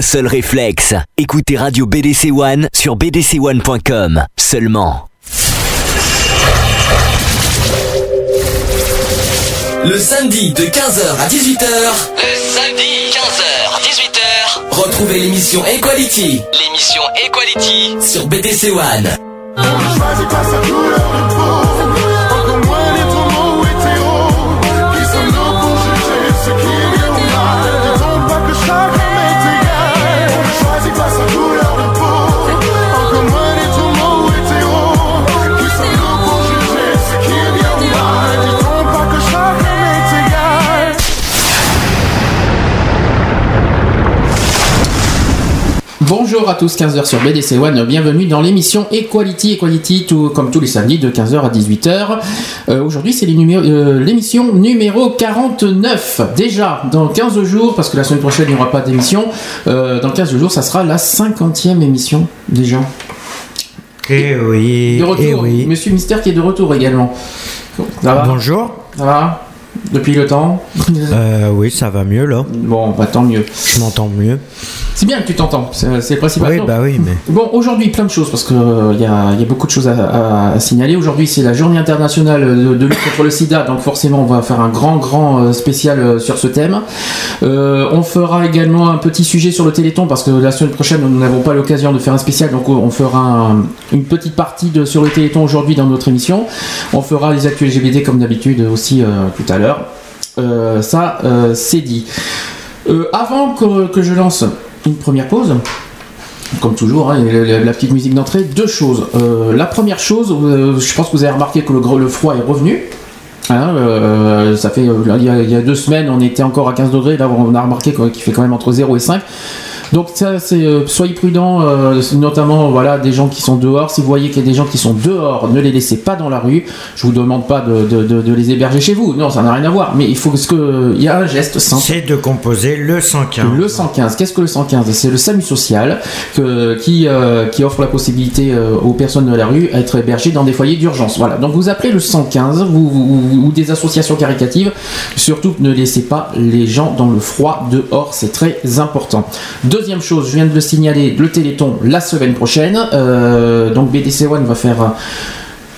Un seul réflexe. Écoutez Radio BDC One sur bdc1.com seulement. Le samedi de 15h à 18h. Le samedi 15h 18h. Retrouvez l'émission Equality. L'émission Equality sur BDC One. Bonjour à tous, 15h sur BDC One, bienvenue dans l'émission Equality, Equality, tout, comme tous les samedis de 15h à 18h. Euh, Aujourd'hui c'est euh, l'émission numéro 49. Déjà, dans 15 jours, parce que la semaine prochaine il n'y aura pas d'émission, euh, dans 15 jours ça sera la 50e émission déjà. Eh oui, De retour, eh oui. Monsieur Mystère qui est de retour également. Ça va Bonjour. Ça va Depuis le temps oui, ça va mieux là. Bon, bah tant mieux. Je m'entends mieux. C'est bien que tu t'entends, c'est c'est le principal. Oui, bah oui, mais. Bon, aujourd'hui, plein de choses, parce qu'il y, a, y a beaucoup de choses à, signaler. Aujourd'hui, c'est la journée internationale de, de lutte contre le sida, donc forcément, on va faire un grand, grand euh, spécial euh, sur ce thème. Euh, on fera également un petit sujet sur le Téléthon, parce que la semaine prochaine, nous n'avons pas l'occasion de faire un spécial, donc on fera un- une petite partie de, sur le Téléthon aujourd'hui dans notre émission. On fera les actus LGBT comme d'habitude aussi euh, tout à l'heure. Euh, ça, euh, c'est dit. Euh, avant que, que je lance première pause, comme toujours, hein, la, petite musique d'entrée, deux choses. Euh, la première chose, euh, je pense que vous avez remarqué que le, froid est revenu. Hein, euh, ça fait, il, y a, il y a deux semaines, on était encore à 15 degrés, là on a remarqué qu'il fait quand même entre 0 et 5. Donc ça, c'est euh, soyez prudents, euh, notamment voilà des gens qui sont dehors. Si vous voyez qu'il y a des gens qui sont dehors, ne les laissez pas dans la rue. Je vous demande pas de, de- de- de les héberger chez vous, non, ça n'a rien à voir. Mais il faut que, que- il y a un geste simple. C'est de composer le 115. Le 115, qu'est-ce que le 115 C'est le SAMU social que- qui, euh, qui offre la possibilité aux personnes de la rue d'être hébergées dans des foyers d'urgence. Voilà, donc vous appelez le 115 vous- vous- ou des associations caritatives. Surtout, ne laissez pas les gens dans le froid dehors, c'est très important. Deuxième chose, je viens de le signaler, le Téléthon la semaine prochaine. Euh, donc BDC One va faire. euh,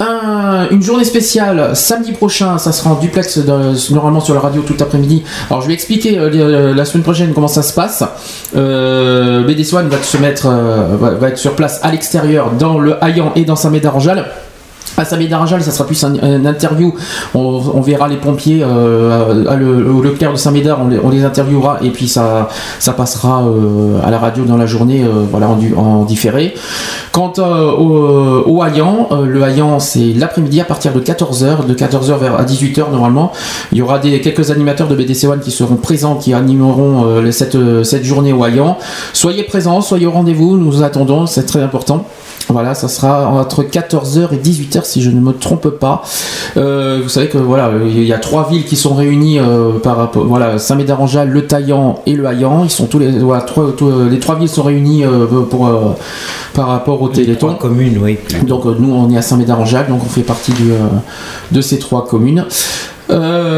un- une journée spéciale samedi prochain, ça sera en duplex de- normalement sur la radio tout après-midi. Alors je vais expliquer euh, euh, la semaine prochaine comment ça se passe. Euh, BD Swan va se mettre, euh, va, être sur place à l'extérieur dans le Haillan et dans Saint-Médard-en-Jalles. À Saint-Médard-en-Jalles, ça sera plus un, un interview. On, verra les pompiers euh, le, au Leclerc de Saint-Médard, on les, interviewera et puis ça, passera euh, à la radio dans la journée, euh, voilà, en, différé. Quant au, au euh, le Haillan c'est l'après-midi à partir de 14h, de 14h vers à 18h normalement. Il y aura des, quelques animateurs de BDC One qui seront présents, qui animeront cette, cette journée au Haillan. Soyez présents, soyez au rendez-vous, nous attendons, c'est très important. Voilà, ça sera entre 14h et 18h si je ne me trompe pas. Euh, vous savez que voilà, il y a trois villes qui sont réunies euh, par rapport, voilà, Saint-Médard-en-Jalles, Le Taillan et le Haillan. Ils sont tous les, voilà, trois, tous, euh, les trois villes sont réunies euh, pour euh, par rapport au Téléthon. Trois communes, oui. Donc nous on est à Saint-Médard-en-Jalles, donc on fait partie du, euh, de ces trois communes.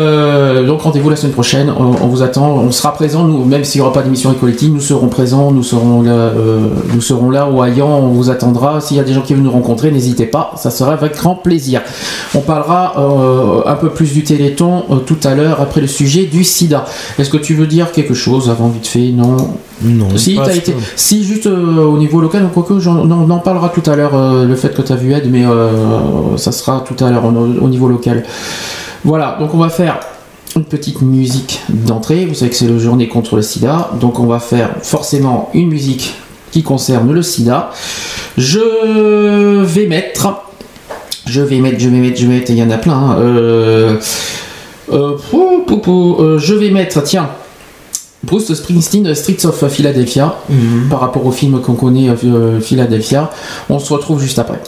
Euh, donc rendez-vous la semaine prochaine, on, on vous attend, on sera présent, nous, même s'il n'y aura pas d'émission Equality, nous serons présents, nous serons là, euh, nous serons là on vous attendra. S'il y a des gens qui veulent nous rencontrer, n'hésitez pas, ça sera avec grand plaisir. On parlera euh, un peu plus du Téléthon euh, tout à l'heure après le sujet du SIDA. Est-ce que tu veux dire quelque chose avant vite fait? Non. Non. Si, été, si juste au niveau local, j'en- on, en- on en parlera tout à l'heure, le fait que tu as vu Ed, mais ça sera tout à l'heure au niveau local. Voilà, donc on va faire une petite musique d'entrée. Vous savez que c'est le journée contre le sida, donc on va faire forcément une musique qui concerne le sida. Je vais mettre. Je vais mettre, je vais mettre, je vais mettre, il y en a plein. hein. Euh, euh, pou, pou, pou, euh, je vais mettre, tiens, Bruce Springsteen, Streets of Philadelphia, Mhm. par rapport au film qu'on connaît, Philadelphia. On se retrouve juste après.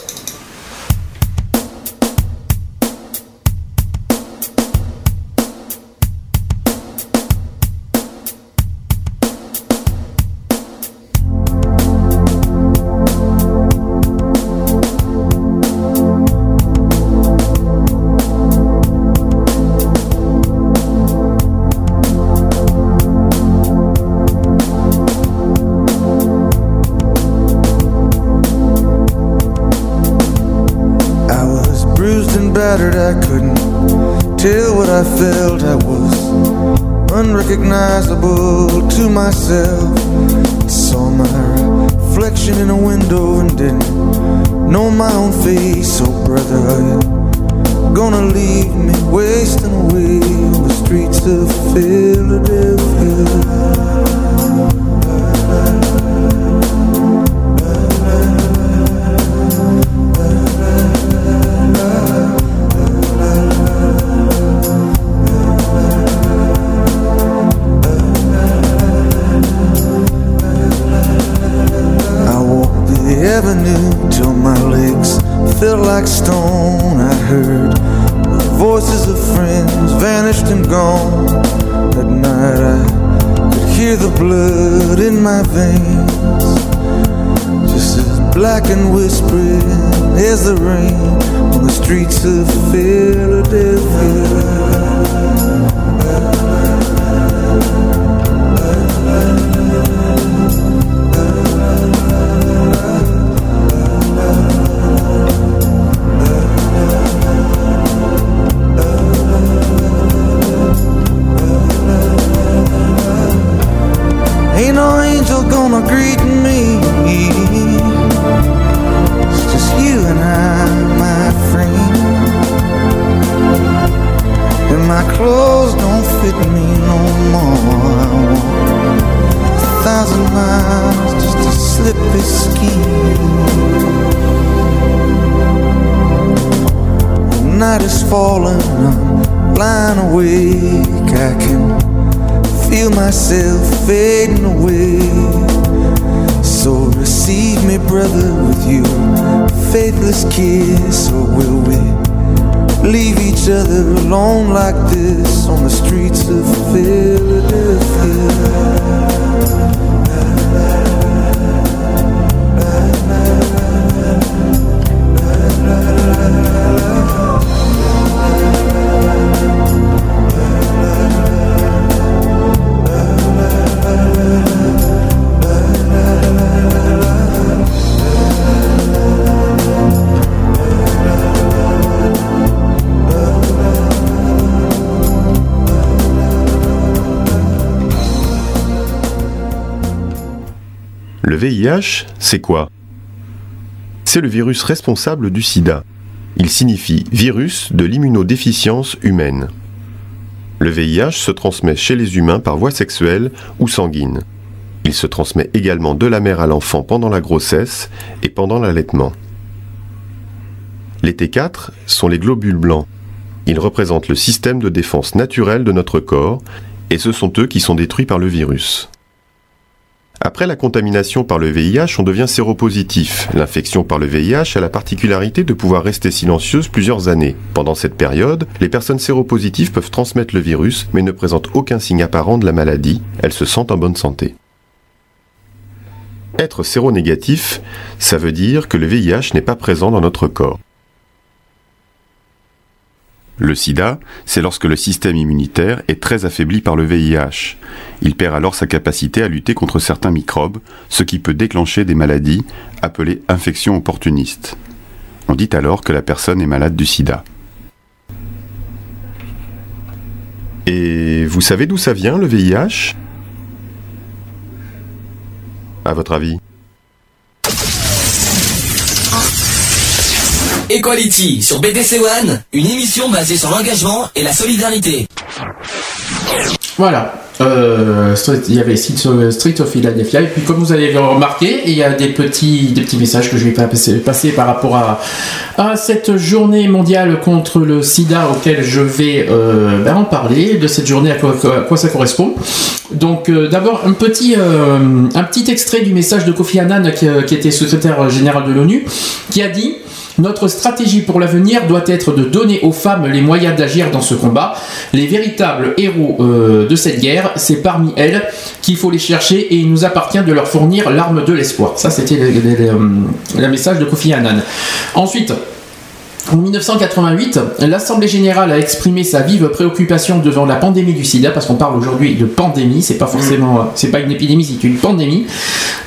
Each other alone like this on the streets of Philadelphia? VIH, c'est quoi? C'est le virus responsable du sida. Il signifie virus de l'immunodéficience humaine. Le VIH se transmet chez les humains par voie sexuelle ou sanguine. Il se transmet également de la mère à l'enfant pendant la grossesse et pendant l'allaitement. Les T4 sont les globules blancs. Ils représentent le système de défense naturel de notre corps et ce sont eux qui sont détruits par le virus. Après la contamination par le VIH, on devient séropositif. L'infection par le VIH a la particularité de pouvoir rester silencieuse plusieurs années. Pendant cette période, les personnes séropositives peuvent transmettre le virus mais ne présentent aucun signe apparent de la maladie. Elles se sentent en bonne santé. Être séronégatif, ça veut dire que le VIH n'est pas présent dans notre corps. Le sida, c'est lorsque le système immunitaire est très affaibli par le VIH. Il perd alors sa capacité à lutter contre certains microbes, ce qui peut déclencher des maladies appelées infections opportunistes. On dit alors que la personne est malade du sida. Et vous savez d'où ça vient le VIH À votre avis? Equality sur BDC One, une émission basée sur l'engagement et la solidarité. Voilà. Euh, il y avait Street of Philadelphia et puis comme vous avez remarqué il y a des petits messages que je vais pas passer, par rapport à, cette journée mondiale contre le sida auquel je vais euh, ben, en parler de cette journée à quoi, ça correspond donc euh, d'abord un petit extrait du message de Kofi Annan qui était secrétaire général de l'ONU qui a dit notre stratégie pour l'avenir doit être de donner aux femmes les moyens d'agir dans ce combat. Les véritables héros euh, de cette guerre, c'est parmi elles qu'il faut les chercher et il nous appartient de leur fournir l'arme de l'espoir. Ça, c'était le, le- le message de Kofi Annan. Ensuite, en 1988, l'Assemblée générale a exprimé sa vive préoccupation devant la pandémie du sida, parce qu'on parle aujourd'hui de pandémie, c'est pas forcément, c'est pas une épidémie, c'est une pandémie.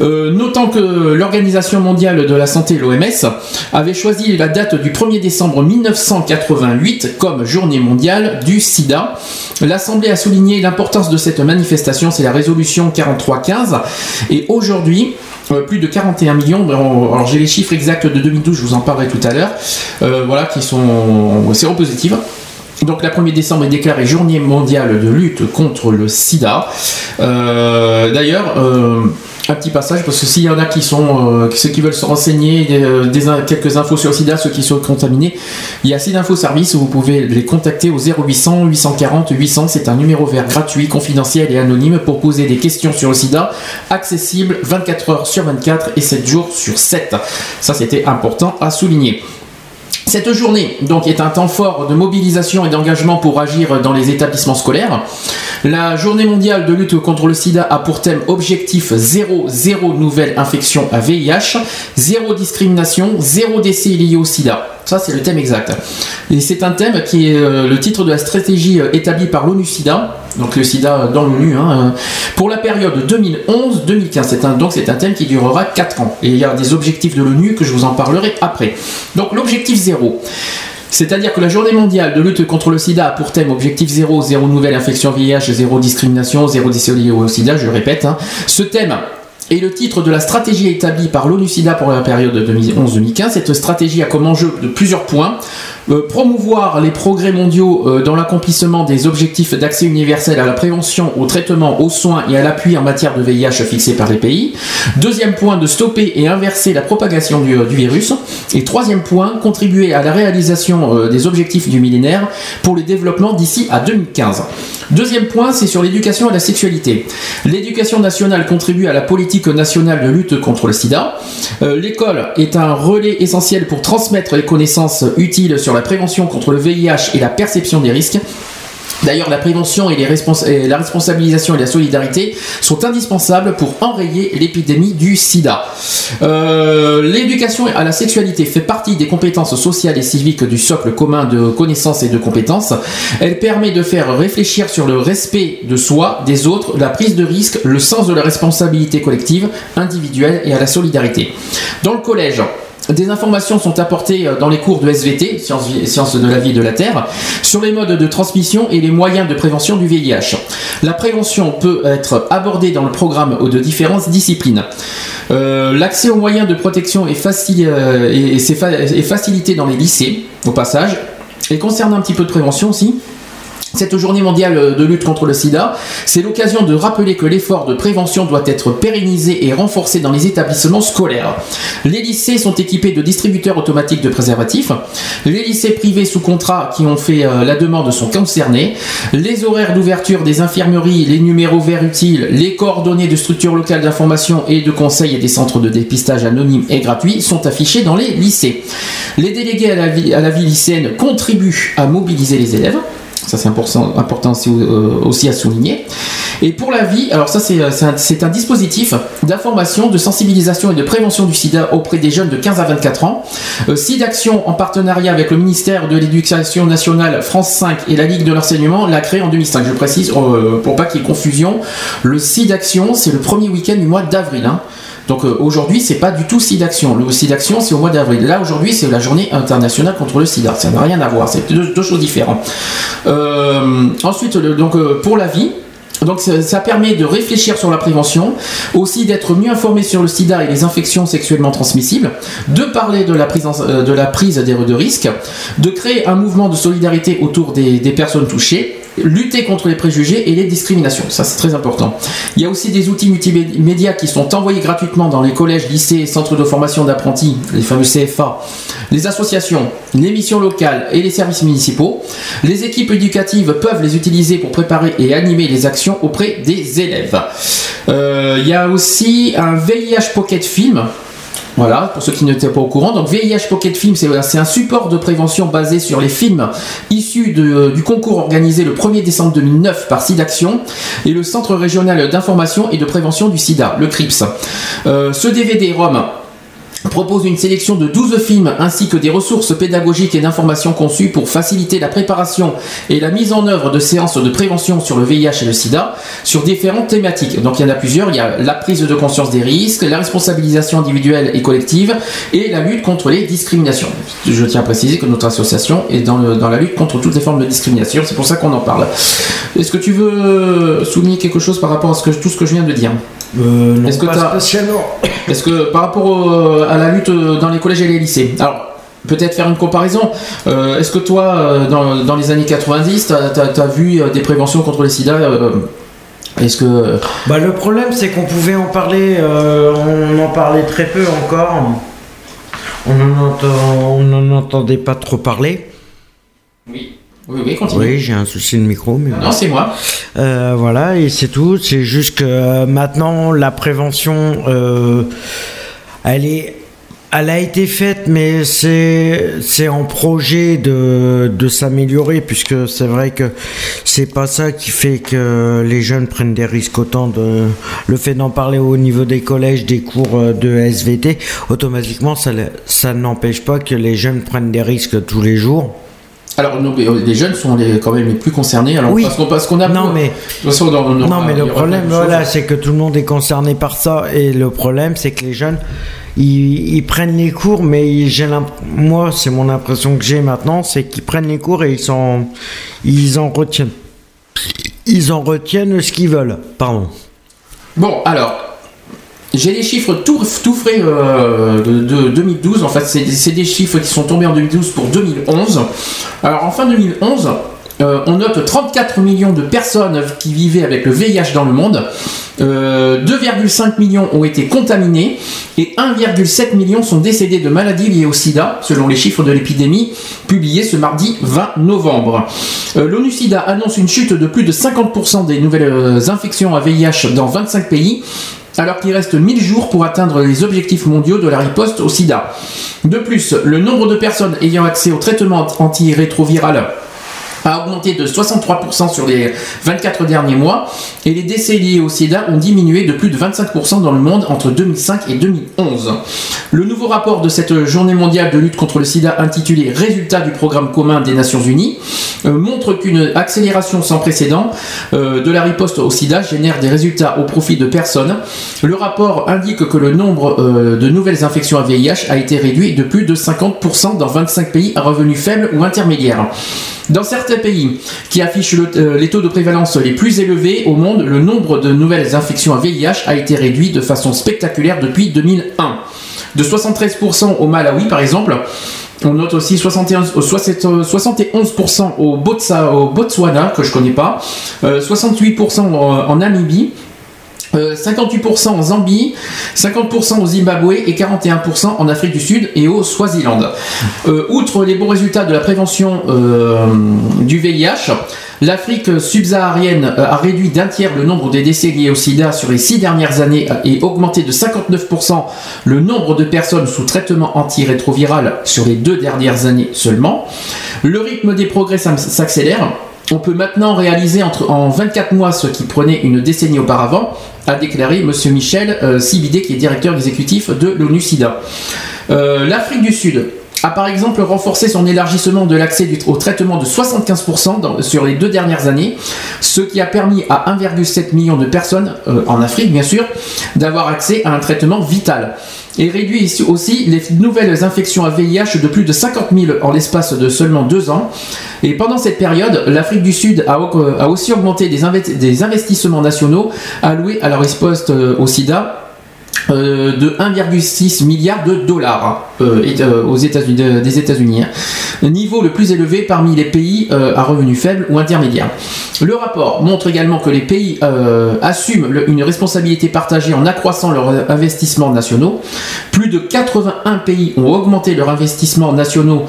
Euh, notant que l'Organisation mondiale de la santé, l'OMS, avait choisi la date du 1er décembre 1988 comme journée mondiale du sida. L'Assemblée a souligné l'importance de cette manifestation, c'est la résolution 4315. Et aujourd'hui, euh, plus de 41 millions. Alors j'ai les chiffres exacts de 2012, je vous en parlerai tout à l'heure. euh, voilà, qui sont séropositives. Donc la 1er décembre est déclarée journée mondiale de lutte contre le sida. Euh, D'ailleurs, un petit passage, parce que s'il y en a qui sont, euh, ceux qui veulent se renseigner, des, euh, quelques infos sur le sida, ceux qui sont contaminés, il y a SIDA Service où vous pouvez les contacter au 0800 840 800. C'est un numéro vert gratuit, confidentiel et anonyme pour poser des questions sur le sida, accessible 24 heures sur 24 et 7 jours sur 7. Ça, c'était important à souligner. Cette journée donc est un temps fort de mobilisation et d'engagement pour agir dans les établissements scolaires. La journée mondiale de lutte contre le sida a pour thème objectif 0, 0 nouvelle infection à VIH, 0 discrimination, 0 décès liés au sida. Ça, c'est le thème exact. Et c'est un thème qui est euh, le titre de la stratégie euh, établie par l'ONU SIDA, donc le sida dans l'ONU, hein, pour la période 2011-2015. C'est un, donc c'est un thème qui durera 4 ans. Et il y a des objectifs de l'ONU que je vous en parlerai après. Donc l'objectif 0. C'est-à-dire que la journée mondiale de lutte contre le sida a pour thème objectif 0, 0 nouvelle infection VIH, 0 discrimination, 0 décès au sida, je le répète. hein. Ce thème est le titre de la stratégie établie par l'ONU SIDA pour la période 2011-2015. Cette stratégie a comme enjeu de plusieurs points. Euh, promouvoir les progrès mondiaux euh, dans l'accomplissement des objectifs d'accès universel à la prévention, au traitement, aux soins et à l'appui en matière de VIH fixés par les pays. Deuxième point, de stopper et inverser la propagation du, du virus. Et troisième point, contribuer à la réalisation euh, des objectifs du millénaire pour le développement d'ici à 2015. Deuxième point, c'est sur l'éducation et la sexualité. L'éducation nationale contribue à la politique nationale de lutte contre le sida. Euh, L'école est un relais essentiel pour transmettre les connaissances utiles sur la prévention contre le VIH et la perception des risques. D'ailleurs, la prévention et, la responsabilisation et la solidarité sont indispensables pour enrayer l'épidémie du sida. Euh, L'éducation à la sexualité fait partie des compétences sociales et civiques du socle commun de connaissances et de compétences. Elle permet de faire réfléchir sur le respect de soi, des autres, la prise de risque, le sens de la responsabilité collective, individuelle et à la solidarité. Dans le collège, des informations sont apportées euh, dans les cours de SVT, sciences, de la vie et de la Terre, sur les modes de transmission et les moyens de prévention du VIH. La prévention peut être abordée dans le programme de différentes disciplines. Euh, L'accès aux moyens de protection est, euh, est facilité dans les lycées, au passage. Et concernant un petit peu de prévention aussi, cette journée mondiale de lutte contre le sida, c'est l'occasion de rappeler que l'effort de prévention doit être pérennisé et renforcé dans les établissements scolaires. Les lycées sont équipés de distributeurs automatiques de préservatifs. Les lycées privés sous contrat qui ont fait euh, la demande sont concernés. Les horaires d'ouverture des infirmeries, les numéros verts utiles, les coordonnées de structures locales d'information et de conseil et des centres de dépistage anonymes et gratuits sont affichés dans les lycées. Les délégués à la vie, à la vie lycéenne contribuent à mobiliser les élèves. Ça, c'est important, euh, aussi à souligner. Et pour la vie, alors ça, c'est euh, c'est un dispositif d'information, de sensibilisation et de prévention du sida auprès des jeunes de 15 à 24 ans. Euh, SIDAction, en partenariat avec le ministère de l'Éducation nationale, France 5 et la Ligue de l'enseignement, l'a créé en 2005. Je précise, euh, pour pas qu'il y ait confusion, le SIDAction, c'est le premier week-end du mois d'avril. hein. Donc euh, aujourd'hui, c'est pas du tout SIDAction. Le SIDAction, c'est au mois d'avril. Là, aujourd'hui, c'est la journée internationale contre le sida. Ça n'a rien à voir. C'est deux, choses différentes. Euh, ensuite, euh, pour la vie. Donc ça, permet de réfléchir sur la prévention, aussi d'être mieux informé sur le sida et les infections sexuellement transmissibles, de parler de la prise, euh, de la de risques, de créer un mouvement de solidarité autour des personnes touchées, lutter contre les préjugés et les discriminations. Ça c'est très important. Il y a aussi des outils multimédia qui sont envoyés gratuitement dans les collèges, lycées, centres de formation d'apprentis, les fameux CFA, les associations, les missions locales et les services municipaux. Les équipes éducatives peuvent les utiliser pour préparer et animer les actions auprès des élèves. Euh, il y a aussi un VIH Pocket Film. Voilà, pour ceux qui n'étaient pas au courant. Donc VIH Pocket Film, c'est un support de prévention basé sur les films issus de- du concours organisé le 1er décembre 2009 par SIDAction et le Centre régional d'information et de prévention du sida, le CRIPS. Euh, ce DVD ROM propose une sélection de 12 films ainsi que des ressources pédagogiques et d'information conçues pour faciliter la préparation et la mise en œuvre de séances de prévention sur le VIH et le sida sur différentes thématiques. Donc il y en a plusieurs, il y a la prise de conscience des risques, la responsabilisation individuelle et collective et la lutte contre les discriminations. Je tiens à préciser que notre association est dans, le- dans la lutte contre toutes les formes de discrimination, c'est pour ça qu'on en parle. Est-ce que tu veux souligner quelque chose par rapport à ce que, tout ce que je viens de dire? Euh, Est-ce que est-ce que par rapport au- à la lutte euh, dans les collèges et les lycées, alors peut-être faire une comparaison, euh, est-ce que toi, euh, dans, dans les années 90, tu as, vu des préventions contre le sida euh, Est-ce que. Bah, le problème, c'est qu'on pouvait en parler, on en parlait très peu encore. On en entend- n'en entendait pas trop parler. Oui, oui, oui, continue. Oui, j'ai un souci de micro, mais Non, c'est moi. Voilà, et c'est tout. C'est juste que maintenant, la prévention, elle est. Elle a été faite, mais c'est en projet de, de s'améliorer, puisque c'est vrai que c'est pas ça qui fait que les jeunes prennent des risques autant de le fait d'en parler au niveau des collèges, des cours euh, de SVT, automatiquement ça ça n'empêche pas que les jeunes prennent des risques tous les jours. Alors, nous, euh, les jeunes sont les, quand même les plus concernés. Alors, Oui. parce qu'on parce qu'on a. Non, mais- De toute façon, on- on Non, mais le problème, voilà, c'est que tout le monde est concerné par ça. Et le problème, c'est que les jeunes, ils, prennent les cours, mais j'ai moi, c'est mon impression que j'ai maintenant, c'est qu'ils prennent les cours et ils s'en, ils en retiennent. Ils en retiennent ce qu'ils veulent. Pardon. Bon, alors, j'ai les chiffres tout, frais euh, de, de 2012. En fait, c'est des chiffres qui sont tombés en 2012 pour 2011. Alors, en fin 2011, euh, on note 34 millions de personnes qui vivaient avec le VIH dans le monde. Euh, 2,5 millions ont été contaminés et 1,7 million sont décédés de maladies liées au sida, selon les chiffres de l'épidémie publiés ce mardi 20 novembre. Euh, L'ONU SIDA annonce une chute de plus de 50% des nouvelles euh, infections à VIH dans 25 pays alors qu'il reste 1000 jours pour atteindre les objectifs mondiaux de la riposte au sida. De plus, le nombre de personnes ayant accès au traitement antirétroviral a augmenté de 63% sur les 24 derniers mois et les décès liés au sida ont diminué de plus de 25% dans le monde entre 2005 et 2011. Le nouveau rapport de cette journée mondiale de lutte contre le sida intitulé Résultats du programme commun des Nations Unies euh, montre qu'une accélération sans précédent euh, de la riposte au sida génère des résultats au profit de personnes. Le rapport indique que le nombre euh, de nouvelles infections à VIH a été réduit de plus de 50% dans 25 pays à revenus faibles ou intermédiaires. Dans certains pays qui affichent euh, les taux de prévalence les plus élevés au monde, le nombre de nouvelles infections à VIH a été réduit de façon spectaculaire depuis 2001. De 73% au Malawi, par exemple, on note aussi 71, euh, 60, euh, 71% au, Botswana, que je connais pas, euh, 68% en, en Namibie, euh, 58% en Zambie, 50% au Zimbabwe et 41% en Afrique du Sud et au Swaziland. Euh, outre les bons résultats de la prévention euh, du VIH, l'Afrique subsaharienne euh, a réduit d'un tiers le nombre des décès liés au sida sur les six dernières années et augmenté de 59% le nombre de personnes sous traitement antirétroviral sur les deux dernières années seulement. Le rythme des progrès s'accélère. On peut maintenant réaliser entre, en 24 mois ce qui prenait une décennie auparavant, a déclaré M. Michel euh, qui est directeur exécutif de l'ONU SIDA. Euh, L'Afrique du Sud a par exemple renforcé son élargissement de l'accès au traitement de 75% dans- sur les deux dernières années, ce qui a permis à 1,7 million de personnes, euh, en Afrique bien sûr, d'avoir accès à un traitement vital. Et réduit aussi les nouvelles infections à VIH de plus de 50 000 en l'espace de seulement deux ans. Et pendant cette période, l'Afrique du Sud a, au- a aussi augmenté des, inve- des investissements nationaux alloués à la riposte euh, au sida euh, de 1,6 milliard de dollars euh, euh, aux États-Unis, de- des États-Unis. Niveau le plus élevé parmi les pays à revenus faibles ou intermédiaires. Le rapport montre également que les pays assument une responsabilité partagée en accroissant leurs investissements nationaux. Plus de 81 pays ont augmenté leurs investissements nationaux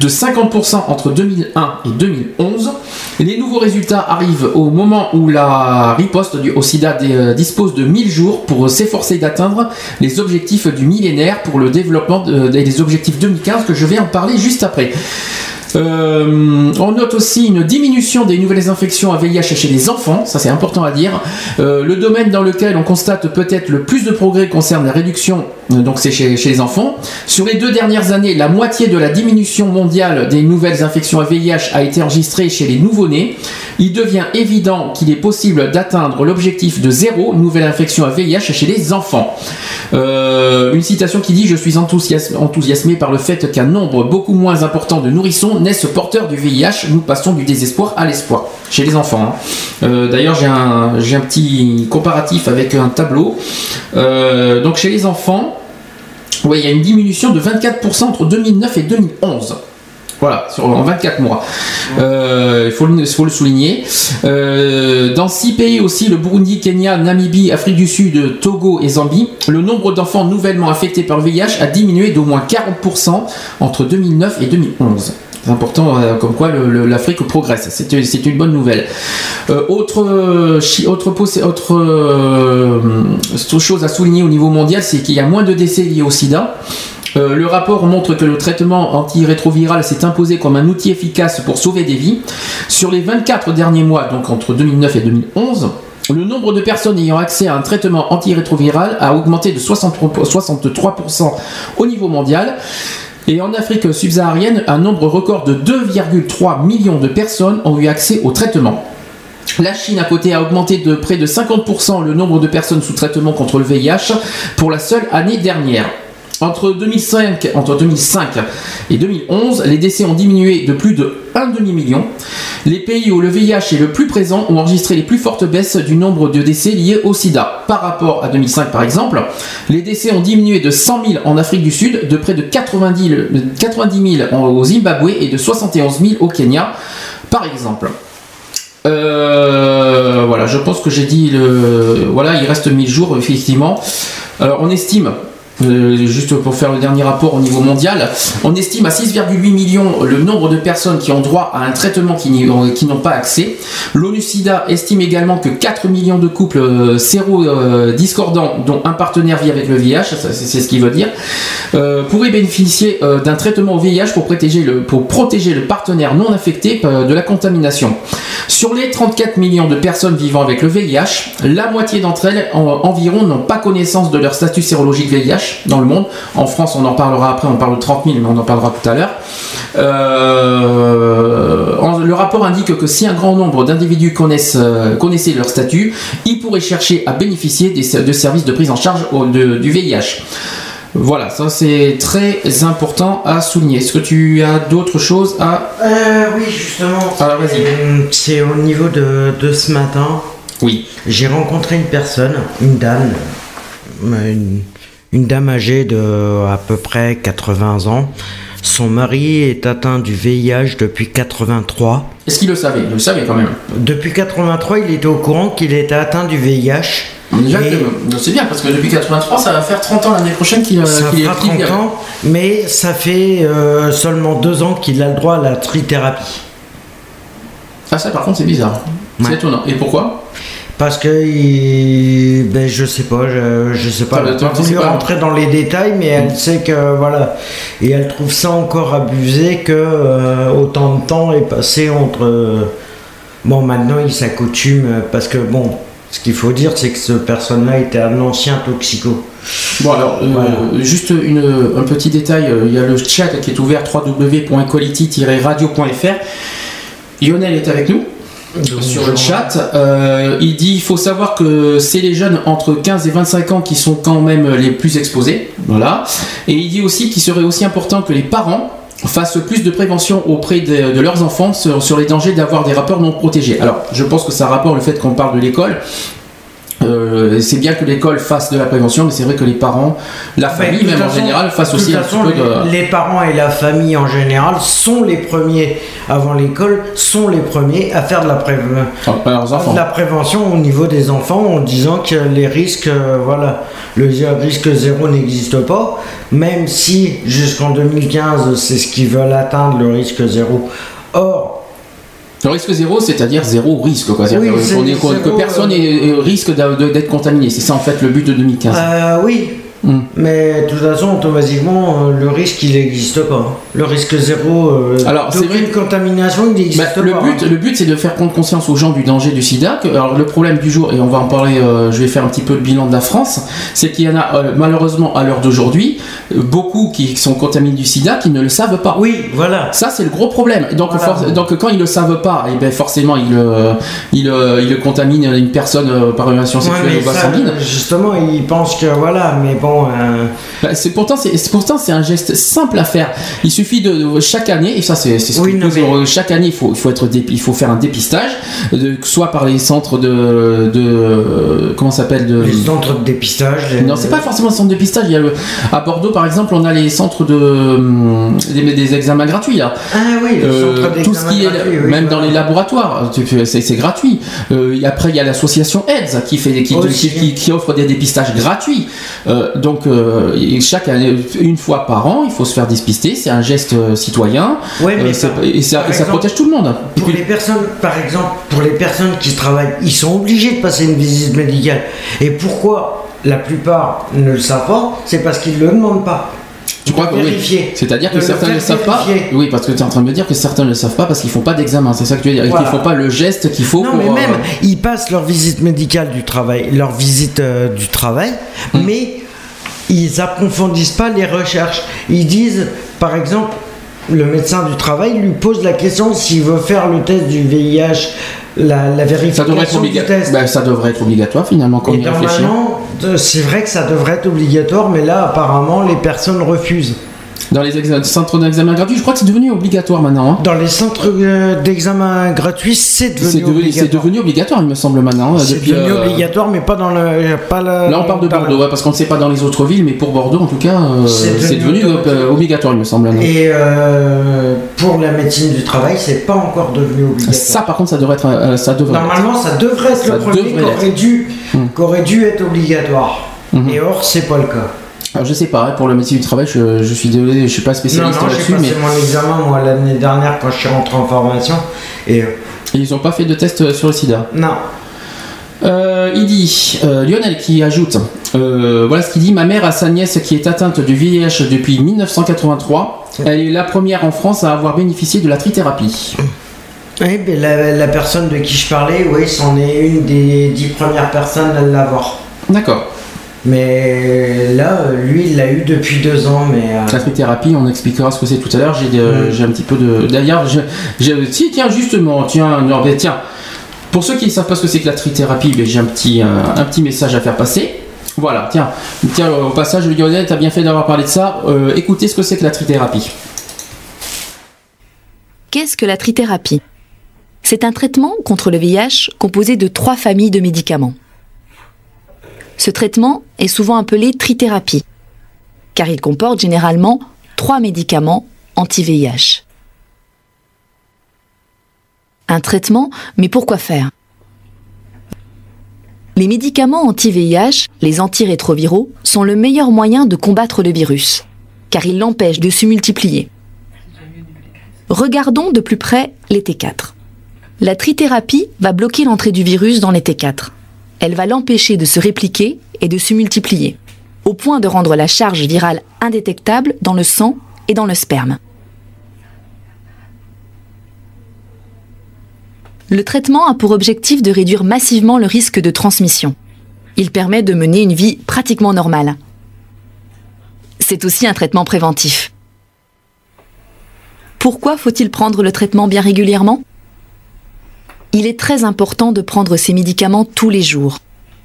de 50% entre 2001 et 2011. Les nouveaux résultats arrivent au moment où la riposte du, au sida dispose de 1000 jours pour s'efforcer d'atteindre les objectifs du millénaire pour le développement de- des objectifs 2015 que je vais en parler juste après. Euh, on note aussi une diminution des nouvelles infections à VIH chez les enfants, ça c'est important à dire. Euh, le domaine dans lequel on constate peut-être le plus de progrès concerne la réduction, euh, donc c'est chez, les enfants. Sur les deux dernières années, la moitié de la diminution mondiale des nouvelles infections à VIH a été enregistrée chez les nouveau-nés. Il devient évident qu'il est possible d'atteindre l'objectif de zéro nouvelle infection à VIH chez les enfants. Euh, une citation qui dit Je suis enthousiasmé, par le fait qu'un nombre beaucoup moins important de nourrissons naissent porteurs du VIH. Nous passons du désespoir à l'espoir chez les enfants. hein. Euh, D'ailleurs, j'ai un, j'ai un petit comparatif avec un tableau. Euh, donc, chez les enfants, ouais, il y a une diminution de 24% entre 2009 et 2011. Voilà, sur, en 24 mois. Euh, Il faut, le- souligner. Euh, dans six pays aussi, le Burundi, Kenya, Namibie, Afrique du Sud, Togo et Zambie, le nombre d'enfants nouvellement infectés par le VIH a diminué d'au moins 40% entre 2009 et 2011. C'est important, euh, comme quoi l'Afrique progresse. C'est c'est une bonne nouvelle. Euh, autre, euh, autre, autre, euh, chose à souligner au niveau mondial, c'est qu'il y a moins de décès liés au sida. Euh, le rapport montre que le traitement antirétroviral s'est imposé comme un outil efficace pour sauver des vies. Sur les 24 derniers mois, donc entre 2009 et 2011, le nombre de personnes ayant accès à un traitement antirétroviral a augmenté de 63%, 63% au niveau mondial. Et en Afrique subsaharienne, un nombre record de 2,3 millions de personnes ont eu accès au traitement. La Chine, à côté, a augmenté de près de 50% le nombre de personnes sous traitement contre le VIH pour la seule année dernière. Entre 2005, entre 2005 et 2011, les décès ont diminué de plus de 1 demi-million. Les pays où le VIH est le plus présent ont enregistré les plus fortes baisses du nombre de décès liés au sida. Par rapport à 2005 par exemple, les décès ont diminué de 100 000 en Afrique du Sud, de près de 90 000, 90 000 au Zimbabwe et de 71 000 au Kenya, par exemple. Euh, voilà, je pense que j'ai dit le. Voilà, il reste 1000 jours, effectivement. Alors, on estime. Euh, juste pour faire le dernier rapport au niveau mondial, on estime à 6,8 millions le nombre de personnes qui ont droit à un traitement qui n'ont pas accès. L'ONU-SIDA estime également que 4 millions de couples euh, séro-discordants, dont un partenaire vit avec le VIH, c'est ce qu'il veut dire, euh, pourraient bénéficier euh, d'un traitement au VIH pour protéger, le, partenaire non affecté euh, de la contamination. Sur les 34 millions de personnes vivant avec le VIH, la moitié d'entre elles en- environ n'ont pas connaissance de leur statut sérologique VIH dans le monde. En France, on en parlera après, on parle de 30 000, mais on en parlera tout à l'heure. Euh, le rapport indique que si un grand nombre d'individus connaissent, euh, connaissaient leur statut, ils pourraient chercher à bénéficier des, de services de prise en charge au- de- du VIH. Voilà, ça c'est très important à souligner. Est-ce que tu as d'autres choses à... Euh, oui, justement. Alors, vas-y. C'est au niveau de, de ce matin. Oui. J'ai rencontré une personne, une dame, une, une dame âgée de à peu près 80 ans. Son mari est atteint du VIH depuis 83. Est-ce qu'il le savait? Il le savait quand même. Depuis 83, il était au courant qu'il était atteint du VIH. Et- que- c'est bien parce que depuis 83, ça va faire 30 ans l'année prochaine qu'il euh, Ça qu'il est fera qu'il 30 est- ans, mais ça fait euh, seulement deux ans qu'il a le droit à la trithérapie. Ah, ça par contre, c'est bizarre. Ouais. C'est étonnant. Et pourquoi? Parce que il... ben, je sais pas, je, je sais pas. Elle pas voulu rentrer dans les détails, mais elle sait que voilà, et elle trouve ça encore abusé que euh, autant de temps est passé entre. euh, Bon, maintenant il s'accoutume euh, parce que bon, ce qu'il faut dire, c'est que ce personne-là était un ancien toxico. Bon, alors, euh, juste une- un petit détail il y a le chat qui est ouvert www.equality-radio.fr. Lionel est avec nous. Sur le chat. Euh, il dit il faut savoir que c'est les jeunes entre 15 et 25 ans qui sont quand même les plus exposés. Voilà. Et il dit aussi qu'il serait aussi important que les parents fassent plus de prévention auprès de, de leurs enfants sur, sur les dangers d'avoir des rapports non protégés. Alors, je pense que ça rapporte le fait qu'on parle de l'école. Euh, c'est bien que l'école fasse de la prévention, mais c'est vrai que les parents, la famille même en général, fassent aussi un façon, petit peu de... les, parents et la famille en général sont les premiers avant l'école, sont les premiers à faire de la, pré- de la prévention au niveau des enfants en disant que les risques, euh, voilà, le risque zéro n'existe pas, même si jusqu'en 2015 c'est ce qu'ils veulent atteindre le risque zéro. Or, Le risque zéro, c'est-à-dire zéro risque, quoi. Oui, est- que personne euh, risque d'être contaminé. C'est ça en fait le but de 2015. euh, oui, Hmm. Mais de toute façon, automatiquement, euh, le risque, il n'existe pas. Le risque zéro, euh, Alors, d'aucune contamination, il n'existe Bah, pas. le but, hein. le but, c'est de faire prendre conscience aux gens du danger du SIDA. Que, alors le problème du jour, et on va en parler, euh, je vais faire un petit peu le bilan de la France, c'est qu'il y en a euh, malheureusement à l'heure d'aujourd'hui beaucoup qui sont contaminés du SIDA qui ne le savent pas. Oui, voilà. Ça, c'est le gros problème. Donc, Voilà. donc quand ils le savent pas, et ben forcément, ils, ils, ils le contaminent une personne par une relation Ouais, sexuelle mais ou sanguine. justement, ils pensent que voilà, mais bon. Euh, Bah, c'est pourtant c'est pourtant c'est un geste simple à faire. Il suffit de, de- chaque année et ça c'est ce Oui, qu'il non, faut- mais- euh, chaque année il faut il faut être il faut faire un dépistage de, soit par les centres de de comment ça s'appelle de les centres de dépistage. les- non, c'est pas forcément le centre de dépistage. Il y a le- à Bordeaux, par exemple, on a les centres de hum, des, des examens gratuits là. Ah oui, les Euh, centres tout ce qui est d'examen gratuits, oui, même dans les laboratoires, c'est gratuit. Euh, après, il y a l'association AIDS qui fait qui, Aussi. qui, qui- qui offre des dépistages gratuits. Euh, donc euh, chaque année, une fois par an, il faut se faire dépister. C'est un geste euh, citoyen. Ouais, mais Euh, et ça, et ça protège tout le monde. Pour puis- les personnes, par exemple, pour les personnes qui travaillent, ils sont obligés de passer une visite médicale. Et pourquoi la plupart ne le savent pas C'est parce qu'ils ne le demandent pas. tu crois que oui. vérifier. C'est-à-dire que certains ne le savent pas. Oui, parce que tu es en train de me dire que certains ne le savent pas parce qu'ils font pas d'examen. C'est ça que tu veux dire. Voilà. qu'ils font pas le geste qu'il faut Non, pour. mais même, euh, ils passent leur visite médicale du travail, leur visite euh, du travail, Hmm. mais ils approfondissent pas les recherches. Ils disent, par exemple, le médecin du travail lui pose la question s'il veut faire le test du VIH, la, la ça devrait, être vérification du test. ben, ça devrait être obligatoire finalement quand Et on c'est vrai que ça devrait être obligatoire, mais là, apparemment, les personnes refusent. Dans les centres d'examen gratuits, je crois que c'est devenu obligatoire maintenant. hein. Dans les centres euh, d'examen gratuits, c'est devenu, C'est devenu, c'est obligatoire. devenu obligatoire, il me semble maintenant. C'est depuis, devenu euh, obligatoire, mais pas dans le. Pas la- Là, on parle de Bordeaux, ouais, parce qu'on ne sait pas dans les autres villes, mais pour Bordeaux, en tout cas, euh, C'est c'est devenu euh, obligatoire, il me semble. maintenant. Et euh, pour la médecine du travail, c'est pas encore devenu obligatoire. Ça, par contre, ça devrait être. euh, ça devrait être. Normalement, ça devrait être Ça le premier qui aurait, dû, Hmm. qui aurait dû être obligatoire. Mhm. Et or, c'est pas le cas. Alors, je sais pas, pour le métier du travail, je, je suis désolé, je suis pas Non, spécialiste non, j'ai là-dessus, passé mais mon examen moi l'année dernière quand je suis rentré en formation. Et euh, ils n'ont pas fait de test euh, sur le sida. non, Euh, il dit, euh, Lionel qui ajoute, euh, voilà ce qu'il dit, ma mère a sa nièce qui est atteinte du VIH depuis 1983. Elle est la première en France à avoir bénéficié de la trithérapie. Oui, la, la personne de qui je parlais, oui, c'en est une des dix premières personnes à l'avoir. D'accord. Mais là, lui, il l'a eu depuis deux ans, mais euh, La trithérapie, on expliquera ce que c'est tout à l'heure. J'ai euh, Mm. un petit peu de. D'ailleurs, si, tiens, justement, tiens, non, mais tiens. Pour ceux qui ne savent pas ce que c'est que la trithérapie, ben, j'ai un petit, euh, un petit message à faire passer. Voilà, tiens, tiens au passage, Lionel, tu as bien fait d'avoir parlé de ça. Euh, écoutez ce que c'est que la trithérapie. Qu'est-ce que la trithérapie? C'est un traitement contre le VIH composé de trois familles de médicaments. Ce traitement est souvent appelé trithérapie, car il comporte généralement trois médicaments anti-VIH. Un traitement, mais pourquoi faire? Les médicaments anti-VIH, les antirétroviraux, sont le meilleur moyen de combattre le virus, car ils l'empêchent de se multiplier. Regardons de plus près les T4. La trithérapie va bloquer l'entrée du virus dans les T4. Elle va l'empêcher de se répliquer et de se multiplier, au point de rendre la charge virale indétectable dans le sang et dans le sperme. Le traitement a pour objectif de réduire massivement le risque de transmission. Il permet de mener une vie pratiquement normale. C'est aussi un traitement préventif. Pourquoi faut-il prendre le traitement bien régulièrement? Il est très important de prendre ces médicaments tous les jours,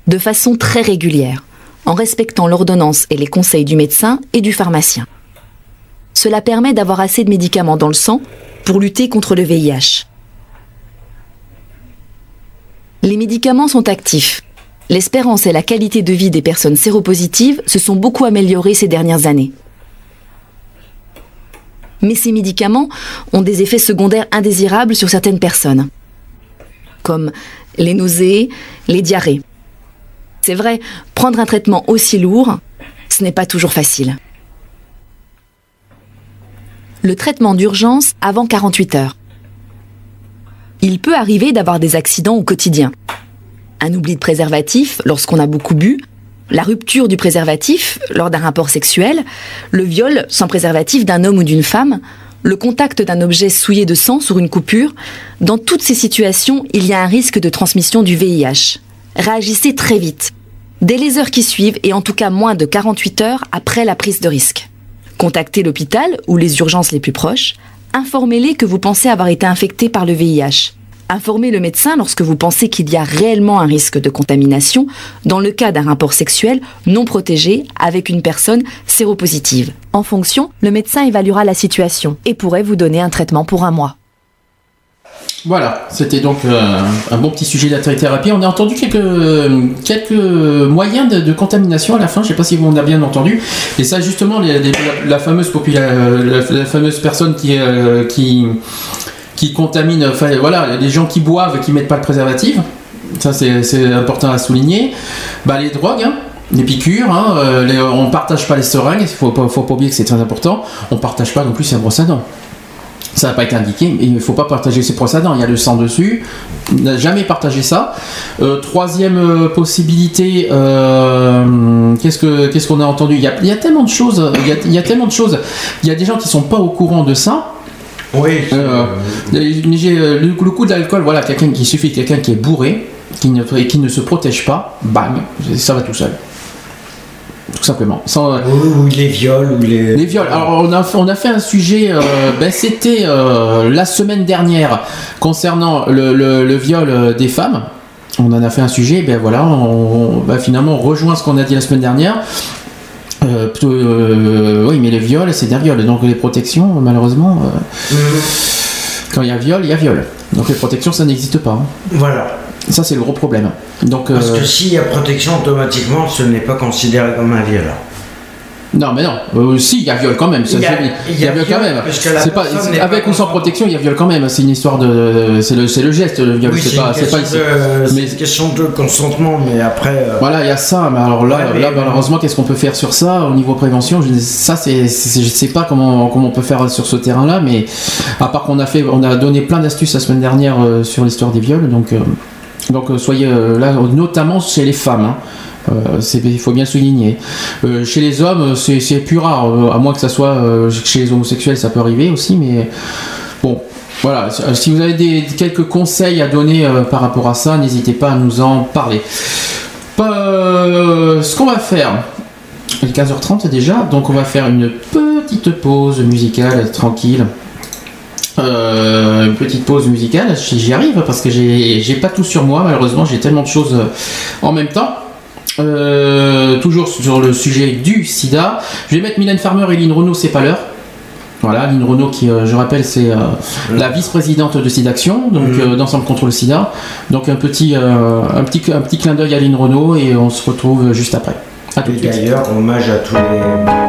de façon très régulière, en respectant l'ordonnance et les conseils du médecin et du pharmacien. Cela permet d'avoir assez de médicaments dans le sang pour lutter contre le VIH. Les médicaments sont actifs. L'espérance et la qualité de vie des personnes séropositives se sont beaucoup améliorées ces dernières années. Mais ces médicaments ont des effets secondaires indésirables sur certaines personnes, comme les nausées, les diarrhées. C'est vrai, prendre un traitement aussi lourd, ce n'est pas toujours facile. Le traitement d'urgence avant 48 heures. Il peut arriver d'avoir des accidents au quotidien. Un oubli de préservatif lorsqu'on a beaucoup bu, la rupture du préservatif lors d'un rapport sexuel, le viol sans préservatif d'un homme ou d'une femme, le contact d'un objet souillé de sang sur une coupure, dans toutes ces situations, il y a un risque de transmission du VIH. Réagissez très vite, dès les heures qui suivent et en tout cas moins de 48 heures après la prise de risque. Contactez l'hôpital ou les urgences les plus proches, informez-les que vous pensez avoir été infecté par le VIH. Informez le médecin lorsque vous pensez qu'il y a réellement un risque de contamination dans le cas d'un rapport sexuel non protégé avec une personne séropositive. En fonction, le médecin évaluera la situation et pourrait vous donner un traitement pour un mois. Voilà, c'était donc euh, un bon petit sujet de thérapie. On a entendu quelques, moyens de, contamination à la fin, je ne sais pas si vous en avez bien entendu. Et ça, justement, la, fameuse la, personne qui, euh, qui, qui contamine, enfin voilà, les gens qui boivent et qui mettent pas le préservatif, ça c'est important à souligner. Bah, les drogues, hein, les piqûres, hein, euh, les- on partage pas les seringues, il faut faut pas oublier que c'est très important. On partage pas non plus ses brosses à dents. Ça n'a pas été indiqué, mais il ne faut pas partager à dents. Il y a le sang dessus. N'a jamais partagé ça. Euh, troisième euh, possibilité, euh, qu'est-ce que qu'est-ce qu'on a entendu? Il y, a, il y a tellement de choses. Il y a, il y a tellement de choses. Il y a des gens qui sont pas au courant de ça. Oui. Euh, j'ai, euh, le, le coup de l'alcool, voilà, quelqu'un qui suffit quelqu'un qui est bourré, qui ne, qui ne se protège pas, bang, ça va tout seul. Tout simplement. Sans, Ou, ou les viols, ou les. les viols. Alors on a fait, on a fait un sujet, euh, ben, c'était euh, la semaine dernière concernant le, le- le viol euh, des femmes. On en a fait un sujet, ben voilà, on, on- ben, finalement on rejoint ce qu'on a dit la semaine dernière. Euh, plutôt, euh, oui, mais les viols, c'est des viols. Donc les protections, malheureusement, euh, quand il y a viol, il y a viol. Donc les protections, ça n'existe pas. hein. Voilà. Ça, c'est le gros problème. Donc, Parce euh, que s'il y a protection, automatiquement, ce n'est pas considéré comme un viol. Non, mais non. Euh, si, il y a viol quand même. Ça, Il y a- il y a viol quand même. C'est pas, avec ou sans protection, il y a viol quand même. C'est une histoire de. C'est le, c'est le geste, le viol. Oui, c'est pas, c'est de- Mais- une question de consentement, mais après. euh, Voilà, il y a ça, mais alors là, Ouais, mais- là malheureusement, qu'est-ce qu'on peut faire sur ça au niveau prévention? Je, Ça, c'est, je sais pas comment, comment on peut faire sur ce terrain-là, mais à part qu'on a fait, on a donné plein d'astuces la semaine dernière euh, sur l'histoire des viols, donc, donc soyez là, notamment chez les femmes. hein. Euh, il faut bien souligner. Euh, chez les hommes, c'est, plus rare, euh, à moins que ça soit chez les homosexuels, ça peut arriver aussi, mais bon. Voilà, si vous avez des, quelques conseils à donner par rapport à ça, n'hésitez pas à nous en parler. Ce qu'on va faire, il est 15h30 déjà, donc on va faire une petite pause musicale tranquille. Une petite pause musicale, si j'y arrive, parce que j'ai pas tout sur moi, malheureusement, j'ai tellement de choses en même temps. Euh, toujours sur le sujet du sida. Je vais mettre Mylène Farmer et Lynn Renault, c'est pas l'heure. Voilà, Lynn Renault qui, euh, je rappelle, c'est euh, la vice-présidente de SIDAction, donc euh, d'Ensemble contre le sida. Donc un petit, un petit, un petit clin d'œil à Lynn Renault et on se retrouve juste après. À tout Et d'ailleurs, hommage à tous les.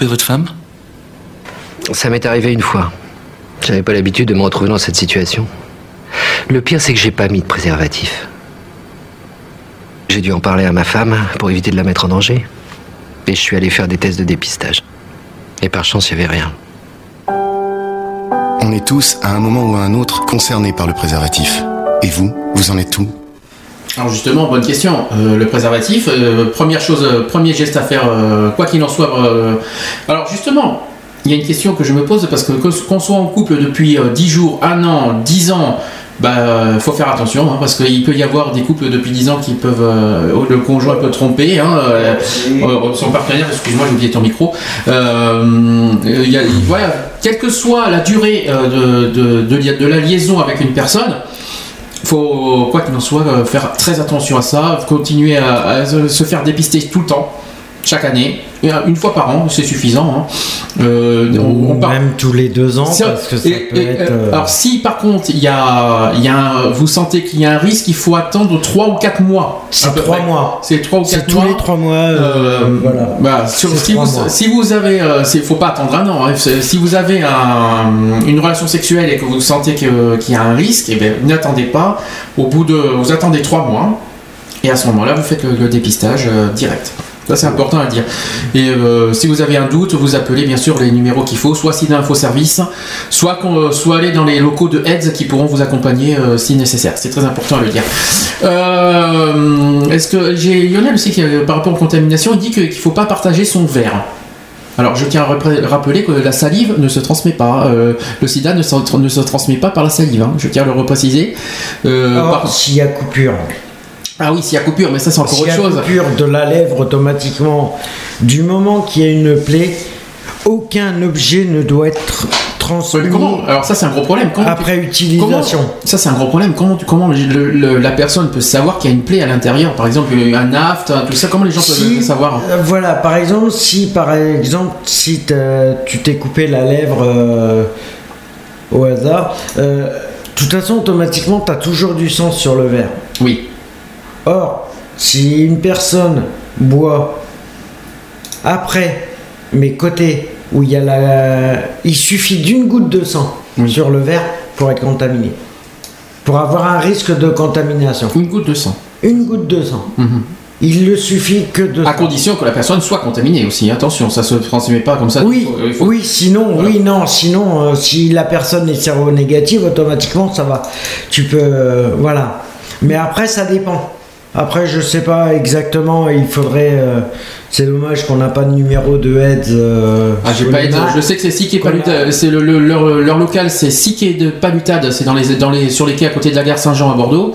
Trompé votre femme Ça m'est arrivé une fois. J'avais pas l'habitude de me retrouver dans cette situation. Le pire, c'est que j'ai pas mis de préservatif. J'ai dû en parler à ma femme pour éviter de la mettre en danger. Et je suis allé faire des tests de dépistage. Et par chance, il n'y avait rien. On est tous, à un moment ou à un autre, concernés par le préservatif. Et vous, vous en êtes tout Alors justement, bonne question. Euh, le préservatif, euh, première chose, euh, premier geste à faire, quoi qu'il en soit. Alors justement, il y a une question que je me pose parce que qu'on soit en couple depuis euh, 10 jours, 1 an, 10 ans, bah faut faire attention hein, parce qu'il peut y avoir des couples depuis 10 ans qui peuvent le conjoint peut tromper hein, son partenaire. Excuse-moi, j'ai oublié ton micro. Quelle que soit la durée de la liaison avec une personne faut, quoi qu'il en soit, euh, faire très attention à ça, continuer à, se faire dépister tout le temps, chaque année, une fois par an, c'est suffisant. hein. Euh, on- on part- Même tous les deux ans, parce que ça et- peut et, être. euh, euh, Alors si par contre il y a, il y a un- vous sentez qu'il y a un risque, il faut attendre 3 ou 4 mois. C'est à peu trois près. mois. C'est 3 ou 4 C'est mois. tous les trois mois. euh, Euh, voilà. bah, sur- si, vous, mois. si vous avez, euh, c'est- faut pas attendre un an. hein. Si vous avez un- une relation sexuelle et que vous sentez qu'il y a un risque, eh ben, n'attendez pas. Au bout de, vous attendez trois mois et à ce moment-là, vous faites le, le dépistage euh, direct. Ça c'est important à le dire. Et euh, si vous avez un doute, vous appelez bien sûr les numéros qu'il faut, soit SIDA Info Service, soit, qu'on- soit aller dans les locaux de AIDS qui pourront vous accompagner euh, si nécessaire. C'est très important à le dire. Euh, Est-ce que j'ai Lionel aussi qui, euh, par rapport aux contaminations, il dit qu'il ne faut pas partager son verre. Alors je tiens à rappeler que la salive ne se transmet pas. euh, le sida ne se, ne se transmet pas par la salive. hein. Je tiens à le repréciser. Euh, par- s'il y a coupure. Ah oui, s'il y a coupure, mais ça c'est encore S'il y autre a chose. coupure de la lèvre automatiquement, du moment qu'il y a une plaie, aucun objet ne doit être transmis Comment? Alors ça c'est un gros problème. Comment tu- après utilisation. Comment- ça c'est un gros problème. Comment, comment le- le- la personne peut savoir qu'il y a une plaie à l'intérieur? Par exemple, un aft, tout ça. Comment les gens peuvent Si- le savoir? Euh, Voilà, par exemple, si par exemple, si tu t'es coupé la lèvre euh, au hasard, euh, de toute façon, automatiquement, tu as toujours du sang sur le verre. Oui. Or, si une personne boit après, mais côté où il y a la. Il suffit d'une goutte de sang sur le verre pour être contaminé. Pour avoir un risque de contamination. Une goutte de sang. Une goutte de sang. Mhm. Il ne suffit que de À condition que la personne soit contaminée aussi. Attention, ça se transmet pas comme ça. Oui, Il faut- il faut- oui, sinon, oui, non, sinon, euh, si la personne est séronégative, automatiquement, ça va. Tu peux, euh, voilà. Mais après, ça dépend. Après, je sais pas exactement, il faudrait, euh, C'est dommage qu'on n'a pas de numéro de heads. euh, Ah, j'ai pas maps. je sais que c'est Sique et Palutade. C'est le, le- leur, leur local, c'est Sique et de Palutade. C'est dans les, dans les, sur les quais à côté de la gare Saint-Jean à Bordeaux.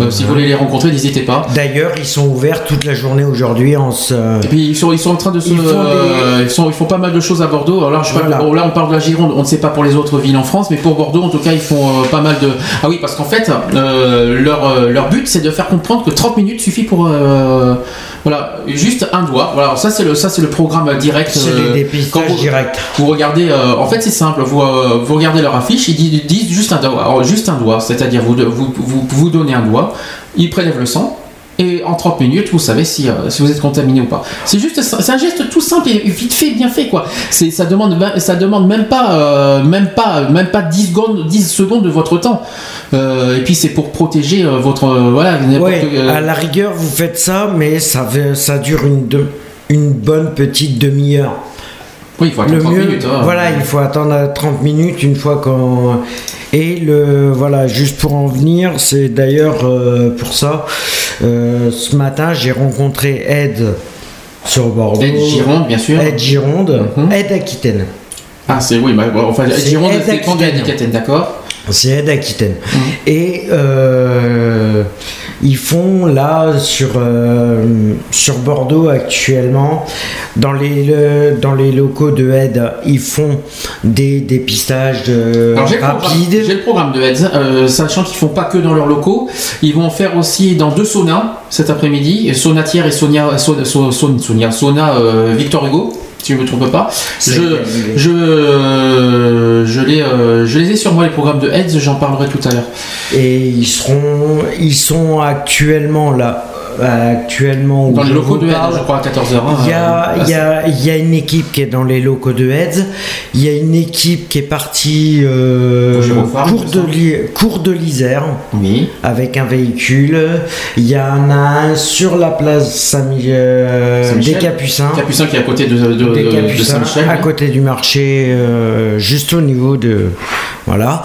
Euh, Si vous voulez les rencontrer, n'hésitez pas. D'ailleurs, ils sont ouverts toute la journée aujourd'hui en ce. Et puis ils sont, ils sont en train de se, Ils font euh, ils, sont, ils font pas mal de choses à Bordeaux. Alors je Voilà. bon, là on parle de la Gironde, on ne sait pas pour les autres villes en France, mais pour Bordeaux en tout cas ils font euh, pas mal de. Ah oui parce qu'en fait leur, leur but c'est de faire comprendre que 30 minutes suffit pour voilà juste un doigt. Voilà ça c'est le ça c'est le programme direct. C'est euh, des dépistages vous- directs. Vous regardez, euh, en fait c'est simple, vous, euh, vous regardez leur affiche, ils disent, juste un doigt, alors, juste un doigt, c'est-à-dire vous, vous, vous, vous donnez un doigt, ils prélèvent le sang. Et en 30 minutes, vous savez si, euh, si vous êtes contaminé ou pas. C'est juste, c'est un geste tout simple et vite fait, bien fait quoi. C'est, ça demande, ça demande même pas, euh, même pas, même pas 10 secondes, 10 secondes de votre temps. Euh, et puis c'est pour protéger votre, voilà, Ouais, à la rigueur, vous faites ça, mais ça, ça dure une, de- une bonne petite demi-heure. Oui, il faut attendre Le 30 mieux, minutes. hein. voilà, il faut attendre à 30 minutes une fois qu'on. Et le voilà, juste pour en venir, c'est d'ailleurs euh, pour ça. euh, ce matin, j'ai rencontré Ed sur Bordeaux. Ed Gironde, bien sûr. Ed Gironde, Ed Aquitaine. Ah, c'est oui, bah, enfin, Gironde, Ed c'est quand Aquitaine. D'accord C'est Ed Aquitaine. Et euh, ils font là sur, euh, sur Bordeaux actuellement, dans les, le- dans les locaux de Ed, ils font des dépistages de programme, rapides. j'ai le programme de Heads, euh, sachant qu'ils font pas que dans leurs locaux, ils vont en faire aussi dans deux saunas cet après-midi, Sonatière et Sonia, Son- Son- Son- Sonia, Sauna euh, Victor Hugo, je me trompe pas. Je, euh, je, les, euh, je les ai sur moi les programmes de Heads, j'en parlerai tout à l'heure. Et ils seront, ils sont actuellement là, actuellement où Dans les locaux de Heads, parle, je crois à 14h. Il y, a, il y a- il y a une équipe qui est dans les locaux de Heads. Il y a une équipe qui est partie euh, cours, de cours l'Isère Oui. avec un véhicule. Il y en a un sur la place euh, des. Capucins. Capucin qui est à côté de, de, de- Des de Capucins, Saint-Michel. à côté du marché, euh, juste au niveau de. Voilà.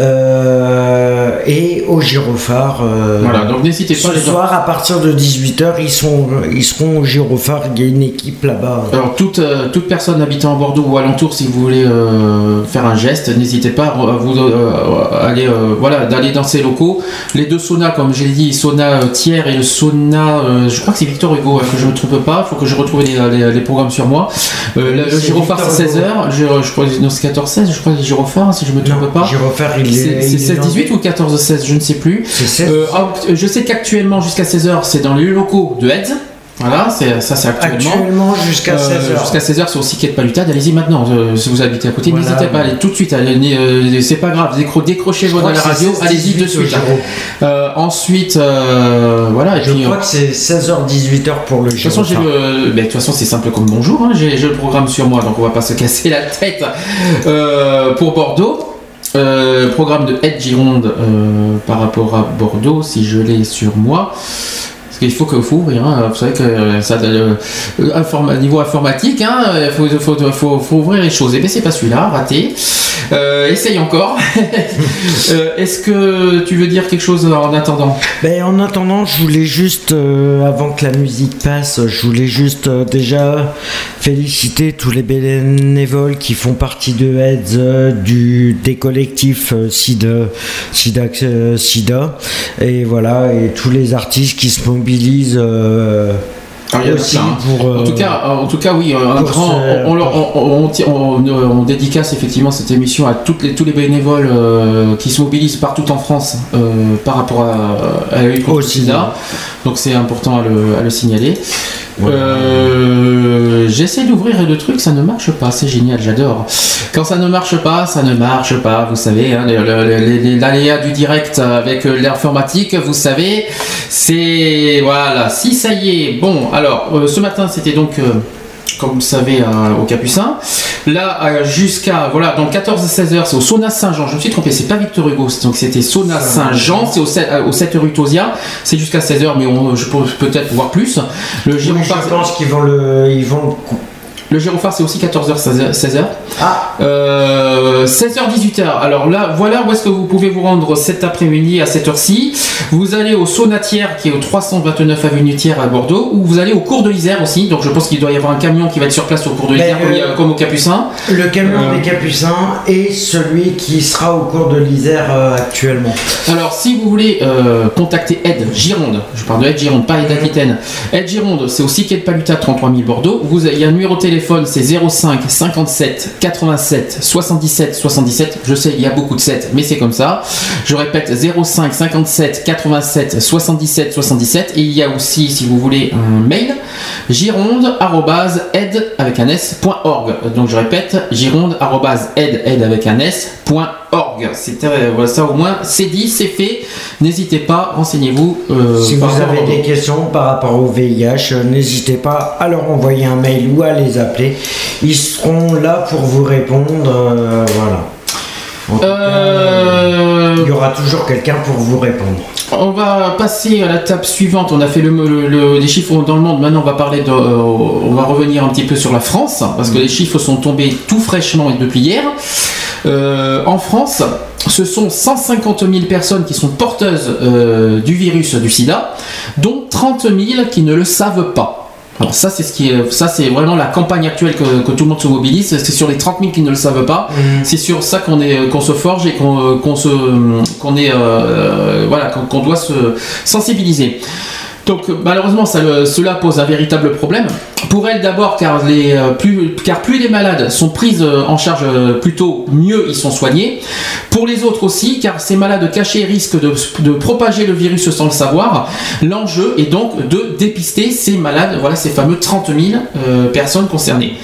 Euh, et au Girophare. euh, Voilà, donc n'hésitez pas, Ce les soir, à partir de 18h, ils, sont, ils seront au Girophare. Il y a une équipe là-bas. Alors toute, euh, toute personne habitant à Bordeaux ou alentour, si vous voulez faire un geste, n'hésitez pas à vous aller voilà d'aller dans ces locaux. Les deux saunas, comme j'ai dit, sauna Thiers et le sauna, je crois que c'est Victor Hugo, hein, que je ne me trompe pas. Il faut que je retrouve les, les- les programmes sur moi. Le, le C'est Girophare Victor c'est Hugo. 16h, je, je crois que non, c'est 14-16, je crois que c'est Girophare, si je me trompe pas. Girophare, il C'est est. c'est il est dans- 16-18 ou 14-16, je ne sais plus. C'est 16. Euh, ah, je sais qu'actuellement, jusqu'à 16h, c'est dans les locaux de Heads. Voilà, c'est, ça c'est actuellement. Actuellement, jusqu'à Euh, 16h. Jusqu'à 16h sur Siquet de Palutade, allez-y maintenant, euh, si vous habitez à côté, Voilà. n'hésitez pas, allez tout de suite, euh, c'est pas grave, décro- décrochez votre la c'est radio, 16, allez-y de 18 au suite. Euh, ensuite, euh, voilà, et Je puis. crois euh, que c'est 16h-18h pour le de toute façon, ben, de toute façon, c'est simple comme bonjour. hein, J'ai le programme sur moi, donc on va pas se casser la tête. Euh, pour Bordeaux, euh, programme de Ed Gironde euh, par rapport à Bordeaux, si je l'ai sur moi. Qu'il faut que faut ouvrir. hein, Vous que euh, ça, euh, niveau informatique, hein, il faut, faut, faut, ouvrir les choses. Et bien, c'est pas celui-là, raté. Euh, essaye encore. Euh, Est-ce que tu veux dire quelque chose en attendant? Ben, en attendant, je voulais juste, euh, avant que la musique passe, je voulais juste euh, déjà féliciter tous les bénévoles qui font partie de AIDS, euh, du, des collectifs euh, SIDA, SIDA, euh, SIDA, et voilà, et tous les artistes qui se mobilisent. Euh, y en a aussi plein, hein. pour, euh, en tout cas, en tout cas, oui, ce- on, dédicace effectivement cette émission à toutes les, tous les bénévoles euh, qui se mobilisent partout en France euh, par rapport à, à la lutte contre le sida. Donc c'est important à le, à le signaler. Euh, J'essaie d'ouvrir le truc, ça ne marche pas, c'est génial, j'adore. Quand ça ne marche pas, ça ne marche pas, vous savez, hein, l'aléa du direct avec euh, l'informatique, vous savez, c'est... Voilà, si ça y est, bon, alors, euh, ce matin c'était donc... euh, comme vous le savez, au Capucin. Là, euh, jusqu'à, voilà, donc 14 à 16 heures, c'est au Sauna Saint-Jean. Je me suis trompé, c'est pas Victor Hugo, donc c'était Sauna Saint-Jean, c'est au 7, euh, au 7 rue Tosia. C'est jusqu'à 16 heures, mais on, je peux peut-être voir plus. Le oui, je pense qu'ils vont le, ils vont le gyrophare, c'est aussi 14h, 16h. Ah. 16h, 18h. Alors là, voilà où est-ce que vous pouvez vous rendre cet après-midi à cette heure-ci. Vous allez au Sonatière, qui est au 329 avenue Thiers à Bordeaux, ou vous allez au cours de l'Isère aussi. Donc je pense qu'il doit y avoir un camion qui va être sur place au cours de Ben, l'Isère, comme, euh, au Capucin. Le camion Euh, des Capucins et celui qui sera au cours de l'Isère euh, actuellement. Alors, si vous voulez euh, contacter Aide Gironde, je parle de Aide Gironde, pas Aide Aquitaine. Aide Gironde, c'est aussi quai de Paluta, 33 000 Bordeaux. Vous, il y a un numéro de téléphone, c'est 05 57 87 77 77. Je sais, il y a beaucoup de 7, mais c'est comme ça. Je répète, 05 57 87 77 77. Et il y a aussi, si vous voulez, un mail, gironde aide avec un s.org. Donc je répète, gironde aide aide avec un s.org. C'était euh, voilà ça au moins, c'est dit, c'est fait. N'hésitez pas, renseignez-vous. euh, Si vous avez des questions par rapport au VIH, euh, n'hésitez pas à leur envoyer un mail ou à les appeler. Ils seront là pour vous répondre. euh, voilà. Cas, Euh, Il y aura toujours quelqu'un pour vous répondre. On va passer à la table suivante. On a fait le, le- le- les chiffres dans le monde. Maintenant, on va parler de, euh, on va revenir un petit peu sur la France parce que les chiffres sont tombés tout fraîchement depuis hier. Euh, en France, ce sont 150 000 personnes qui sont porteuses euh, du virus du SIDA, dont 30 000 qui ne le savent pas. Alors ça c'est ce qui est, ça c'est vraiment la campagne actuelle que, que tout le monde se mobilise. C'est sur les 30 000 qui ne le savent pas. C'est sur ça qu'on est, qu'on se forge et qu'on, qu'on se, qu'on est, euh, voilà, qu'on, qu'on doit se sensibiliser. Donc malheureusement, cela pose un véritable problème. Pour elle d'abord, car, euh, plus, les malades sont prises euh, en charge euh, plus tôt, mieux ils sont soignés. Pour les autres aussi, car ces malades cachés risquent de, propager le virus sans le savoir. L'enjeu est donc de dépister ces malades, voilà ces fameux 30 000 euh, personnes concernées.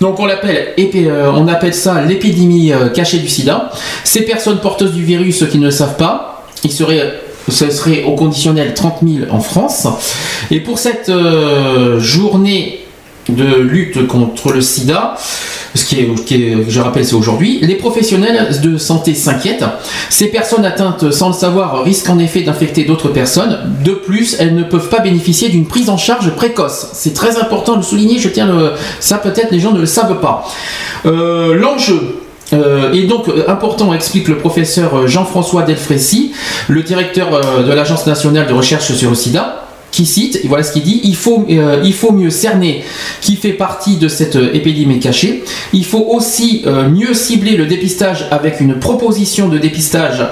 Donc on l'appelle, on appelle ça l'épidémie cachée du sida. Ces personnes porteuses du virus qui ne le savent pas, il serait, ce serait au conditionnel 30 000 en France. Et pour cette euh, journée de lutte contre le sida, ce qui est, je rappelle, c'est aujourd'hui, les professionnels de santé s'inquiètent. Ces personnes atteintes sans le savoir risquent en effet d'infecter d'autres personnes. De plus, elles ne peuvent pas bénéficier d'une prise en charge précoce. C'est très important de le souligner, je tiens le... ça peut-être les gens ne le savent pas. Euh, L'enjeu. Euh, est donc euh, important, explique le professeur euh, Jean-François Delfrécy, le directeur de l'Agence nationale de recherche sur le sida qui cite, et voilà ce qu'il dit, il faut, il faut mieux cerner qui fait partie de cette épidémie cachée. Il faut aussi mieux cibler le dépistage avec une proposition de dépistage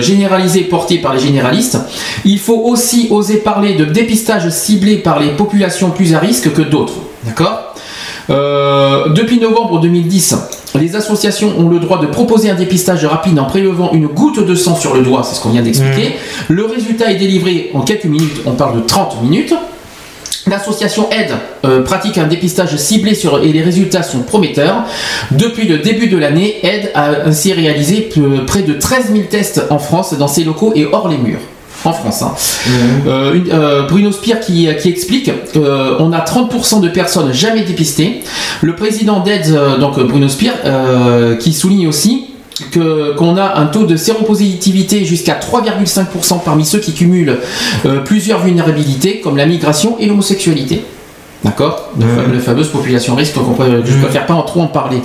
généralisée portée par les généralistes. Il faut aussi oser parler de dépistage ciblé par les populations plus à risque que d'autres. D'accord? Euh, depuis novembre 2010, les associations ont le droit de proposer un dépistage rapide en prélevant une goutte de sang sur le doigt, c'est ce qu'on vient d'expliquer. Le résultat est délivré en quelques minutes, on parle de 30 minutes. L'association Aide euh, pratique un dépistage ciblé sur, et les résultats sont prometteurs. Depuis le début de l'année, Aide a ainsi réalisé euh, près de 13 000 tests en France dans ses locaux et hors les murs. En France. hein. Euh, une- euh, Bruno Spire qui, qui explique euh, on a 30% de personnes jamais dépistées. Le président d'Aide, euh, donc Bruno Spire, euh, qui souligne aussi que- qu'on a un taux de séropositivité jusqu'à 3,5% parmi ceux qui cumulent euh, plusieurs vulnérabilités comme la migration et l'homosexualité. D'accord fa- La fameuse population risque, donc on peut- je préfère pas en trop en parler.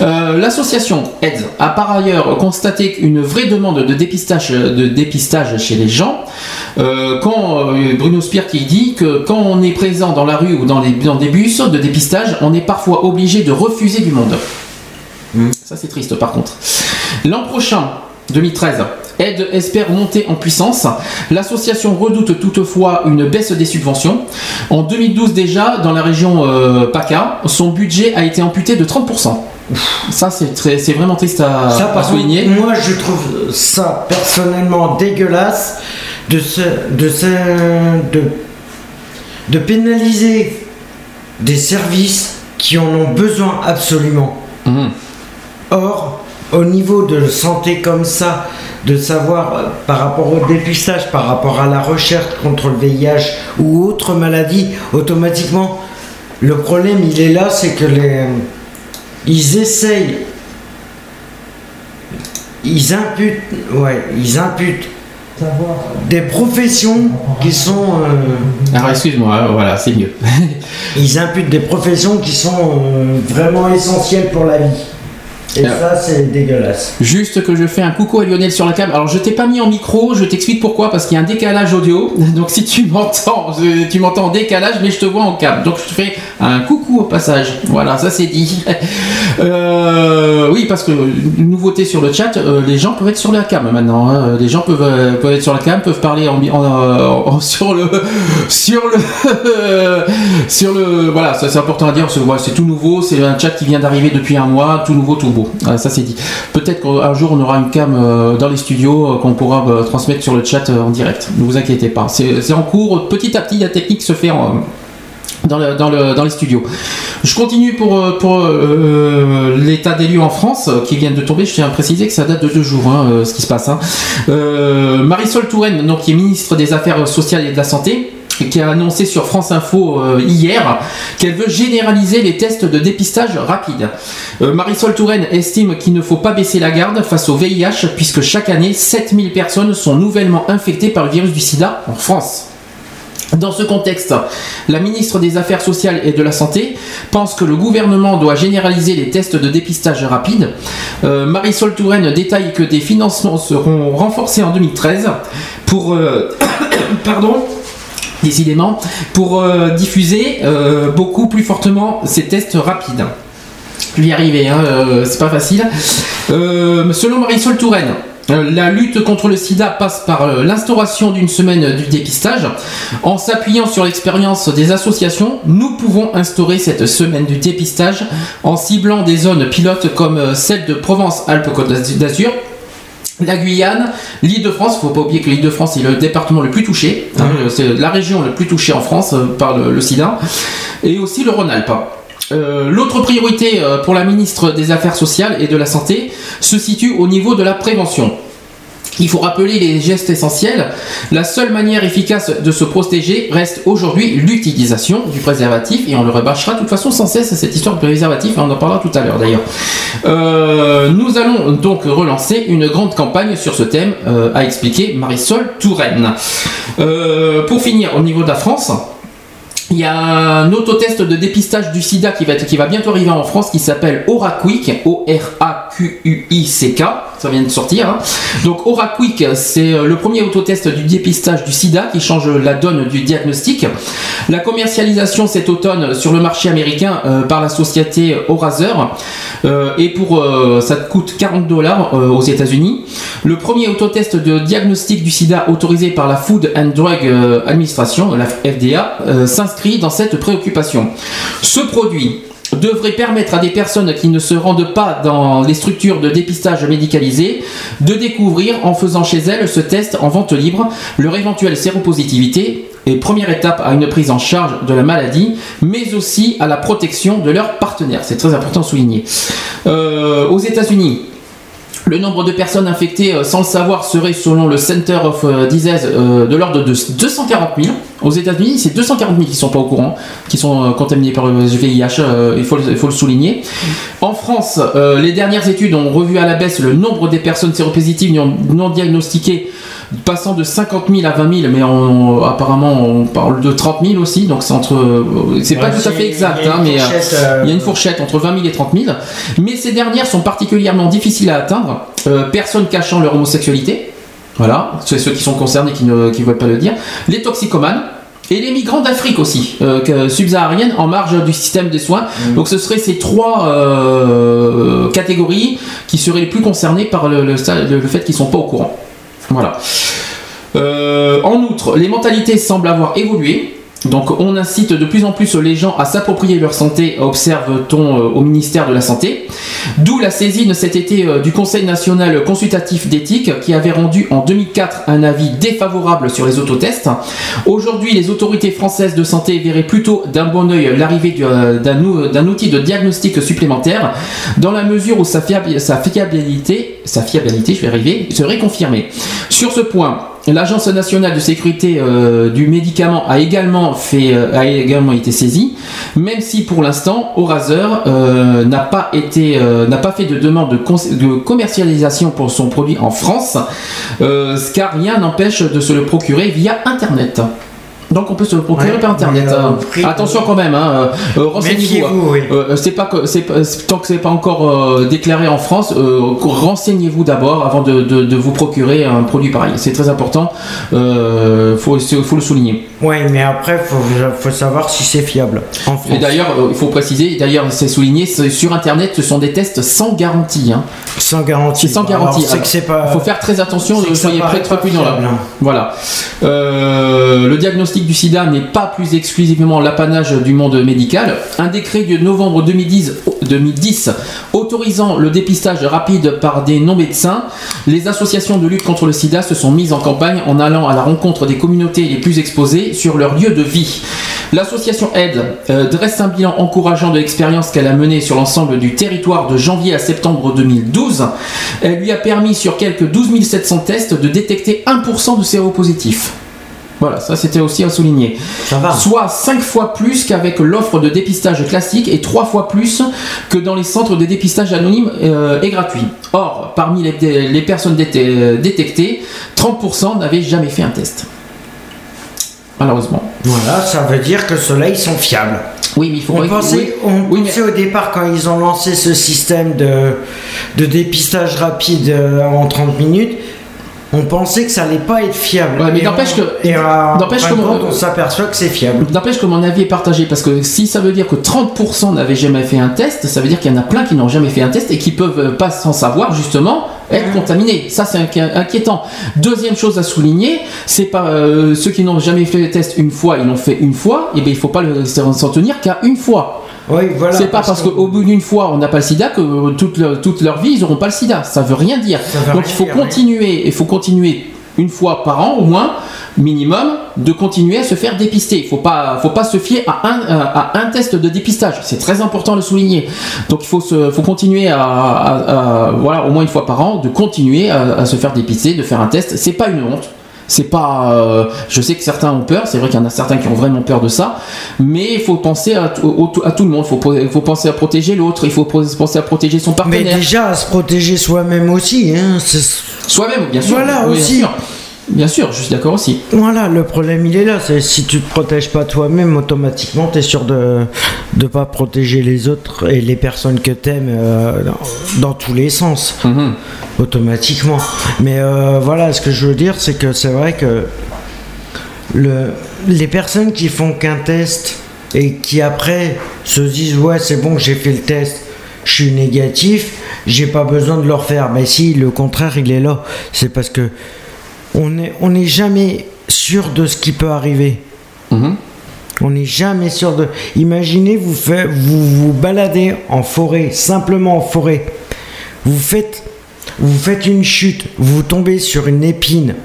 Euh, L'association AIDS a par ailleurs constaté une vraie demande de dépistage, de dépistage chez les gens. Euh, quand euh, Bruno Spire qui dit que quand on est présent dans la rue ou dans, les, dans des bus de dépistage, on est parfois obligé de refuser du monde. Ça c'est triste par contre. L'an prochain, 2013, Aide espère monter en puissance. L'association redoute toutefois une baisse des subventions. En 2012 déjà, dans la région euh, PACA, son budget a été amputé de 30%. Ça c'est très- c'est vraiment triste à, Ça, à par souligner. contre, moi, je trouve ça personnellement dégueulasse de de se, de, de pénaliser des services qui en ont besoin absolument. Mhm. Or, au niveau de santé comme ça, de savoir euh, par rapport au dépistage, par rapport à la recherche contre le VIH ou autres maladies, automatiquement, le problème il est là, c'est que les, ils essayent, ils imputent, ouais, ils imputent des professions qui sont. euh, Alors excuse-moi, voilà, c'est mieux. ils imputent des professions qui sont euh, vraiment essentielles pour la vie. Et Alors. ça, c'est dégueulasse. Juste que je fais un coucou à Lionel sur la cam. Alors je t'ai pas mis en micro, je t'explique pourquoi, parce qu'il y a un décalage audio. Donc si tu m'entends, tu m'entends en décalage, mais je te vois en cam. Donc je te fais un coucou au passage. Voilà, ça c'est dit. Euh, oui, parce que nouveauté sur le chat, euh, les gens peuvent être sur la cam maintenant. hein. Les gens peuvent, euh, peuvent être sur la cam, peuvent parler en, en- en- sur le sur le sur le voilà, ça c'est important à dire. C'est tout nouveau, c'est un chat qui vient d'arriver depuis un mois, tout nouveau, tout beau. Voilà, ça c'est dit. Peut-être qu'un jour on aura une cam euh, dans les studios euh, qu'on pourra euh, transmettre sur le chat en direct. Ne vous inquiétez pas, c'est en cours. Petit à petit, la technique se fait dans, le- dans, le- dans les studios. Je continue pour, l'état des lieux en France qui vient de tomber. Je tiens à préciser que ça date de deux jours, hein, ce qui se passe. hein. Marisol Touraine, donc, qui est ministre des Affaires sociales et de la Santé, qui a annoncé sur France Info euh, hier qu'elle veut généraliser les tests de dépistage rapide. Euh, Marisol Touraine estime qu'il ne faut pas baisser la garde face au VIH puisque chaque année 7000 personnes sont nouvellement infectées par le virus du sida en France. Dans ce contexte, la ministre des Affaires sociales et de la Santé pense que le gouvernement doit généraliser les tests de dépistage rapide. Euh, Marisol Touraine détaille que des financements seront renforcés en 2013 pour... euh, pardon Décidément, pour euh, diffuser euh, beaucoup plus fortement ces tests rapides. Je vais y arriver, hein, euh, c'est pas facile. Selon Marisol Touraine, la lutte contre le sida passe par l'instauration d'une semaine du dépistage. En s'appuyant sur l'expérience des associations, nous pouvons instaurer cette semaine du dépistage en ciblant des zones pilotes comme celle de Provence-Alpes-Côte d'Azur, la Guyane, l'Île-de-France, faut pas oublier que l'Île-de-France est le département le plus touché, hein, c'est la région le plus touchée en France euh, par le, le sida, et aussi le Rhône-Alpes. Euh, L'autre priorité euh, pour la ministre des Affaires sociales et de la Santé se situe au niveau de la prévention. Il faut rappeler les gestes essentiels. La seule manière efficace de se protéger reste aujourd'hui l'utilisation du préservatif et on le rebâchera de toute façon sans cesse cette histoire de préservatif on en parlera tout à l'heure d'ailleurs. Euh, nous allons donc relancer une grande campagne sur ce thème, euh, a expliqué Marisol Touraine. Euh, pour finir, au niveau de la France, il y a un autotest de dépistage du sida qui va, bientôt arriver en France qui s'appelle OraQuick, O-R-A-Q-U-I-C-K, ça vient de sortir. hein. Donc OraQuick, c'est euh, le premier autotest du dépistage du sida qui change la donne du diagnostic. La commercialisation cet automne sur le marché américain euh, par la société Orazer euh, et pour ça coûte 40 dollars aux États-Unis. Le premier autotest de diagnostic du sida autorisé par la Food and Drug Administration, la FDA, euh, dans cette préoccupation. Ce produit devrait permettre à des personnes qui ne se rendent pas dans les structures de dépistage médicalisées de découvrir en faisant chez elles ce test en vente libre leur éventuelle séropositivité et première étape à une prise en charge de la maladie mais aussi à la protection de leurs partenaires. C'est très important à souligner. Euh, aux États-Unis, le nombre de personnes infectées euh, sans le savoir serait, selon le Center of euh, Disease, euh, de l'ordre de 240 000. Aux États-Unis, c'est 240 000 qui sont pas au courant, qui sont contaminés par le VIH. il, faut le, souligner. En France, les dernières études ont revu à la baisse le nombre des personnes séropositives non diagnostiquées passant de 50 000 à 20 000, mais on- apparemment on parle de 30 000 aussi, donc c'est entre, euh, c'est pas tout à fait exact, hein, mais euh, euh, il y a une fourchette entre 20 000 et 30 000, mais ces dernières sont particulièrement difficiles à atteindre, euh, personnes cachant leur homosexualité, voilà, c'est ceux qui sont concernés qui ne qui veulent pas le dire, les toxicomanes. Et les migrants d'Afrique aussi, euh, subsaharienne, en marge du système des soins. Donc ce seraient ces trois euh, catégories qui seraient les plus concernées par le, le- fait qu'ils sont pas au courant. Voilà. Euh, en outre, les mentalités semblent avoir évolué. Donc on incite de plus en plus les gens à s'approprier leur santé, observe-t-on euh, au ministère de la Santé. D'où la saisine cet été euh, du Conseil national consultatif d'éthique qui avait rendu en 2004 un avis défavorable sur les autotests. Aujourd'hui, les autorités françaises de santé verraient plutôt d'un bon oeil l'arrivée euh, d'un ou- d'un outil de diagnostic supplémentaire dans la mesure où sa, fiab- sa fiabilité, sa serait confirmée. Sur ce point, l'Agence nationale de sécurité euh, du médicament a également, fait, euh, a également été saisie, même si pour l'instant, Orazer euh, n'a pas, euh, fait de demande de, de commercialisation pour son produit en France, car rien n'empêche de se le procurer via Internet. Donc on peut se le procurer Ouais, par internet. euh, hein. Attention quand même, hein, euh, renseignez-vous. Méfiez-vous, oui. Euh, c'est pas que c'est tant que c'est pas encore déclaré en France, renseignez-vous d'abord avant de, de- de vous procurer un produit pareil. C'est très important. Faut faut le souligner. Ouais, mais après, faut, faut savoir si c'est fiable. En France. Et d'ailleurs, il faut préciser, d'ailleurs, c'est souligné, sur Internet, ce sont des tests sans garantie. hein. Sans garantie. Sans Alors, garantie. que pas- faut faire très attention, soyez prêts, très pas prudents là. hein. Voilà. Le diagnostic du sida n'est pas plus exclusivement l'apanage du monde médical. Un décret de novembre 2010, 2010 autorisant le dépistage rapide par des non-médecins, les associations de lutte contre le sida se sont mises en campagne en allant à la rencontre des communautés les plus exposées sur leur lieu de vie. L'association Aide euh, dresse un bilan encourageant de l'expérience qu'elle a menée sur l'ensemble du territoire de janvier à septembre 2012. Elle lui a permis sur quelques 12 700 tests de détecter 1% de séropositifs. Voilà, ça c'était aussi à souligner. Soit 5 fois plus qu'avec l'offre de dépistage classique et 3 fois plus que dans les centres de dépistage anonymes euh, et gratuits. Or, parmi les, les personnes déte- détectées, 30% n'avaient jamais fait un test. Malheureusement. Voilà, ça veut dire que ceux-là, ils sont fiables. Oui, mais il faut On pensait, oui. on pensait au départ, quand ils ont lancé ce système de, de dépistage rapide euh, en 30 minutes, on pensait que ça allait pas être fiable. Ouais, mais n'empêche que- Et n'empêche que compte, on s'aperçoit que c'est fiable. N'empêche que mon avis est partagé parce que si ça veut dire que 30% n'avaient jamais fait un test, ça veut dire qu'il y en a plein qui n'ont jamais fait un test et qui peuvent euh, pas sans savoir justement être contaminés. Ça c'est inqui- inquiétant. Deuxième chose à souligner, c'est pas euh, ceux qui n'ont jamais fait le test une fois, ils l'ont fait une fois, et bien il faut pas s'en tenir qu'à une fois. Oui, voilà. c'est pas parce qu'au bout d'une fois on n'a pas le sida que euh, toute, leur, toute leur vie ils n'auront pas le sida. Ça veut rien dire. veut Donc rien il faut dire, oui. continuer, il faut continuer une fois par an au moins minimum de continuer à se faire dépister. Il faut pas, faut pas se fier à un, à un test de dépistage. C'est très important de le souligner. Donc il faut se, faut continuer à, à- à- voilà au moins une fois par an de continuer à, à se faire dépister, de faire un test. C'est pas une honte. C'est pas. euh, je sais que certains ont peur. C'est vrai qu'il y en a certains qui ont vraiment peur de ça. Mais il faut penser à, tout- au- à tout le monde. Il faut, penser à protéger l'autre. Il faut penser à protéger son Mais partenaire. déjà, à se protéger soi-même aussi. Hein, Soi-même, bien sûr. Voilà, Oui, bien aussi. sûr. Bien sûr, je suis d'accord aussi. Voilà, le problème il est là, c'est si tu te protèges pas toi-même, automatiquement tu es sûr de ne pas protéger les autres et les personnes que tu aimes dans, dans tous les sens, Mhm. automatiquement. Mais euh, voilà, ce que je veux dire, c'est que c'est vrai que le, les personnes qui font qu'un test et qui après se disent ouais c'est bon j'ai fait le test, je suis négatif, j'ai pas besoin de le refaire. Mais si le contraire il est là, c'est parce que on n'est on jamais sûr de ce qui peut arriver. On n'est jamais sûr de. Imaginez, vous, fait, vous vous baladez en forêt, simplement en forêt. Vous faites, vous faites une chute, vous tombez sur une épine.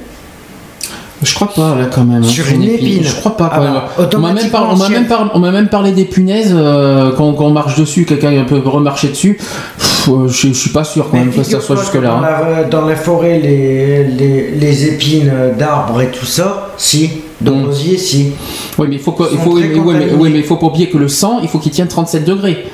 Je crois pas là quand même. hein, Sur une épine. Je crois pas. Ah quand bah, même. on m'a même, par- par- parlé des punaises euh, quand, quand on marche dessus, quelqu'un peut remarcher dessus. Pff, euh, je, je suis pas sûr quand même que ça soit Figure-toi jusque que là. Dans, la, dans la forêt, les, les, les épines d'arbres et tout ça, si. De rosier, si. Oui, mais il faut que, il faut, oui, mais, oui, faut pas oublier que le sang, il faut qu'il tienne 37 degrés.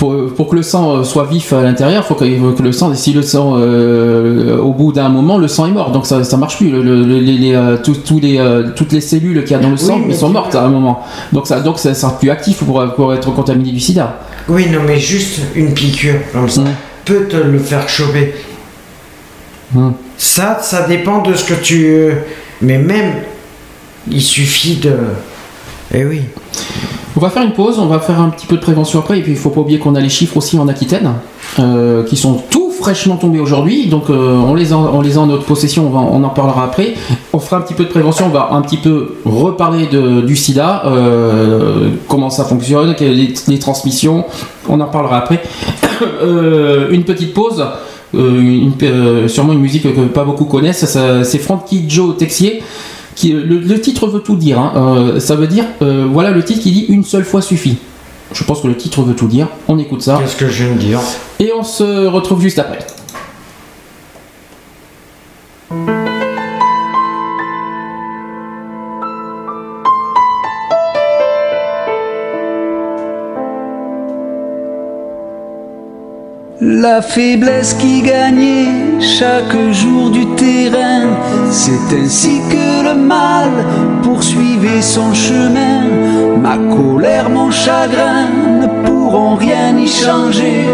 Pour, pour que le sang euh, soit vif à l'intérieur, il faut que, le sang, si le sang, euh, au bout d'un moment, le sang est mort, donc ça, ça marche plus. Le- le- les, les, euh, tous- tous les, toutes les cellules qu'il y a dans le Oui, sang, mais elles sont mortes à un moment. Donc ça, donc ça sera plus actif pour, pour être contaminé du sida. Oui, non, mais juste une piqûre comme ça peut te le faire choper. Ça, ça dépend de ce que tu. Mais même, il suffit de. Eh oui. On va faire une pause, on va faire un petit peu de prévention après, et puis il faut pas oublier qu'on a les chiffres aussi en Aquitaine, euh, qui sont tout fraîchement tombés aujourd'hui, donc euh, on, les a, en notre possession, on, en parlera après. On fera un petit peu de prévention, on va un petit peu reparler du sida, euh, comment ça fonctionne, les, les transmissions, on en parlera après. Une petite pause. sûrement une musique que pas beaucoup connaissent, c'est Frankie Joe Texier qui, le, le titre veut tout dire. hein. Euh, ça veut dire, euh, voilà le titre qui dit une seule fois suffit. Je pense que le titre veut tout dire. On écoute ça. Qu'est-ce que je viens de dire? Et on se retrouve juste après. La faiblesse qui gagnait chaque jour du terrain, c'est ainsi que le mal poursuivait son chemin. Ma colère, mon chagrin ne pourront rien y changer.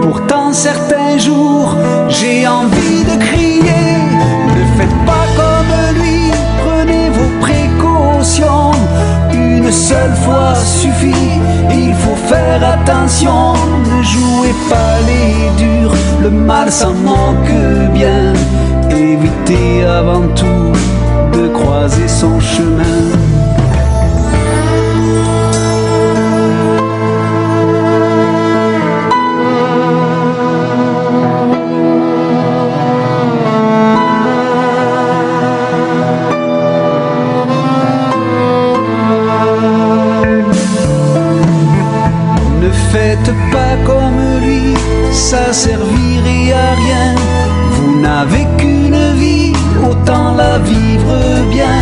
Pourtant certains jours, j'ai envie de crier. Ne faites pas comme lui, prenez vos précautions. Une seule fois suffit, faire attention. Ne jouez pas les durs, le mal s'en manque bien. Évitez avant tout de croiser son chemin. Ne faites pas comme lui, ça servirait à rien. Vous n'avez qu'une vie, autant la vivre bien.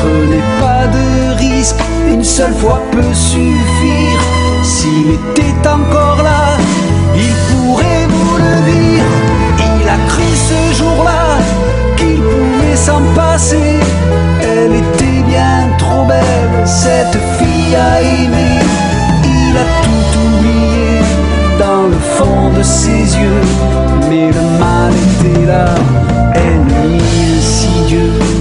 Prenez pas de risque, une seule fois peut suffire. S'il était encore là, il pourrait vous le dire. Il a cru ce jour-là qu'il pouvait s'en passer. Elle était bien trop belle, cette fille à aimer. Dans le fond de ses yeux. Mais le mal était là, ennemi insidieux.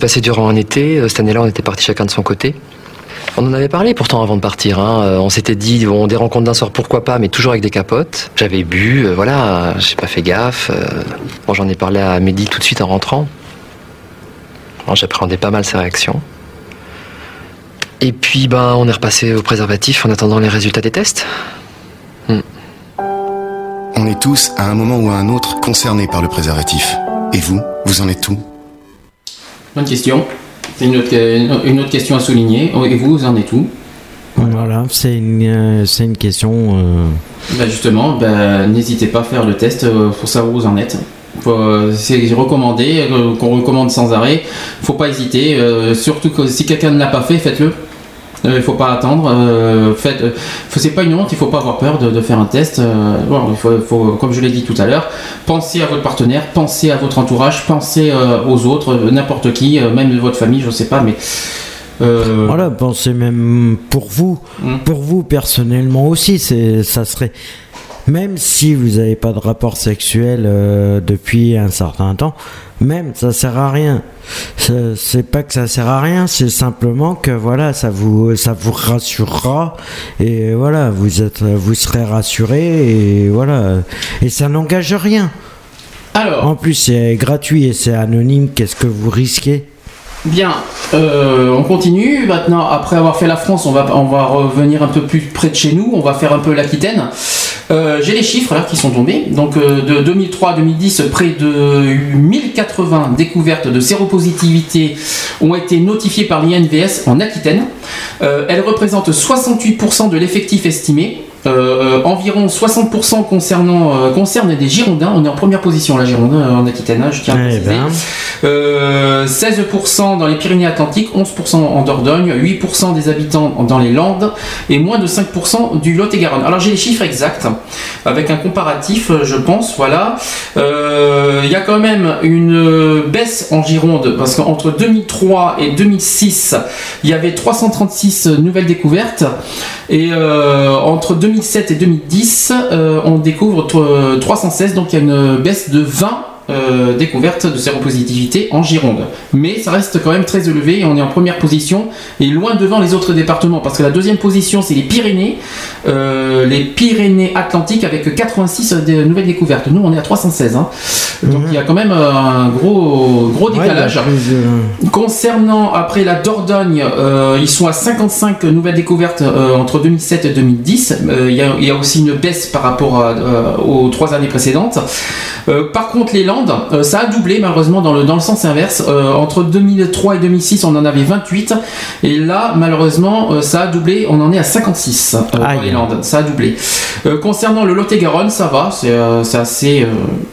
Passé durant un été. Euh, Cette année-là, on était partis chacun de son côté. On en avait parlé pourtant avant de partir. hein. Euh, On s'était dit, bon, des rencontres d'un soir, pourquoi pas, mais toujours avec des capotes. J'avais bu, euh, voilà, j'ai pas fait gaffe. Bon, j'en ai parlé à Mehdi tout de suite en rentrant. J'appréhendais pas mal ses réactions. Et puis, ben, on est repassé au préservatif en attendant les résultats des tests. On est tous, à un moment ou à un autre, concernés par le préservatif. Et vous, vous en êtes tout Bonne question. C'est une autre, une autre question à souligner. Et vous, vous en êtes où? Voilà, c'est une, euh, c'est une question. euh, Bah justement, bah, n'hésitez pas à faire le test euh, pour savoir où vous en êtes. Faut, C'est recommandé, qu'on recommande sans arrêt. Faut pas hésiter. euh, surtout que si quelqu'un ne l'a pas fait, faites-le. Euh, Il faut pas attendre. euh, faites, euh, c'est pas une honte. Il faut pas avoir peur de, de faire un test. euh, bon, il faut, faut- comme je l'ai dit tout à l'heure, pensez à votre partenaire, pensez à votre entourage, pensez euh, aux autres, n'importe qui, même de votre famille, je sais pas, mais. Voilà, pensez même pour vous, pour vous personnellement aussi, c'est, ça serait, même si vous n'avez pas de rapport sexuel depuis un certain temps, même ça sert à rien. C'est, pas que ça sert à rien, c'est simplement que voilà, ça vous, ça vous rassurera et voilà, vous êtes, vous serez rassuré et voilà, et ça n'engage rien. Alors. En plus, c'est gratuit et c'est anonyme. Qu'est-ce que vous risquez? Bien, euh, on continue. Maintenant, après avoir fait la France, on va, on va revenir un peu plus près de chez nous. On va faire un peu l'Aquitaine. Euh, J'ai les chiffres là qui sont tombés. Donc euh, de 2003 à 2010, près de 1080 découvertes de séropositivité ont été notifiées par l'INVS en Aquitaine. Euh, elles représentent 68% de l'effectif estimé. Euh, environ 60% concernant, euh, concerne des Girondins. On est en première position, la Gironde, euh, en Aquitaine, hein, je tiens à Eh préciser. ben. Euh, 16% dans les Pyrénées-Atlantiques, 11% en Dordogne, 8% des habitants dans les Landes et moins de 5% du Lot-et-Garonne. Alors j'ai les chiffres exacts avec un comparatif, je pense. Voilà, il y a quand même une baisse en Gironde parce qu'entre 2003 et 2006, il y avait 336 nouvelles découvertes et entre 2007 et 2010, euh, on découvre euh, 316, donc il y a une baisse de 20 euh, découvertes de séropositivité en Gironde. Mais ça reste quand même très élevé et on est en première position et loin devant les autres départements parce que la deuxième position c'est les Pyrénées, euh, les Pyrénées-Atlantiques avec 86 de nouvelles découvertes. Nous on est à 316. hein. Donc il y a quand même euh, un gros, gros décalage. Concernant après la Dordogne, euh, ils sont à 55 nouvelles découvertes euh, entre 2007 et 2010. Euh, Il y, y a aussi une baisse par rapport à, euh, aux trois années précédentes. Euh, par contre, les Landes, euh, ça a doublé malheureusement dans le, dans le sens inverse. Euh, entre 2003 et 2006, on en avait 28. Et là, malheureusement, euh, ça a doublé. On en est à 56 euh, dans les Landes. Ça a doublé. Concernant le Lot-et-Garonne, ça va. C'est assez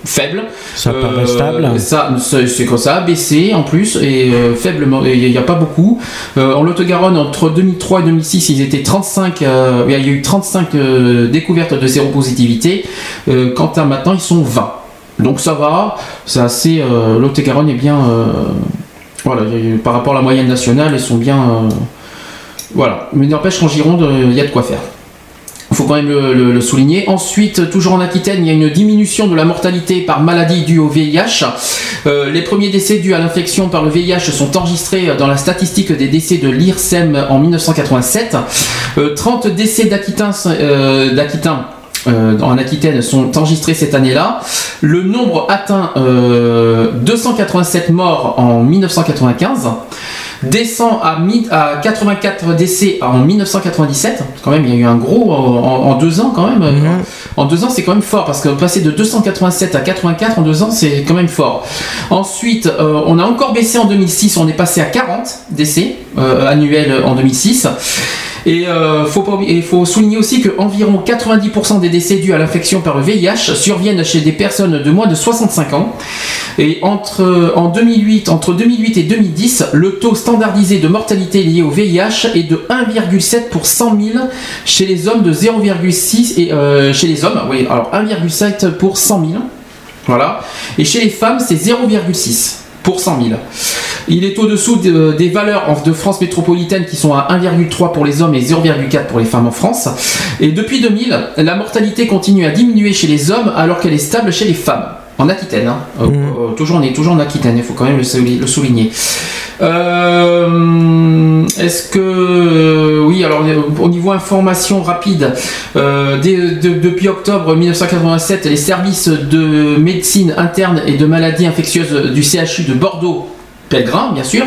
faible. Ça paraît stable. ça, c'est que ça a baissé en plus et faiblement. Il n'y a pas beaucoup. En Lot-et-Garonne, entre 2003 et 2006, ils étaient 35. euh, il y a eu 35 euh, découvertes de séropositivité. Quant à maintenant, ils sont 20. Donc ça va. C'est assez. Euh, est bien. euh, voilà, par rapport à la moyenne nationale, ils sont bien. euh, voilà. Mais n'empêche qu'en Gironde, il y a de quoi faire. Il faut quand même le, souligner. Ensuite, toujours en Aquitaine, il y a une diminution de la mortalité par maladie due au VIH. Les premiers décès dus à l'infection par le VIH sont enregistrés dans la statistique des décès de l'IRSEM en 1987. Euh, 30 décès d'Aquitains, euh, en Aquitaine sont enregistrés cette année-là. Le nombre atteint euh, 287 morts en 1995 descend à, mi- à 84 décès en 1997. Quand même, il y a eu un gros en, en deux ans quand même. En deux ans, c'est quand même fort parce que passer de 287 à 84 en deux ans, c'est quand même fort. Ensuite, euh, on a encore baissé en 2006. On est passé à 40 décès euh, annuels en 2006. Et euh, il faut souligner aussi que environ 90% des décès dus à l'infection par le VIH surviennent chez des personnes de moins de 65 ans. Et entre, en 2008, entre 2008 et 2010, le taux standardisé de mortalité lié au VIH est de 1,7 pour 100 000 chez les hommes de 0,6 et euh, chez les hommes, oui, alors 1,7 pour 100 000. Voilà. Et chez les femmes, c'est 0,6 pour 100 000. Il est au-dessous de- des valeurs de France métropolitaine qui sont à 1,3 pour les hommes et 0,4 pour les femmes en France. Et depuis 2000, la mortalité continue à diminuer chez les hommes alors qu'elle est stable chez les femmes. En Aquitaine, hein. Euh, euh, toujours, on est toujours en Aquitaine, il faut quand même le souligner. Euh, Est-ce que euh, oui alors euh, au niveau information rapide depuis octobre 1987 les services de médecine interne et de maladies infectieuses du CHU de Bordeaux Pellegrin bien sûr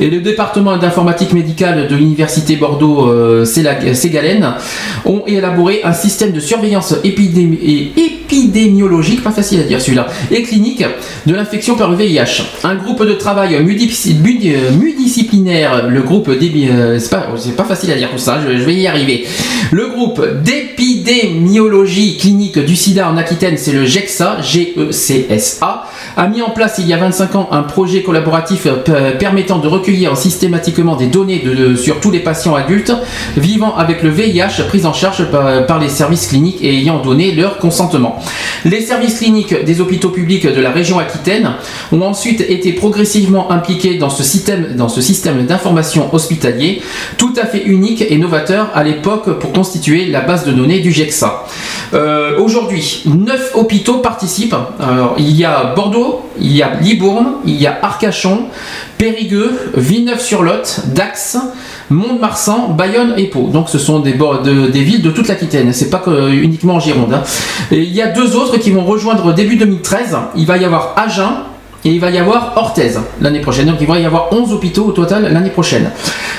et le département d'informatique médicale de l'université Bordeaux euh, Sélag- Ségalène ont élaboré un système de surveillance épidémi- et épidémiologique, pas facile à dire celui-là, et clinique de l'infection par le VIH. Un groupe de travail multidisciplinaire, le groupe euh, c'est pas, pas facile à dire tout ça, je, vais y arriver. Le groupe d'épidémiologie clinique du sida en Aquitaine, c'est le GECSA, G-E-C-S-A, a mis en place il y a 25 ans un projet collaboratif euh, permettant de recueillir systématiquement des données sur tous les patients adultes vivant avec le VIH pris en charge par, par les services cliniques et ayant donné leur consentement. Les services cliniques des hôpitaux publics de la région Aquitaine ont ensuite été progressivement impliqués dans ce système, d'information hospitalier tout à fait unique et novateur à l'époque pour constituer la base de données du GEXA. Euh, Aujourd'hui, 9 hôpitaux participent. Il y a Bordeaux, il y a Libourne, il y a Arcachon, Périgueux, Villeneuve-sur-Lot, Dax, Mont-de-Marsan, Bayonne et Pau. Donc ce sont des, des villes de toute l'Aquitaine, c'est pas que- uniquement en Gironde. hein. Et il y a deux autres qui vont rejoindre début 2013. Il va y avoir Agen et il va y avoir Orthez l'année prochaine. Donc il va y avoir 11 hôpitaux au total l'année prochaine.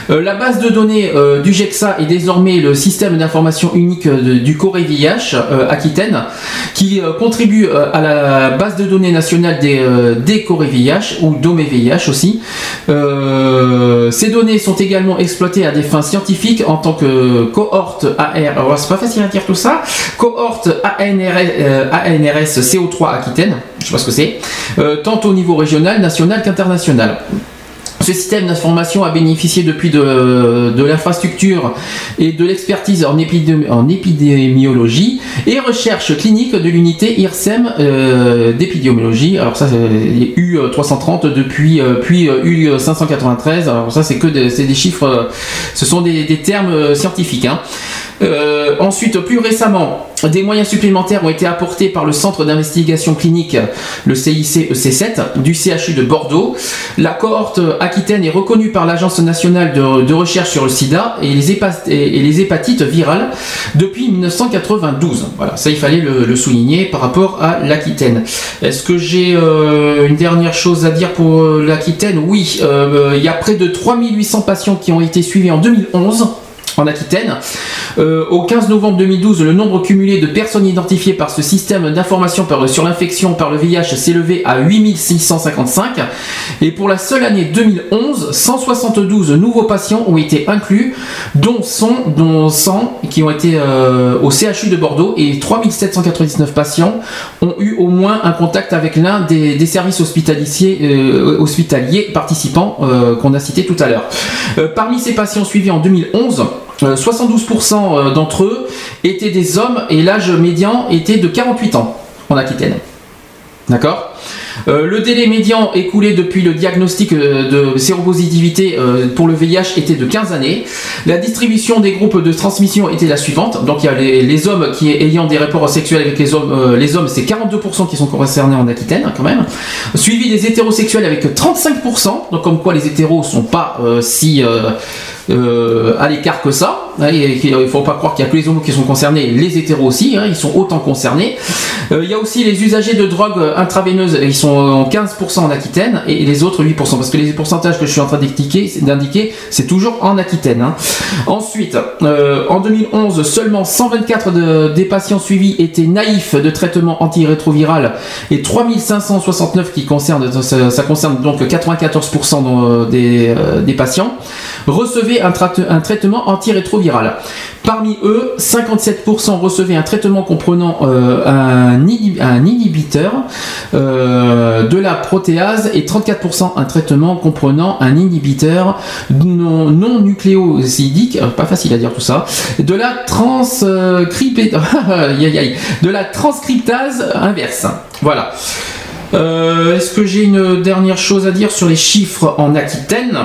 Euh, la base de données euh, du GEXA est désormais le système d'information unique euh, du Corée VIH Aquitaine, qui contribue à la base de données nationale des, des Corée VIH ou Domé VIH aussi. Ces données sont également exploitées à des fins scientifiques en tant que cohorte AR. Alors c'est pas facile à dire tout ça. Cohorte ANRS CO3 Aquitaine. Je sais pas ce que c'est. Euh, tant au niveau régional, national qu'international. Ce système d'information a bénéficié depuis de, l'infrastructure et de l'expertise en, épidémi- en épidémiologie et recherche clinique de l'unité IRSEM euh, d'épidémiologie. Alors ça, c'est U330 depuis euh, puis euh, U593. Alors ça, c'est que des, des chiffres, ce sont des, termes scientifiques. hein. Euh, ensuite, plus récemment, des moyens supplémentaires ont été apportés par le Centre d'investigation clinique, le CIC EC7, du CHU de Bordeaux. La cohorte Aquitaine est reconnue par l'Agence nationale de, recherche sur le sida et les, hépatites virales depuis 1992. Voilà, ça il fallait le, souligner par rapport à l'Aquitaine. Est-ce que j'ai euh, une dernière chose à dire pour euh, l'Aquitaine? Oui, euh, il y a près de 3800 patients qui ont été suivis en 2011 en Aquitaine. Euh, au 15 novembre 2012, le nombre cumulé de personnes identifiées par ce système d'information sur l'infection par le VIH s'est élevé à 8655. Et pour la seule année 2011, 172 nouveaux patients ont été inclus, dont 100, dont 100 qui ont été euh, au CHU de Bordeaux et 3799 patients ont eu au moins un contact avec l'un des, services hospitaliers, euh, hospitaliers participants qu'on a cité tout à l'heure. Parmi ces patients suivis en 2011, euh, 72% d'entre eux étaient des hommes et l'âge médian était de 48 ans en Aquitaine. D'accord? Euh, le délai médian écoulé depuis le diagnostic euh, de séropositivité euh, pour le VIH était de 15 années. La distribution des groupes de transmission était la suivante. Donc il y a les, hommes qui ayant des rapports sexuels avec les hommes, euh, les hommes c'est 42% qui sont concernés en Aquitaine hein, quand même. Suivi des hétérosexuels avec 35%. Donc comme quoi les hétéros sont pas euh, si euh, à l'écart que ça. Il ne faut pas croire qu'il n'y a que les homos qui sont concernés, les hétéros aussi, hein, ils sont autant concernés. Euh, Il y a aussi les usagers de drogue intraveineuses, ils sont en 15% en Aquitaine et les autres 8%, parce que les pourcentages que je suis en train d'indiquer, c'est toujours en Aquitaine. hein. Ensuite, euh, en 2011, seulement 124 de- des patients suivis étaient naïfs de traitement antirétroviral et 3569 qui concernent, ça, concerne donc 94% dans- des, euh, patients, recevaient un, un traitement antirétroviral. Parmi eux, 57% recevaient un traitement comprenant euh, un, inhib- un inhibiteur euh, de la protéase et 34% un traitement comprenant un inhibiteur non, nucléosidique, euh, pas facile à dire tout ça, de la de la transcriptase inverse. Voilà. Est-ce que j'ai une dernière chose à dire sur les chiffres en Aquitaine?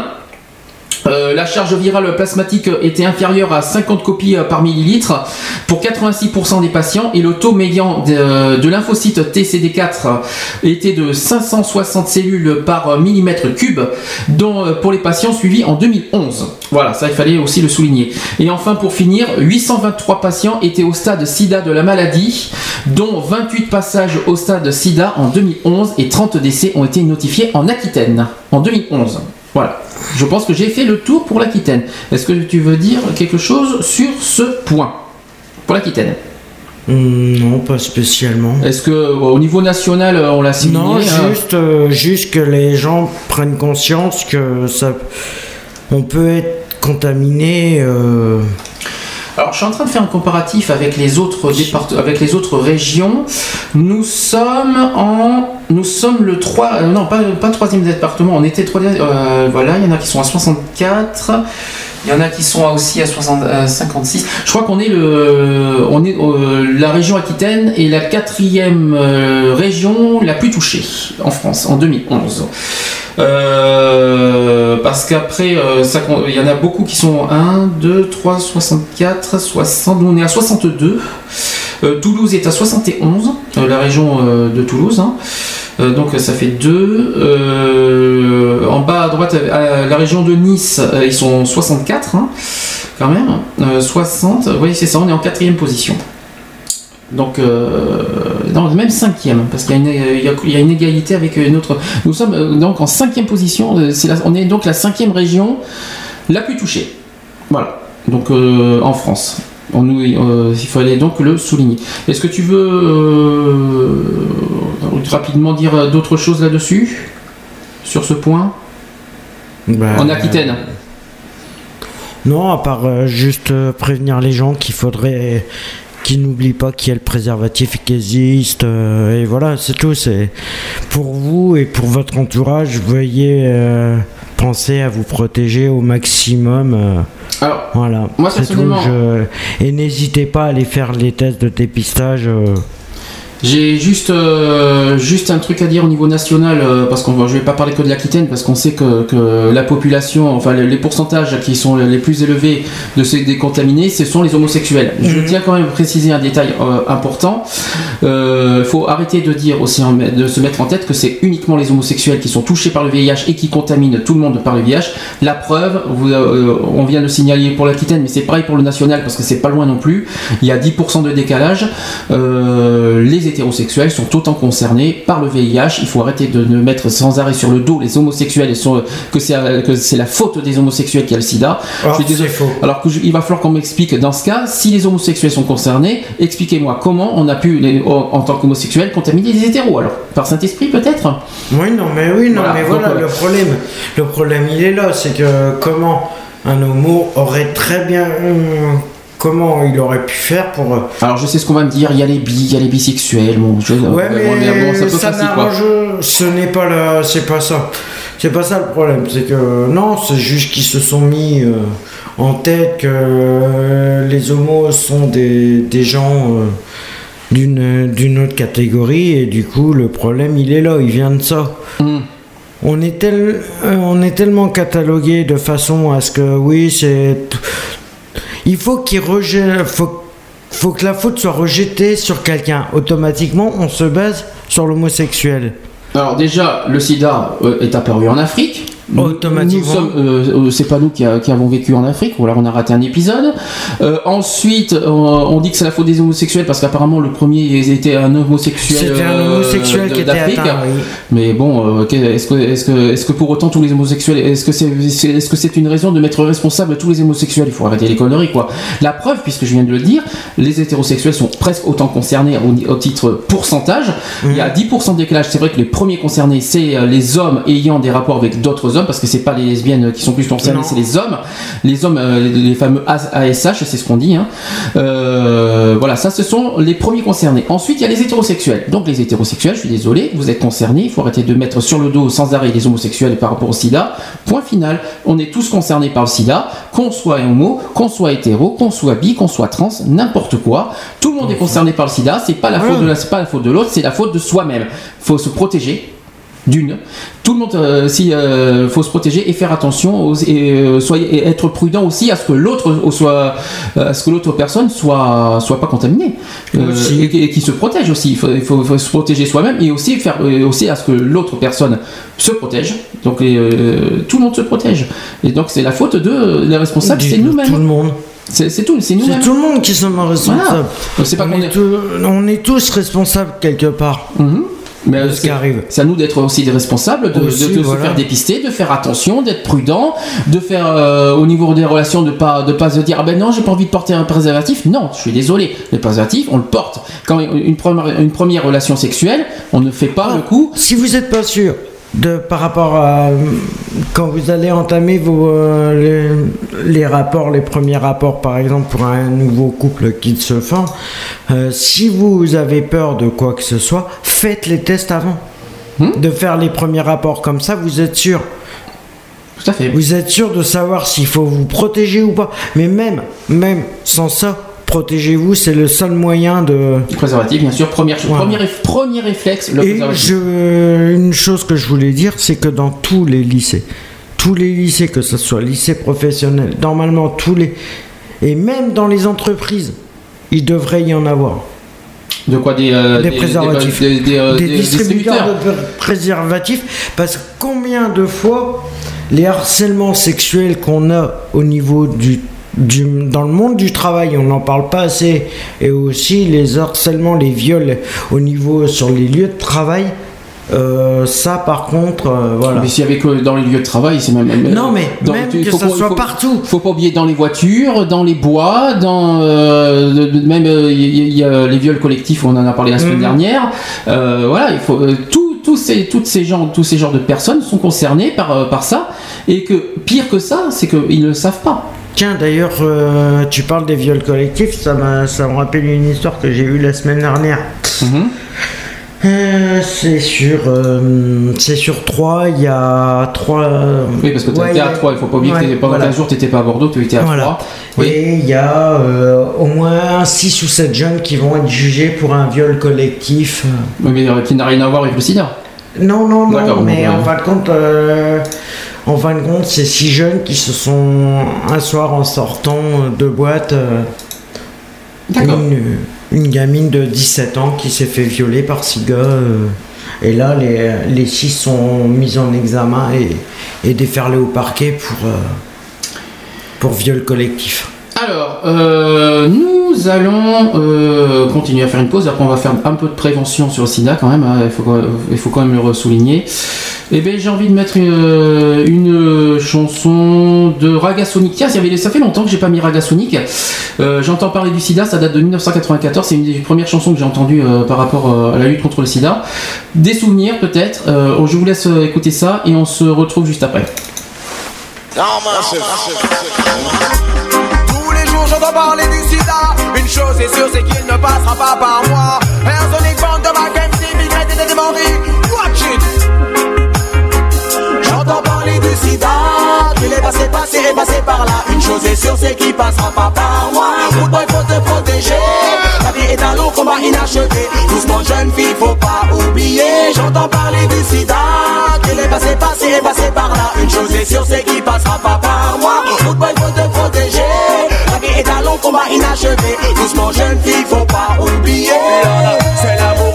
Euh, la charge virale plasmatique était inférieure à 50 copies euh, par millilitre pour 86% des patients et le taux médian de, de lymphocyte TCD4 était de 560 cellules par euh, millimètre cube euh, pour les patients suivis en 2011. Voilà, ça il fallait aussi le souligner. Et enfin pour finir, 823 patients étaient au stade sida de la maladie, dont 28 passages au stade sida en 2011 et 30 décès ont été notifiés en Aquitaine en 2011. Voilà. Je pense que j'ai fait le tour pour l'Aquitaine. Est-ce que tu veux dire quelque chose sur ce point Pour l'Aquitaine? Hmm, Non, pas spécialement. Est-ce que au niveau national, euh, on l'a signé Non, hein? juste, euh, juste que les gens prennent conscience que ça, on peut être contaminé. euh, Alors, je suis en train de faire un comparatif avec les autres avec les autres régions. Nous sommes en, nous sommes le 3, euh, non pas pas troisième département. On était troisième. euh, voilà, il y en a qui sont à 64. Il y en a qui sont aussi à 60, euh, 56. Je crois qu'on est le, euh, la région Aquitaine est la quatrième euh, région la plus touchée en France en 2011. Euh, parce qu'après, il y en a beaucoup qui sont 1, 2, 3, 64, 60. Nous, on est à 62. Euh, Toulouse est à 71, euh, la région de Toulouse. hein. Euh, donc ça fait 2. Euh, en bas à droite, la région de Nice, euh, ils sont 64 hein, quand même. Euh, 60, oui c'est ça, on est en quatrième position. Donc, euh, non, même cinquième, parce qu'il y, a une- il y a- une égalité avec une autre. Nous sommes donc en cinquième position. on est donc la cinquième région la plus touchée. Voilà. Donc en France. On il fallait donc le souligner. Est-ce que tu veux rapidement dire euh, d'autres choses là-dessus Sur ce point Bah, En Aquitaine? Non, à part euh, juste euh, prévenir les gens qu'il faudrait qu'ils n'oublient pas qu'il y a le préservatif qui existe. et voilà, c'est tout. C'est pour vous et pour votre entourage, veuillez penser à vous protéger au maximum. Alors, voilà. moi, c'est tout. personnellement- Je- Et n'hésitez pas à aller faire les tests de dépistage. J'ai juste, euh, juste un truc à dire au niveau national, euh, parce qu'on je vais pas parler que de l'Aquitaine, parce qu'on sait que, que la population, enfin les, les pourcentages qui sont les plus élevés de ces décontaminés, ce sont les homosexuels. Je tiens quand même à préciser un détail euh, important. Il faut arrêter de dire aussi, de se mettre en tête que c'est uniquement les homosexuels qui sont touchés par le VIH et qui contaminent tout le monde par le VIH. La preuve, vous, on vient de signaler pour l'Aquitaine, mais c'est pareil pour le national, parce que c'est pas loin non plus. Il y a 10% de décalage. Euh, les hétérosexuels sont autant concernés par le VIH. Il faut arrêter de ne mettre sans arrêt sur le dos les homosexuels et sur- que c'est la faute des homosexuels qui a le sida. Faux. Alors que je- il va falloir qu'on m'explique dans ce cas, si les homosexuels sont concernés, expliquez-moi comment on a pu, les- en tant qu'homosexuels, contaminer les hétéros alors Par Saint-Esprit peut-être? Oui, non, mais oui, non, Voilà, mais voilà, le problème, le problème, il est là, c'est que comment un homo aurait très bien, comment il aurait pu faire pour. euh, Alors je sais ce qu'on va me dire, il y a les bi, il y a les bisexuels, bon, je- Ouais, mais bon, c'est un peu ça facile, quoi. ce n'est pas c'est pas ça, c'est pas ça le problème, c'est que non, c'est juste qu'ils se sont mis euh, en tête que euh, les homos sont des, des gens euh, d'une d'une autre catégorie et du coup le problème il est là, il vient de ça. Hmm. On est, tel- on est tellement catalogué de façon à ce que oui c'est il faut qu'il rejette que la faute soit rejetée sur quelqu'un. Automatiquement, on se base sur l'homosexuel. Alors déjà, le sida euh, est apparu en Afrique. Automatiquement. euh, euh, c'est pas nous qui, a- qui avons vécu en Afrique, ou alors on a raté un épisode. Euh, ensuite, euh, on dit que c'est la faute des homosexuels parce qu'apparemment le premier était un homosexuel. C'était un euh, homosexuel de- qui était d'Afrique. atteint, oui. Mais bon, euh, est-ce que, pour autant tous les homosexuels, est-ce que c'est, une raison de mettre responsable tous les homosexuels? Il faut arrêter les conneries, quoi. La preuve, puisque je viens de le dire, les hétérosexuels sont presque autant concernés au, au titre pourcentage. Il y a 10% de décalage. C'est vrai que les premiers concernés, c'est euh, les hommes ayant des rapports avec d'autres hommes, parce que c'est pas les lesbiennes qui sont plus concernées, c'est les hommes. Les hommes, euh, les fameux ASH, c'est ce qu'on dit. hein. Euh, voilà, ça, ce sont les premiers concernés. Ensuite, il y a les hétérosexuels. Donc, les hétérosexuels, je suis désolé, vous êtes concernés. Il faut arrêter de mettre sur le dos sans arrêt les homosexuels par rapport au sida. Point final. On est tous concernés par le sida, qu'on soit homo, qu'on soit hétéro, qu'on soit bi, qu'on soit trans, n'importe quoi. Tout le monde est concerné par le sida. C'est pas la faute de la, pas la faute de l'autre, c'est la faute de soi-même. Faut se protéger. D'une, tout le monde, euh, si euh, faut se protéger et faire attention, aux- et, euh, soyez, et être prudent aussi à ce que l'autre euh, soit, à ce que l'autre personne soit, soit pas contaminée Euh, et, et qui se protège aussi. Il faut, il faut- faut se protéger soi-même et aussi faire euh, aussi à ce que l'autre personne se protège. Donc euh, tout le monde se protège. Et donc c'est la faute de les responsables, c'est nous-mêmes. Tout le monde. C'est c'est tout, c'est C'est nous-mêmes. tout le monde qui sommes responsables. Voilà. Donc, c'est pas on, qu'on est on est tous responsables quelque part. Euh, de ce c'est- qui arrive. C'est à nous d'être aussi des responsables, de, de- Aussi, de voilà. se faire dépister, de faire attention, d'être prudent, de faire euh, au niveau des relations de pas de pas se dire ah ben non j'ai pas envie de porter un préservatif. Non, je suis désolé, le préservatif on le porte. Quand une première une première relation sexuelle, on ne fait pas le coup. Si vous n'êtes pas sûr de par rapport à quand vous allez entamer vos euh, les, les rapports, les premiers rapports par exemple pour un nouveau couple qui se forme, euh, si vous avez peur de quoi que ce soit, faites les tests avant. De faire les premiers rapports comme ça, vous êtes sûr. Tout à fait. Vous êtes sûr de savoir s'il faut vous protéger ou pas. Mais même, même sans ça, protégez-vous, c'est le seul moyen de. Préservatif, bien sûr, première, Voilà. premier, réf- premier réflexe, le Et je, une chose que je voulais dire, c'est que dans tous les lycées, tous les lycées, que ce soit lycée professionnel, normalement tous les. Et même dans les entreprises, il devrait y en avoir. De quoi des, euh, des, préservatifs. des, des, euh, distributeurs de pr- préservatifs. Parce que combien de fois les harcèlements sexuels qu'on a au niveau du du, dans le monde du travail, on n'en parle pas assez, et aussi les harcèlements, les viols au niveau sur les lieux de travail. euh, ça, par contre, euh, voilà. Mais s'il y avait que dans les lieux de travail, c'est même. Non, mais dans- même il que faut ça pas- soit faut- partout. Faut pas oublier dans les voitures, dans les bois, dans euh, même euh, il y, a- il y a les viols collectifs, on en a parlé la semaine Mhm. dernière. Euh, voilà, il faut euh, tout- tous ces toutes ces gens, tous ces genres de personnes sont concernés par euh, par ça, et que pire que ça, c'est qu'ils ne le savent pas. Tiens, d'ailleurs, euh, tu parles des viols collectifs, ça, m'a- ça me rappelle une histoire que j'ai eue la semaine dernière. Euh, c'est sur, euh, c'est sur 3, il y a 3... Oui, parce que tu étais à 3, il faut pas oublier que t'étais- pendant 15 jours, tu n'étais pas à Bordeaux, tu étais à Voilà. 3. Et il y a au moins 6 ou 7 jeunes qui vont être jugés pour un viol collectif. Oui, mais qui n'a rien à voir avec le sida. Non, non, non, mais bon, en ouais. fin de compte, en fin de compte, c'est six jeunes qui se sont un soir en sortant de boîte, euh, une, une gamine de 17 ans qui s'est fait violer par six gars. euh, et là, les, les six sont mis en examen et, et déferlés au parquet pour, euh, pour viol collectif. Alors, euh, nous allons euh, continuer à faire une pause. Après, on va faire un peu de prévention sur le sida quand même. hein. Il, faut, quand- même le souligner. Et bien, j'ai envie de mettre une, une chanson de Raga Sonic. Tiens, ça fait- longtemps que j'ai pas mis Raga Sonic. Euh, J'entends parler du sida, ça date de 1994. C'est une des premières chansons que j'ai entendues euh, par rapport euh, à la lutte contre le sida. Des souvenirs peut-être. Euh, je vous laisse euh, écouter ça et on se retrouve juste après. Jours j'entends parler du sida. Une chose est sûre c'est qu'il ne passera pas par moi. Un sonic band de Mackenzie Migrate et des Watch it. J'entends parler du sida. Qu'il est passé, passé et passé par là. Une chose est sûre c'est qu'il passera pas par moi. Good boy faut te protéger. La vie est un long combat inachevé Doucement jeune fille faut pas oublier. J'entends parler du sida. Qu'il est passé, passé et passé par là. Une chose est sûre c'est qu'il passera pas par moi. Good boy faut te protéger La vie est un long combat inachevé. Doucement jeune fille faut pas oublier. C'est l'amour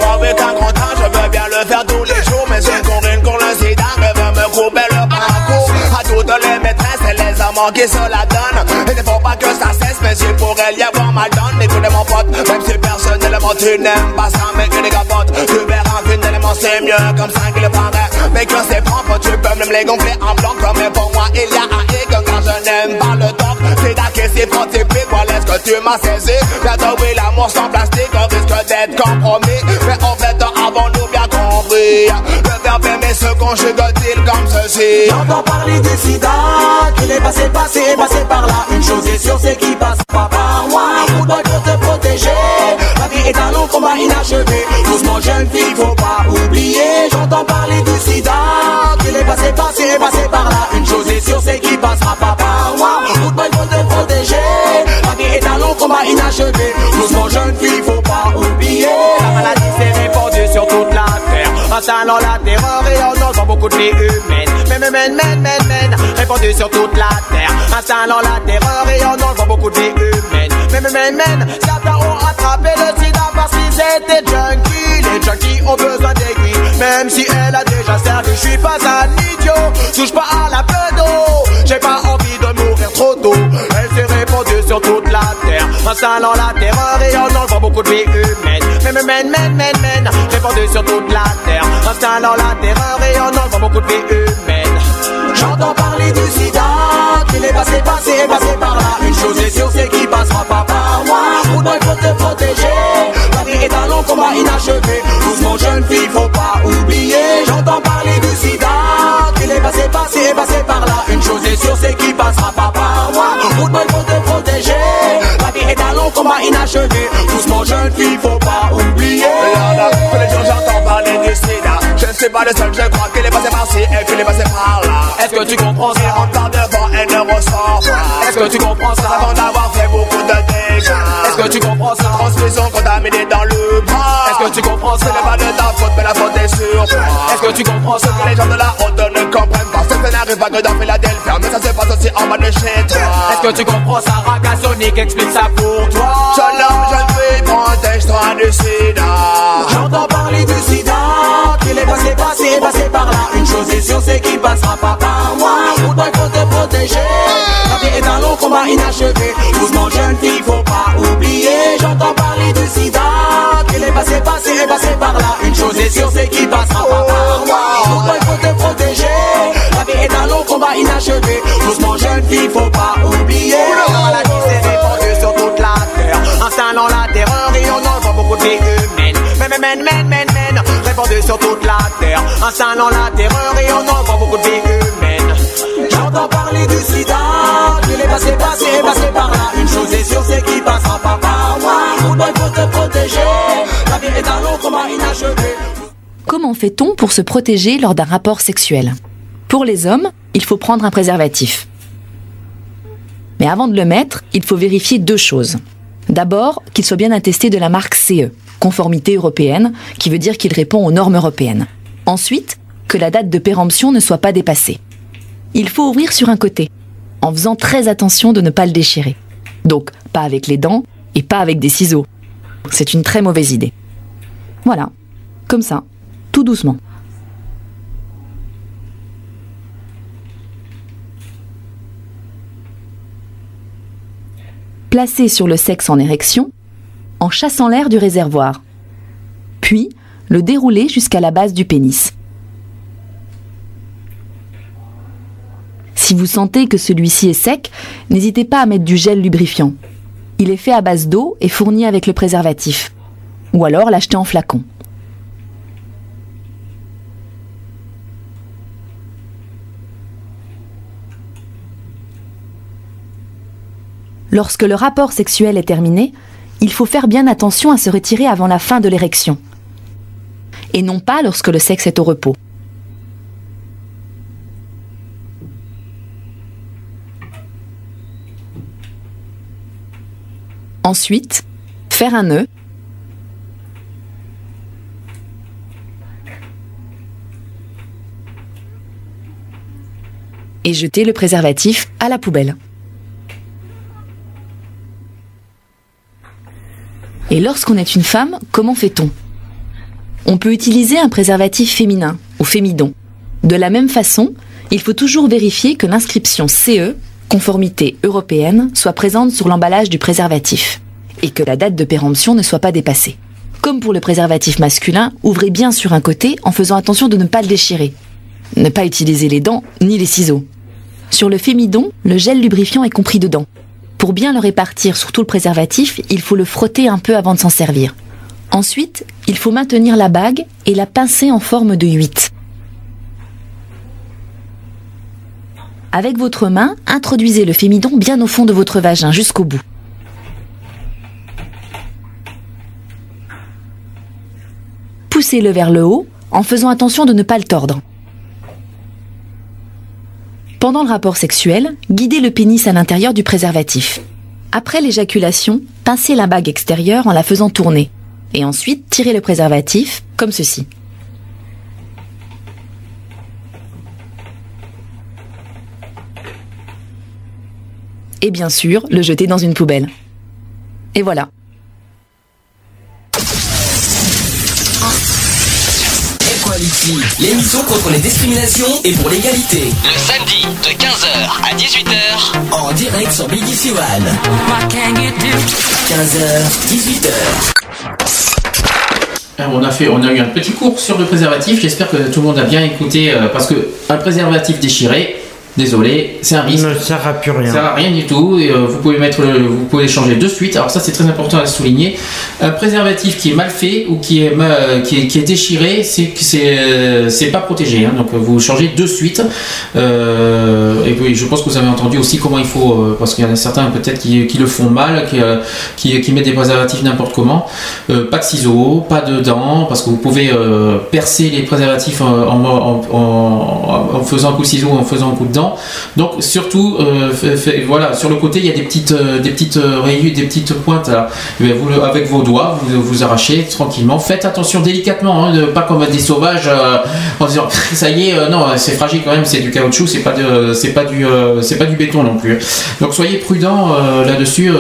et qui se la donnent. Il ne faut pas que ça cesse, mais il pourrait y avoir mal donne. Écoutez mon pote, même si personnellement tu n'aimes pas ça, mais que capotes, tu verras finalement c'est mieux comme ça qu'il paraît. Mais que c'est propre, tu peux même les gonfler en blanc, comme pour moi il y a un hic, car je n'aime pas le temps. C'est d'accord, c'est prototypique, voilà ce que tu m'as saisi. Bientôt oui, l'amour sans plastique, on risque d'être compromis. Mais en fait, avons-nous bien compris Le verbe aimer se conjugue-t-il comme ceci? J'entends parler du sida Qu'il est passé, passé passé par là. Une chose est sûre c'est qu'il passe pas par moi. Pour te protéger. La vie est un long combat inachevé. Doucement jeune fille faut pas oublier. J'entends parler du sida. Qu'il est passé, passé passé par là. Une chose est sûre c'est qu'il passera pas par moi. Pour te protéger. La vie est un long combat inachevé. Doucement jeune fille faut pas oublier. La maladie Installant la terreur et en enlevant beaucoup de vies humaines. Men, men, men, men, men, Répandue sur toute la terre. Installant la terreur et en enlevant beaucoup de vies humaines. Men, men, men Certains ont attrapé le sida parce qu'ils étaient junkies. Les junkies ont besoin d'aiguilles. Même si elle a déjà servi Je suis pas un idiot. Touche pas à la pedo. J'ai pas envie de mourir trop tôt. Elle s'est répandue sur toute la terre Installant la terreur et en enlevant beaucoup de vies humaines Men, men, men, men, men, men Répandue sur toute la terre. Installant la terreur et en enlevant beaucoup de vies humaines J'entends parler du sida Qu'il est passé, passé passé par là. Une chose est sûre c'est qu'il passera pas par moi. Good boy faut te protéger. La vie est un long combat inachevé. Doucement jeune fille faut pas oublier. J'entends parler du sida Qu'il est passé, passé passé par là. Une chose est sûre c'est qu'il passera pas par moi. Good boy faut te protéger Un long combat inachevé. Doucement jeune fille faut pas oublier. Regarde, tous les jours j'entends parler du sida Je ne suis pas le seul, je crois qu'il est passé par-ci et qu'il est passé par là. Est-ce que tu comprends ça? Il rentre par devant et ne ressort. Pas Est-ce que tu comprends ça? Avant d'avoir fait beaucoup de dégâts. Est-ce que tu comprends ça? Transmission contaminée dans le bras. que tu comprends Ce de ta faute la Est-ce que tu comprends ça que les gens de la honte ne comprennent pas? Ce qui n'arrive pas que dans Philadelphie Mais ça se passe aussi en bas de chez Est-ce que tu comprends ça Sonic explique ça pour toi? Jeune homme, jeune fille, protège-toi du sida. J'entends parler du sida Qu'il est passé, passé, passé par là. Une chose est sûre c'est qu'il passera pas par moi. Good boy faut te protéger. La vie est un long combat inachevé. Doucement, jeune fille, faut pas oublier. J'entends parler du sida. Qu'il est passé, passé, est passé par là. Une chose est sûre, c'est qu'il passera pas par moi. Pourquoi il faut te protéger? La vie est un long combat inachevé. Doucement, jeune fille, faut pas oublier. La maladie s'est répandue sur toute la terre. Installant la terreur et on envoie beaucoup de vies humaines. Men, men, men, men, men. Répandue sur toute la terre. Installant la terreur et on envoie beaucoup de vies humaines. J'entends parler du sida. Qu'il est passé, passé, passé par là. Une chose est sûre, c'est qu'il passera pas par moi. Comment fait-on pour se protéger lors d'un rapport sexuel? Pour les hommes, il faut prendre un préservatif. Mais avant de le mettre, il faut vérifier deux choses. D'abord, qu'il soit bien attesté de la marque CE, conformité européenne, qui veut dire qu'il répond aux normes européennes. Ensuite, que la date de péremption ne soit pas dépassée. Il faut ouvrir sur un côté, en faisant très attention de ne pas le déchirer. Donc, pas avec les dents et pas avec des ciseaux. C'est une très mauvaise idée. Voilà, comme ça, tout doucement. Placez sur le sexe en érection en chassant l'air du réservoir. Puis, le dérouler jusqu'à la base du pénis. Si vous sentez que celui-ci est sec, n'hésitez pas à mettre du gel lubrifiant. Il est fait à base d'eau et fourni avec le préservatif. Ou alors l'acheter en flacon. Lorsque le rapport sexuel est terminé, il faut faire bien attention à se retirer avant la fin de l'érection. Et non pas lorsque le sexe est au repos. Ensuite, faire un nœud. Et jeter le préservatif à la poubelle. Et lorsqu'on est une femme, comment fait-on? On peut utiliser un préservatif féminin ou fémidon. De la même façon, il faut toujours vérifier que l'inscription CE, conformité européenne, soit présente sur l'emballage du préservatif et que la date de péremption ne soit pas dépassée. Comme pour le préservatif masculin, ouvrez bien sur un côté en faisant attention de ne pas le déchirer. Ne pas utiliser les dents ni les ciseaux. Sur le fémidon, le gel lubrifiant est compris dedans. Pour bien le répartir sur tout le préservatif, il faut le frotter un peu avant de s'en servir. Ensuite, il faut maintenir la bague et la pincer en forme de 8. Avec votre main, introduisez le fémidon bien au fond de votre vagin jusqu'au bout. Poussez-le vers le haut en faisant attention de ne pas le tordre. Pendant le rapport sexuel, guidez le pénis à l'intérieur du préservatif. Après l'éjaculation, pincez la bague extérieure en la faisant tourner. Et ensuite, tirez le préservatif, comme ceci. Et bien sûr, le jeter dans une poubelle. Et voilà. Equality, l'émission contre les discriminations et pour l'égalité. Le samedi de 15h à 18h. En direct sur BBC One. 15h, 18h. Alors, On a, fait, on a eu un petit cours sur le préservatif. J'espère que tout le monde a bien écouté euh, parce que un préservatif déchiré, désolé, c'est un risque. Ne sert à plus rien. Ça sert à rien du tout. Et, euh, vous pouvez mettre, le- vous pouvez les changer de suite. Alors ça c'est très important à souligner. Un préservatif qui est mal fait ou qui est mal- qui est, qui est déchiré, c'est c'est euh, c'est pas protégé. hein. Donc vous changez de suite. Euh, et puis je pense que vous avez entendu aussi comment il faut euh, parce qu'il y en a certains peut-être qui, qui le font mal, qui, qui, qui mettent des préservatifs n'importe comment. Pas de ciseaux, pas de dents parce que vous pouvez percer les préservatifs en, en, en- en- en faisant un coup de ciseau ou en faisant un coup de dent. Donc surtout, euh, voilà, sur le côté il y a des petites, euh, des petites euh, rayures, des petites pointes. Eh vous, avec vos doigts, vous vous arrachez tranquillement. Faites attention délicatement, hein, pas comme des sauvages en disant ça y est, non, c'est fragile quand même, c'est du caoutchouc, c'est pas c'est pas du, c'est pas du béton non plus. Donc soyez prudents euh, là-dessus,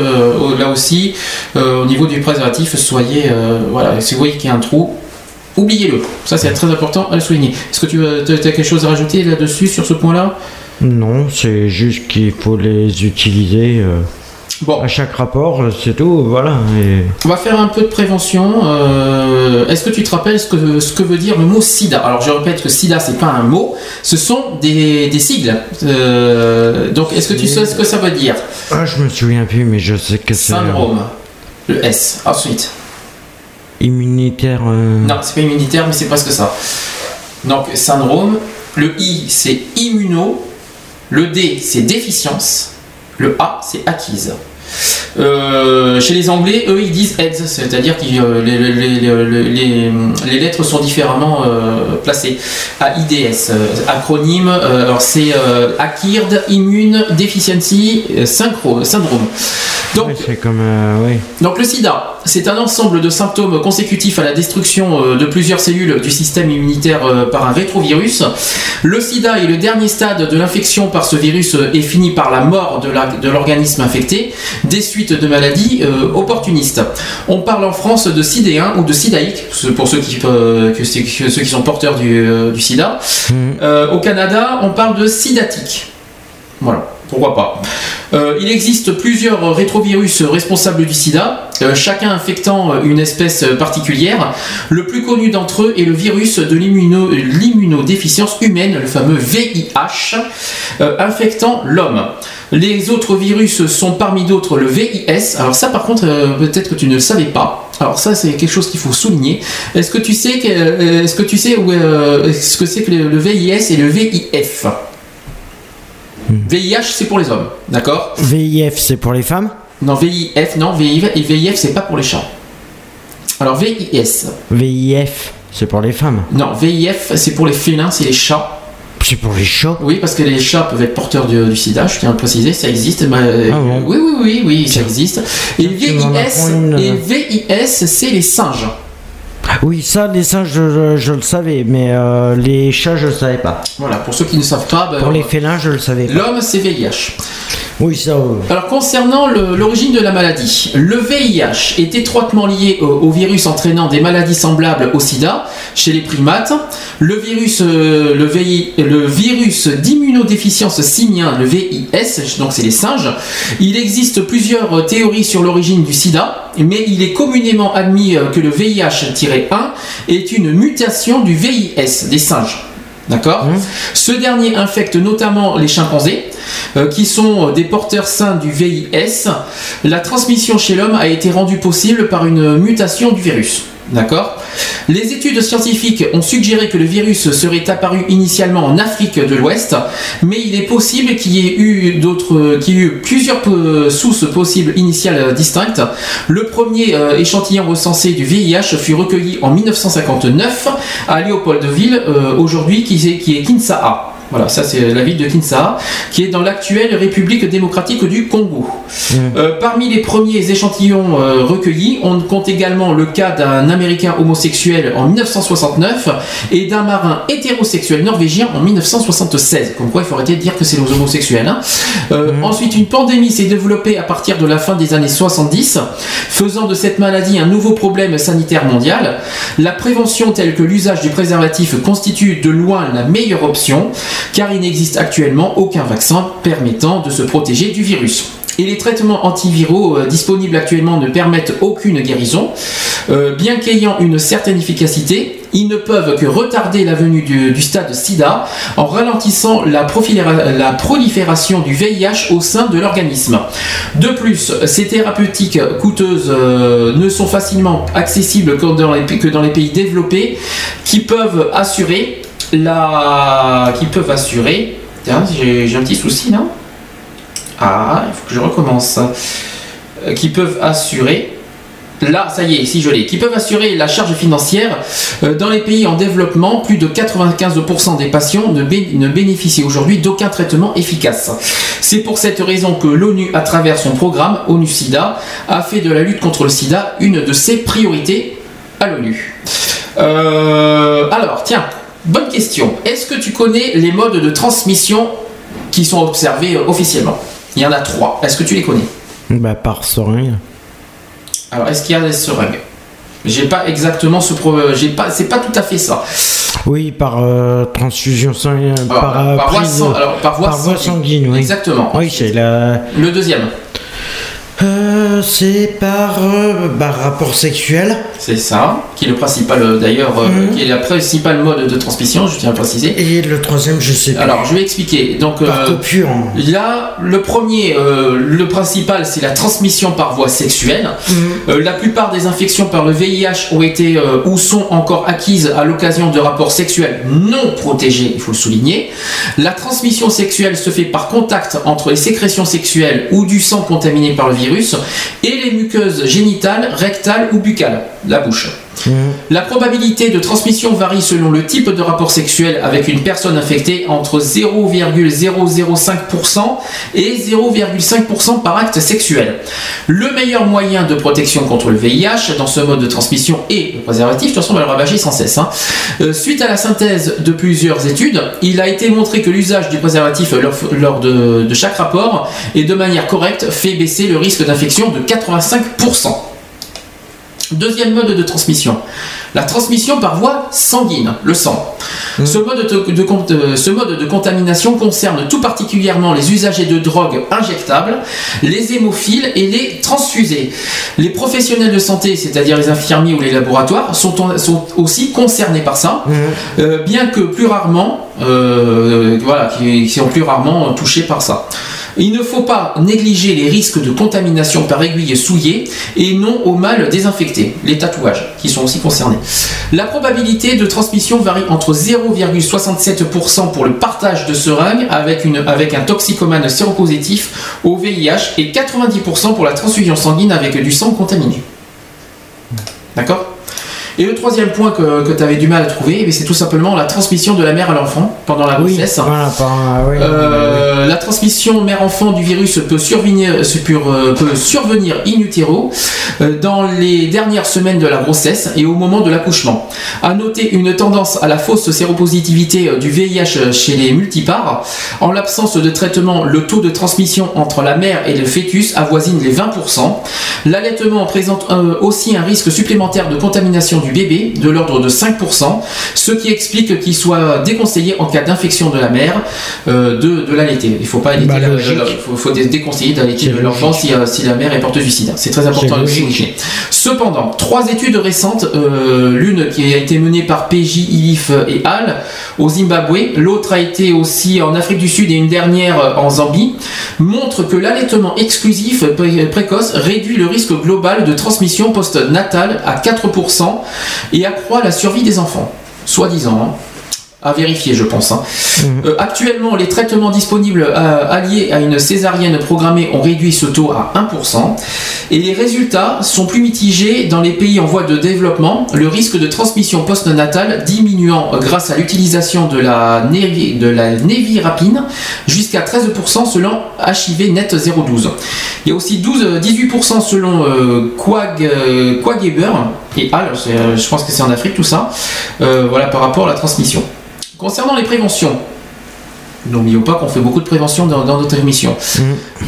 là aussi, au niveau du préservatif, soyez, voilà, si vous voyez qu'il y a un trou. Oubliez-le, ça c'est très important à le souligner. Est-ce que tu as quelque chose à rajouter là-dessus sur ce point-là? Non, c'est juste qu'il faut les utiliser euh, à chaque rapport, euh, c'est tout, voilà. et- On va faire un peu de prévention. Euh, Est-ce que tu te rappelles ce que, ce que veut dire le mot sida? Alors je répète que sida c'est pas un mot, ce sont des, des sigles. Euh, donc est-ce que tu sais ce que ça veut dire? Ah, je me souviens plus, mais je sais que c'est... Syndrome. Le S. Ensuite. Immunitaire... Non, c'est pas immunitaire, mais c'est presque ça. Donc syndrome. Le I c'est immuno. Le D c'est déficience. Le A c'est acquise. Euh, chez les Anglais, eux, ils disent AIDS, c'est-à-dire que les, les- les- les- les- les lettres sont différemment euh, placées. AIDS, euh, acronyme, euh, alors c'est euh, Acquired Immune Deficiency euh, Syndrome. Donc, comme... euh, oui. donc le sida, c'est un ensemble de symptômes consécutifs à la destruction euh, de plusieurs cellules du système immunitaire euh, par un rétrovirus. Le sida est le dernier stade de l'infection par ce virus euh, et finit par la mort de l'organisme infecté des suites de maladies euh, opportunistes. On parle en France de sidéen ou de sidaïque, pour ceux qui, euh, que c'est- que ceux qui sont porteurs du, euh, du sida. Euh, au Canada, on parle de sidatique. Voilà, pourquoi pas. Euh, il existe plusieurs rétrovirus responsables du sida, euh, chacun infectant une espèce particulière. Le plus connu d'entre eux est le virus de l'immuno- l'immunodéficience humaine, le fameux VIH, euh, infectant l'homme. Les autres virus sont parmi d'autres le VIS. Alors ça par contre, euh, peut-être que tu ne le savais pas. Alors ça c'est quelque chose qu'il faut souligner. Est-ce que tu sais que, euh, est-ce que tu sais où, euh, ce que c'est que le, le VIS et le VIF VIH c'est pour les hommes, d'accord VIF, c'est pour les femmes Non, VIF, non, VIF, et VIF, c'est pas pour les chats. Alors, VIS. VIF, c'est pour les femmes. Non, VIF, c'est pour les félins, c'est les chats. C'est pour les chats Oui, parce que les chats peuvent être porteurs du, du sida, je tiens à le préciser, ça existe. bah, Ah bon Oui, oui, oui, oui, ça existe. Et VIS, apprends une, et là. VIS, c'est les singes. Oui, ça, les singes, je, je- je le savais, mais euh, les chats, je le savais pas. Voilà, pour ceux qui ne savent pas, bah, Pour les félins, je le savais pas. l'homme, c'est VIH. Oui, ça. oui. Alors concernant l'origine de la maladie, le VIH est étroitement lié au, virus entraînant des maladies semblables au sida chez les primates. Le virus, euh, le, le virus d'immunodéficience simien, le VIS, donc c'est les singes. Il existe plusieurs euh, théories sur l'origine du sida, mais il est communément admis euh, que le VIH-1 est une mutation du VIS des singes. D'accord Ce dernier infecte notamment les chimpanzés, euh, qui sont euh, des porteurs sains du VIS. La transmission chez l'homme a été rendue possible par une mutation du virus. D'accord Les études scientifiques ont suggéré que le virus serait apparu initialement en Afrique de l'Ouest, mais il est possible qu'il y ait eu d'autres, qu'il y ait eu plusieurs sources possibles initiales distinctes. Le premier euh, échantillon recensé du VIH fut recueilli en 1959 à Léopoldville, euh, aujourd'hui qui est, qui est Kinshasa. Voilà, ça c'est la ville de Kinshasa, qui est dans l'actuelle République démocratique du Congo. Euh, parmi les premiers échantillons euh, recueillis, on compte également le cas d'un Américain homosexuel en 1969 et d'un marin hétérosexuel norvégien en 1976. Comme quoi, il faut arrêter de dire que c'est les homosexuels. hein. Euh, Ensuite, une pandémie s'est développée à partir de la fin des années 70, faisant de cette maladie un nouveau problème sanitaire mondial. La prévention telle que l'usage du préservatif constitue de loin la meilleure option, car il n'existe actuellement aucun vaccin permettant de se protéger du virus. Et les traitements antiviraux euh, disponibles actuellement ne permettent aucune guérison. Euh, bien qu'ayant une certaine efficacité, ils ne peuvent que retarder la venue du, stade sida en ralentissant la, prolifération du VIH au sein de l'organisme. De plus, ces thérapeutiques coûteuses euh, ne sont facilement accessibles que dans les pays développés qui peuvent assurer la... qui peuvent assurer... Tiens, j'ai un petit souci là. Ah, il faut que je recommence. Euh, qui peuvent assurer. Là, ça y est, si je l'ai. Qui peuvent assurer la charge financière. Euh, Dans les pays en développement, plus de 95% des patients ne bénéficient aujourd'hui d'aucun traitement efficace. C'est pour cette raison que l'ONU, à travers son programme ONU-SIDA, a fait de la lutte contre le sida une de ses priorités à l'ONU. Euh, alors, tiens, bonne question. Est-ce que tu connais les modes de transmission qui sont observés euh, officiellement? Il y en a trois. Est-ce que tu les connais? Bah, par seringue. Alors, est-ce qu'il y a des seringues? J'ai pas exactement ce pro- j'ai pas c'est pas tout à fait ça. Oui, par euh, transfusion sanguine, Alors, par, euh, par voie prise- alors, par voie sanguine. sanguine, oui. Exactement. Oui, c'est la. Le deuxième. Euh, c'est par euh, bah, rapport sexuel. C'est ça, qui est le principal euh, d'ailleurs, euh, qui est la principale mode de transmission, je tiens à préciser. Et le troisième, je sais pas. Alors, je vais expliquer. Donc, Par euh. Là, le premier, euh, le principal, c'est la transmission par voie sexuelle. Euh, la plupart des infections par le VIH ont été ou sont encore acquises à l'occasion de rapports sexuels non protégés, il faut le souligner. La transmission sexuelle se fait par contact entre les sécrétions sexuelles ou du sang contaminé par le virus et les muqueuses génitales, rectales ou buccales, la bouche. La probabilité de transmission varie selon le type de rapport sexuel avec une personne infectée entre 0,005% et 0,5% par acte sexuel. Le meilleur moyen de protection contre le VIH dans ce mode de transmission est le préservatif. De toute façon, on va le ravager sans cesse. hein. Euh, suite à la synthèse de plusieurs études, il a été montré que l'usage du préservatif lors, lors de, de chaque rapport et de manière correcte fait baisser le risque d'infection de 85%. Deuxième mode de transmission, la transmission par voie sanguine, le sang. Ce, mode de, ce mode de contamination concerne tout particulièrement les usagers de drogues injectables, les hémophiles et les transfusés. Les professionnels de santé, c'est-à-dire les infirmiers ou les laboratoires, sont, en- sont aussi concernés par ça, euh, bien que plus rarement, euh, voilà, qui, qui sont plus rarement touchés par ça. Il ne faut pas négliger les risques de contamination par aiguille souillée et non au mal désinfecté, les tatouages qui sont aussi concernés. La probabilité de transmission varie entre 0,67% pour le partage de seringues avec, avec un toxicomane séropositif au VIH et 90% pour la transfusion sanguine avec du sang contaminé. D'accord? Et le troisième point que, tu avais du mal à trouver, eh c'est tout simplement la transmission de la mère à l'enfant pendant la Oui, grossesse. voilà, par- oui, Euh, La transmission mère-enfant du virus peut survenir, peut, euh, peut survenir in utero euh, dans les dernières semaines de la grossesse et au moment de l'accouchement. À noter une tendance à la fausse séropositivité du VIH chez les multipares. En l'absence de traitement, le taux de transmission entre la mère et le fœtus avoisine les 20%. L'allaitement présente aussi un risque supplémentaire de contamination du bébé de l'ordre de 5%, ce qui explique qu'il soit déconseillé en cas d'infection de la mère euh, de, de l'allaiter. Il ne faut pas allaiter, Bah, la- la- faut, faut dé- déconseiller d'allaiter l'enfant si, euh, si la mère est porteuse du sida. C'est très important souligner. Cependant, trois études récentes, euh, l'une qui a été menée par PJ, ILIF et HAL au Zimbabwe, l'autre a été aussi en Afrique du Sud et une dernière en Zambie, montrent que l'allaitement exclusif pré- précoce réduit le risque global de transmission post-natale à 4% et accroît la survie des enfants. Soi-disant. À vérifier, je pense. hein. Euh, actuellement, les traitements disponibles euh, alliés à une césarienne programmée ont réduit ce taux à 1%. Et les résultats sont plus mitigés dans les pays en voie de développement, le risque de transmission postnatale diminuant euh, grâce à l'utilisation de la, névi- de la névirapine jusqu'à 13% selon HIV Net 012. Il y a aussi 12, euh, 18% selon euh, Quag, et euh, je pense que c'est en Afrique tout ça, voilà par rapport à la transmission. Concernant les préventions, n'oublions pas qu'on fait beaucoup de prévention dans, dans notre émission.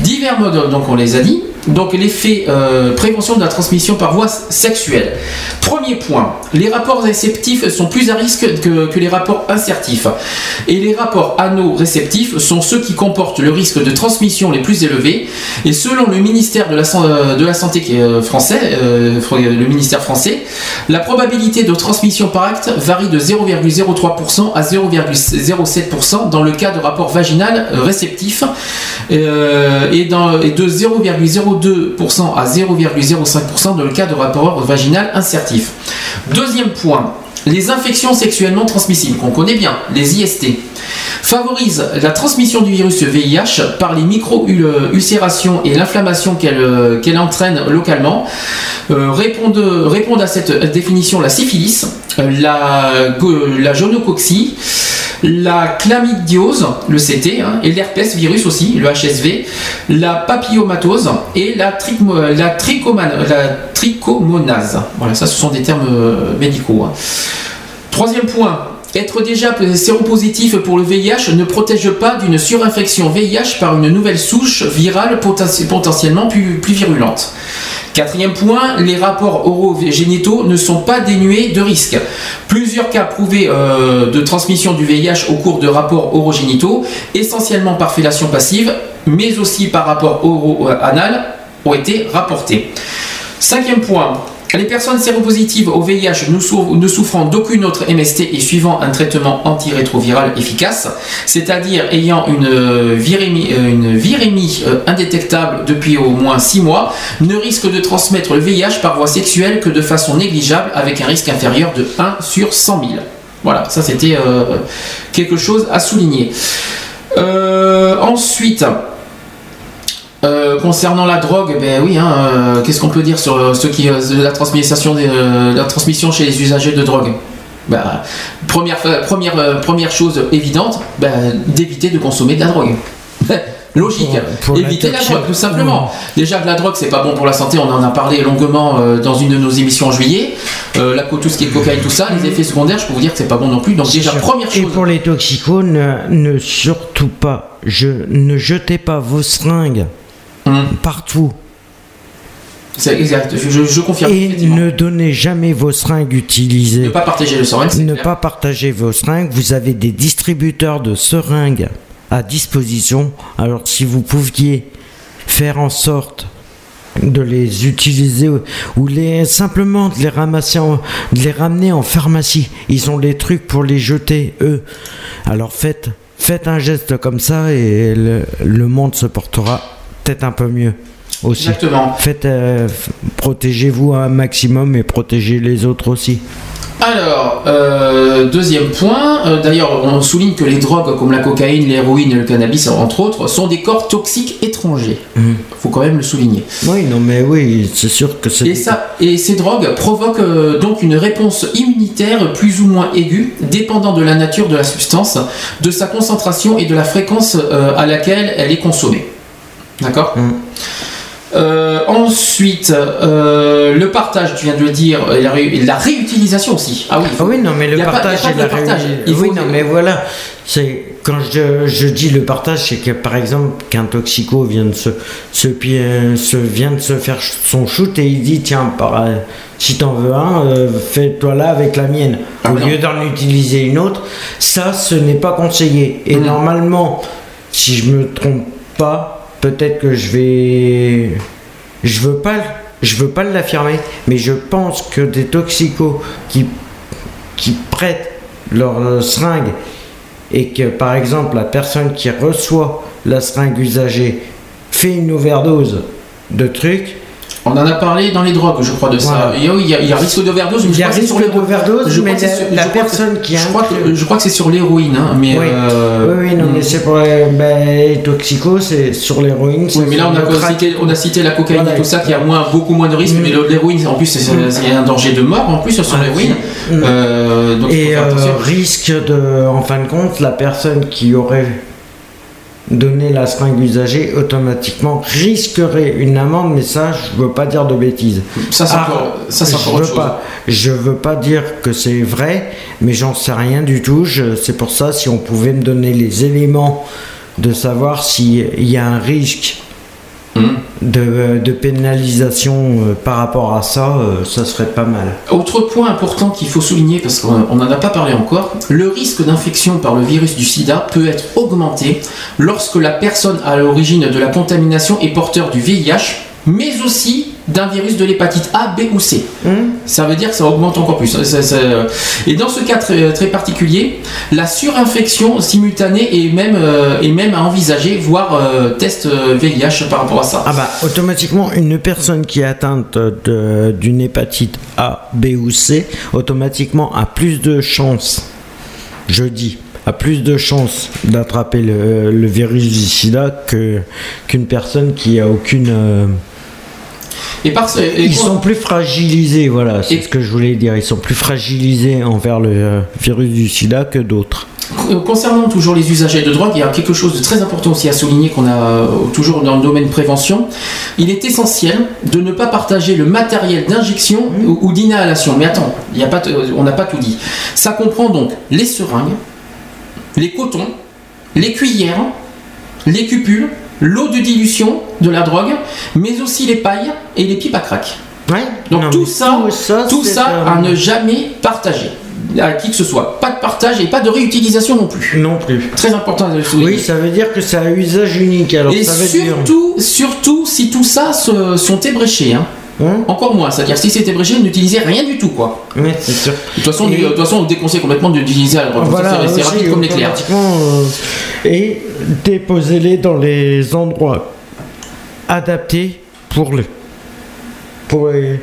Divers modes, donc on les a dit. Donc l'effet euh, prévention de la transmission par voie sexuelle. Premier point, les rapports réceptifs sont plus à risque que, les rapports insertifs. Et les rapports anneaux-réceptifs sont ceux qui comportent le risque de transmission les plus élevés. Et selon le ministère de la, Santé français, le ministère français, la probabilité de transmission par acte varie de 0,03% à 0,07% dans le cas de rapport vaginal euh, réceptif euh, et de 0,02% à 0,05% dans le cas de rapport vaginal insertif. Deuxième point, les infections sexuellement transmissibles, qu'on connaît bien, les IST, favorisent la transmission du virus VIH par les micro-ulcérations et l'inflammation qu'elle euh, entraîne localement. Euh, répondent, à cette définition la syphilis, euh, la, la la chlamydiose, le CT, hein, et l'herpès virus aussi, le HSV, la papillomatose et la, trichmo- trichomane- trichomonase. Voilà, ça ce sont des termes euh, médicaux. hein. Troisième point, être déjà séropositif pour le VIH ne protège pas d'une surinfection VIH par une nouvelle souche virale poten- potentiellement plus virulente. Quatrième point, les rapports oraux-génitaux ne sont pas dénués de risques. Plusieurs cas prouvés euh, de transmission du VIH au cours de rapports orogénitaux, essentiellement par fellation passive, mais aussi par rapport oro-anal, ont été rapportés. Cinquième point, les personnes séropositives au VIH ne, sou- ne souffrant d'aucune autre MST et suivant un traitement antirétroviral efficace, c'est-à-dire ayant une euh, virémie, euh, euh, indétectable depuis au moins 6 mois, ne risquent de transmettre le VIH par voie sexuelle que de façon négligeable avec un risque inférieur de 1 sur 100 000. Voilà, ça c'était quelque chose à souligner. Ensuite, euh, concernant la drogue, ben oui, hein, euh, qu'est-ce qu'on peut dire sur euh, ce qui, la transmission, des, la transmission chez les usagers de drogue? Ben, première, première, première chose évidente, ben, d'éviter de consommer de la drogue. Logique. pour la Éviter la toxine. drogue, tout simplement. Déjà que la drogue, c'est pas bon pour la santé, on en a parlé longuement dans une de nos émissions en juillet. La, tout ce qui est cocaïne, tout ça, les effets secondaires, je peux vous dire que c'est pas bon non plus. Donc déjà, Sûr. première Et chose. pour les toxicos, ne, ne surtout pas, je, ne jetez pas vos seringues partout. C'est exact, je, je- je confirme. Et ne donnez jamais vos seringues utilisées. Ne pas partager le seringue, Ne clair. pas partager vos seringues. Vous avez des distributeurs de seringues à disposition. Alors si vous pouviez faire en sorte de les utiliser ou- ou les simplement de les ramasser en- de les ramener en pharmacie ils ont les trucs pour les jeter eux alors faites faites un geste comme ça et le, le monde se portera peut-être un peu mieux aussi Exactement. faites euh, protégez-vous un maximum et protégez les autres aussi Alors, euh, deuxième point, euh, d'ailleurs, on souligne que les drogues comme la cocaïne, l'héroïne et le cannabis, entre autres, sont des corps toxiques étrangers. faut quand même le souligner. oui non mais oui c'est sûr que c'est Et, ça, et ces drogues provoquent euh, donc une réponse immunitaire plus ou moins aiguë, dépendant de la nature de la substance, de sa concentration et de la fréquence à laquelle elle est consommée. D'accord Euh, ensuite, euh, le partage, tu viens de le dire, et la, ré- et la réutilisation aussi. Ah oui, Ah oui, non, mais le partage et la Il Oui, non, mais voilà. C'est quand je, je dis le partage, c'est que par exemple, qu'un toxico vient de se, se, se vient de se faire son shoot et il dit tiens, par, euh, si t'en veux un, euh, fais-toi là avec la mienne. Ah Au lieu d'en utiliser une autre, ça, ce n'est pas conseillé. Mm. Et normalement, si je me trompe pas, peut-être que je vais, je veux pas, veux pas l'affirmer, mais je pense que des toxicos qui qui prêtent leur seringue et que par exemple la personne qui reçoit la seringue usagée fait une overdose de trucs. On en a parlé dans les drogues, je crois, de ça. Voilà. Il y, y a risque d'overdose, mais Il je y a crois que c'est sur crois mais la- sur- la je personne qui a je crois, que, je crois que c'est sur l'héroïne, hein, mais. Oui. euh, oui, oui, non, mais c'est pour les ben, toxicos, c'est sur l'héroïne. Oui, mais là on a, cité, on a cité la cocaïne Voilà. et tout ça qui a moins, beaucoup moins de risques, Mm. mais le- l'héroïne en plus c'est Mm. c'est un danger de mort en plus sur Ah, l'héroïne. Mm. Euh, Et euh, risque de, en fin de compte, la personne qui aurait donné la seringue usagée automatiquement risquerait une amende, mais ça, je veux pas dire de bêtises. Ça, c'est encore- ça, c'est je encore veux autre chose. Pas, je veux pas dire que c'est vrai, mais j'en sais rien du tout. C'est pour ça, si on pouvait me donner les éléments de savoir s'il y a un risque Hmm. De, pénalisation euh, par rapport à ça, euh, ça serait pas mal. Autre point important qu'il faut souligner, parce qu'on n'en a pas parlé encore, le risque d'infection par le virus du sida peut être augmenté lorsque la personne à l'origine de la contamination est porteur du VIH, mais aussi d'un virus de l'hépatite A, B ou C. Ça veut dire que ça augmente encore plus. Ça- ça- Et dans ce cas très, très particulier, la surinfection simultanée est même, euh, est même à envisager, voire euh, test euh, VIH par rapport à ça. Ah bah automatiquement une personne qui est atteinte d'une hépatite A, B ou C, automatiquement a plus de chances, je dis, a plus de chances d'attraper le, le virus du sida qu'une personne qui a aucune. euh, Et par ce- et Ils sont plus fragilisés, voilà, c'est ce que je voulais dire. Ils sont plus fragilisés envers le euh, virus du sida que d'autres. Euh, Concernant toujours les usagers de drogue, il y a quelque chose de très important aussi à souligner qu'on a euh, toujours dans le domaine prévention. Il est essentiel de ne pas partager le matériel d'injection ou, ou d'inhalation. Mais attends, il y a pas on n'a pas tout dit. Ça comprend donc les seringues, les cotons, les cuillères, les cupules, l'eau de dilution de la drogue, mais aussi les pailles et les pipes à crack. Donc tout ça, tout ça à ne jamais partager à qui que ce soit. Pas de partage et pas de réutilisation non plus. Non plus. Très important de le souligner. Oui, ça veut dire que c'est à usage unique. Alors Et ça veut dire. surtout, surtout si tout ça se- sont ébréchés. Hein. Encore moins, c'est-à-dire si c'est ébréché, n'utilisez rien du tout quoi. Oui, c'est sûr. De toute façon, Et- de toute façon, on déconseille complètement d'utiliser la drogue. Voilà, c'est rapide comme l'éclair. euh, et déposez-les dans les endroits adaptés pour le pour les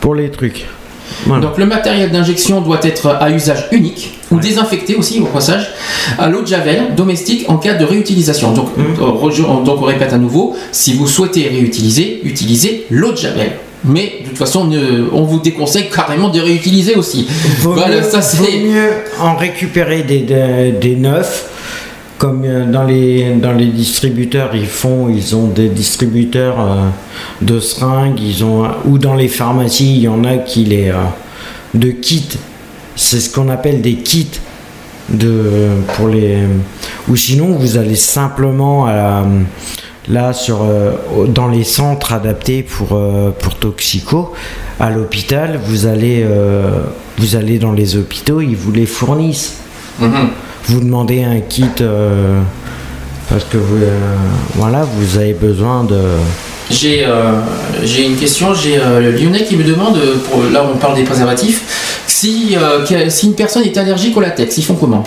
pour les trucs. Voilà. Donc le matériel d'injection doit être à usage unique ou désinfecté aussi au passage à l'eau de javel domestique en cas de réutilisation. Donc, Mmh. euh, donc on répète à nouveau, si vous souhaitez réutiliser, utilisez l'eau de javel. Mais de toute façon, on vous déconseille carrément de réutiliser aussi. Vaut voilà, mieux, ça vaut c'est. mieux en récupérer des, des, des neufs. Comme euh, dans les, dans les distributeurs, ils font, ils ont des distributeurs euh, de seringues, ils ont, ou dans les pharmacies, il y en a qui les. euh, de kits. C'est ce qu'on appelle des kits de, pour les. Ou sinon, vous allez simplement là sur, dans les centres adaptés pour, pour toxico, à l'hôpital, vous allez, vous allez dans les hôpitaux, ils vous les fournissent. Vous demandez un kit euh, parce que vous, euh, voilà, vous avez besoin de. J'ai euh, j'ai une question, j'ai Lyonnais qui me demande, là on parle des préservatifs, si, si une personne est allergique au latex, ils font comment?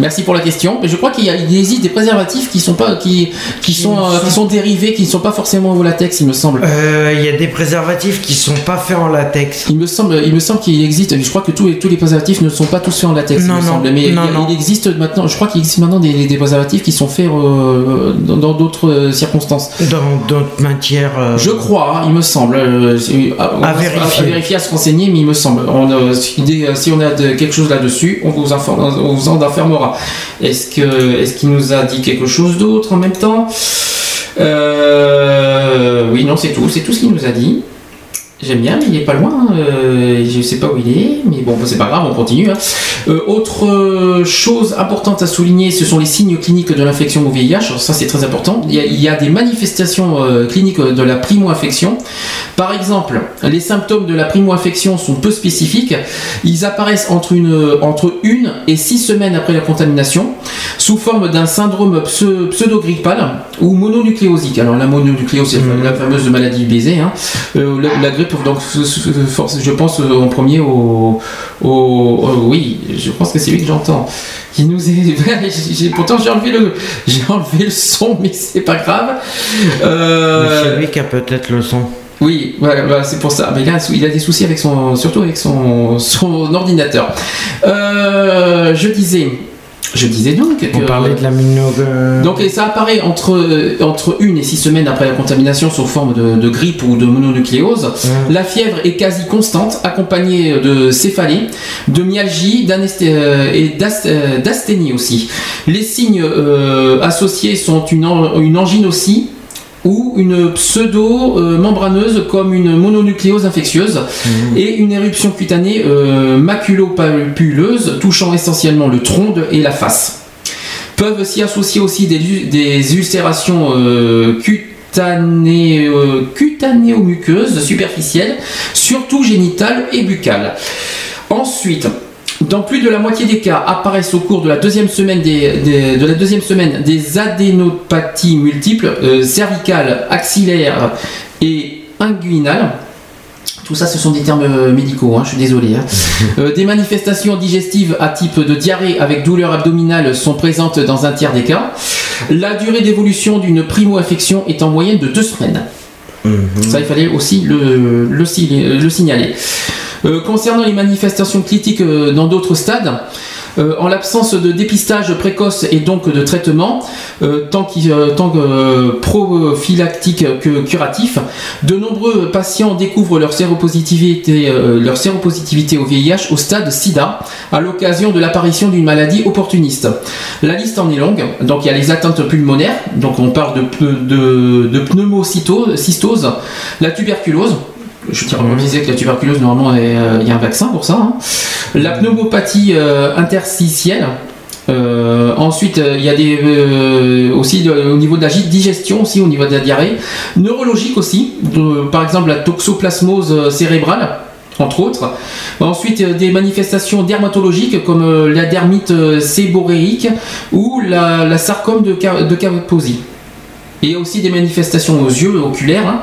Merci pour la question. Mais je crois qu'il existe des préservatifs qui sont pas qui, qui sont euh, qui sont dérivés, qui ne sont pas forcément au latex, il me semble. Euh, Il y a des préservatifs qui sont pas faits en latex. Il me semble, il me semble qu'il existe. Je crois que tous les, tous les préservatifs ne sont pas tous faits en latex, Non, il me non, semble. Mais il non, existe maintenant. Je crois qu'il existe maintenant des, des préservatifs qui sont faits euh, dans d'autres euh, circonstances. Dans d'autres matières. Je crois, hein, il me semble. à, À vérifier. à vérifier, à se renseigner, mais il me semble. On, si, on a de- quelque chose là-dessus, on vous, informe, on vous en informera. Est-ce qu'il nous a dit quelque chose d'autre en même temps? Euh, Oui, non, c'est tout. C'est tout ce qu'il nous a dit. J'aime bien, mais il est pas loin. euh, je sais pas où il est, mais bon, c'est pas grave, on continue. hein. Euh, autre euh, chose importante à souligner, ce sont les signes cliniques de l'infection au VIH. Alors ça, c'est très important. Il y a, il y a des manifestations euh, cliniques de la primo-infection. Par exemple, les symptômes de la primo-infection sont peu spécifiques. Ils apparaissent entre une, entre une et six semaines après la contamination, sous forme d'un syndrome pse- pseudo-grippal ou mononucléosique. Alors la mononucléose, c'est la fameuse maladie du baiser. hein. La, la grippe, donc force- je pense euh, en premier au, au- au- oui, je pense que c'est lui que j'entends. Qui nous est, pourtant j'ai enlevé le, j'ai enlevé le son, mais c'est pas grave. Euh, C'est lui qui a peut-être le son. oui, voilà, c'est pour ça. Mais il a, il a des soucis avec son, surtout avec son, son ordinateur. Euh, je disais, je disais donc que. On parlait de la. Donc et ça apparaît entre, euh, entre une et six semaines après la contamination sous forme de, de grippe ou de mononucléose. La fièvre est quasi constante, accompagnée de céphalée, de myalgie euh, et euh, d'asthénie aussi. Les signes euh, associés sont une angine aussi ou une pseudo-membraneuse comme une mononucléose infectieuse et une éruption cutanée euh, maculopapuleuse touchant essentiellement le tronc et la face peuvent s'y associer aussi des, ulcérations euh, cutanées, euh, cutanéo-muqueuses superficielles, surtout génitales et buccales. Ensuite, dans plus de la moitié des cas, apparaissent au cours de la deuxième semaine des, des- de la deuxième semaine des adénopathies multiples, euh, cervicales, axillaires et inguinales. Tout ça, ce sont des termes euh, médicaux, hein, je suis désolé. hein. Euh, des manifestations digestives à type de diarrhée avec douleur abdominale sont présentes dans un tiers des cas. La durée d'évolution d'une primo-infection est en moyenne de deux semaines. Ça, il fallait aussi le, le signaler. Euh, concernant les manifestations critiques euh, dans d'autres stades, euh, en l'absence de dépistage précoce et donc de traitement, euh, tant, euh, prophylactique que curatif, de nombreux patients découvrent leur séropositivité, au VIH au stade SIDA, à l'occasion de l'apparition d'une maladie opportuniste. La liste en est longue, donc il y a les atteintes pulmonaires, donc on parle de, de, la tuberculose, je tiens à préciser que la tuberculose, normalement, euh, il y a un vaccin pour ça. hein. La pneumopathie euh, interstitielle, Euh, ensuite, il y a des aussi au niveau de la digestion, aussi au niveau de la diarrhée, neurologique aussi, par exemple la toxoplasmose cérébrale. Entre autres. Ensuite, des manifestations dermatologiques comme la dermite séboréique ou la, sarcome de, de. Et aussi des manifestations aux yeux oculaires, hein.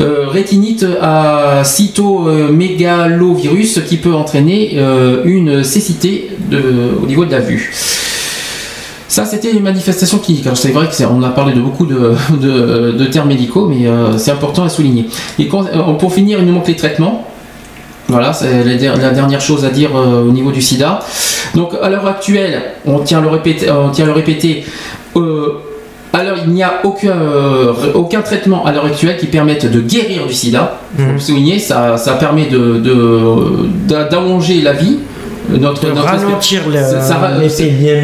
Euh, rétinite à cytomégalovirus qui peut entraîner euh, une cécité au niveau de la vue. Ça, c'était manifestations cliniques. Alors, c'est vrai qu'on a parlé de beaucoup de, termes médicaux, mais euh, c'est important à souligner. Et pour finir, il nous manque les traitements. Voilà, c'est la, der- la dernière chose à dire au niveau du sida. Donc, à l'heure actuelle, on tient à le répéter, on tient le répéter alors, il n'y a aucun, euh, aucun traitement à l'heure actuelle qui permette de guérir du sida. Il faut le souligner, ça, ça permet de- de- d'a- d'allonger la vie. Notre, De notre ralentir l'épidémie.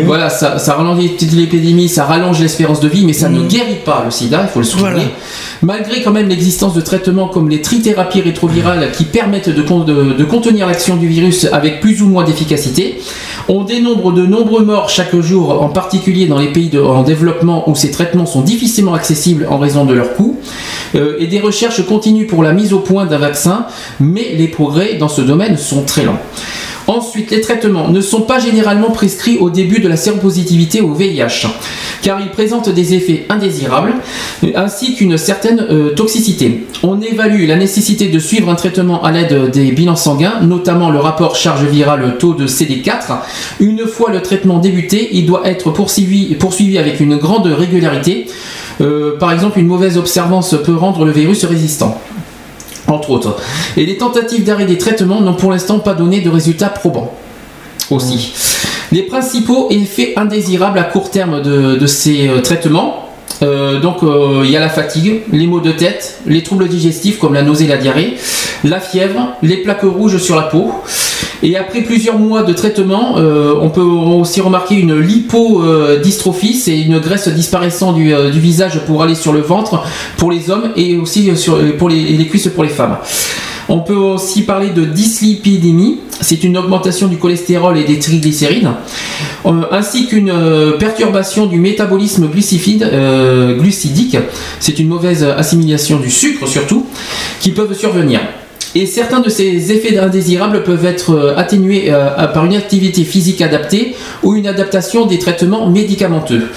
Voilà, ça, ça ralentit l'épidémie, ça rallonge l'espérance de vie, mais ça ne guérit pas le sida, il faut le souligner. Malgré quand même l'existence de traitements comme les trithérapies rétrovirales qui permettent de, con- de- de contenir l'action du virus avec plus ou moins d'efficacité, on dénombre de nombreux morts chaque jour, en particulier dans les pays de- en développement où ces traitements sont difficilement accessibles en raison de leur coût, Euh, et des recherches continuent pour la mise au point d'un vaccin, mais les progrès dans ce domaine sont très lents. Ensuite, les traitements ne sont pas généralement prescrits au début de la séropositivité au VIH, car ils présentent des effets indésirables euh, ainsi qu'une certaine euh, toxicité. On évalue la nécessité de suivre un traitement à l'aide des bilans sanguins, notamment le rapport charge virale taux de CD4. Une fois le traitement débuté, il doit être poursuivi, avec une grande régularité. Euh, par exemple, une mauvaise observance peut rendre le virus résistant entre autres. Et les tentatives d'arrêt des traitements n'ont pour l'instant pas donné de résultats probants. Aussi. Les principaux effets indésirables à court terme de, de ces euh, traitements, euh, donc euh, il y a la fatigue, les maux de tête, les troubles digestifs comme la nausée et la diarrhée, la fièvre, les plaques rouges sur la peau. Et après plusieurs mois de traitement, euh, on peut aussi remarquer une lipodystrophie, c'est une graisse disparaissant du, visage pour aller sur le ventre pour les hommes et aussi sur, pour les cuisses pour les femmes. On peut aussi parler de dyslipidémie, c'est une augmentation du cholestérol et des triglycérides, euh, ainsi qu'une euh, perturbation du métabolisme euh, glucidique, c'est une mauvaise assimilation du sucre surtout, qui peuvent survenir. Et certains de ces effets indésirables peuvent être atténués par une activité physique adaptée ou une adaptation des traitements médicamenteux.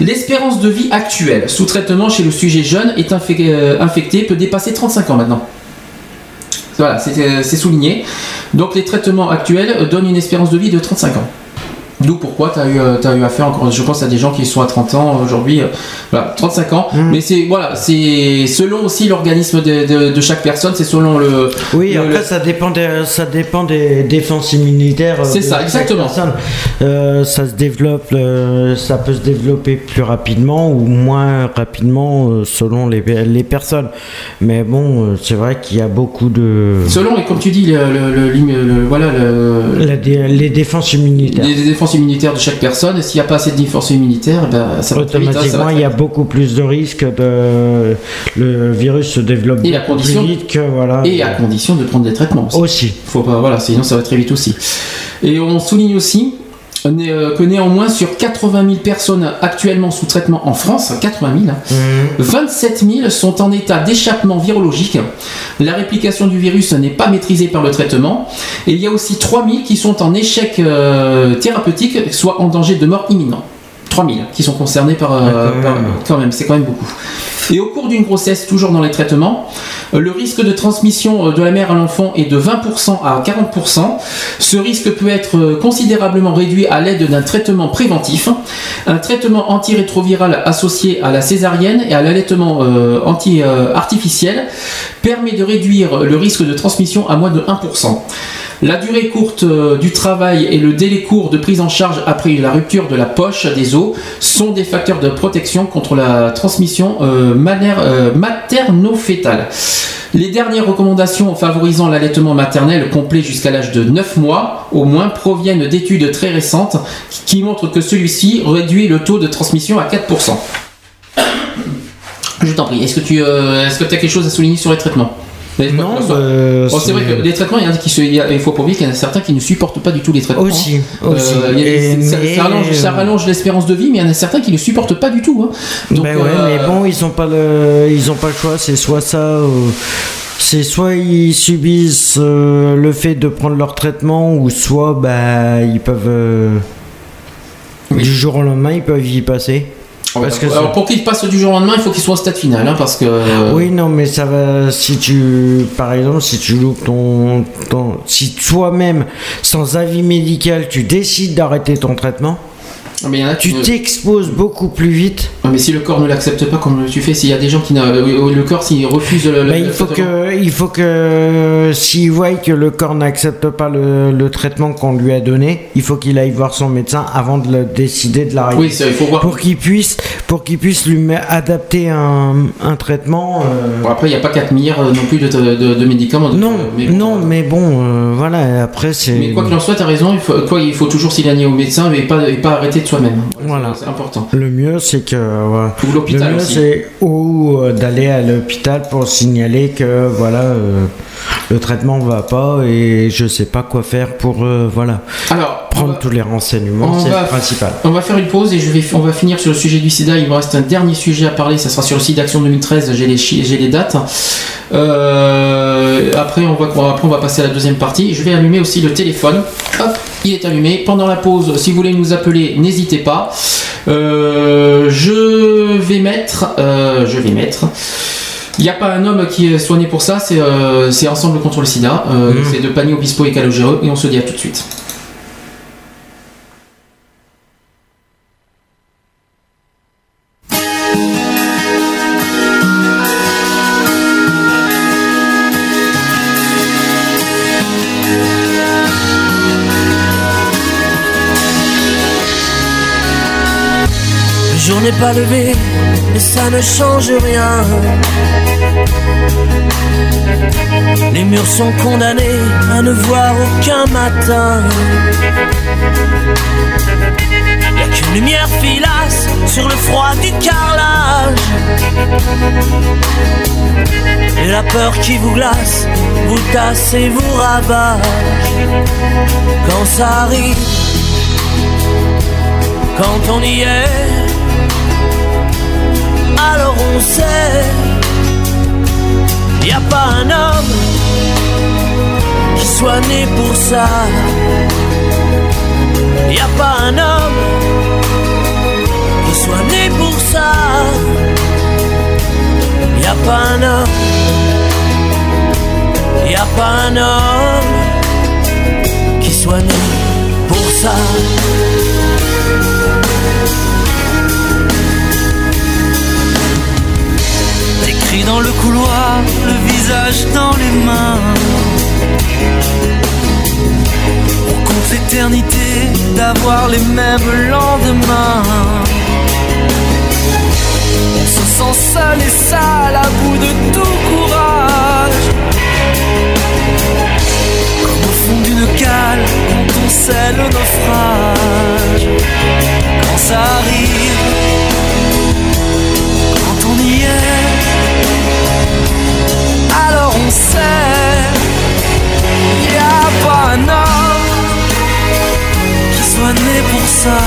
L'espérance de vie actuelle sous traitement chez le sujet jeune est infec- infecté peut dépasser 35 ans maintenant. Voilà, c'est euh, c'est souligné. Donc les traitements actuels donnent une espérance de vie de 35 ans. D'où pourquoi tu as, eu, euh, t'as eu affaire, encore, je pense à des gens qui sont à 30 ans aujourd'hui, euh, voilà, 35 ans. Mais c'est voilà, c'est selon aussi l'organisme de, de- de chaque personne, c'est selon le. Oui, le- après le- ça dépend des, ça dépend des défenses immunitaires. euh, C'est ça, exactement. Euh, ça se développe, euh, ça peut se développer plus rapidement ou moins rapidement selon les, les personnes. Mais bon, c'est vrai qu'il y a beaucoup de Selon, et comme tu dis, le, voilà, les défenses immunitaires. les défenses immunitaires de chaque personne. Et s'il n'y a pas assez de défense immunitaire, ben, ça va très vite, hein, ça va Automatiquement, il y a beaucoup plus de risques de le virus se développe Et à beaucoup condition- plus vite que voilà. Et à condition de prendre des traitements aussi. Aussi. Faut pas, voilà, sinon ça va très vite aussi. Et on souligne aussi néanmoins sur 80 000 personnes actuellement sous traitement en France, 80 000, hein, 27 000 sont en état d'échappement virologique. La réplication du virus n'est pas maîtrisée par le traitement. Et il y a aussi 3 000 qui sont en échec euh, thérapeutique, soit en danger de mort imminent. 3 000 qui sont concernés par, euh, par- quand même, c'est quand même beaucoup. Et au cours d'une grossesse, toujours dans les traitements, euh, le risque de transmission euh, de la mère à l'enfant est de 20% à 40%. Ce risque peut être considérablement réduit à l'aide d'un traitement préventif, un traitement antirétroviral associé à la césarienne et à l'allaitement euh, anti-artificiel permet de réduire le risque de transmission à moins de 1%. La durée courte euh, du travail et le délai court de prise en charge après la rupture de la poche des os sont des facteurs de protection contre la transmission euh, euh, materno-fétale. Les dernières recommandations favorisant l'allaitement maternel complet jusqu'à l'âge de 9 mois au moins proviennent d'études très récentes qui montrent que celui-ci réduit le taux de transmission à 4%. Je t'en prie, est-ce que tu as quelque chose à souligner sur les traitements? Non, bah, Bon, c'est vrai que les traitements, il y en a qui se, il y a- il faut pas oublier qu'il y en a certains qui ne supportent pas du tout les traitements. Aussi, hein. aussi. Et ça, rallonge, ça rallonge l'espérance de vie, mais il y en a certains qui ne supportent pas du tout. hein. Donc, Ben ouais, euh, mais bon, ils ont pas le, ils ont pas le choix. C'est soit ça, ou- c'est soit ils subissent euh, le fait de prendre leur traitement, ou soit bah ils peuvent euh, du jour au lendemain ils peuvent y passer. Parce que alors pour qu'il passe du jour au lendemain, il faut qu'il soit au stade final, hein, parce que. Oui, non, mais ça va. Si tu, par exemple, si tu loupes ton, ton si toi-même, sans avis médical, tu décides d'arrêter ton traitement, mais il y en a qui tu ne- t'exposes beaucoup plus vite. Ah, mais si le corps ne l'accepte pas, comme tu fais, s'il y a des gens qui n'a- euh, le corps s'il refuse le, le- Bah, il le faut traitement- que, il faut que, s'il voit que le corps n'accepte pas le, le traitement qu'on lui a donné, il faut qu'il aille voir son médecin avant de le décider de l'arrêter. Oui, ça, il faut voir. Pour qu'il puisse, pour qu'il puisse lui adapter un, un traitement. euh, Bon, après, il n'y a pas 4 milliards euh, non plus de, de- de médicaments. Non, euh, mais, non, mais bon, euh, voilà. Après, c'est. mais quoi qu'il en soit, tu as raison, il faut, quoi, il faut toujours s'éloigner au médecin et pas, et pas arrêter de soi-même. Voilà. C'est important. Le mieux, c'est que. voilà. Ou l'hôpital Le mieux, aussi. c'est ou euh, d'aller à l'hôpital pour signaler que voilà, euh, le traitement va pas et je sais pas quoi faire pour euh, voilà. Alors, prendre tous les renseignements, on c'est va- le principal. On va faire une pause et je vais, on va finir sur le sujet du sida. Il me reste un dernier sujet à parler, ça sera sur le site d'Action 2013, j'ai les, chi- j'ai les dates. Euh, après, on va, après, on va passer à la deuxième partie. Je vais allumer aussi le téléphone. Hop, il est allumé. Pendant la pause, si vous voulez nous appeler, n'hésitez pas. Euh, je vais mettre. euh, je vais mettre. Il n'y a pas un homme qui est soigné pour ça, c'est euh, Ensemble contre le sida. Euh, C'est de Pani Obispo et Calogero. Et on se dit à tout de suite. Ça ne change rien. Les murs sont condamnés à ne voir aucun matin. Y a qu'une lumière filasse sur le froid du carrelage. Et la peur qui vous glace, vous tasse et vous ravage. Quand ça arrive, quand on y est, alors on sait, y a pas un homme qui soit né pour ça. Y a pas un homme qui soit né pour ça. Y a pas un homme, y a pas un homme qui soit né pour ça. Dans le couloir, le visage dans les mains. On compte l'éternité d'avoir les mêmes lendemains. On se sent seul et sale à bout de tout courage. Comme au fond d'une cale quand on sait le naufrage. Quand ça arrive, quand on y est, sait, y a pas un homme qui soit né pour ça.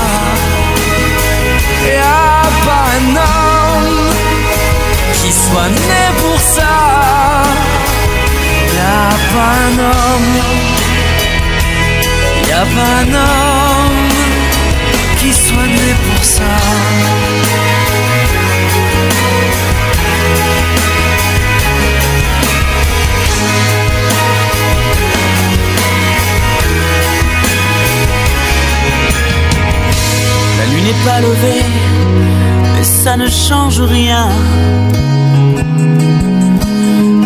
Y a pas un homme qui soit né pour ça. Y a pas un homme, y a pas un homme qui soit né pour ça. Pas levée, mais ça ne change rien.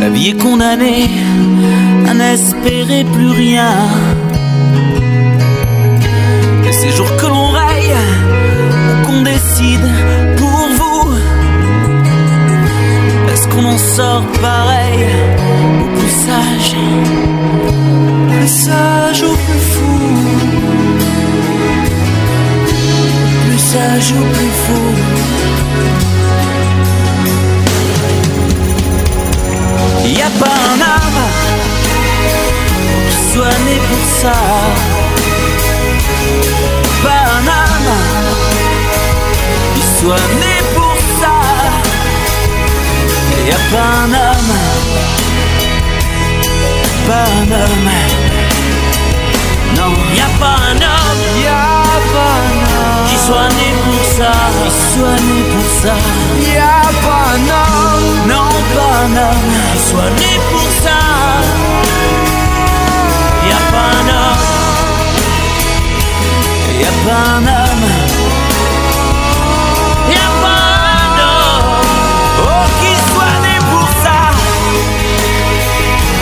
La vie est condamnée à n'espérer plus rien. Et ces jours que l'on raye, ou qu'on décide pour vous, est-ce qu'on en sort pareil, ou plus sage, plus sage? Sage ou plus fou. Y a pas un soit né pour ça. Pas un homme qui soit né pour ça. Y a pas un homme, pas un homme. Non, y a pas un homme, homme qui soit né pour ça, qui soit né pour ça. Y a pas un homme, non pas un homme qui soit né pour ça. Y a pas un homme, y a pas un homme. Y a pas un homme, oh qui soit né pour ça,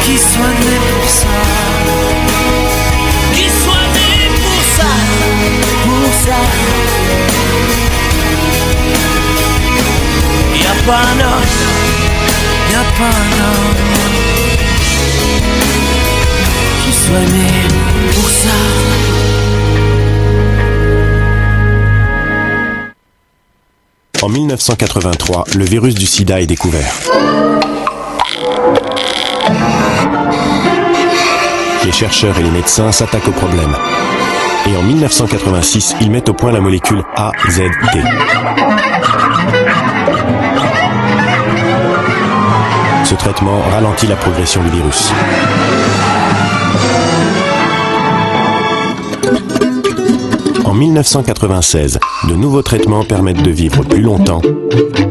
qui soit né pour ça. Qui soit né pour ça, pour ça. En 1983, le virus du sida est découvert. Les chercheurs et les médecins s'attaquent au problème. Et en 1986, ils mettent au point la molécule AZT. Ce traitement ralentit la progression du virus. En 1996, de nouveaux traitements permettent de vivre plus longtemps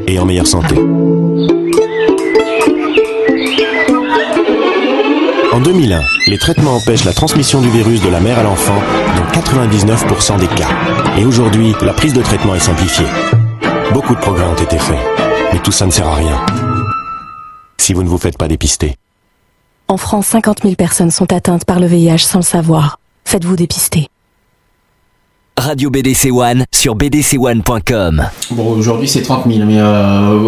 et en meilleure santé. En 2001, les traitements empêchent la transmission du virus de la mère à l'enfant dans 99% des cas. Et aujourd'hui, la prise de traitement est simplifiée. Beaucoup de progrès ont été faits, mais tout ça ne sert à rien. Si vous ne vous faites pas dépister. En France, 50 000 personnes sont atteintes par le VIH sans le savoir. Faites-vous dépister. Radio BDC One sur bdc1.com. Bon, aujourd'hui c'est 30 000, mais euh,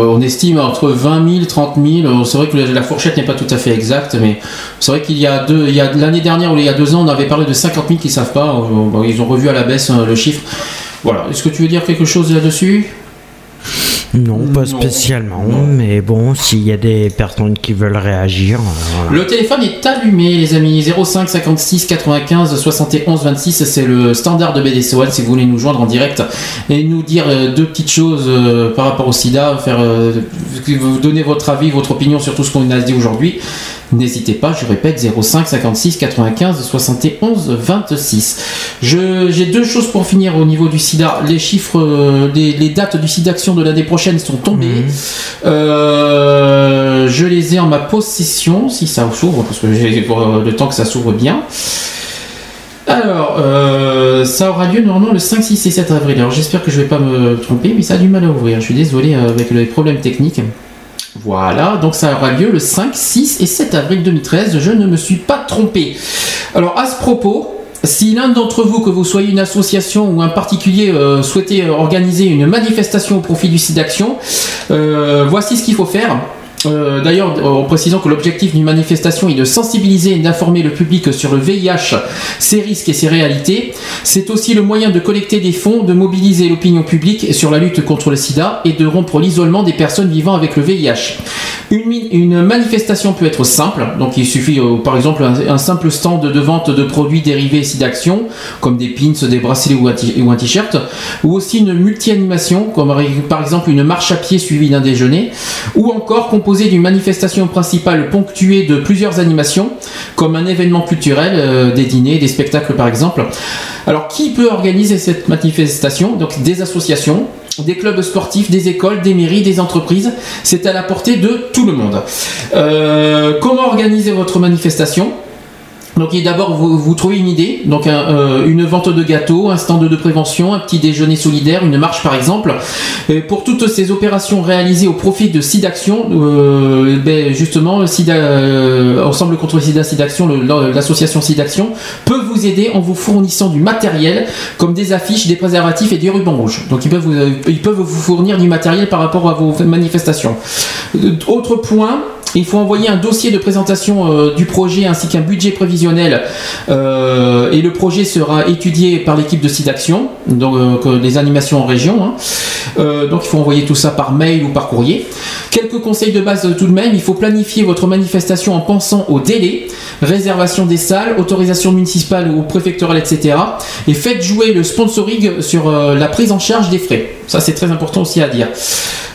on estime entre 20 000 30 000. C'est vrai que la, fourchette n'est pas tout à fait exacte, mais c'est vrai qu'il y a deux, il y a l'année dernière ou il y a deux ans, on avait parlé de 50 000 qui savent pas. Bon, Ils ont revu à la baisse euh, le chiffre. Voilà. Est-ce que tu veux dire quelque chose là-dessus? Non, pas spécialement, mais bon, s'il y a des personnes qui veulent réagir. euh, voilà. Le téléphone est allumé, les amis. 05 56 95 71 26, c'est le standard de BDC One si vous voulez nous joindre en direct et nous dire euh, deux petites choses euh, par rapport au sida, faire, vous donner votre avis, votre opinion sur tout ce qu'on a dit aujourd'hui. N'hésitez pas, je répète, 05 56 95 71 26. Je- J'ai deux choses pour finir au niveau du sida. Les chiffres, les, les dates du sida action de l'année prochaine sont tombées. Euh, je les ai en ma possession, si ça s'ouvre, parce que j'ai euh, le temps que ça s'ouvre bien. Alors, euh, ça aura lieu normalement le 5, 6 et 7 avril. Alors j'espère que je vais pas me tromper, mais ça a du mal à ouvrir. Je suis désolé avec les problèmes techniques. Voilà, donc ça aura lieu le 5, 6 et 7 avril 2013. Je ne me suis pas trompé. Alors à ce propos, si l'un d'entre vous, que vous soyez une association ou un particulier, euh, souhaitez organiser une manifestation au profit du SIDAction, euh, voici ce qu'il faut faire. Euh, D'ailleurs, en précisant que l'objectif d'une manifestation est de sensibiliser et d'informer le public sur le VIH, ses risques et ses réalités. C'est aussi le moyen de collecter des fonds, de mobiliser l'opinion publique sur la lutte contre le sida et de rompre l'isolement des personnes vivant avec le VIH. Une, manifestation peut être simple, donc il suffit euh, par exemple un, simple stand de vente de produits dérivés SIDAction, comme des pins, des bracelets ou un t-shirt, ou aussi une multi-animation, comme par exemple une marche à pied suivie d'un déjeuner, ou encore d'une manifestation principale ponctuée de plusieurs animations, comme un événement culturel, euh, des dîners, des spectacles par exemple. Alors qui peut organiser cette manifestation? Donc des associations, des clubs sportifs, des écoles, des mairies, des entreprises. C'est à la portée de tout le monde. Euh, comment organiser votre manifestation? Donc d'abord vous, trouvez une idée, donc euh, une vente de gâteaux, un stand de prévention, un petit déjeuner solidaire, une marche par exemple. Et pour toutes ces opérations réalisées au profit de SIDAction, euh, ben justement euh, Ensemble contre le SIDA SIDAction, l'association SIDAction peut vous aider en vous fournissant du matériel comme des affiches, des préservatifs et des rubans rouges. Donc ils peuvent vous, fournir du matériel par rapport à vos manifestations. Autre point, Il faut envoyer un dossier de présentation euh, du projet ainsi qu'un budget prévisionnel euh, et le projet sera étudié par l'équipe de SIDAction, donc euh, que les animations en région. hein. Euh, donc il faut envoyer tout ça par mail ou par courrier. Quelques conseils de base euh, tout de même, il faut planifier votre manifestation en pensant au délai, réservation des salles, autorisation municipale ou préfectorale, etc. Et faites jouer le sponsoring sur euh, la prise en charge des frais. Ça c'est très important aussi à dire.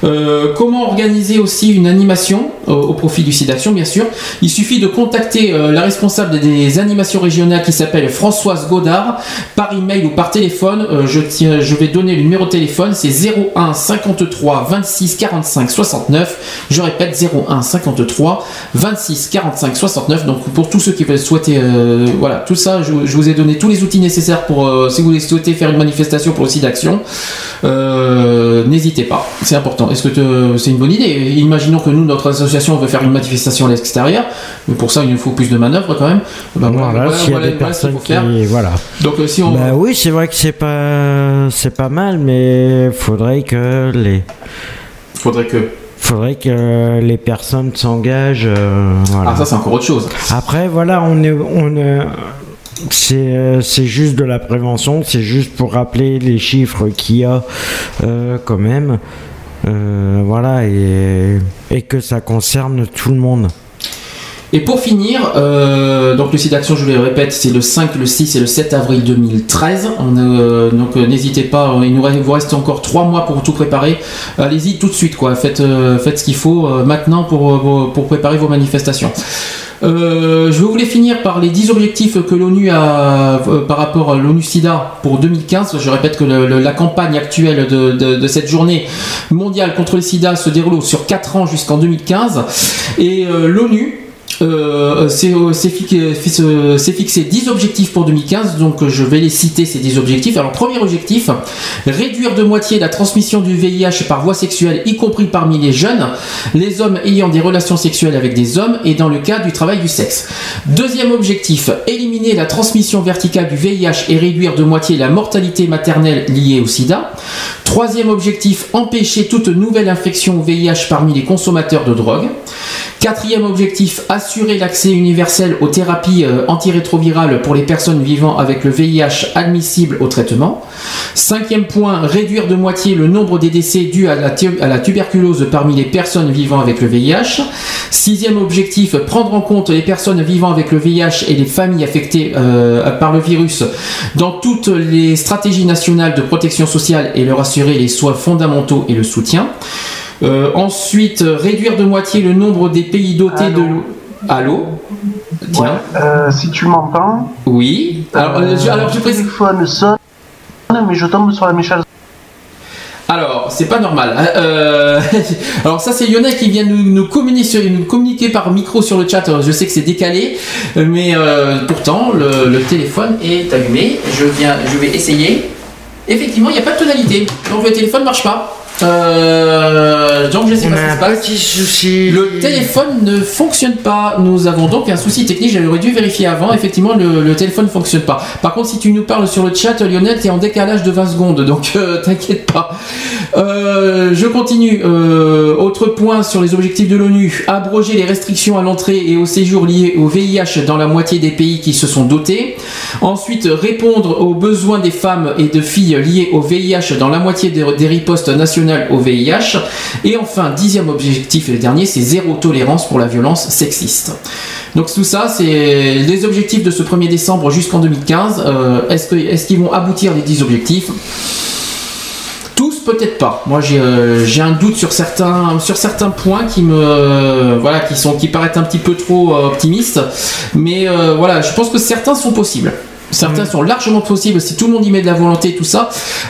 Euh, comment organiser aussi une animation euh, au profit du site d'action, bien sûr. Il suffit de contacter euh, la responsable des animations régionales qui s'appelle Françoise Godard par email ou par téléphone. Je, vais donner le numéro de téléphone, c'est 01 53 26 45 69. Je répète 01 53 26 45 69. Donc pour tous ceux qui veulent souhaiter, voilà, tout ça, je, vous ai donné tous les outils nécessaires pour si vous voulez souhaiter faire une manifestation pour le site d'action. N'hésitez pas, c'est important. Est-ce que c'est une bonne idée? Imaginons que nous, notre association, veut faire une manifestation à l'extérieur, mais pour ça, il nous faut plus de manœuvres quand même. Ben voilà, Voilà, voilà, s'il y a voilà, des voilà personnes qui. Voilà. Donc euh, si on, Bah oui, c'est vrai que c'est pas, c'est pas mal, mais faudrait que les. Faudrait que. Faudrait que les personnes s'engagent. euh, voilà. Ah ça c'est encore autre chose. Après, voilà, on est, on est- c'est, euh, c'est juste de la prévention, c'est juste pour rappeler les chiffres qu'il y a euh, quand même, Euh, voilà, et, et que ça concerne tout le monde. Et pour finir, donc le site d'action, je le répète, c'est le 5, le 6 et le 7 avril 2013. On, euh, donc n'hésitez pas, il nous reste, vous reste encore 3 mois pour tout préparer. Allez-y tout de suite, quoi. Faites, faites ce qu'il faut maintenant pour, pour préparer vos manifestations. Euh, je voulais finir par les 10 objectifs que l'ONU a euh, par rapport à l'ONU SIDA pour 2015. Je répète que la campagne actuelle de, de- de cette journée mondiale contre le SIDA se déroule sur 4 ans jusqu'en 2015. Et euh, l'ONU euh, euh, euh, s'est fixé 10 objectifs pour 2015, donc euh, je vais les citer ces 10 objectifs. Alors, premier objectif, réduire de moitié la transmission du VIH par voie sexuelle, y compris parmi les jeunes, les hommes ayant des relations sexuelles avec des hommes et dans le cadre du travail du sexe. Deuxième objectif, éliminer la transmission verticale du VIH et réduire de moitié la mortalité maternelle liée au sida. Troisième objectif, empêcher toute nouvelle infection au VIH parmi les consommateurs de drogue. Quatrième objectif, assurer l'accès universel aux thérapies euh, antirétrovirales pour les personnes vivant avec le VIH admissibles au traitement. Cinquième point, réduire de moitié le nombre des décès dus à la, tuberculose parmi les personnes vivant avec le VIH. Sixième objectif, prendre en compte les personnes vivant avec le VIH et les familles affectées euh, par le virus dans toutes les stratégies nationales de protection sociale et leur assurer les soins fondamentaux et le soutien. Euh, ensuite, réduire de moitié le nombre des pays dotés de. Allô Tiens. Euh, si tu m'entends. Oui. Alors, euh, je, alors, je précise. téléphone sonne, mais je tombe sur la messagerie. Alors, c'est pas normal. Euh, alors ça, c'est Lionel qui vient nous, nous communiquer, nous communiquer par micro sur le chat. Je sais que c'est décalé, mais euh, pourtant, le, le téléphone est allumé. Je viens, je vais essayer. Effectivement, il n'y a pas de tonalité. Donc le téléphone ne marche pas. Euh, donc je sais pas ce qui se passe. Petit souci. Le téléphone ne fonctionne pas. Nous avons donc un souci technique. J'aurais dû vérifier avant. Effectivement, le, le téléphone ne fonctionne pas. Par contre, si tu nous parles sur le chat, Lionel, tu es en décalage de 20 secondes. Donc, euh, t'inquiète pas. Euh, je continue. Euh, autre point sur les objectifs de l'ONU. Abroger les restrictions à l'entrée et au séjour liées au VIH dans la moitié des pays qui se sont dotés. Ensuite, répondre aux besoins des femmes et de filles liées au VIH dans la moitié des, des ripostes nationales au VIH. Et enfin, dixième objectif et le dernier, c'est zéro tolérance pour la violence sexiste. Donc tout ça, c'est les objectifs de ce 1er décembre jusqu'en 2015. Euh, est-ce, que, est-ce qu'ils vont aboutir les 10 objectifs? Tous peut-être pas. Moi j'ai euh, j'ai un doute sur certains sur certains points qui me euh, voilà qui sont qui paraissent un petit peu trop optimistes, mais voilà je pense que certains sont possibles. Certains sont largement possibles si tout le monde y met de la volonté et tout ça.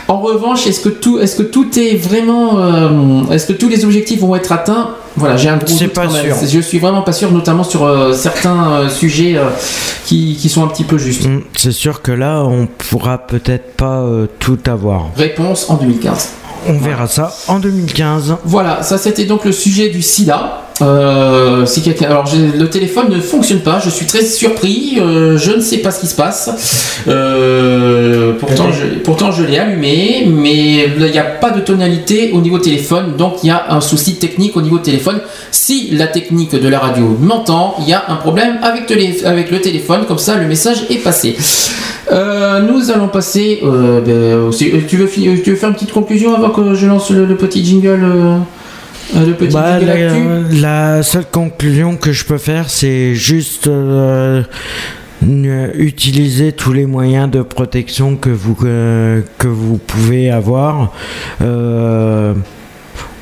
En revanche, est-ce que tout, est-ce que tout est vraiment, euh, est-ce que tous les objectifs vont être atteints? Voilà, j'ai un gros doute pas sûr. Je suis vraiment pas sûr, notamment sur euh, certains euh, sujets qui, qui sont un petit peu justes. Mm, C'est sûr que là, on pourra peut-être pas tout avoir. Réponse en 2015. On verra ça en 2015. Voilà, ça c'était donc le sujet du sida. Euh, si alors le téléphone ne fonctionne pas. Je suis très surpris. euh, je ne sais pas ce qui se passe. Euh, pourtant, je, pourtant je l'ai allumé, mais il n'y a pas de tonalité au niveau téléphone, donc il y a un souci technique au niveau téléphone. Si la technique de la radio m'entend, il y a un problème avec, télé- avec le téléphone. Comme ça, le message est passé. Nous allons passer. ben, tu veux, fi- tu veux faire une petite conclusion avant que je lance le, le petit jingle? Euh, euh, le petit Bah, la, seule conclusion que je peux faire, c'est juste euh, utiliser tous les moyens de protection que vous, que, que vous pouvez avoir. Euh,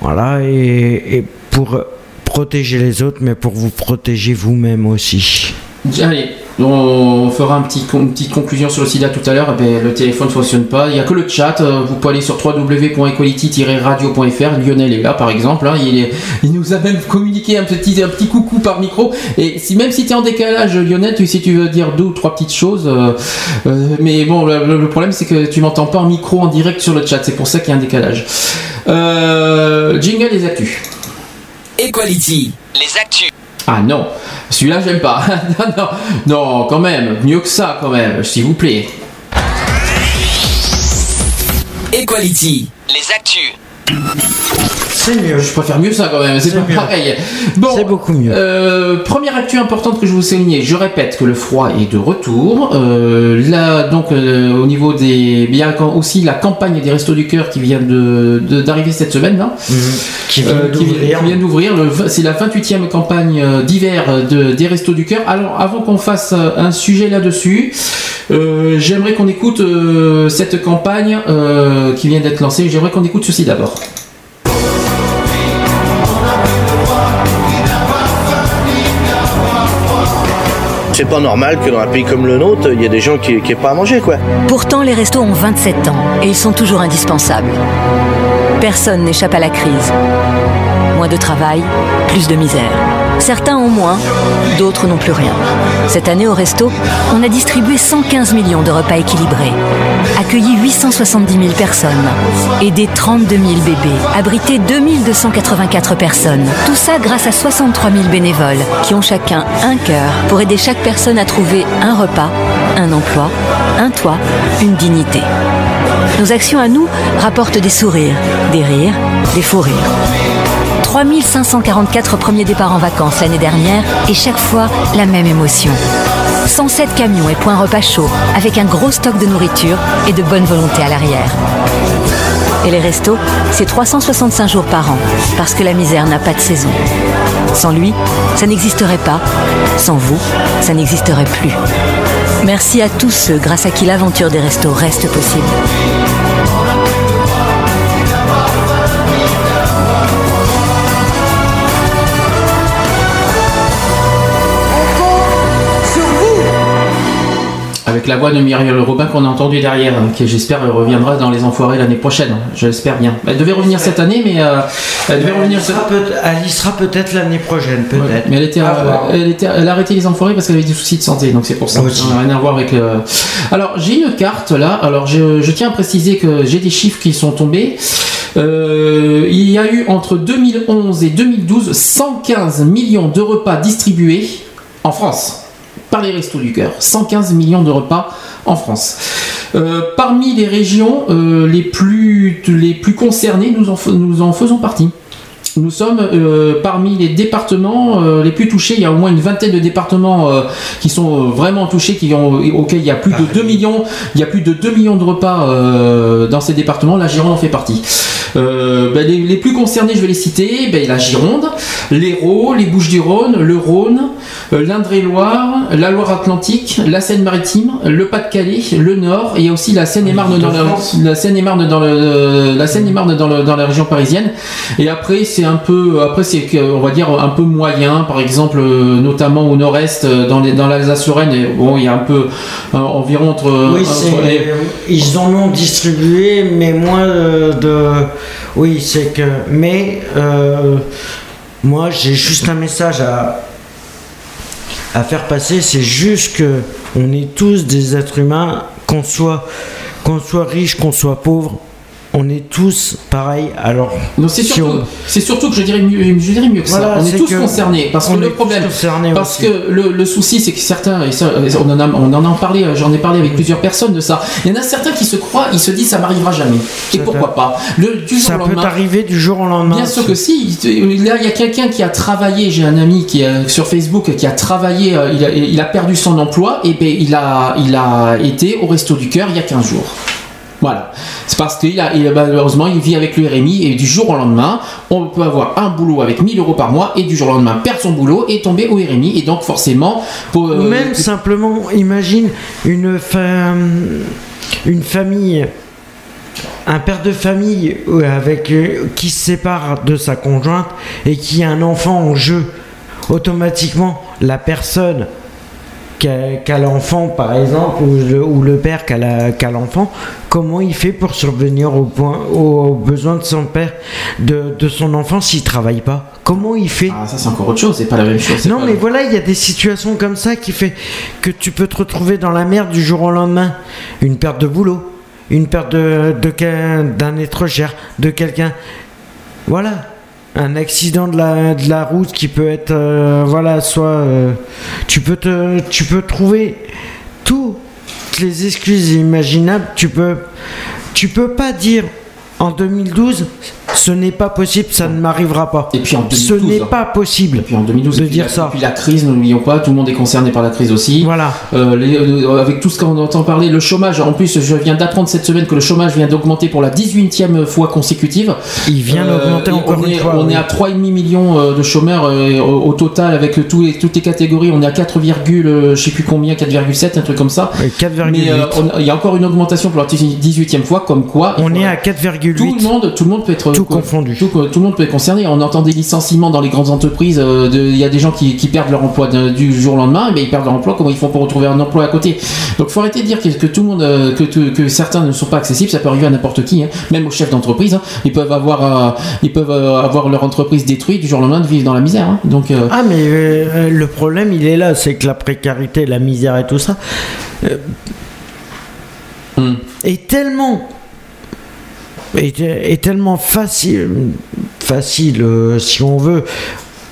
voilà, et, et pour protéger les autres, mais pour vous protéger vous-même aussi. Allez, on fera un petit, une petite conclusion sur le sida tout à l'heure. Eh ben, le téléphone ne fonctionne pas. Il n'y a que le chat. Euh, Vous pouvez aller sur www.equality-radio.fr. Lionel est là, par exemple. hein. Il, est- il nous a même communiqué un petit, un petit coucou par micro. Et si, même si tu es en décalage, Lionel, tu, si tu veux dire deux ou trois petites choses. euh, euh, mais bon, le, le problème, c'est que tu m'entends pas en micro en direct sur le chat. C'est pour ça qu'il y a un décalage. Euh, jingle les actus. Equality. Les actus. Ah non, celui-là j'aime pas. non, non, non, quand même, mieux que ça quand même, s'il vous plaît. Equality. Les actus. C'est mieux. Je préfère mieux ça quand même, c'est pas mieux. pareil. Bon, C'est beaucoup mieux. euh, première actu importante que je vous souligner, je répète que le froid est de retour. Euh, là, donc euh, au niveau des, il y a aussi la campagne des Restos du Cœur qui vient de de- d'arriver cette semaine là. Qui vient Euh, qui vient- d'ouvrir. C'est la 28e campagne d'hiver de, des Restos du Cœur. Alors, avant qu'on fasse un sujet là-dessus, j'aimerais qu'on écoute cette campagne qui vient d'être lancée. J'aimerais qu'on écoute ceci d'abord. C'est pas normal que dans un pays comme le nôtre, il y ait des gens qui n'aient pas à manger, quoi. Pourtant, les restos ont 27 ans et ils sont toujours indispensables. Personne n'échappe à la crise. Moins de travail, plus de misère. Certains ont moins, d'autres n'ont plus rien. Cette année au resto, on a distribué 115 millions de repas équilibrés, accueilli 870 000 personnes, aidé 32 000 bébés, abrité 2284 personnes. Tout ça grâce à 63 000 bénévoles qui ont chacun un cœur pour aider chaque personne à trouver un repas, un emploi, un toit, une dignité. Nos actions à nous rapportent des sourires, des rires, des faux rires. 3544 premiers départs en vacances l'année dernière et chaque fois la même émotion. 107 camions et points repas chauds avec un gros stock de nourriture et de bonne volonté à l'arrière. Et les restos, c'est 365 jours par an parce que la misère n'a pas de saison. Sans lui, ça n'existerait pas. Sans vous, ça n'existerait plus. Merci à tous ceux grâce à qui l'aventure des restos reste possible. Avec la voix de Muriel Robin qu'on a entendu derrière, hein, qui j'espère reviendra dans Les Enfoirés l'année prochaine. J'espère bien. Elle devait revenir cette année, mais euh, elle devait revenir Elle, sera peut- elle y sera peut-être l'année prochaine, peut-être. Mais elle était, À euh, elle était, elle a arrêté les enfoirés parce qu'elle avait des soucis de santé, donc c'est pour ça. Aussi. N'a rien à voir avec. le- Alors j'ai une carte là. Alors je, je tiens à préciser que j'ai des chiffres qui sont tombés. Euh, il y a eu entre 2011 et 2012 115 millions de repas distribués en France par les Restos du Cœur. 115 millions de repas en France. Euh, parmi les régions euh, les, plus, concernées, nous en faisons partie. Nous sommes euh, parmi les départements euh, les plus touchés. Il y a au moins une vingtaine de départements euh, qui sont vraiment touchés, qui ont, auxquels il y a plus de 2 millions, il y a plus de 2 millions de repas dans ces départements. La Gironde en fait partie. Ben, les, les plus concernés, je vais les citer. Ben, la Gironde, l'Hérault, les Bouches-du-Rhône, le Rhône, l'Indre-et-Loire, la Loire-Atlantique, la Seine-Maritime, le Pas-de-Calais, le Nord. Et il y a aussi la Seine-et-Marne dans, la, la Seine-et-Marne dans, le, la Seine-et-Marne dans, le- dans la région parisienne. Et après, c'est un peu, après c'est que, on va dire un peu moyen. Par exemple, euh, notamment au Nord-Est, euh, dans, les- dans l'Alsace-Lorraine, bon, il y a un peu euh, environ entre. Oui, entre c'est- les- ils en ont distribué, mais moins de. Oui, c'est que. Mais euh, moi, j'ai juste un message à à faire passer. C'est juste que on est tous des êtres humains, qu'on soit qu'on soit riche, qu'on soit pauvre. On est tous pareils. Alors, c'est si surtout, on- c'est surtout que je dirais mieux, je dirais mieux que Voilà, ça. On est tous concernés parce que le problème, parce aussi. que le, le souci, c'est que certains, et ça, on en a, on en a parlé, j'en ai parlé avec plusieurs personnes de ça. Il y en a certains qui se croient, ils se disent ça m'arrivera jamais. Et pourquoi pas? Le du jour ça au peut arriver du jour au lendemain. Bien sûr que si. Là, il y a quelqu'un qui a travaillé. J'ai un ami qui est sur Facebook qui a travaillé. euh, Il a, il a perdu son emploi et ben, il a, il a été au resto du cœur il y a 15 jours. Voilà. C'est parce que il a- il- malheureusement, il vit avec le RMI et du jour au lendemain, on peut avoir un boulot avec 1000 euros par mois et du jour au lendemain perdre son boulot et tomber au RMI. Et donc, forcément, pour, Ou euh, même simplement, imagine une, femme, une famille, un père de famille euh, avec, euh, qui se sépare de sa conjointe et qui a un enfant en jeu. Automatiquement, la personne qui a, qui a l'enfant, par exemple, ou le, ou le père qui a, la- qui a l'enfant, comment il fait pour survenir au point, aux besoins de son père, de, de son enfant s'il travaille pas? Comment il fait? Ah, ça c'est encore autre chose, c'est pas la même chose. non, mais voilà, il y a des situations comme ça qui fait que tu peux te retrouver dans la merde du jour au lendemain. Une perte de boulot, une perte de, de d'un être cher, de quelqu'un. Voilà. Un accident de la, de la route qui peut être. euh, voilà, soit. euh, tu, peux te, tu peux trouver toutes les excuses imaginables. Tu peux, tu peux pas dire en 2012 ce n'est pas possible, ça ne m'arrivera pas. Et puis en ce 2012, n'est hein. pas possible Puis en 2012, de et dire la, ça. et puis la crise, n'oublions pas, tout le monde est concerné par la crise aussi. Voilà. Euh, les- euh, avec tout ce qu'on entend parler, le chômage, en plus, je viens d'apprendre cette semaine que le chômage vient d'augmenter pour la 18e fois consécutive. Il vient d'augmenter et encore on une est, fois, On oui. est à 3,5 millions euh, de chômeurs euh, au, au total avec tous les- toutes les catégories. On est à 4, euh, je sais plus combien, 4,7, un truc comme ça. Ouais, 4,8. Mais euh, il y a encore une augmentation pour la 18e fois, comme quoi. On est à 4,8. Tout le monde, tout le monde peut être Tout confondu. Tout, tout le monde peut être concerné. On entend des licenciements dans les grandes entreprises. euh, Il y a des gens qui, qui perdent leur emploi de- du jour au lendemain. Et bien, ils perdent leur emploi. Comment ils font pour retrouver un emploi à côté? Donc, faut arrêter de dire que, que tout le monde, euh, que, certains ne sont pas accessibles. Ça peut arriver à n'importe qui, hein. même aux chefs d'entreprise. hein. Ils peuvent avoir, euh, ils peuvent avoir leur entreprise détruite du jour au lendemain, de vivre dans la misère. hein. Donc, euh, Ah, mais euh, le problème, il est là, c'est que la précarité, la misère et tout ça Hmm. est tellement. Est, tellement facile, facile euh, si on veut,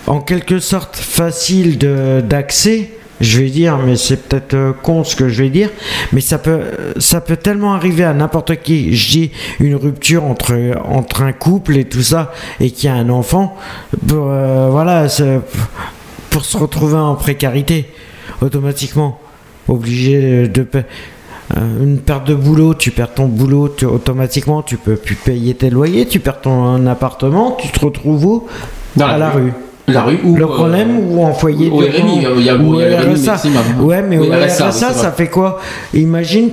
en quelque sorte facile d'accès. Je vais dire, mais c'est peut-être euh, con ce que je vais dire, mais ça peut, ça peut tellement arriver à n'importe qui. Je dis une rupture entre, entre un couple et tout ça, et qu'il y a un enfant, pour, euh, voilà, pour se retrouver en précarité, automatiquement, obligé de une perte de boulot, tu perds ton boulot, tu- automatiquement, tu peux plus payer tes loyers, tu perds ton appartement, tu te retrouves où? Dans À la la rue. rue. la rue ou Le euh, problème, ou en foyer de RMI, il y a- ou il y a RSA. Ouais, mais au RSA, RSA, ça vrai. fait quoi? Imagine,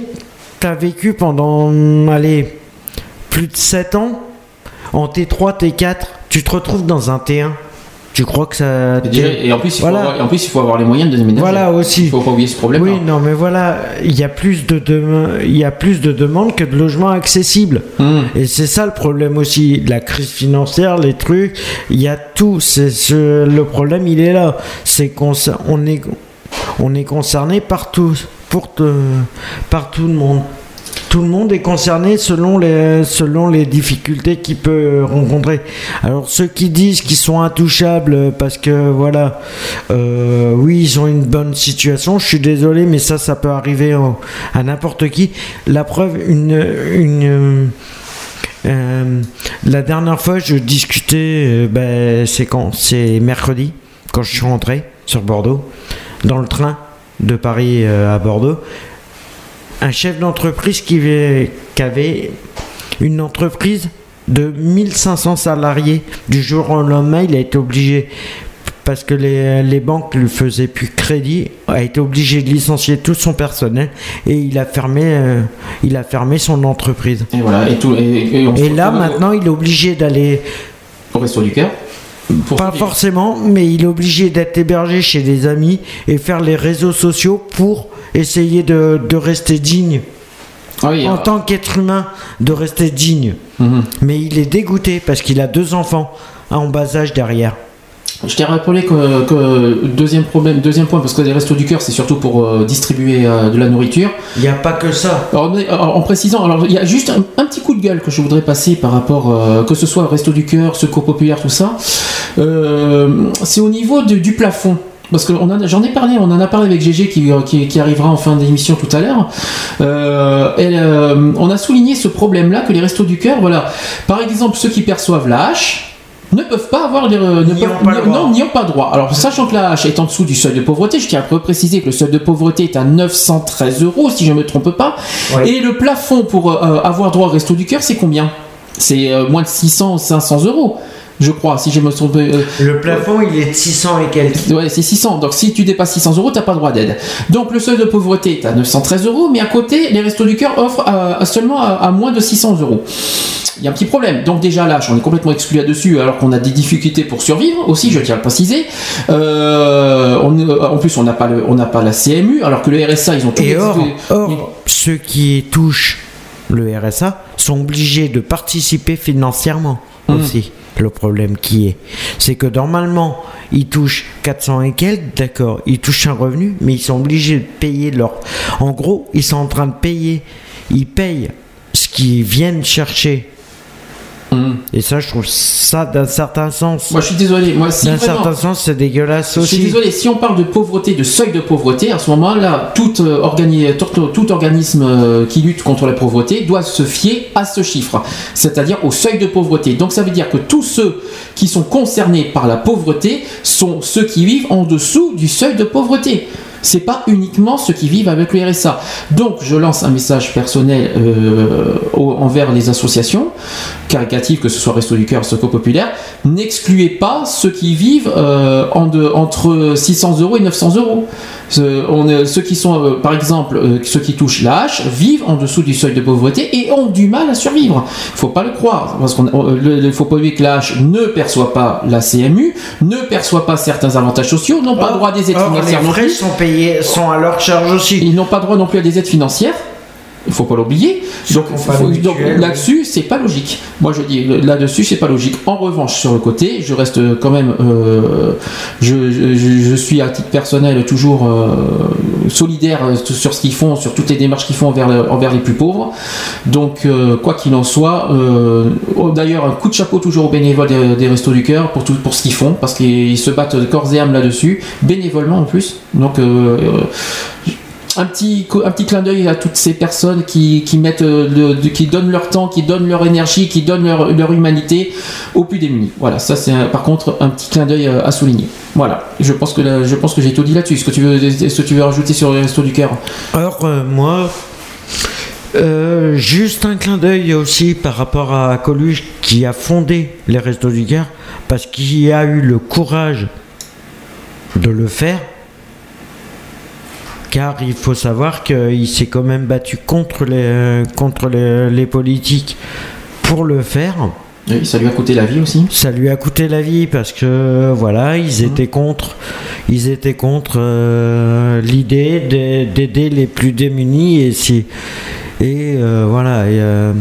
t'as vécu pendant, allez, plus de 7 ans, en T3, T4, tu te retrouves dans un T1. Tu crois que ça... Et, déjà- et en plus, il faut avoir, en plus, il faut avoir les moyens de déménager. Voilà aussi. Il faut pas oublier ce problème. Oui, non, mais voilà, il y a plus de il y a plus de demandes que de logements accessibles. Hmm. Et c'est ça le problème aussi, la crise financière, les trucs, il y a tout. C'est ce- le problème, il est là. C'est qu'on on est on est concerné par tous, pour te- par tout le monde. Tout le monde est concerné selon les, selon les difficultés qu'il peut rencontrer. Alors ceux qui disent qu'ils sont intouchables parce que voilà, euh, oui ils ont une bonne situation, je suis désolé mais ça ça peut arriver à n'importe qui. La preuve, une, une euh, la dernière fois je discutais, euh, ben, c'est quand C'est mercredi quand je suis rentré sur Bordeaux dans le train de Paris euh, à Bordeaux un chef d'entreprise qui, avait- qui avait une entreprise de 1500 salariés. Du jour au lendemain, il a été obligé, parce que les, les banques ne lui faisaient plus crédit, a été obligé de licencier tout son personnel et il a fermé, euh, il a fermé son entreprise. Et voilà. Et, tout, et, et on se Et là, maintenant, il est obligé d'aller Au resto du cœur. Pour pas forcément, mais il est obligé d'être hébergé chez des amis et faire les réseaux sociaux pour essayer de, de rester digne. Ah oui, en euh, tant qu'être humain, de rester digne. Mhm. Mais il est dégoûté parce qu'il a deux enfants en bas âge derrière. Je t'ai rappelé que, que deuxième problème, deuxième point, parce que les restos du cœur, c'est surtout pour euh, distribuer euh, de la nourriture. Il n'y a pas que ça. Alors, en précisant, alors il y a juste un, un petit coup de gueule que je voudrais passer par rapport, euh, que ce soit resto du cœur, secours populaire, tout ça. Euh, c'est au niveau de- du plafond. Parce que j'en ai parlé, on en a parlé avec GG qui, qui, qui arrivera en fin d'émission tout à l'heure. Euh, euh, on a souligné ce problème-là que les restos du cœur, voilà. Par exemple, ceux qui perçoivent la hache ne peuvent pas avoir les, ne peuvent- ont pas n'y- droit. non, n'y ont pas droit. Alors, sachant que la hache est en dessous du seuil de pauvreté, je tiens à préciser que le seuil de pauvreté est à 913 euros, si je ne me trompe pas. Et le plafond pour euh, avoir droit au resto du cœur, c'est combien? C'est moins de 600 ou 500 euros. Je crois, si je me trompe. euh, Le plafond, il est de 600 et quelques. Ouais, c'est 600. Donc si tu dépasses 600 euros, t'as pas droit d'aide. Donc le seuil de pauvreté est à 913 euros, mais à côté, les restos du cœur offrent à- à seulement à, à moins de 600 euros. Il y a un petit problème. Donc déjà là, j'en ai complètement exclu là-dessus, alors qu'on a des difficultés pour survivre aussi, je tiens à le préciser. Euh, on- euh, en plus, on n'a pas le, on n'a pas la CMU, alors que le RSA, ils ont tous Et les- or, or, ceux qui touchent le RSA sont obligés de participer financièrement Hum. aussi. Le problème qui est, c'est que normalement, ils touchent 400 et quelques, d'accord, ils touchent un revenu, mais ils sont obligés de payer leur... En gros, ils sont en train de payer, ils payent ce qu'ils viennent chercher. Et ça, je trouve ça d'un certain sens. Moi, je suis désolé. Moi, si d'un vraiment- certain sens, c'est dégueulasse Je aussi. suis désolé, si on parle de pauvreté, de seuil de pauvreté, à ce moment-là, tout, euh, organi- tout, tout organisme euh, qui lutte contre la pauvreté doit se fier à ce chiffre, c'est-à-dire au seuil de pauvreté. Donc ça veut dire que tous ceux qui sont concernés par la pauvreté sont ceux qui vivent en dessous du seuil de pauvreté. C'est pas uniquement ceux qui vivent avec le RSA. Donc je lance un message personnel euh, envers les associations caricatives, que ce soit Resto du Cœur, Secours Populaire. N'excluez pas ceux qui vivent euh, entre 600 euros et 900 euros. On ceux qui sont, euh, par exemple, euh, ceux qui touchent la hache, vivent en dessous du seuil de pauvreté et ont du mal à survivre. Il faut pas le croire, parce le- le- faut pas oublier que la hache ne perçoit pas la CMU, ne perçoit pas certains avantages sociaux, n'ont pas droit à des aides Or, financières les non frais plus. sont payés, sont à leur charge aussi. Ils n'ont pas droit non plus à des aides financières. Il faut pas l'oublier. Donc, là-dessus, c'est pas logique. Moi, je dis là-dessus, c'est pas logique. En revanche, sur le côté, je reste quand même. euh, je, je- je suis à titre personnel toujours euh, solidaire euh, sur ce qu'ils font, sur toutes les démarches qu'ils font envers, le- envers les plus pauvres. Donc, euh, quoi qu'il en soit, oh, d'ailleurs, un coup de chapeau toujours aux bénévoles des, des Restos du Cœur pour, tout, pour ce qu'ils font, parce qu'ils se battent corps et âme là-dessus, bénévolement en plus. Donc, un petit, un petit clin d'œil à toutes ces personnes qui, qui mettent euh, le- qui donnent leur temps, qui donnent leur énergie, qui donnent leur, leur humanité aux plus démunis. Voilà, ça c'est par contre un petit clin d'œil euh, à souligner. Voilà, je pense que je pense que j'ai tout dit là-dessus. Est-ce que tu veux, est-ce que tu veux rajouter sur les restos du cœur? Alors euh, moi, juste un clin d'œil aussi par rapport à Coluche qui a fondé les Restos du Cœur parce qu'il a eu le courage de le faire. Car il faut savoir qu'il s'est quand même battu contre les, contre les, les politiques pour le faire. Ça lui a coûté la vie aussi. Ça lui a coûté la vie parce que voilà, ils étaient contre, ils étaient contre euh, l'idée de- d'aider les plus démunis et si et euh, voilà et, euh,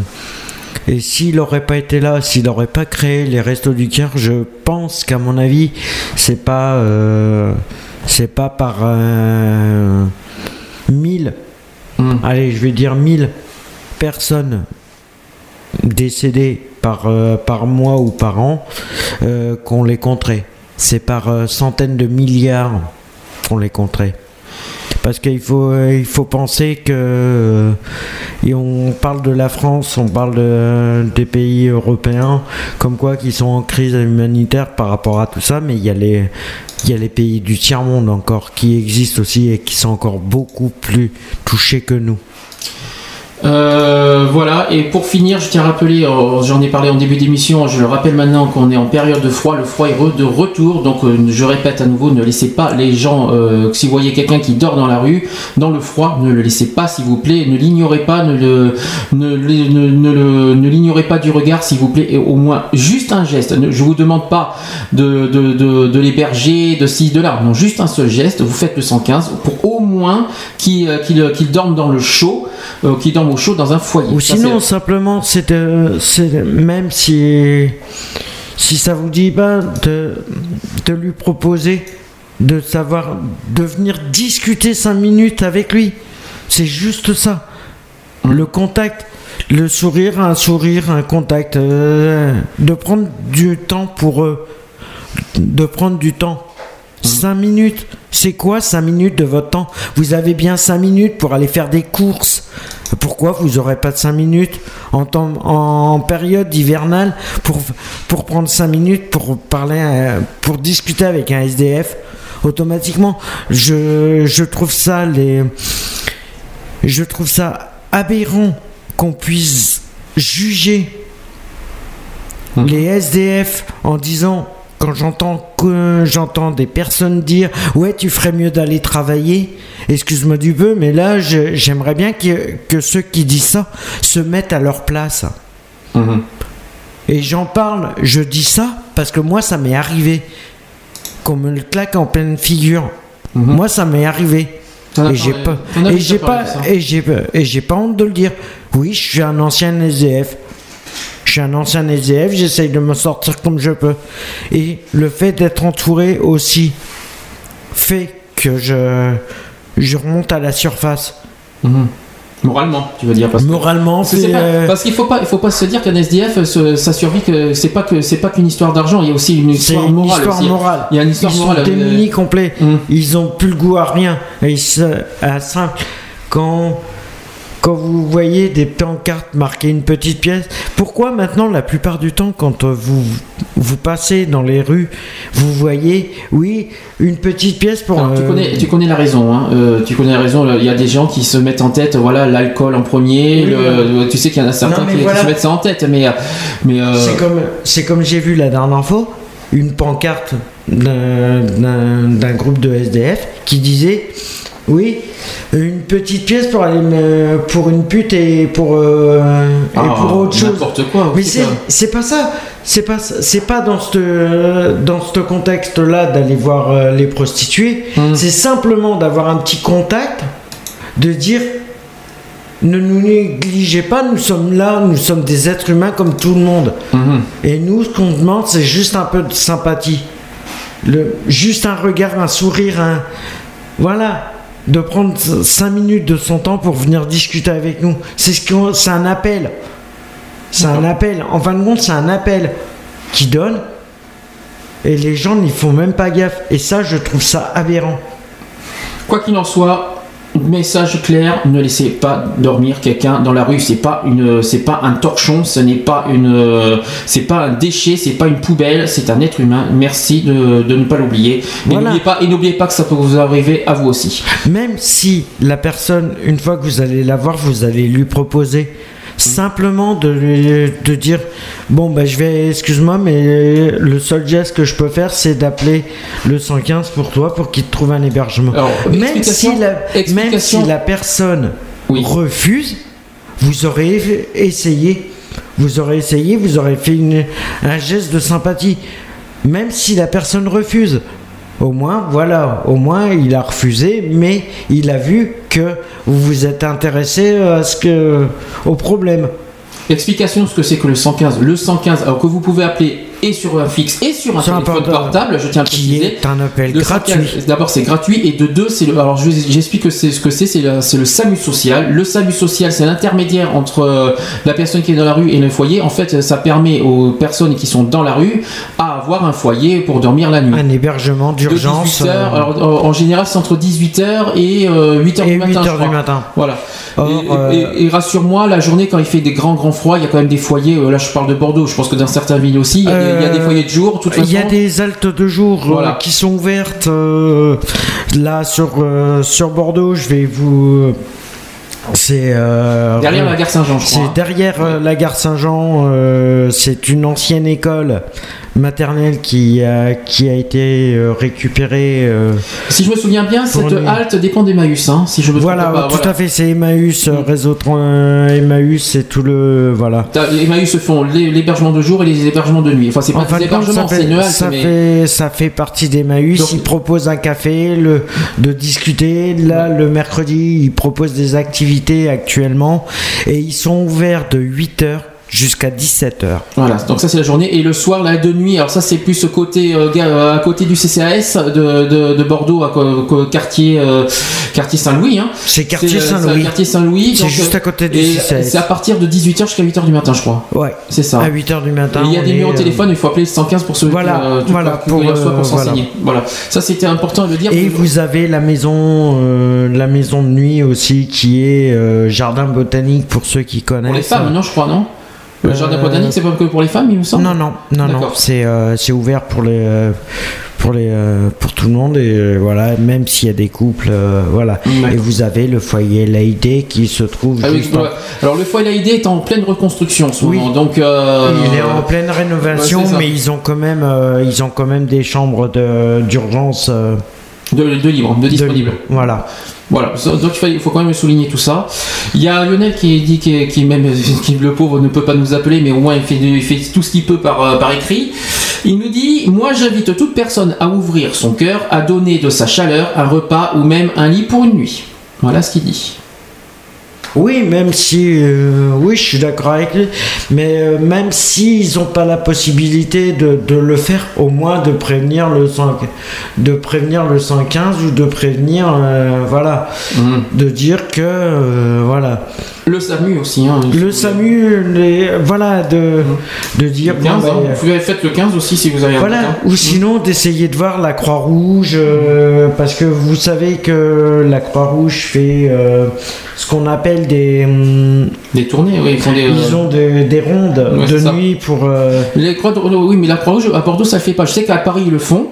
et s'il n'aurait pas été là, s'il n'aurait pas créé les restos du cœur, je pense qu'à mon avis, c'est pas euh, c'est pas par euh, 1000 allez, je vais dire 1000 personnes décédées par, euh, par mois ou par an euh, qu'on les compterait. C'est par euh, centaines de milliards qu'on les compterait. Parce qu'il faut, euh, il faut penser que. euh, et on parle de la France, on parle de- des pays européens, comme quoi qui sont en crise humanitaire par rapport à tout ça, mais il y a les, il y a les pays du tiers-monde encore qui existent aussi et qui sont encore beaucoup plus touchés que nous. Euh, voilà, et pour finir, je tiens à rappeler, euh, j'en ai parlé en début d'émission, je le rappelle maintenant qu'on est en période de froid, le froid est de retour, donc euh, je répète à nouveau, ne laissez pas les gens, si vous voyez quelqu'un qui dort dans la rue, dans le froid, ne le laissez pas s'il vous plaît, ne l'ignorez pas, ne l'ignorez pas du regard s'il vous plaît, et au moins juste un geste, Ne- je vous demande pas de, l'héberger, de ci, de là, non, juste un seul geste, vous faites le 115 pour au moins qu'il dorme dans le chaud, euh, qu'il dorme au chaud dans un foyer. Ou Ça, sinon, simplement, c'est de- c'est de- même si, si ça vous dit ben, de, de lui proposer de savoir, de venir discuter cinq minutes avec lui. C'est juste ça. Le contact, le sourire, un sourire, un contact. euh, de prendre du temps pour eux. De prendre du temps. 5 minutes. C'est quoi 5 minutes de votre temps? Vous avez bien 5 minutes pour aller faire des courses. Pourquoi vous aurez pas de 5 minutes en, temps- en période hivernale pour, pour prendre 5 minutes pour parler, à- pour discuter avec un SDF Automatiquement, je, je trouve ça les, je trouve ça aberrant qu'on puisse juger les SDF en disant quand j'entends que j'entends des personnes dire ouais tu ferais mieux d'aller travailler. Excuse-moi du peu mais là j'aimerais bien que, que ceux qui disent ça se mettent à leur place. Et j'en parle je dis ça parce que moi ça m'est arrivé qu'on me le claque en pleine figure. Moi ça m'est arrivé. Et j'ai pas et j'ai pas et j'ai pas honte de le dire. Oui je suis un ancien SDF je suis un ancien SDF, j'essaye de me sortir comme je peux. Et le fait d'être entouré aussi fait que je, je remonte à la surface. Moralement, tu veux dire parce que- Moralement, que c'est pas- euh, parce qu'il faut pas, il faut pas se dire qu'un SDF, ce- sa survie, que c'est pas que c'est pas qu'une histoire d'argent. Il y a aussi une histoire une morale. histoire aussi. morale. Il y a une histoire Ils morale. sont euh, démunis complets. Ils ont plus le goût à rien. Et à simple. Quand, quand vous voyez des pancartes marquées une petite pièce, pourquoi maintenant, la plupart du temps, quand euh, vous, vous passez dans les rues, vous voyez, oui, une petite pièce pour. Alors, tu, euh, connais, tu connais la raison. hein. Euh, tu connais la raison. Il y a des gens qui se mettent en tête, voilà, l'alcool en premier. Oui, le- oui. tu sais qu'il y en a certains Non, qui, se mettent ça en tête, mais, mais euh, C'est comme, c'est comme j'ai vu la dernière fois, une pancarte d'un groupe de SDF qui disait Oui, une petite pièce pour aller me- pour une pute et pour, euh, et Ah, pour autre chose. n'importe quoi, Mais c'est, ça. c'est pas ça. C'est pas, c'est pas dans ce dans ce contexte-là d'aller voir euh, les prostituées. Hum. C'est simplement d'avoir un petit contact, de dire ne nous négligez pas, nous sommes là, nous sommes des êtres humains comme tout le monde. Mhm. Et nous, ce qu'on demande, c'est juste un peu de sympathie. Le, juste un regard, un sourire, un. Voilà. De prendre 5 minutes de son temps pour venir discuter avec nous. C'est ce qu'on- c'est un appel. C'est un appel. En fin de compte, c'est un appel qui donne. Et les gens n'y font même pas gaffe. Et ça, je trouve ça aberrant. Quoi qu'il en soit, message clair ne laissez pas dormir quelqu'un dans la rue. C'est pas une, c'est pas un torchon, ce n'est pas une, c'est pas un déchet, c'est pas une poubelle, c'est un être humain. Merci de, de ne pas l'oublier. Et n'oubliez pas, et n'oubliez pas que ça peut vous arriver à vous aussi. Même si la personne, une fois que vous allez la voir, vous allez lui proposer simplement de, lui- de dire bon bah je vais excuse-moi mais le seul geste que je peux faire c'est d'appeler le 115 pour toi pour qu'il te trouve un hébergement. Même si la, même si la personne refuse vous aurez essayé vous aurez essayé vous aurez fait une- un geste de sympathie. Même si la personne refuse au moins, voilà, au moins il a refusé, mais il a vu que vous vous êtes intéressé à ce que, au problème. Explication de ce que c'est que le 115. Le 115, alors que vous pouvez appeler et sur un fixe et sur un téléphone portable. portable, je tiens à préciser. est un appel gratuit. 115, D'abord, c'est gratuit et de deux, c'est le. Alors, je- j'explique que c'est ce que c'est. C'est le, c'est le SAMU social. Le SAMU social, c'est l'intermédiaire entre euh, la personne qui est dans la rue et le foyer. En fait, ça permet aux personnes qui sont dans la rue à avoir un foyer pour dormir la nuit. Un hébergement d'urgence. 18 heures. euh, Alors, en général, c'est entre 18h et 8h Et du matin. 8 je heures du crois. matin. Voilà. Or, et, euh, et- et rassure-moi, la journée, quand il fait des grands, grands froids, il y a quand même des foyers. euh, là, je parle de Bordeaux. Je pense que dans certaines villes aussi, il y a, des- il y a des Euh, foyers de jour. Il y a des haltes de jour euh, Voilà. qui sont ouvertes euh, là sur, euh, sur Bordeaux. Je vais vous. C'est euh, Derrière la gare Saint-Jean, je crois, hein. C'est derrière euh, la gare Saint-Jean. euh, c'est une ancienne école maternelle qui a, qui a été euh, récupérée. euh, Si je me souviens bien, cette une- halte dépend d'Emmaüs, hein, si je me voilà, pas. tout à fait. C'est Emmaüs, euh, réseau tran- Emmaüs, c'est tout le voilà. Emmaüs se font l'hé- l'hébergement de jour et les hébergements de nuit. Enfin, c'est pas En des hébergements, ça c'est une fait, halte, ça, mais fait, ça fait partie d'Emmaüs. Ils proposent un café, le, de discuter. Là, le mercredi, ils proposent des activités actuellement. Et ils sont ouverts de 8h jusqu'à 17h. Voilà, donc ça c'est la journée. Et le soir, là, de nuit, alors ça c'est plus côté, euh, à côté du CCAS de, de, de Bordeaux, à quartier, euh, quartier Saint-Louis. Hein. C'est quartier euh, Saint-Louis. quartier Saint-Louis. C'est juste à côté du CCAS. C'est à partir de 18h jusqu'à 8h du matin, je crois. Ouais. C'est ça. À 8h du matin. Et il y a des numéros de téléphone, il faut appeler le 115 pour ceux Voilà, qui, voilà, pour, pour voilà. s'enseigner. Voilà. Ça c'était important de dire. Et vous avez la maison, euh, la maison de nuit aussi, qui est jardin botanique pour ceux qui connaissent. Pour les femmes, non, je crois, non? Le jardin botanique, c'est pas que pour les femmes, il me semble Non, non, non, non. C'est euh, c'est ouvert pour les, euh, pour les, euh, pour tout le monde et euh, voilà, même s'il y a des couples, euh, voilà. Et vous avez le foyer Laïdé qui se trouve Ah oui, juste. en- ouais. Alors le foyer Laïdé est en pleine reconstruction en ce Oui. donc euh, Il est en pleine rénovation, Ouais, mais ils ont quand même, ils ont quand même des chambres d'urgence. De, de libre, de disponible. Voilà. Voilà, donc il faut- quand même souligner tout ça. Il y a Lionel qui dit qui, qui même qui le pauvre ne peut pas nous appeler, mais au moins il fait, il fait tout ce qu'il peut par, euh, par écrit. Il nous dit Moi j'invite toute personne à ouvrir son cœur, à donner de sa chaleur, un repas ou même un lit pour une nuit. Voilà ce qu'il dit. Oui, même si, euh, oui, je suis d'accord avec lui, mais euh, même s'ils n'ont pas la possibilité de, de le faire, au moins de prévenir le 100 de prévenir le 115 ou de prévenir, euh, voilà, de dire que, voilà. Le SAMU aussi. Hein, le SAMU, les, voilà, de, de dire. Le 15, bon, hein, ben, vous faites le 15 aussi si vous avez un voilà, ou sinon d'essayer de voir la Croix-Rouge, parce que vous savez que la Croix-Rouge fait ce qu'on appelle des. hum, Des tournées, oui, ils font des. Ils ont des, des rondes Ouais, de ça. nuit pour. euh, Les croix de- oui, mais la Croix-Rouge à Bordeaux ça le fait pas. Je sais qu'à Paris ils le font.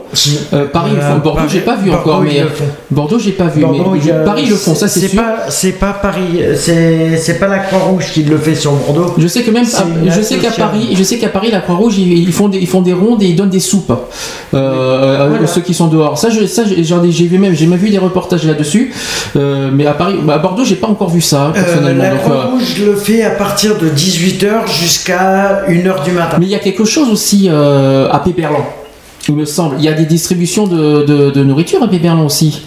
Euh, Paris, ils le font. Euh, Bordeaux, j'ai pas vu Bordeaux, encore, mais. Bordeaux, j'ai pas vu. Bordeaux, mais a- Paris ils le font, ça c'est sûr. pas, c'est pas Paris, c'est c'est pas la Croix-Rouge qui le fait sur Bordeaux. Je sais que même, à- je sais qu'à. Paris, je sais qu'à Paris, la Croix-Rouge, ils, ils font des, ils font des rondes et ils donnent des soupes euh, Voilà. ceux qui sont dehors. Ça, je, ça, j'ai- j'ai vu même, j'ai même vu des reportages là-dessus. Euh, mais à Paris, à Bordeaux, j'ai pas encore vu ça Euh, la donc, euh, Croix-Rouge le fait à partir de 18h jusqu'à 1h du matin. Mais il y a quelque chose aussi euh, à Péperlan, il me semble. Il y a des distributions de, de- de nourriture à Péperlan aussi.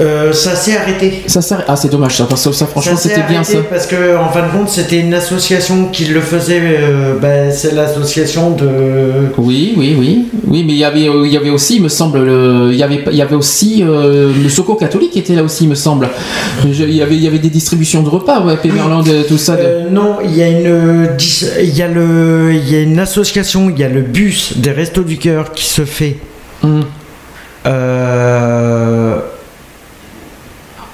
Euh, ça s'est arrêté. Ça s'est- Ah, c'est dommage ça, parce que ça, franchement, Ça s'est c'était bien ça. Parce que en fin de compte, c'était une association qui le faisait. euh, ben, c'est l'association de. Oui, oui, oui, oui, mais il y avait, euh, il y avait aussi, il me semble, le- il y avait, il y avait aussi euh, le Secours catholique qui était là aussi, il me semble. Je- il y avait, il y avait des distributions de repas, ouais, Péberland, euh, tout ça. de- Euh, non, il y a une il y a le il y a une association, il y a le bus des Restos du Cœur qui se fait Hum. euh,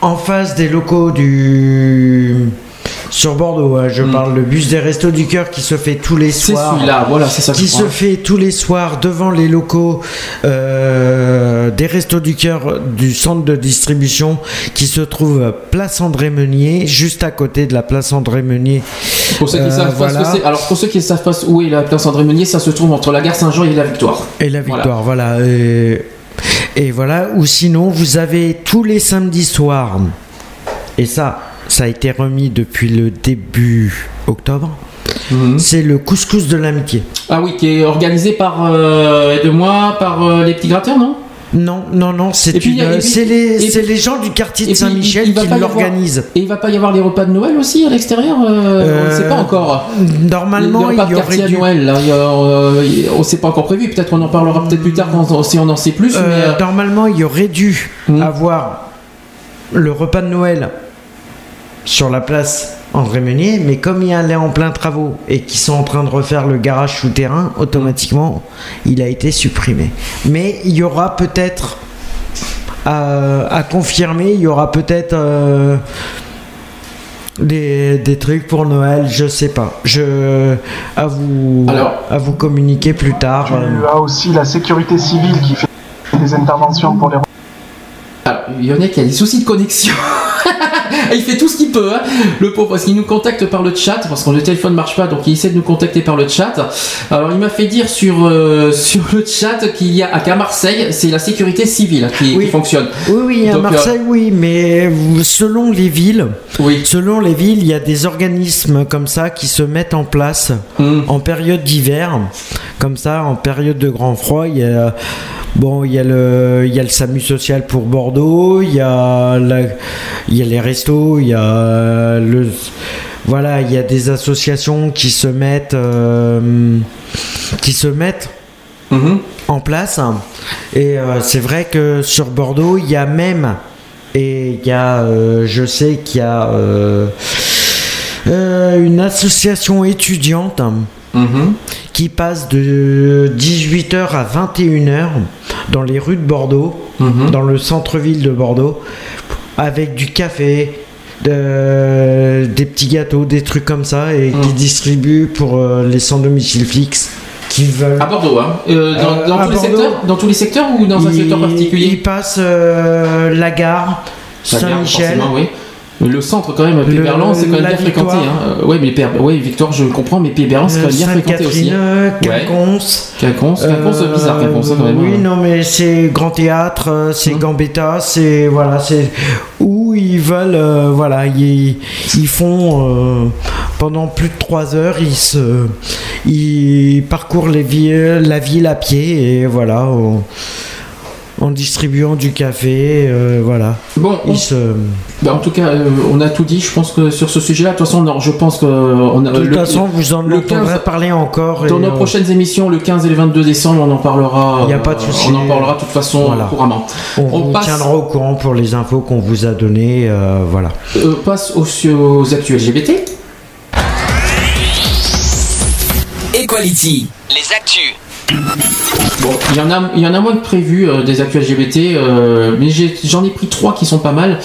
en face des locaux du sur Bordeaux. hein, je parle le bus des Restos du Cœur qui se fait tous les. C'est soirs. celui-là, voilà, c'est ça Qui se crois. fait tous les soirs devant les locaux euh, des Restos du Cœur du centre de distribution qui se trouve place André Meunier, juste à côté de la place André Meunier. Pour ceux qui Euh, savent pas ce que c'est, alors pour ceux qui savent pas où est la place André Meunier, ça se trouve entre la gare Saint-Jean et la Victoire. Et la Voilà. victoire, voilà. Et, et voilà. Ou sinon, vous avez tous les samedis soirs, et ça, ça a été remis depuis le début octobre. C'est le couscous de l'amitié. Ah oui, qui est organisé par, euh, aide-moi, par euh, les petits gratteurs, non? Non, non, non, c'est c'est les, les gens du quartier de Saint-Michel qui l'organisent. Et il va pas y avoir les repas de Noël aussi à l'extérieur euh, On ne sait pas encore. Normalement, les il y aurait dû- Noël, là, il euh, on sait pas encore prévu. Peut-être on en parlera peut-être plus tard quand, si on en sait plus. Euh, euh, Normalement, il y aurait dû avoir le repas de Noël sur la place André Meunier, mais comme il allait en plein travaux et qu'ils sont en train de refaire le garage souterrain, automatiquement, il a été supprimé. Mais il y aura peut-être à, à confirmer, il y aura peut-être euh, des, des trucs pour Noël, je sais pas. Je à vous à vous communiquer plus tard. Tu euh. as aussi la sécurité civile qui fait des interventions pour les Alors, Lionel qui a des soucis de connexion. il fait tout ce qu'il peut, hein, le pauvre, parce qu'il nous contacte par le chat, parce que le téléphone ne marche pas, donc il essaie de nous contacter par le chat. Alors, il m'a fait dire sur, euh, sur le chat qu'il y a qu'à Marseille, c'est la sécurité civile qui, qui fonctionne. Oui, oui, à euh, Marseille, oui, mais selon les villes, selon les villes, il y a des organismes comme ça qui se mettent en place Hmm. en période d'hiver, comme ça, en période de grand froid. Il y a, bon, il y a le, il y a le SAMU social pour Bordeaux, il y a, la- il y a les restos, il y a le voilà, il y a des associations qui se mettent, euh, qui se mettent en place. Et euh, c'est vrai que sur Bordeaux, il y a même, et il y a, euh, je sais qu'il y a euh, euh, une association étudiante qui passe de 18h à 21h dans les rues de Bordeaux, dans le centre-ville de Bordeaux, avec du café, de- des petits gâteaux, des trucs comme ça, et qui distribuent pour euh, les sans domicile fixe qui veulent. À Bordeaux, hein. Euh, dans, Euh, dans à tous les Bordeaux. secteurs, dans tous les secteurs ou dans un Il- secteur particulier? Il passe euh, la gare, Saint-Michel. oui. Le centre quand même, Péberlan, c'est quand même bien fréquenté. Hein. Euh, ouais, mais ouais, Victoire, je comprends, mais Péberlan, c'est quand même bien fréquenté aussi. Hein. Quinconce. Ouais. Quinconce, Quinconce, Euh, bizarre, Quinconce, hein, quand même. Oui, hein. non, mais c'est Grand Théâtre, euh, c'est Gambetta, c'est voilà, c'est où ils veulent, euh, voilà, ils, ils font euh, pendant plus de trois heures, ils se, ils parcourent les villes, la ville à pied et voilà, en distribuant du café, euh, voilà. Bon, se, Bah, en tout cas, euh, on a tout dit. Je pense que sur ce sujet-là, de toute façon, non, je pense que on a. de toute le- façon, vous en le entendrez 15 parler encore. Dans et, nos euh, prochaines émissions, le 15 et le 22 décembre, on en parlera. Il y a pas de euh, souci. On en parlera de toute façon Voilà. couramment. On, On vous passe- tiendra au courant pour les infos qu'on vous a données, euh, voilà. Euh, passe aux, aux actus LGBT. Equality. Les actus. Bon, il y en a, il y en moins que prévu euh, des actus LGBT, euh, mais j'en ai, pris trois qui sont pas mal.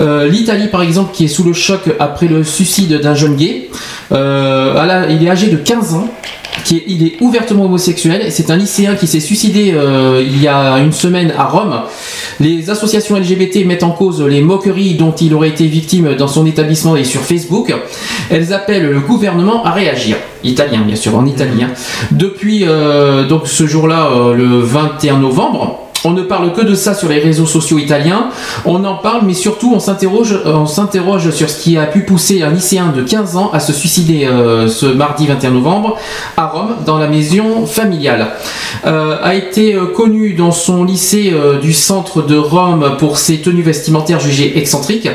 Euh, L'Italie, par exemple, qui est sous le choc après le suicide d'un jeune gay. La- il est âgé de 15 ans. Il est ouvertement homosexuel c'est un lycéen qui s'est suicidé euh, il y a une semaine à Rome. Les associations LGBT mettent en cause les moqueries dont il aurait été victime dans son établissement et sur Facebook. Elles appellent le gouvernement à réagir. Italien, bien sûr, en italien. Depuis euh, ce jour-là, euh, le 21 novembre, on ne parle que de ça sur les réseaux sociaux italiens. On en parle, mais surtout on s'interroge, euh, on s'interroge sur ce qui a pu pousser un lycéen de 15 ans à se suicider euh, ce mardi 21 novembre à Rome, dans la maison familiale. Euh, a été connu dans son lycée du centre de Rome pour ses tenues vestimentaires jugées excentriques.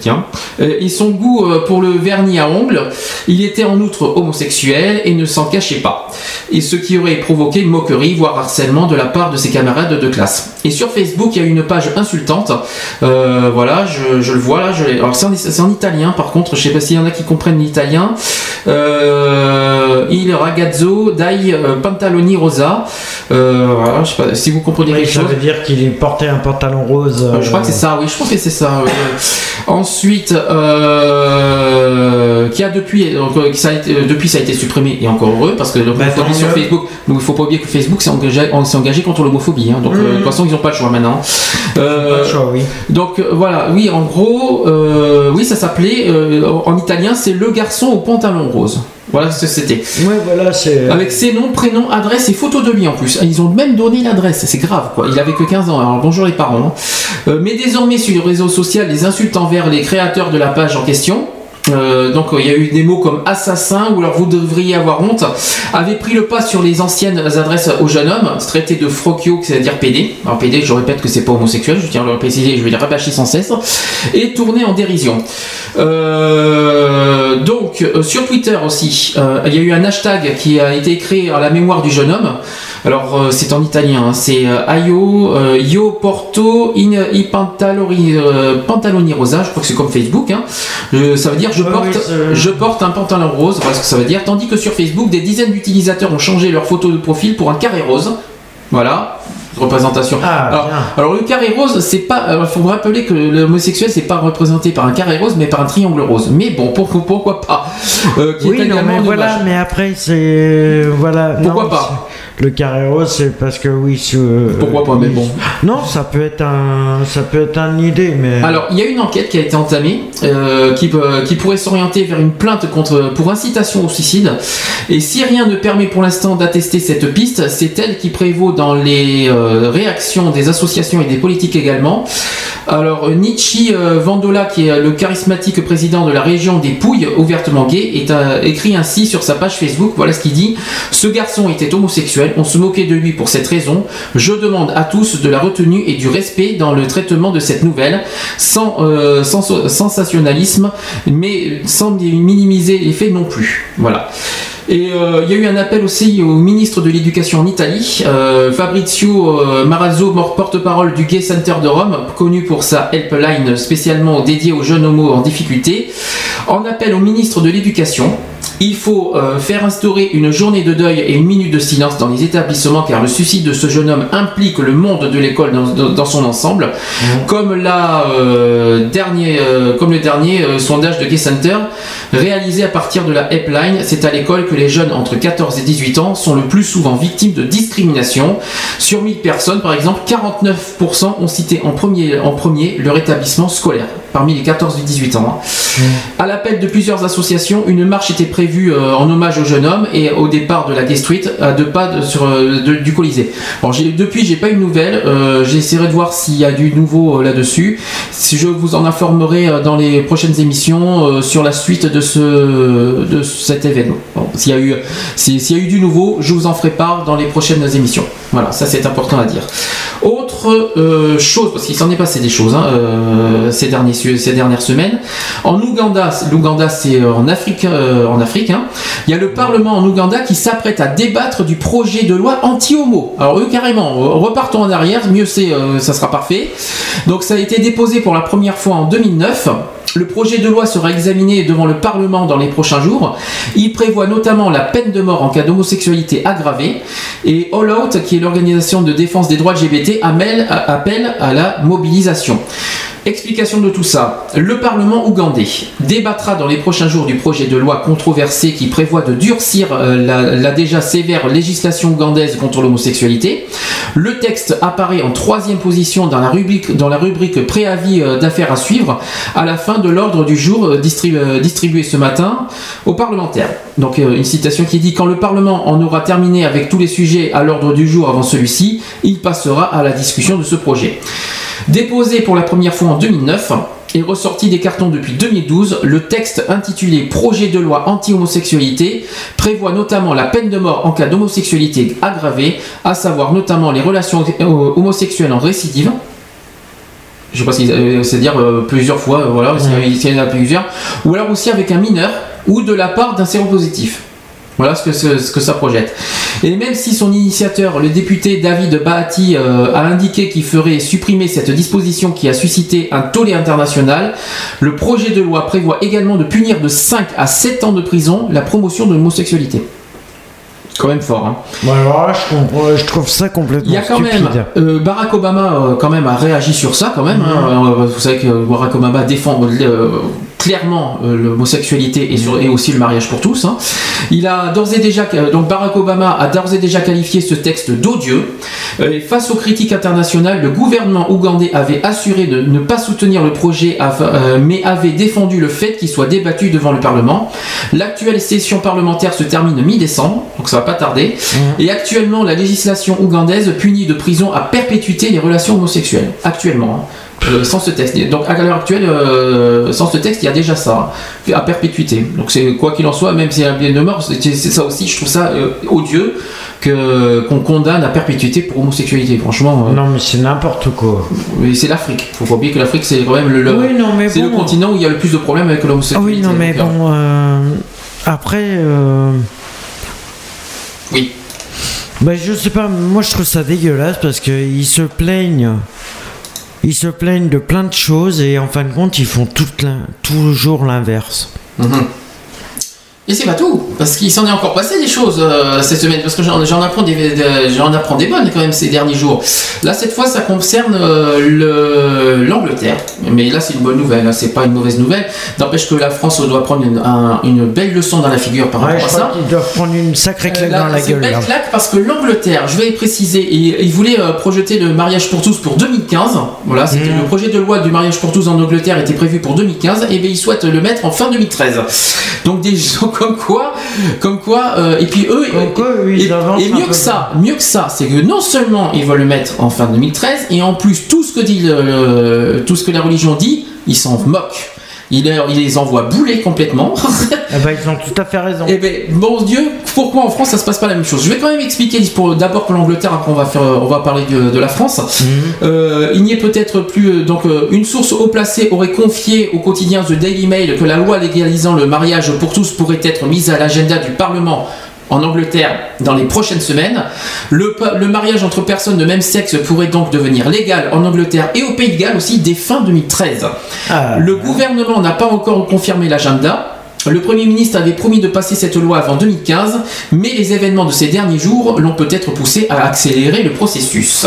Tiens. Et son goût pour le vernis à ongles. Il était en outre homosexuel et ne s'en cachait pas. Et ce qui aurait provoqué moquerie, voire harcèlement de la part de ses camarades de classe. Et sur Facebook, il y a une page insultante. Euh, voilà, je, je le vois là. Je Alors c'est en, italien, par contre, je sais pas s'il y en a qui comprennent l'italien. Euh, il ragazzo dai euh, pantaloni rosa. Euh, voilà, je sais pas si vous comprenez Oui, quelque ça chose. veut dire qu'il portait un pantalon rose. Je crois que c'est ça, oui, je pense que c'est ça. Ensuite, qui a depuis, donc, ça a été, depuis ça a été supprimé et encore heureux parce que l'homophobie Bah, sur. Facebook, donc il faut pas oublier que Facebook s'est engagé, on s'est engagé contre l'homophobie, hein. donc euh, de toute façon ils n'ont pas le choix maintenant. Euh, oui. Donc euh, voilà, oui, en gros, euh, oui, ça s'appelait en italien, c'est le garçon au pantalon rose. Voilà ce que c'était. Ouais, voilà, c'est. Avec ses noms, prénoms, adresse et photos de lui en plus. Ils ont même donné l'adresse, c'est grave quoi. Il avait que 15 ans, alors bonjour les parents. hein. Euh, mais désormais sur le réseau social, les insultes envers les créateurs de la page en question. Euh, donc il y a eu des mots comme assassin ou alors vous devriez avoir honte avaient pris le pas sur les anciennes adresses au jeune homme traité de frocchio c'est-à-dire PD alors PD je répète que c'est pas homosexuel je tiens à le préciser je vais le rabâcher sans cesse et tourné en dérision. Euh, donc euh, sur Twitter aussi euh, il y a eu un hashtag qui a été créé à la mémoire du jeune homme alors euh, c'est en italien, hein. c'est euh, Aio euh, Io porto in i pantaloni, euh, pantaloni rosa, je crois que c'est comme Facebook. hein. Ça veut dire je porte, oui, c'est- je porte un pantalon rose, voilà ce que ça veut dire. Tandis que sur Facebook, des dizaines d'utilisateurs ont changé leur photo de profil pour un carré rose. Voilà. Représentation. alors, alors, le carré rose, c'est pas. Il faut vous rappeler que l'homosexuel, c'est pas représenté par un carré rose, mais par un triangle rose. Mais bon, pourquoi, pourquoi pas? Euh, qui est Oui, non, mais voilà, mais après, c'est. Voilà. Pourquoi non, pas? Le carré rose, c'est parce que oui. euh, Pourquoi pas, mais bon. Non, ça peut être un. Ça peut être une idée, mais. Alors, il y a une enquête qui a été entamée euh, qui, pourrait s'orienter vers une plainte contre, pour incitation au suicide. Et si rien ne permet pour l'instant d'attester cette piste, c'est elle qui prévaut dans les euh, réactions des associations et des politiques également. Alors, Nietzsche euh, Vandola, qui est le charismatique président de la région des Pouilles, ouvertement gay, est écrit ainsi sur sa page Facebook. Voilà ce qu'il dit. Ce garçon était homosexuel. On se moquait de lui pour cette raison. Je demande à tous de la retenue et du respect dans le traitement de cette nouvelle, sans, euh, sensationnalisme, mais sans minimiser les faits non plus. Voilà. Et euh, il y a eu un appel aussi au ministre de l'Éducation en Italie, euh, Fabrizio Marazzo, porte-parole du Gay Center de Rome, connu pour sa helpline spécialement dédiée aux jeunes homos en difficulté, en appel au ministre de l'Éducation. Il faut euh, faire instaurer une journée de deuil et une minute de silence dans les établissements car le suicide de ce jeune homme implique le monde de l'école dans, dans- dans son ensemble. Comme, la, euh, dernier, euh, comme le dernier sondage de Gay Center réalisé à partir de la Helpline, c'est à l'école que les jeunes entre 14 et 18 ans sont le plus souvent victimes de discrimination. Sur 1000 personnes, par exemple, 49% ont cité en premier, en premier leur établissement scolaire, parmi les 14 et 18 ans. hein. À l'appel de plusieurs associations, une marche était prévue euh, en hommage au jeune homme et au départ de la Street, à deux pas de- sur, euh, de- du Colisée. Depuis, j'ai pas eu de nouvelles. euh, J'essaierai de voir s'il y a du nouveau là-dessus. Si je vous en informerai dans les prochaines émissions sur la suite de ce de cet événement. Bon, s'il y a eu s'il y a eu du nouveau, je vous en ferai part dans les prochaines émissions. Voilà, ça c'est important à dire. Autre euh, chose, parce qu'il s'en est passé des choses hein, euh, ces, derniers, ces dernières semaines. En Ouganda, l'Ouganda c'est en Afrique, euh, en Afrique hein, il y a le Parlement en Ouganda qui s'apprête à débattre du projet de loi anti-homo. Alors eux carrément, euh, repartons en arrière, mieux c'est, euh, ça sera parfait. Donc ça a été déposé pour la première fois en 2009. Le projet de loi sera examiné devant le Parlement dans les prochains jours. Il prévoit notamment la peine de mort en cas d'homosexualité aggravée. Et All Out, qui est l'organisation de défense des droits LGBT, appelle à la mobilisation. Explication de tout ça. Le Parlement ougandais débattra dans les prochains jours du projet de loi controversé qui prévoit de durcir euh, la, la déjà sévère législation ougandaise contre l'homosexualité. Le texte apparaît en troisième position dans la rubrique, dans la rubrique préavis euh, d'affaires à suivre à la fin de l'ordre du jour euh, euh, distribué ce matin aux parlementaires. Donc euh, une citation qui dit quand le Parlement en aura terminé avec tous les sujets à l'ordre du jour avant celui-ci, il passera à la discussion de ce projet. Déposé pour la première fois en 2009 et ressorti des cartons depuis 2012, le texte intitulé Projet de loi anti-homosexualité prévoit notamment la peine de mort en cas d'homosexualité aggravée, à savoir notamment les relations homosexuelles en récidive. Je sais pas si euh, c'est-à-dire euh, plusieurs fois, euh, voilà, s'il y a- s'il y en a plusieurs, ou alors aussi avec un mineur ou de la part d'un séropositif. Voilà ce que, ce, ce que ça projette. Et même si son initiateur, le député David Bahati, euh, a indiqué qu'il ferait supprimer cette disposition qui a suscité un tollé international, le projet de loi prévoit également de punir de 5 à 7 ans de prison la promotion de l'homosexualité. Quand même fort, hein. Bon, alors là, je, trouve ça complètement Il y a quand stupide. même euh, Barack Obama euh, quand même a réagi sur ça quand même. hein. Mhm. Euh, vous savez que Barack Obama défend clairement euh, l'homosexualité et, sur- et aussi le mariage pour tous. hein. Il a d'ores et déjà euh, donc Barack Obama a d'ores et déjà qualifié ce texte d'odieux. Euh, et face aux critiques internationales, le gouvernement ougandais avait assuré de ne pas soutenir le projet, mais avait défendu le fait qu'il soit débattu devant le Parlement. L'actuelle session parlementaire se termine mi-décembre, donc ça va pas tarder. Et actuellement, la législation ougandaise punit de prison à perpétuité les relations homosexuelles. Actuellement. hein. Euh, sans ce texte. Donc à l'heure actuelle, euh, sans ce texte, il y a déjà ça, hein, à perpétuité. Donc c'est quoi qu'il en soit, même s'il y a un bien de mort, c'est ça aussi, je trouve ça euh, odieux que qu'on condamne à perpétuité pour homosexualité. Franchement. euh, Non, mais c'est n'importe quoi. mais c'est l'Afrique. Faut pas oublier que l'Afrique c'est quand même le, le- Oui, non, mais c'est le bon. continent où il y a le plus de problèmes avec l'homosexualité. oui, non, mais bon. euh, après. Oui. Bah, je sais pas, moi je trouve ça dégueulasse parce qu'ils se plaignent. Ils se plaignent de plein de choses et en fin de compte, ils font toujours l'inverse. Mhm. Et c'est pas tout, parce qu'il s'en est encore passé des choses euh, cette semaine, parce que j'en apprends des, des- j'en apprends des bonnes quand même ces derniers jours. Là, cette fois, ça concerne euh, le- l'Angleterre, mais là, c'est une bonne nouvelle, hein, c'est pas une mauvaise nouvelle. N'empêche que la France doit prendre une, un- une belle leçon dans la figure par Ouais, rapport à ça. qu'ils doivent prendre une sacrée claque Là, dans la une gueule. belle là. claque parce que l'Angleterre, je vais préciser, il, il voulait euh, projeter le mariage pour tous pour 2015. Voilà, c'était Mhm. le projet de loi du mariage pour tous en Angleterre était prévu pour 2015 et bien ils souhaitent le mettre en fin 2013. Donc des gens comme quoi, comme quoi, euh, et puis eux, et, mieux que ça, mieux que ça, c'est que non seulement ils veulent le mettre en fin 2013 et en plus tout ce que dit le- le- tout ce que la religion dit, ils s'en moquent. Il, leur- il les envoie bouler complètement. Eh ben, ils ont tout à fait raison. Eh ben, bon Dieu, pourquoi en France ça se passe pas la même chose? Je vais quand même expliquer d'abord pour l'Angleterre, après on va faire, on va parler de, de la France. Euh, il n'y est peut-être plus euh, donc euh, une source haut placée aurait confié au quotidien The Daily Mail que la loi légalisant le mariage pour tous pourrait être mise à l'agenda du Parlement. En Angleterre, dans les prochaines semaines, le, mariage entre personnes de même sexe pourrait donc devenir légal en Angleterre et au Pays de Galles aussi dès fin 2013. le gouvernement n'a pas encore confirmé l'agenda. Le Premier ministre avait promis de passer cette loi avant 2015, mais les événements de ces derniers jours l'ont peut-être poussé à accélérer le processus.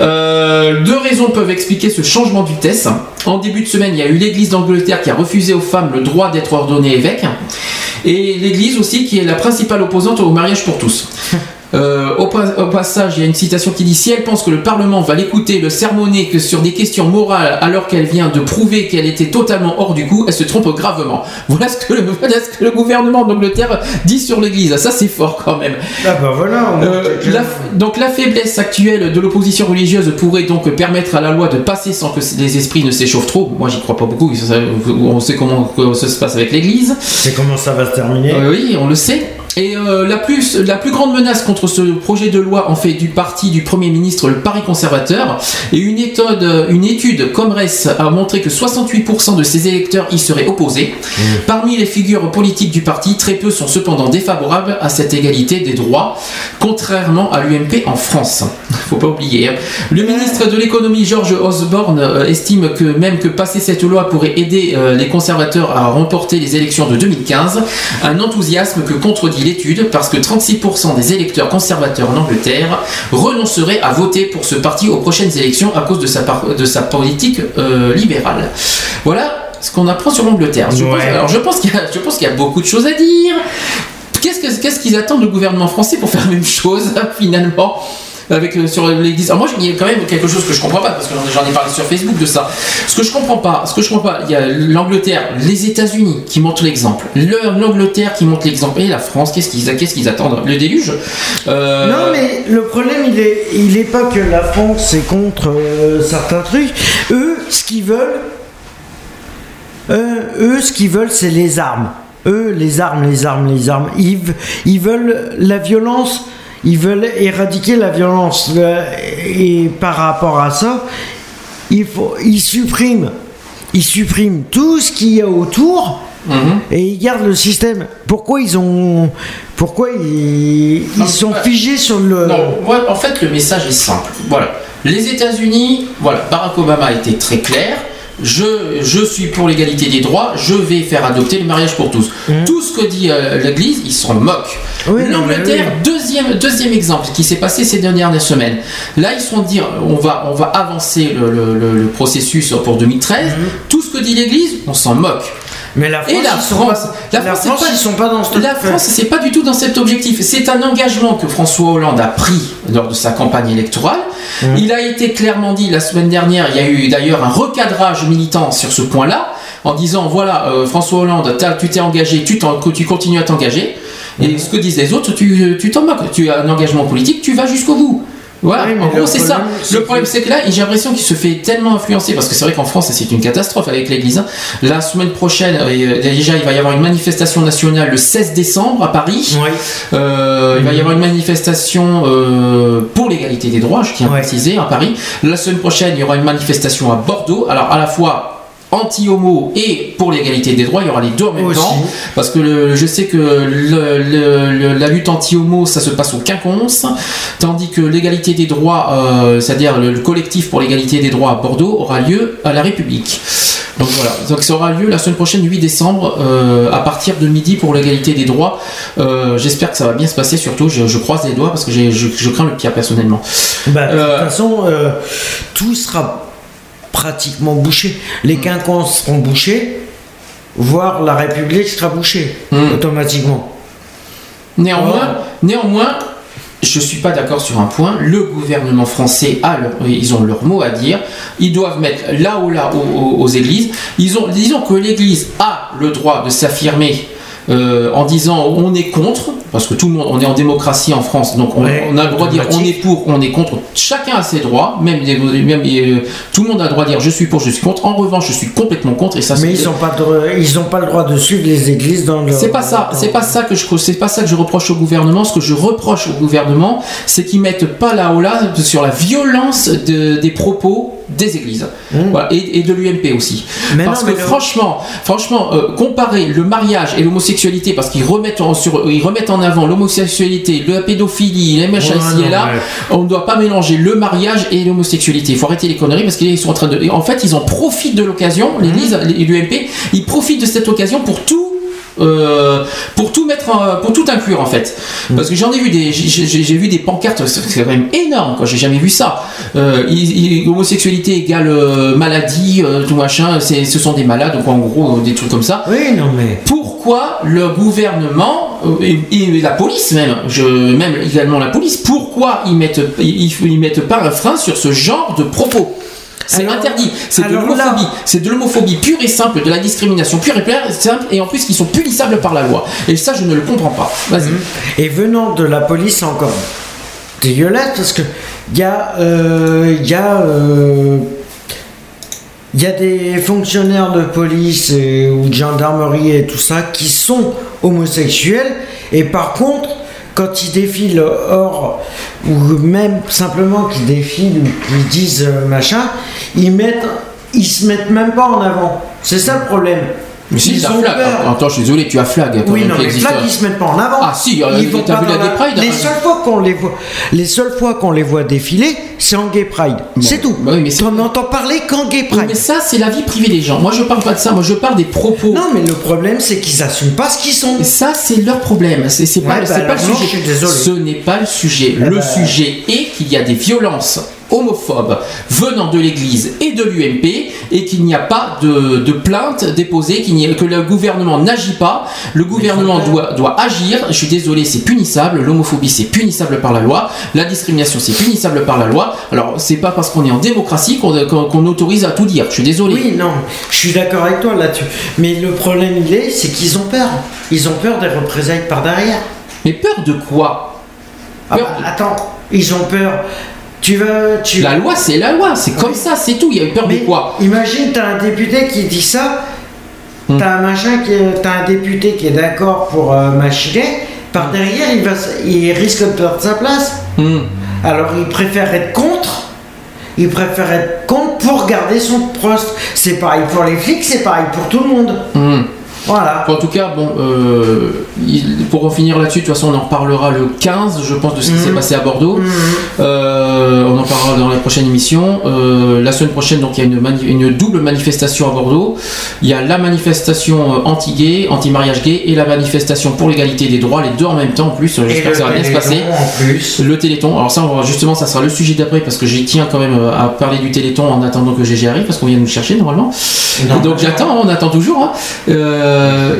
Euh, deux raisons peuvent expliquer ce changement du test. En début de semaine, il y a eu l'Église d'Angleterre qui a refusé aux femmes le droit d'être ordonnées évêques, et l'Église aussi qui est la principale opposante au mariage pour tous. Euh, au, pas- au passage, il y a une citation qui dit Si elle pense que le Parlement va l'écouter, le sermonner que sur des questions morales, alors qu'elle vient de prouver qu'elle était totalement hors du coup, elle se trompe gravement. Voilà ce que le, voilà ce que le gouvernement d'Angleterre dit sur l'Église. Ça, c'est fort quand même. Ah bah voilà. on- Euh, la- donc la faiblesse actuelle de l'opposition religieuse pourrait donc permettre à la loi de passer sans que les esprits ne s'échauffent trop. Moi j'y crois pas beaucoup, on sait comment ça se passe avec l'Église. C'est comment ça va se terminer? Euh, oui, on le sait. Et euh, la, plus, la plus grande menace contre ce projet de loi en fait du parti du Premier ministre, le Paris conservateur, et une, étude, une étude Comres a montré que 68% de ses électeurs y seraient opposés. Parmi les figures politiques du parti, très peu sont cependant défavorables à cette égalité des droits, contrairement à l'UMP en France. Faut pas oublier. hein. Le ministre de l'économie George Osborne euh, estime que même que passer cette loi pourrait aider euh, les conservateurs à remporter les élections de 2015, un enthousiasme que contredit l'étude parce que 36% des électeurs conservateurs en Angleterre renonceraient à voter pour ce parti aux prochaines élections à cause de sa, par- de sa politique euh, libérale. Voilà ce qu'on apprend sur l'Angleterre. Je pense- alors je pense qu'il y, a- y beaucoup de choses à dire. Qu'est-ce que- qu'est-ce qu'ils attendent du gouvernement français pour faire la même chose finalement? Avec euh, sur l'église. Alors moi il y a quand même quelque chose que je comprends pas parce que j'en ai parlé sur Facebook de ça. Ce que je comprends pas, ce que je comprends pas, il y a l'Angleterre, les États-Unis qui montrent l'exemple, Le- l'Angleterre qui montre l'exemple et la France. Qu'est-ce qu'ils qu'est-ce qu'ils attendent? Le déluge? Euh, Non mais le problème il est il pas que la France est contre euh, certains trucs. Eux ce qu'ils veulent, eux ce qu'ils veulent c'est les armes. Eux les armes, les armes, les armes. Ils, ils veulent la violence. Ils veulent éradiquer la violence. Et par rapport à ça, il faut, ils suppriment, ils suppriment tout ce qu'il y a autour. Et ils gardent le système. Pourquoi ils ont, pourquoi ils, ils sont figés sur le. Non, en fait, le message est simple. Voilà. Les États-Unis, voilà, Barack Obama a été très clair. Je, je suis pour l'égalité des droits, je vais faire adopter le mariage pour tous. Tout ce que dit euh, l'Église, ils s'en moquent. Oui, L'Angleterre, deuxième, deuxième exemple qui s'est passé ces dernières semaines. Là, ils sont dire, on va, on va avancer le, le- le- le processus pour 2013. Tout ce que dit l'Église, on s'en moque. Mais la France, Et la ils sont France, pas- c'est ils sont pas dans ce La France, c'est pas du tout dans cet objectif. C'est un engagement que François Hollande a pris lors de sa campagne électorale. Il a été clairement dit la semaine dernière. Il y a eu d'ailleurs un recadrage militant sur ce point-là, en disant voilà, euh, François Hollande, tu t'es engagé, tu, tu continues à t'engager. Et ce que disent les autres, tu tu t'en moques. Tu as un engagement politique, tu vas jusqu'au bout. Voilà, en gros c'est ça. Le problème c'est que là, j'ai l'impression qu'il se fait tellement influencer parce que c'est vrai qu'en France c'est une catastrophe avec l'Église. hein. La semaine prochaine, euh, déjà il va y avoir une manifestation nationale le 16 décembre à Paris. Euh, il va y avoir une manifestation euh, pour l'égalité des droits, je tiens à préciser, à Paris. La semaine prochaine, il y aura une manifestation à Bordeaux. Alors à la fois anti-homo et pour l'égalité des droits, il y aura les deux en même Aussi. temps. Parce que le- je sais que le- le- le- la lutte anti-homo, ça se passe au quinconce, tandis que l'égalité des droits, euh, c'est-à-dire le, le collectif pour l'égalité des droits à Bordeaux, aura lieu à la République. Donc voilà, donc ça aura lieu la semaine prochaine, 8 décembre, euh, à partir de midi pour l'égalité des droits. Euh, J'espère que ça va bien se passer, surtout je, je croise les doigts parce que je, je crains le pire personnellement. Bah, de toute façon, tout sera pratiquement bouché. Les Mm. quinconces seront bouchés, voire la République sera bouchée Mm. automatiquement. Néanmoins, néanmoins, je suis pas d'accord sur un point. Le gouvernement français a leur- ils ont leur mot à dire. Ils doivent mettre là ou là aux, aux- aux églises. Ils ont, disons que l'Église a le droit de s'affirmer euh, en disant on est contre. parce que tout le monde, on est en démocratie en France, donc on, Ouais, on a le droit de dire on est pour, on est contre. Chacun a ses droits, même, même, euh, tout le monde a le droit de dire je suis pour, je suis contre. En revanche, je suis complètement contre et ça. Mais ils n'ont pas, de- ils ont pas le droit de suivre les églises dans leur. c'est pas ça, c'est pas ça que je, c'est pas ça que je reproche au gouvernement. Ce que je reproche au gouvernement, c'est qu'ils mettent pas là haut là sur la violence de- des propos des églises Voilà, et, et de l'UMP aussi. Mmh. Mais parce non, que le- franchement, franchement, euh, comparer le mariage et l'homosexualité, parce qu'ils remettent en, sur, ils remettent en avant l'homosexualité, la pédophilie, les machins Ouais, et là, ouais. on ne doit pas mélanger le mariage et l'homosexualité. Il faut arrêter les conneries parce qu'ils sont en train de, en fait, ils en profitent de l'occasion. L'Église et l'UMP, ils profitent de cette occasion pour tout euh, pour tout mettre, en- pour tout inclure en fait. Parce que j'en ai vu des, j'ai- vu des pancartes, c'est quand même énorme, quoi. J'ai jamais vu ça. Euh, il- il- homosexualité égale euh, maladie, tout machin. C'est, ce sont des malades, donc en gros des trucs comme ça. Oui, non mais. Pourquoi le gouvernement et, et la police même, je, même également la police, pourquoi ils mettent, ils, ils mettent pas un frein sur ce genre de propos? C'est interdit, c'est de l'homophobie, c'est de l'homophobie pure et simple, de la discrimination pure et pure- simple, et en plus qui sont punissables par la loi. Et ça, je ne le comprends pas. Vas-y. Et venant de la police, encore dégueulasse parce que il y a, euh, il y a, euh, il y a des fonctionnaires de police et- ou de gendarmerie et tout ça qui sont homosexuels et par contre quand ils défilent hors ou même simplement qu'ils défilent ou qu'ils disent euh, machin ils mettent ils se mettent même pas en avant. C'est ça le problème Mais si, ils ont flag. peur Attends, je suis désolé, tu as flag. oui, non, mais flag, ils se mettent pas en avant. Ah, si, euh, Ils vont pas vu la Gay Pride Les seules fois qu'on les voit, les seules fois qu'on les voit défiler, c'est en Gay Pride. C'est tout. On n'entend parler qu'en Gay Pride. mais ça, c'est la vie privée des gens. Moi, je parle pas de ça. Moi, je parle des propos. Non, mais le problème, c'est qu'ils assument pas ce qu'ils sont. Et ça, c'est leur problème. C'est pas, bah pas le non, sujet. je suis désolé. Ce n'est pas le sujet. Eh le ben- sujet est qu'il y a des violences homophobes venant de l'Église et de l'UMP et qu'il n'y a pas de, de plainte déposée, a- que le gouvernement n'agit pas. Le gouvernement doit, doit agir. Je suis désolé, c'est punissable. L'homophobie, c'est punissable par la loi. La discrimination, c'est punissable par la loi. Alors, c'est pas parce qu'on est en démocratie qu'on autorise à tout dire. Je suis désolé. Oui, non, je suis d'accord avec toi là-dessus. Mais le problème, il est, c'est qu'ils ont peur. Ils ont peur des représailles par derrière. Mais peur de quoi? Ah bah, Attends, ils ont peur. Tu vas. Tu... La loi, c'est la loi. C'est comme ça, c'est tout. Il y a eu peur de quoi Imagine, t'as un député qui dit ça, Hmm. t'as un machin qui, est- un député qui est d'accord pour euh, machiner, par derrière il va, il risque de perdre sa place. Hmm. Alors il préfère être contre. Il préfère être contre pour garder son poste. C'est pareil pour les flics, c'est pareil pour tout le monde. Hmm. Voilà. En tout cas, bon, euh, il- pour en finir là-dessus, de toute façon, on en reparlera le 15, je pense, de ce qui s'est passé à Bordeaux. Euh, on en parlera dans la prochaine émission. Euh, la semaine prochaine, donc, il y a une, double manifestation à Bordeaux. Il y a la manifestation anti-gay, anti-mariage gay, et la manifestation pour l'égalité des droits, les deux en même temps en plus. J'espère que ça va bien se passer. en plus. Le Téléthon. Alors ça, on va- justement, ça sera le sujet d'après parce que j'y tiens quand même à parler du Téléthon en attendant que GG arrive parce qu'on vient nous chercher normalement. Non. Donc j'attends, on attend toujours. hein. Euh,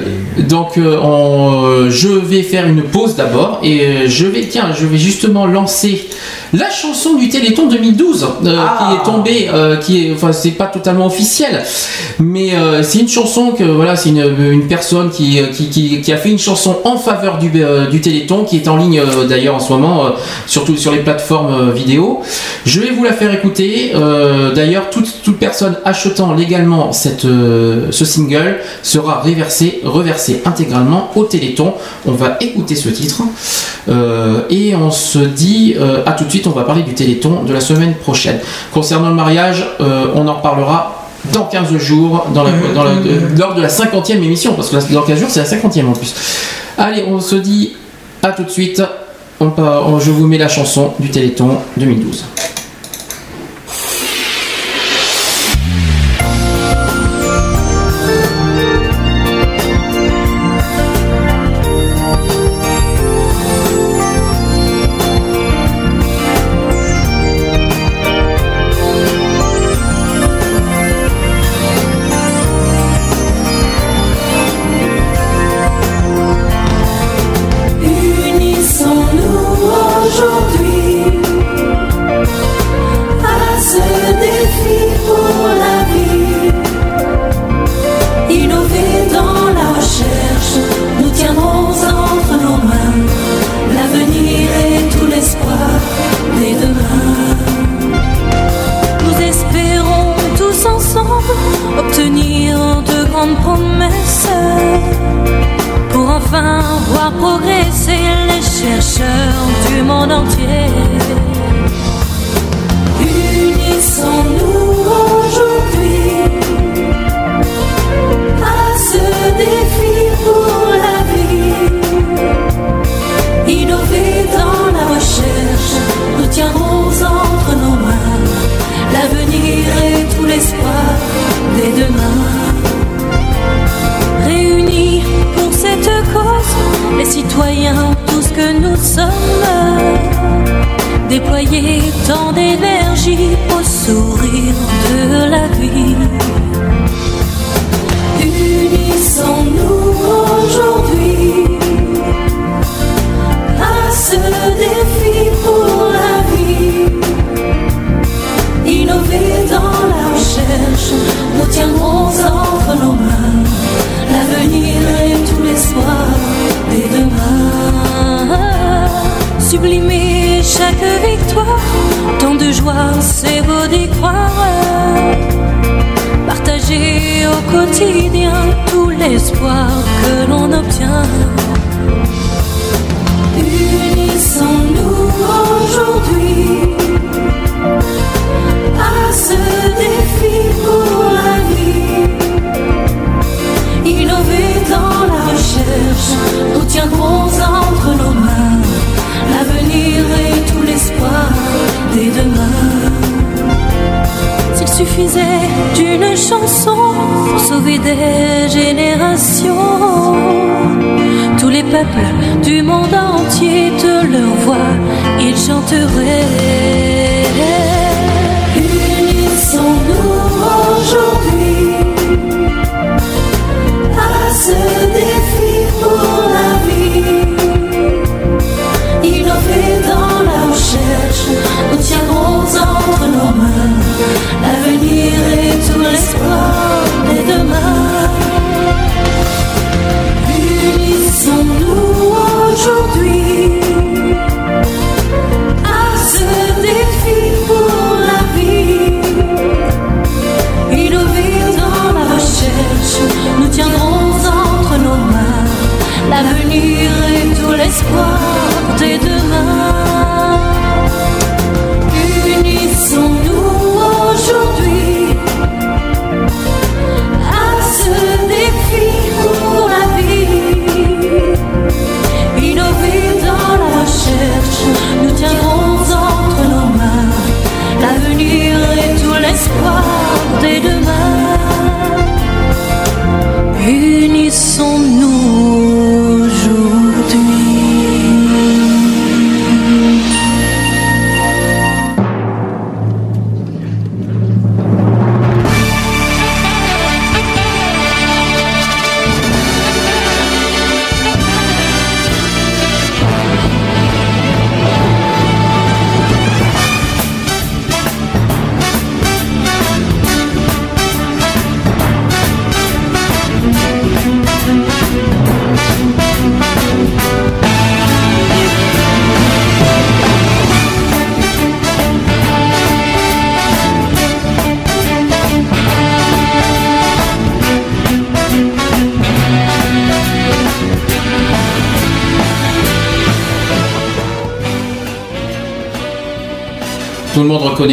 donc euh, on- euh, je vais faire une pause d'abord et je vais tiens, je vais justement lancer la chanson du Téléthon 2012 euh, qui est tombée, euh, qui est, enfin c'est pas totalement officiel, mais euh, c'est une chanson que voilà, c'est une, une personne qui, qui, qui, qui a fait une chanson en faveur du, du Téléthon qui est en ligne d'ailleurs en ce moment, surtout sur les plateformes vidéo. Je vais vous la faire écouter. D'ailleurs, toute, toute personne achetant légalement cette, ce single sera reversée intégralement au Téléthon. On va écouter ce titre euh, et on se dit euh, à tout de suite. On va parler du Téléthon de la semaine prochaine. Concernant le mariage, euh, on en reparlera dans 15 jours, dans la- dans la- de- lors de la 50e émission, parce que là, dans 15 jours, c'est la 50e en plus. Allez, on se dit à tout de suite. On part- on- je vous mets la chanson du Téléthon 2012.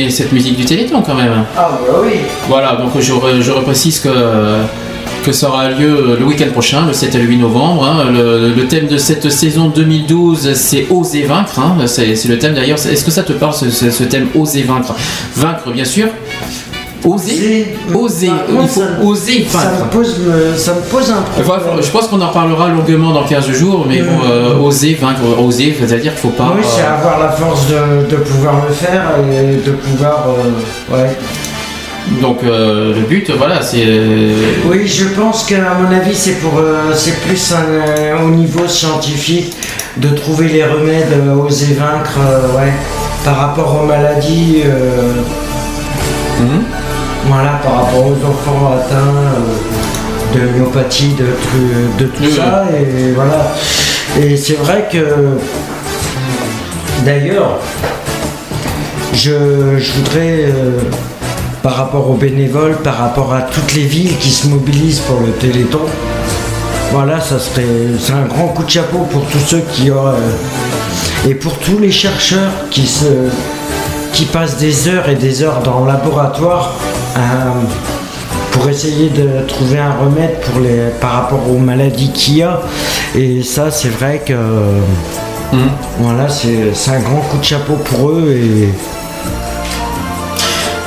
Cette musique du Téléthon quand même. Ah bah oui. Voilà, donc je, je reprécise que, que ça aura lieu le week-end prochain, le 7 et le 8 novembre. hein. Le, le thème de cette saison 2012, c'est Oser vaincre. hein. C'est c'est le thème d'ailleurs. Est-ce que ça te parle, ce, ce- ce thème Oser vaincre? Vaincre, bien sûr. Oser Oser. Il faut oser Ça me pose, ça me pose un Enfin, problème. je pense qu'on en parlera longuement dans 15 jours, mais bon, euh, oser vaincre, oser, c'est-à-dire qu'il faut pas. Oui, c'est euh, avoir la force de, de pouvoir le faire et de pouvoir. euh, ouais. donc euh, le but, voilà, c'est. Oui, je pense qu'à mon avis, c'est pour, euh, c'est plus un, au niveau scientifique de trouver les remèdes, euh, oser vaincre, euh, ouais, par rapport aux maladies. euh, Voilà, par rapport aux enfants atteints euh, de myopathie, de, tru- de tout ça, et voilà. Et c'est vrai que, d'ailleurs, je, je voudrais, euh, par rapport aux bénévoles, par rapport à toutes les villes qui se mobilisent pour le Téléthon, voilà, ça serait, c'est un grand coup de chapeau pour tous ceux qui, auraient- Et pour tous les chercheurs qui, se, qui passent des heures et des heures dans le laboratoire euh, pour essayer de trouver un remède pour les, par rapport aux maladies qu'il y a. Et ça, c'est vrai que voilà, c'est un grand coup de chapeau pour eux. Et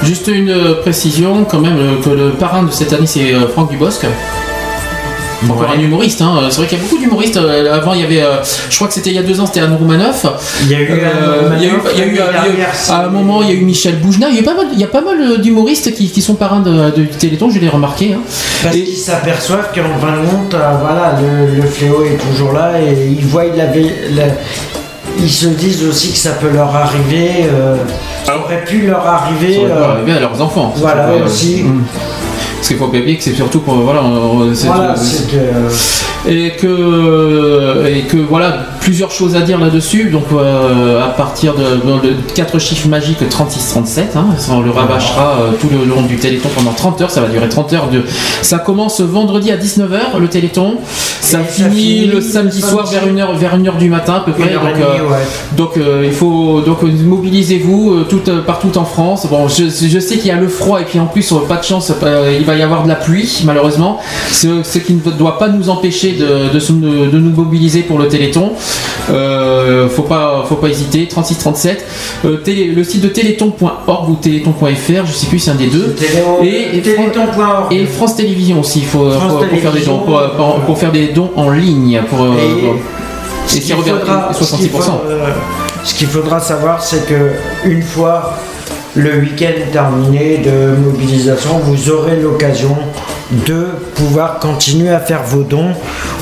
Juste une euh, précision quand même euh, que le parrain de cette année c'est euh, Franck Dubosc. Encore un humoriste, hein. c'est vrai qu'il y a beaucoup d'humoristes. Euh, Avant, il y avait, euh, je crois que c'était il y a deux ans, c'était Anne Roumanoff. Il y a eu à un moment, il y a eu Michel Boujna. Il y a pas mal, il y a pas mal euh, d'humoristes qui, qui sont parrains de, de- du Téléthon, je l'ai remarqué. hein. Parce qu'ils s'aperçoivent qu'en fin de compte, voilà, le, le fléau est toujours là et ils voient la, ils se disent aussi que ça peut leur arriver, euh, ça aurait pu leur arriver. Ça aurait pu euh, arriver à leurs enfants. Voilà aussi. Mm. Parce qu'il faut que c'est surtout pour voilà, c'est- Voilà, que- et que et que voilà plusieurs choses à dire là-dessus. Donc euh, à partir de, de, de quatre chiffres magiques 36-37, hein, on le rabâchera euh, tout le long du Téléthon pendant 30 heures. Ça va durer 30 heures. De... Ça commence vendredi à 19h le Téléthon. Ça finit finit le samedi soir vers 1h vers 1h du matin à peu près. Donc, euh, ouais. donc euh, il faut donc euh, mobilisez-vous euh, tout, euh, partout en France. Bon, je, je sais qu'il y a le froid et puis en plus euh, pas de chance, euh, il va y avoir de la pluie malheureusement. Ce, ce qui ne doit pas nous empêcher de, de se- de nous mobiliser pour le Téléthon. Euh, faut pas faut pas hésiter. 36 37. Euh, télé- le site de téléthon.org ou téléthon.fr, je sais plus c'est un des deux. Téléthon- Et, et, Fran- et France Télévisions aussi. Il faut pour, faire des dons Télévisions, pour, pour- pour faire des dons en ligne pour. euh, Et- ce et qu'il faudra- ce qu'il 66%. faudra- euh, ce qu'il faudra savoir, c'est que une fois le week-end terminé de mobilisation, vous aurez l'occasion de pouvoir continuer à faire vos dons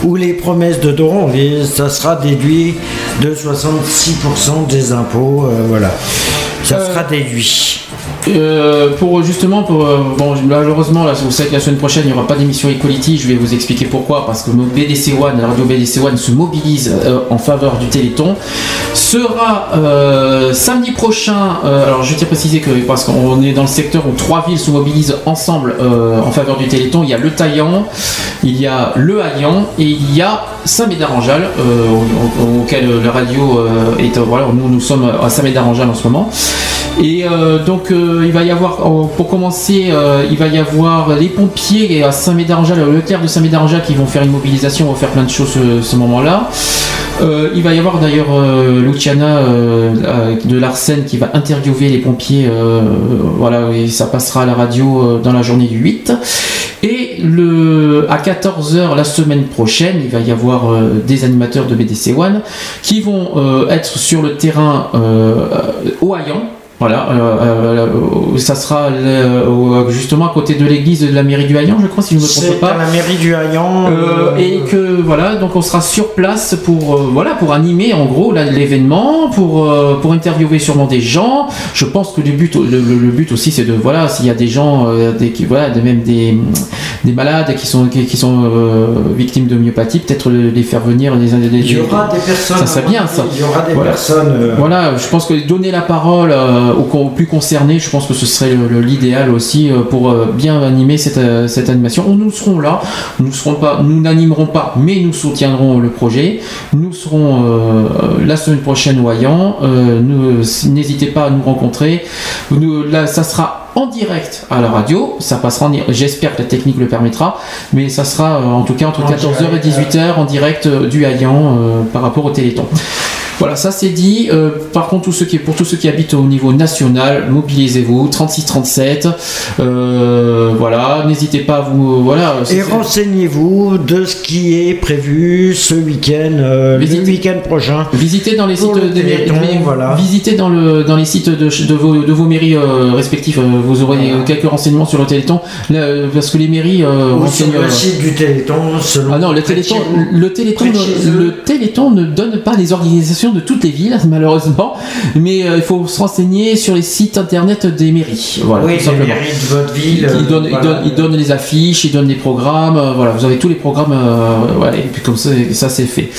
ou les promesses de dons, et ça sera déduit de 66% des impôts, euh, voilà. Ça sera déduit. Euh, pour justement pour euh, bon malheureusement là vous savez que la semaine prochaine il n'y aura pas d'émission Equality. Je vais vous expliquer pourquoi. Parce que nos BDC la radio BDC One se mobilise euh, en faveur du Téléthon. Sera samedi prochain alors je tiens à préciser que parce qu'on est dans le secteur où trois villes se mobilisent ensemble en faveur du Téléthon. Il y a le Taillan il y a le Haillan et il y a Saint-Médard-en-Jalles au- au- auquel la radio est voilà nous nous sommes à Saint-Médard-en-Jalles en ce moment et euh, donc euh, il va y avoir, pour commencer, euh, il va y avoir les pompiers à Saint-Médard-en-Jalles, le clerc de Saint-Médard-en-Jalles qui vont faire une mobilisation, vont faire plein de choses ce, moment-là. Euh, il va y avoir d'ailleurs euh, Luciana euh, de l'Arsène qui va interviewer les pompiers, voilà, et ça passera à la radio dans la journée du 8. Et le, à 14h la semaine prochaine, il va y avoir des animateurs de BDC One qui vont être sur le terrain au Haillan. Voilà, euh, euh, ça sera euh, justement à côté de l'église de la mairie du Haillan, je crois, si je ne me trompe pas. à la mairie du Haillan. Euh, euh, et que voilà, donc on sera sur place pour euh, voilà pour animer en gros l'événement, pour euh, pour interviewer sûrement des gens. Je pense que le but le, le- le but aussi c'est de voilà s'il y a des gens euh, des qui voilà de- même des des malades qui sont qui, qui sont euh, victimes de myopathie, peut-être les faire venir les Il y aura des personnes. ça serait bien ça. Il y aura des Voilà. personnes. euh, Voilà, je pense que donner la parole euh, aux, con- aux plus concernés, je pense que ce serait l'idéal aussi euh, pour euh, bien animer cette, euh, cette animation. On, nous serons là, nous serons pas, nous n'animerons pas, mais nous soutiendrons le projet. Nous serons euh, la semaine prochaine au. Euh, N'hésitez pas à nous rencontrer. Nous, là, ça sera en direct à la radio. Ça passera. J'espère que la technique le permettra, mais ça sera euh, en tout cas entre En 14h et direct, 18h en direct euh, du euh, par rapport au Téléthon. Voilà, ça c'est dit. Euh, par contre, qui, pour tous ceux qui habitent au niveau national, mobilisez-vous. 36-37. Euh, voilà, n'hésitez pas à vous. Voilà. Et renseignez-vous de ce qui est prévu ce week-end, euh, le week-end prochain. Visitez dans les sites Pour le des mairies- Téléthon, des- voilà. Visitez dans, le, dans les sites de, de vos, de vos mairies respectives. Vous aurez quelques renseignements sur le Téléthon. Là, parce que les mairies sur le site du Téléthon, selon. Ah non, le Téléthon, le Téléthon ne donne pas les organisations de toutes les villes, malheureusement, mais euh, il faut se renseigner sur les sites internet des mairies. Voilà, oui, les mairies de votre ville. Il euh, donne, il, voilà. donne, il donne les affiches, il donne les programmes, euh, voilà, vous avez tous les programmes, euh, voilà, et puis comme ça, ça c'est fait.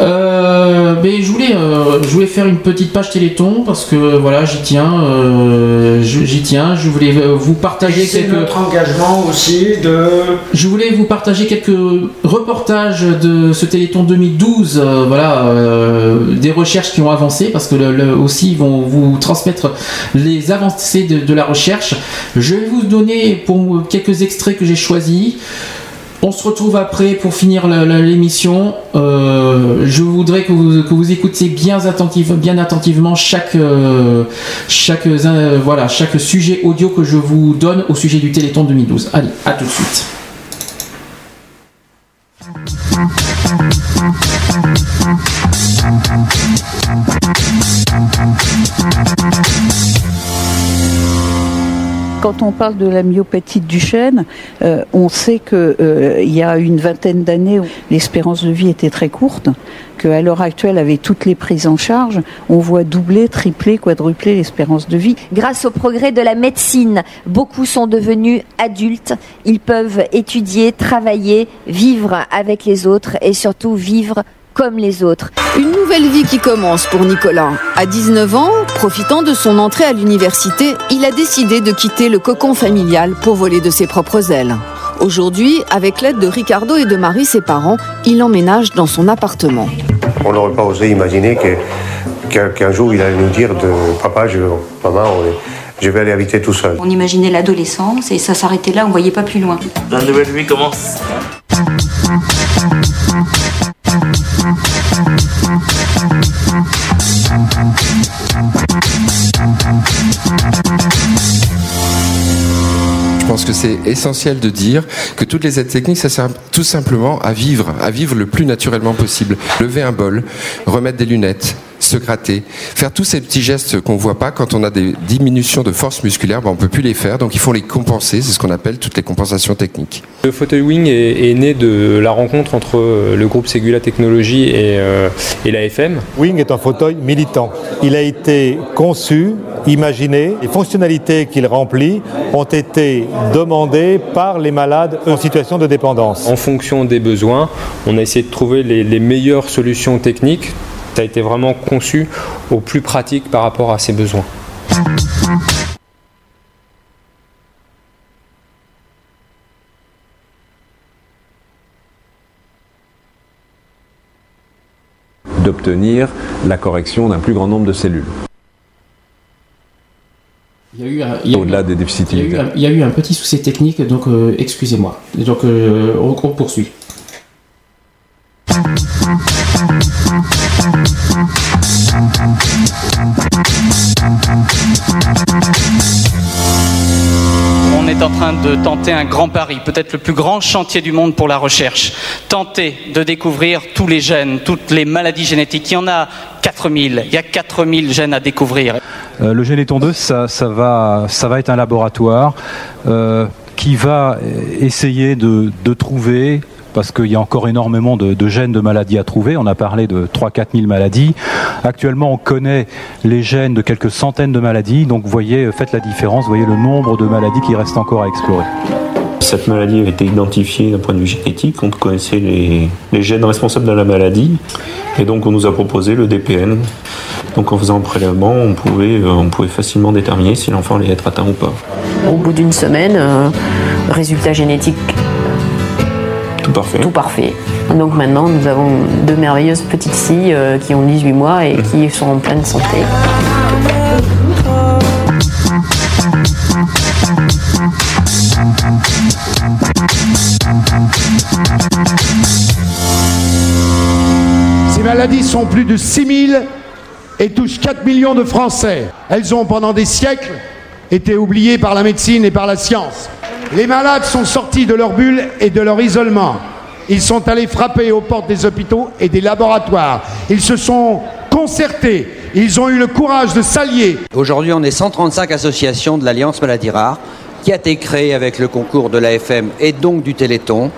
Euh, mais je voulais, euh, je voulais faire une petite page Téléthon parce que voilà, j'y tiens, euh, j'y tiens. Je voulais vous partager C'est quelques. notre engagement aussi de. Je voulais vous partager quelques reportages de ce Téléthon 2012, euh, voilà, des recherches qui ont avancé, parce que le- le- aussi ils vont vous transmettre les avancées de, de la recherche. Je vais vous donner pour quelques extraits que j'ai choisis. On se retrouve après pour finir l'émission. Euh, je voudrais que vous, que vous écoutiez bien, attentive, bien attentivement chaque, euh, euh, chaque sujet audio que je vous donne au sujet du Téléthon 2012. Allez, à tout de suite. Quand on parle de la myopathie du chêne, euh, on sait qu'il y a une vingtaine d'années, l'espérance de vie était très courte, qu'à l'heure actuelle, avec toutes les prises en charge, on voit doubler, tripler, quadrupler l'espérance de vie. Grâce au progrès de la médecine, beaucoup sont devenus adultes. Ils peuvent étudier, travailler, vivre avec les autres et surtout vivre comme les autres. Une nouvelle vie qui commence pour Nicolas. À 19 ans, profitant de son entrée à l'université, il a décidé de quitter le cocon familial pour voler de ses propres ailes. Aujourd'hui, avec l'aide de Ricardo et de Marie, ses parents, il emménage dans son appartement. On n'aurait pas osé imaginer que- qu'un qu'un jour il allait nous dire de papa, je, maman, on est- je vais aller habiter tout seul. On imaginait l'adolescence et ça s'arrêtait là, on voyait pas plus loin. La nouvelle vie commence. Je pense que c'est essentiel de dire que toutes les aides techniques, ça sert tout simplement à vivre, à vivre le plus naturellement possible. Lever un bol, remettre des lunettes, se gratter, faire tous ces petits gestes qu'on voit pas quand on a des diminutions de force musculaire, ben on peut plus les faire, donc il faut les compenser. C'est ce qu'on appelle toutes les compensations techniques. Le fauteuil Wing est, est né de la rencontre entre euh, le groupe Segula Technologies et, euh, et la FM. Wing est un fauteuil militant. Il a été conçu, imaginé, les fonctionnalités qu'il remplit ont été demandées par les malades en situation de dépendance. En fonction des besoins, on a essayé de trouver les, les meilleures solutions techniques. Ça a été vraiment conçu au plus pratique par rapport à ses besoins. d'obtenir la correction d'un plus grand nombre de cellules. Il y a eu un, il y a eu- Au-delà des déficits il y a eu un- il y a eu un petit souci technique, donc euh, excusez-moi. Donc euh, on, on poursuit. On est en train de tenter un grand pari, peut-être le plus grand chantier du monde pour la recherche. Tenter de découvrir tous les gènes, toutes les maladies génétiques. Il y en a 4000. Il y a 4000 gènes à découvrir. Euh, le Généton 2, ça, ça va, ça va être un laboratoire euh, qui va essayer de, de trouver, parce qu'il y a encore énormément de, de gènes de maladies à trouver, on a parlé de 3-4 000 maladies. Actuellement, on connaît les gènes de quelques centaines de maladies, donc vous voyez, faites la différence, vous voyez le nombre de maladies qui restent encore à explorer. Cette maladie a été identifiée d'un point de vue génétique, on connaissait les, les gènes responsables de la maladie, et donc on nous a proposé le DPN. Donc en faisant un prélèvement, on pouvait, euh, on pouvait facilement déterminer si l'enfant allait être atteint ou pas. Au bout d'une semaine, euh, résultat génétique Tout parfait. tout parfait. Donc maintenant, nous avons deux merveilleuses petites filles euh, qui ont 18 mois et qui sont en pleine santé. Ces maladies sont plus de 6000 et touchent 4 millions de Français. Elles ont pendant des siècles été oubliées par la médecine et par la science. Les malades sont sortis de leur bulle et de leur isolement. Ils sont allés frapper aux portes des hôpitaux et des laboratoires. Ils se sont concertés. Ils ont eu le courage de s'allier. Aujourd'hui, on est 135 associations de l'Alliance Maladies Rares qui a été créée avec le concours de l'AFM et donc du Téléthon.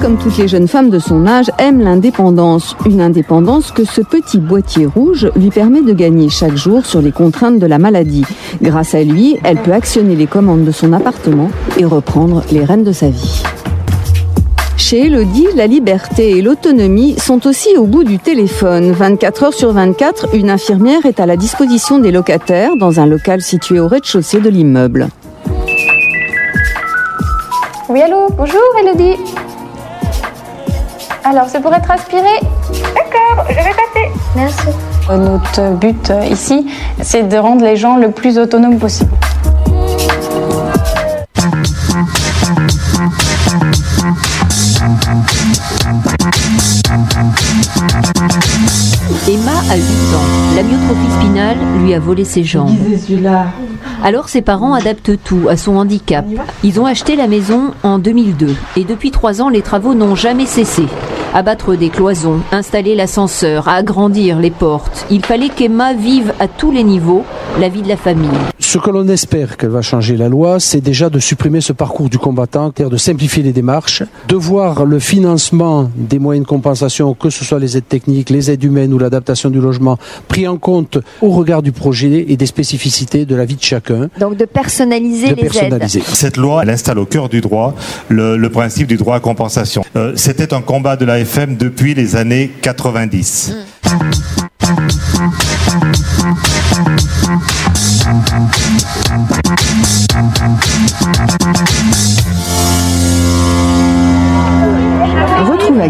Comme toutes les jeunes femmes de son âge aiment l'indépendance. Une indépendance que ce petit boîtier rouge lui permet de gagner chaque jour sur les contraintes de la maladie. Grâce à lui, elle peut actionner les commandes de son appartement et reprendre les rênes de sa vie. Chez Elodie, la liberté et l'autonomie sont aussi au bout du téléphone. 24 heures sur 24, une infirmière est à la disposition des locataires dans un local situé au rez-de-chaussée de l'immeuble. Oui, allô, bonjour Elodie. Alors, c'est pour être aspiré D'accord, je vais passer. Merci. Euh, Notre but euh, ici, c'est de rendre les gens le plus autonomes possible. Emma a 8 ans. La myotrophie spinale lui a volé ses jambes. Alors ses parents adaptent tout à son handicap. Ils ont acheté la maison en 2002 et depuis 3 ans les travaux n'ont jamais cessé. Abattre des cloisons, installer l'ascenseur, agrandir les portes. Il fallait qu'Emma vive à tous les niveaux la vie de la famille. Ce que l'on espère qu'elle va changer la loi, c'est déjà de supprimer ce parcours du combattant, c'est-à-dire de simplifier les démarches, de voir le financement des moyens de compensation, que ce soit les aides techniques, les aides humaines ou l'adaptation du logement, pris en compte au regard du projet et des spécificités de la vie de chacun. Donc de personnaliser De les personnaliser. aides. Cette loi, elle installe au cœur du droit le, le principe du droit à compensation. Euh, C'était un combat de l'AFM depuis les années 90.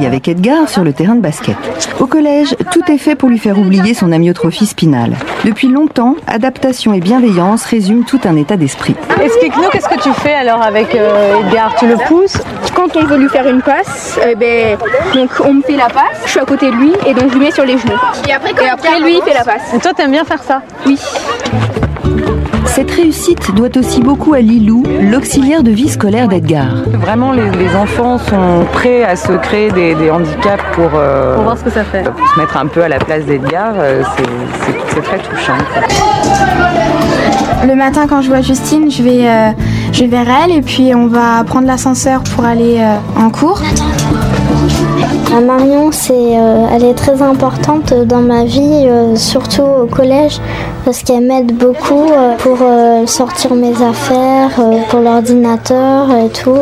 Avec Edgar sur le terrain de basket. Au collège, tout est fait pour lui faire oublier son amyotrophie spinale. Depuis longtemps, adaptation et bienveillance résument tout un état d'esprit. Explique-nous, qu'est-ce que tu fais alors avec euh, Edgar? Tu le pousses? Quand on veut lui faire une passe, euh, ben, donc on me fait la passe, je suis à côté de lui et donc je lui mets sur les genoux. Et après, lui, il fait la passe. Et toi, t'aimes bien faire ça? Oui. Cette réussite doit aussi beaucoup à Lilou, l'auxiliaire de vie scolaire d'Edgar. Vraiment, les, les enfants sont prêts à se créer des, des handicaps pour, euh, Pour voir ce que ça fait. pour se mettre un peu à la place d'Edgar. euh, c'est- très touchant. quoi. Le matin, quand je vois Justine, je vais, euh, je vais vers elle et puis on va prendre l'ascenseur pour aller euh, en cours. À Marion, c'est, euh, elle est très importante dans ma vie, euh, surtout au collège, parce qu'elle m'aide beaucoup euh, pour sortir mes affaires, pour l'ordinateur et tout.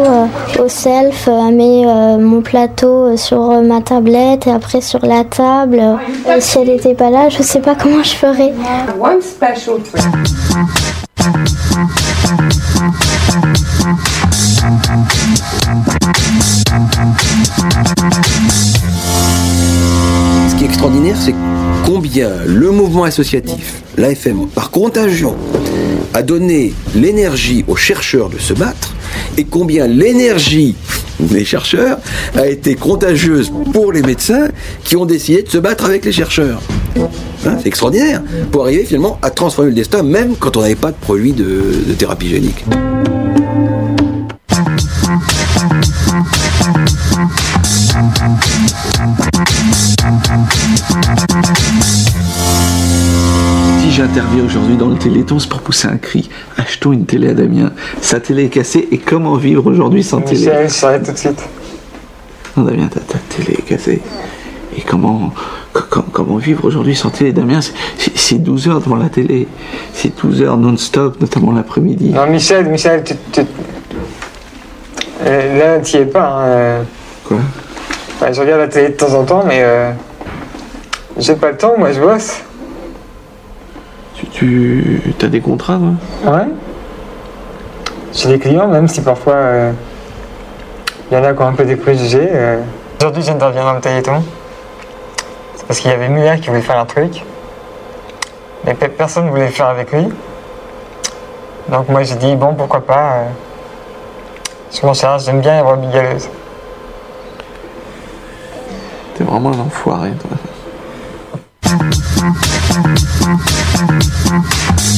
au self, elle met mon plateau sur ma tablette et après sur la table. Et si elle n'était pas là, je sais pas comment je ferais. Extraordinaire, c'est combien le mouvement associatif, l'AFM, par contagion, a donné l'énergie aux chercheurs de se battre et combien l'énergie des chercheurs a été contagieuse pour les médecins qui ont décidé de se battre avec les chercheurs. Hein, c'est extraordinaire pour arriver finalement à transformer le destin même quand on n'avait pas de produit de, de thérapie génique. J'interviens aujourd'hui dans le Téléthon, c'est pour pousser un cri. Achetons une télé à Damien. Sa télé est cassée et comment vivre aujourd'hui sans télé Michel, s'arrête tout de suite. Non, Damien, ta, ta télé est cassée. Et comment, co- co- comment vivre aujourd'hui sans télé Damien, c'est- c'est c'est 12 heures devant la télé. C'est 12 heures non-stop, notamment l'après-midi. Non, Michel, Michel, tu. tu... Euh, là, tu es pas. Hein, euh. Quoi? Je regarde la télé de temps en temps, mais. Euh... J'ai pas le temps, moi je bosse. Tu, as des contrats, toi? Ouais. J'ai des clients, même si parfois. euh, Il y en a qui ont un peu des préjugés. euh. Aujourd'hui, j'interviens dans le Téléthon. C'est parce qu'il y avait Muller qui voulait faire un truc. Mais pe- personne ne voulait le faire avec lui. Donc moi j'ai dit, bon, pourquoi pas. euh, Je m'en charge, j'aime bien les brebis galeuses. T'es vraiment un enfoiré, toi. «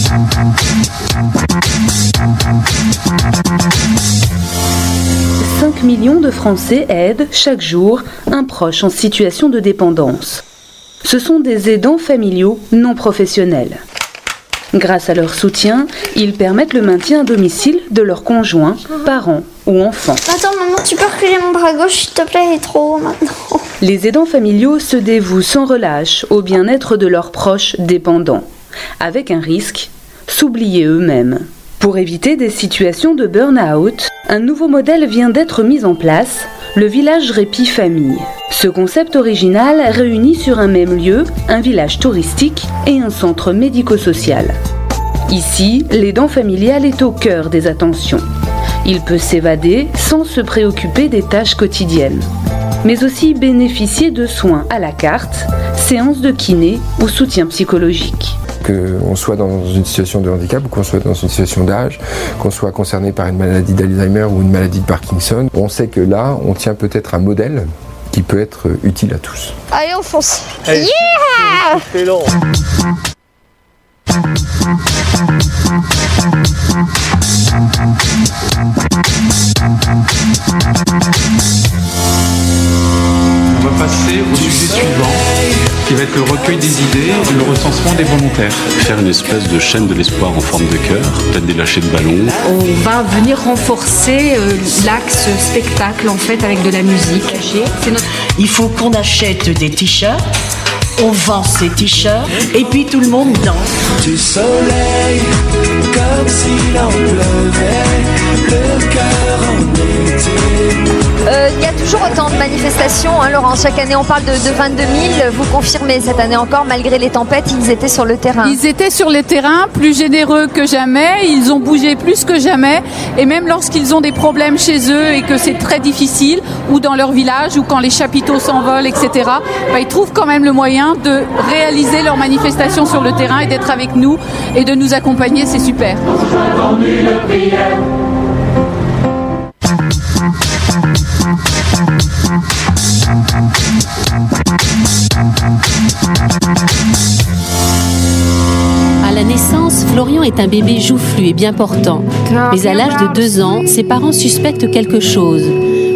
5 millions de Français aident chaque jour un proche en situation de dépendance. Ce sont des aidants familiaux non professionnels. Grâce à leur soutien, ils permettent le maintien à domicile de leurs conjoints, parents ou enfants. Attends, maman, tu peux reculer mon bras gauche, s'il te plaît, il est trop haut maintenant. Les aidants familiaux se dévouent sans relâche au bien-être de leurs proches dépendants, avec un risque, s'oublier eux-mêmes. Pour éviter des situations de burn-out, un nouveau modèle vient d'être mis en place, le village Répit Famille. Ce concept original réunit sur un même lieu un village touristique et un centre médico-social. Ici, l'aidant familial est au cœur des attentions. Il peut s'évader sans se préoccuper des tâches quotidiennes, mais aussi bénéficier de soins à la carte, séances de kiné ou soutien psychologique qu'on soit dans une situation de handicap ou qu'on soit dans une situation d'âge, qu'on soit concerné par une maladie d'Alzheimer ou une maladie de Parkinson, on sait que là, on tient peut-être un modèle qui peut être utile à tous. Allez, on fonce. Allez, Yeah On va passer au sujet suivant, qui va être le recueil des idées et le recensement des volontaires. Faire une espèce de chaîne de l'espoir en forme de cœur, peut-être des lâchers de ballons. On va venir renforcer euh, l'axe spectacle en fait avec de la musique. Notre- Il faut qu'on achète des t-shirts, on vend ces t-shirts et puis tout le monde danse. Du soleil, comme s'il en pleuvait, le cœur en été. Euh, Il y a toujours autant de manifestations, hein, Laurent. Chaque année, on parle de, de 22 000. Vous confirmez cette année encore, malgré les tempêtes, ils étaient sur le terrain. Ils étaient sur le terrain, plus généreux que jamais, ils ont bougé plus que jamais, et même lorsqu'ils ont des problèmes chez eux et que c'est très difficile, ou dans leur village, ou quand les chapiteaux s'envolent, etc., bah, ils trouvent quand même le moyen de réaliser leur manifestation sur le terrain et d'être avec nous et de nous accompagner, c'est super. À la naissance, Florian est un bébé joufflu et bien portant. Mais à l'âge de deux ans, ses parents suspectent quelque chose.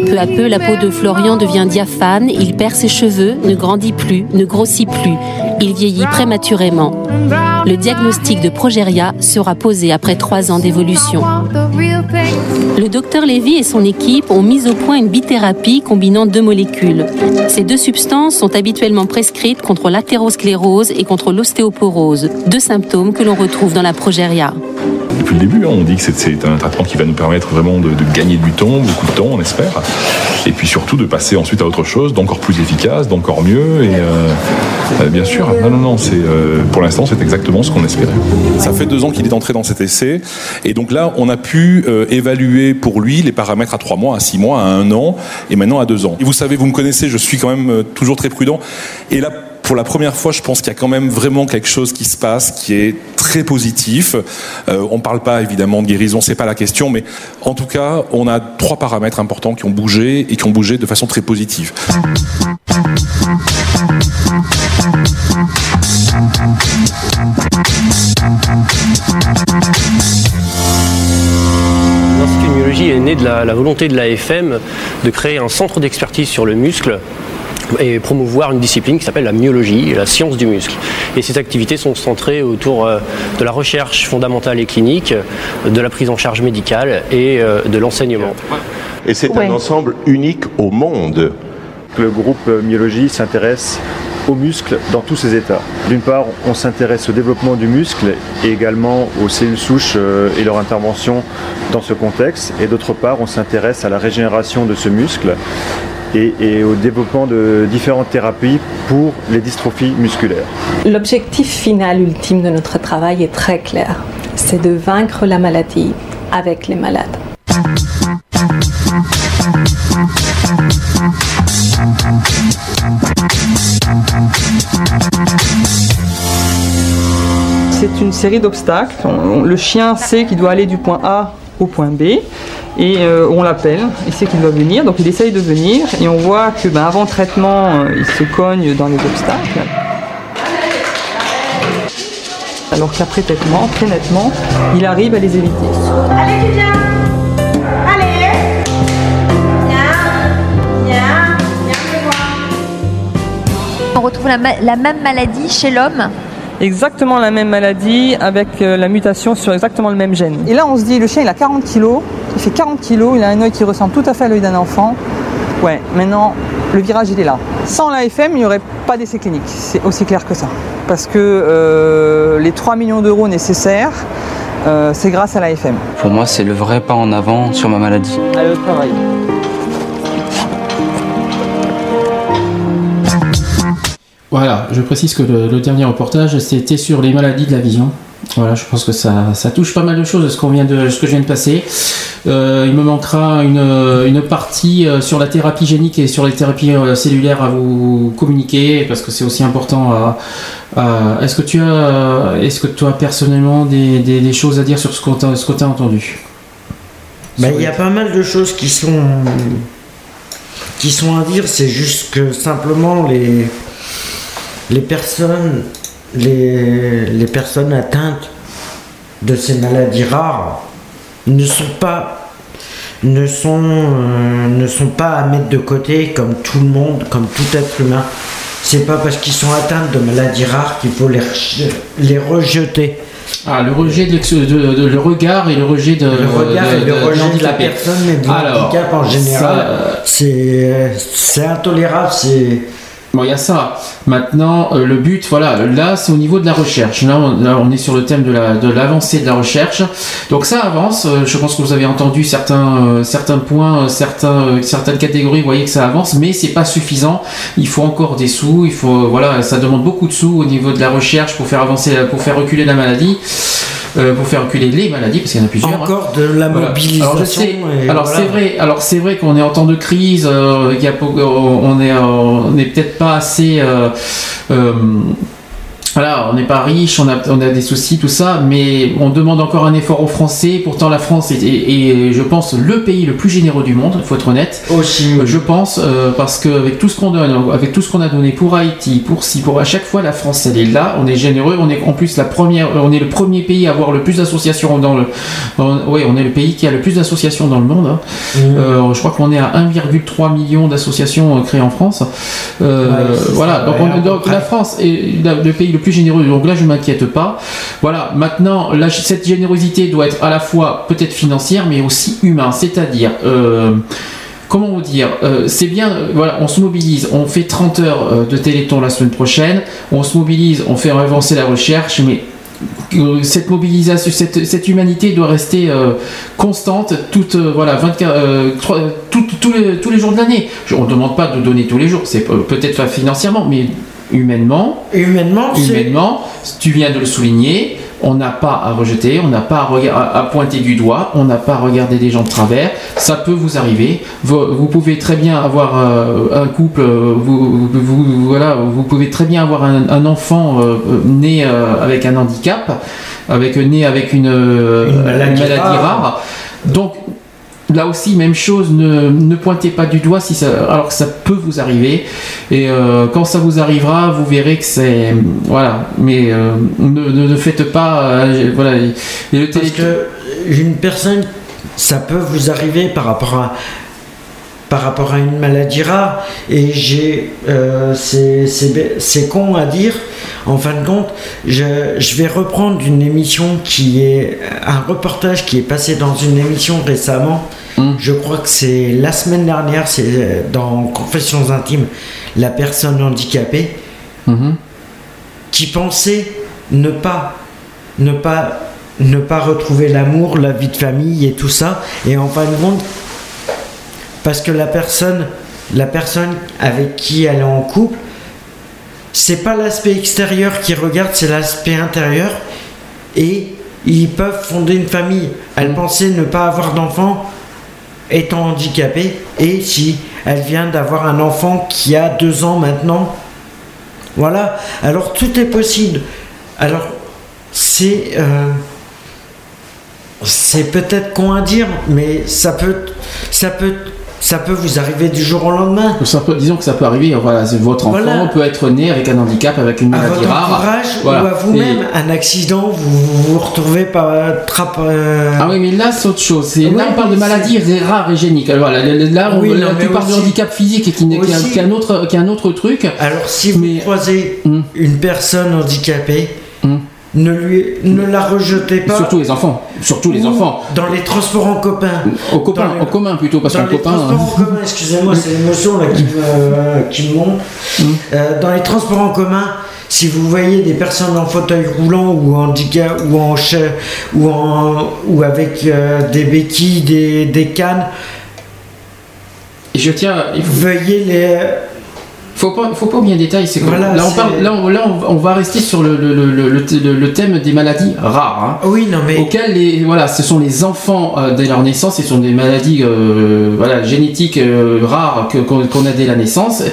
Peu à peu, la peau de Florian devient diaphane, il perd ses cheveux, ne grandit plus, ne grossit plus. Il vieillit prématurément. Le diagnostic de progéria sera posé après trois ans d'évolution. Le docteur Lévy et son équipe ont mis au point une bithérapie combinant deux molécules. Ces deux substances sont habituellement prescrites contre l'athérosclérose et contre l'ostéoporose, deux symptômes que l'on retrouve dans la progéria. Depuis le début, hein, on dit que c'est- un traitement qui va nous permettre vraiment de, gagner du temps, beaucoup de temps, on espère, et puis surtout de passer ensuite à autre chose, d'encore plus efficace, d'encore mieux, et euh, euh, bien sûr, non, non, non, c'est euh, pour l'instant c'est exactement ce qu'on espérait. Ça fait deux ans qu'il est entré dans cet essai. Et donc là, on a pu évaluer pour lui les paramètres à trois mois, à six mois, à un an, et maintenant à deux ans. Et vous savez, vous me connaissez, je suis quand même toujours très prudent. Et là, pour la première fois, je pense qu'il y a quand même vraiment quelque chose qui se passe qui est très positif. Euh, on ne parle pas évidemment de guérison, c'est pas la question, mais en tout cas, on a trois paramètres importants qui ont bougé et qui ont bougé de façon très positive. L'Institut de est né de la, la volonté de l'AFM de créer un centre d'expertise sur le muscle et promouvoir une discipline qui s'appelle la myologie, la science du muscle. Et ces activités sont centrées autour euh, de la recherche fondamentale et clinique, de la prise en charge médicale et euh, de l'enseignement. Et c'est un ensemble unique au monde. Le groupe myologie s'intéresse aux muscles dans tous ses états. D'une part, on s'intéresse au développement du muscle et également aux cellules souches euh, et leur intervention dans ce contexte. Et d'autre part, on s'intéresse à la régénération de ce muscle et, et au développement de différentes thérapies pour les dystrophies musculaires. L'objectif final ultime de notre travail est très clair. C'est de vaincre la maladie avec les malades. C'est une série d'obstacles. Le chien sait qu'il doit aller du point A au point B et euh, on l'appelle, il sait qu'il doit venir, donc il essaye de venir et on voit que ben, avant traitement, euh, il se cogne dans les obstacles. Alors qu'après traitement, très nettement, il arrive à les éviter. Allez, tu viens Allez Viens Viens Viens On retrouve la même maladie chez l'homme. Exactement la même maladie avec euh, la mutation sur exactement le même gène. Et là, on se dit, le chien, il a 40 kilos, il fait 40 kilos, il a un œil qui ressemble tout à fait à l'œil d'un enfant. Ouais, maintenant, le virage, il est là. Sans l'AFM, il n'y aurait pas d'essai clinique. C'est aussi clair que ça. Parce que euh, les 3 millions d'euros nécessaires, euh, c'est grâce à l'AFM. Pour moi, c'est le vrai pas en avant sur ma maladie. Allez au travail. Voilà, je précise que le, le dernier reportage, c'était sur les maladies de la vision. Voilà, je pense que ça, ça touche pas mal de choses, ce, qu'on vient de, ce que je viens de passer. Euh, il me manquera une, une partie euh, sur la thérapie génique et sur les thérapies euh, cellulaires à vous communiquer, parce que c'est aussi important à... à- est-ce que tu as, est-ce que toi personnellement des, des- des choses à dire sur ce qu'on t'a, ce que t'as entendu? Bah, il y a pas mal de choses qui sont qui sont à dire. C'est juste que simplement les les personnes les, les personnes atteintes de ces maladies rares ne sont pas ne sont euh, ne sont pas à mettre de côté comme tout le monde, comme tout être humain. C'est pas parce qu'ils sont atteints de maladies rares qu'il faut les, les rejeter. Ah, le rejet de, l'ex- de- de- le regard et le rejet de Le regard de- et le rejet de la personne et de Alors, l'handicap en général, ça, c'est c'est intolérable. C'est Bon, il y a ça. Maintenant, euh, le but, voilà, là, c'est au niveau de la recherche. Là, on, là, on est sur le thème de la- de l'avancée de, la recherche. Donc ça avance. Euh, je pense que vous avez entendu certains, euh, certains points, certains, certaines catégories. Vous voyez que ça avance, mais c'est pas suffisant. Il faut encore des sous. Il faut, voilà, ça demande beaucoup de sous au niveau de la recherche pour faire avancer, pour faire reculer la maladie. euh, pour faire reculer les maladies, parce qu'il y en a plusieurs. hein. encore de la Voilà. mobilisation. Alors, et alors, voilà. c'est vrai. Alors c'est vrai qu'on est en temps de crise. euh, y a on est, on peut-être pas assez. Euh, euh, voilà, on n'est pas riche, on a, on a des soucis, tout ça, mais on demande encore un effort aux Français. Pourtant, la France est, est- est, je pense, le pays le plus généreux du monde. Il faut être honnête. Aussi. Je pense, euh, parce qu'avec tout ce qu'on donne, avec tout ce qu'on a donné pour Haïti, pour si, pour à chaque fois, la France, elle est là. On est généreux. On est en plus la première, on est le premier pays à avoir le plus d'associations dans le. oui, on est le pays qui a le plus d'associations dans le monde. hein. Euh, je crois qu'on est à 1,3 million d'associations euh, créées en France. Euh, Ouais, voilà. Donc, ouais, on- donc la France est la- le pays le plus généreux. Donc là, je m'inquiète pas. Voilà. Maintenant, là, cette générosité doit être à la fois peut-être financière, mais aussi humain. C'est-à-dire. euh, comment vous dire, euh, c'est bien, euh, voilà, on se mobilise, on fait 30 heures de téléthon la semaine prochaine, on se mobilise, on fait avancer la recherche, mais cette mobilisation, cette, humanité doit rester constante toute, voilà, 24, euh, trois- euh, tout- tous les, jours de l'année. On ne demande pas de donner tous les jours, c'est peut-être financièrement, mais humainement, humainement, humainement, tu viens de le souligner, on n'a pas à rejeter, on n'a pas à, pointer du doigt, on n'a pas à regarder des gens de travers, ça peut vous arriver. Vous, vous pouvez très bien avoir euh, un couple, euh, vous, vous- vous- voilà, vous pouvez très bien avoir un, un enfant euh, né euh, avec un handicap, avec né avec une, Une maladie rare. rare. Donc Là aussi, même chose, ne, ne pointez pas du doigt si ça, alors que ça peut vous arriver. Et euh, quand ça vous arrivera, vous verrez que c'est. Voilà. Mais euh, ne, ne, ne faites pas. euh, voilà. Et le Parce que une personne, ça peut vous arriver par rapport à par rapport à une maladie rare et j'ai c'est con à dire en fin de compte je, je vais reprendre une émission qui est un reportage qui est passé dans une émission récemment je crois que c'est la semaine dernière c'est euh, dans Confessions intimes la personne handicapée qui pensait ne pas ne pas ne pas retrouver l'amour, la vie de famille et tout ça. Et en fin de compte parce que la personne la personne avec qui elle est en couple c'est pas l'aspect extérieur qui regarde, c'est l'aspect intérieur. Et ils peuvent fonder une famille. Elle pensait ne pas avoir d'enfant étant handicapée et si elle vient d'avoir un enfant qui a deux ans maintenant, voilà. Alors tout est possible. Alors c'est euh, c'est peut-être con à dire, mais ça peut ça peut ça peut vous arriver du jour au lendemain. Ça peut- disons que ça peut arriver. Voilà, votre enfant Voilà. peut être né avec un handicap, avec une À maladie votre rare. entourage Voilà. ou à vous-même, Et- un accident, vous vous retrouvez par trappe. euh, Ah oui, mais là, c'est autre chose. C'est- là, on parle de mais maladies rares et géniques. Alors, voilà, là, on- Oui, là, mais parles de handicap physique et qui, n'est- qui, est un- aussi- qui un autre, qui est un autre truc. Alors, si vous croisez Hmm. une personne handicapée, ne, lui, ne la rejetez pas. Surtout les enfants. Surtout les enfants. Dans les transports en commun. Au copain, en commun plutôt, parce Dans qu'en les copain. transports en commun, excusez-moi, c'est l'émotion là qui me, qui monte. Mm. Euh, dans les transports en commun, si vous voyez des personnes en fauteuil roulant ou en handicap ou en ou en ou avec euh, des béquilles, des, cannes, je tiens. Veuillez les. Faut pas, faut pas oublier un détail, c'est que Voilà, là, on c'est- parle, là, on, là, on va- on va rester sur le, le, le, le, le- le thème des maladies rares. hein. Oui, non mais. auxquelles les voilà ce sont les enfants euh, dès leur naissance ce sont des maladies euh, voilà génétiques euh, rares qu'on a dès la naissance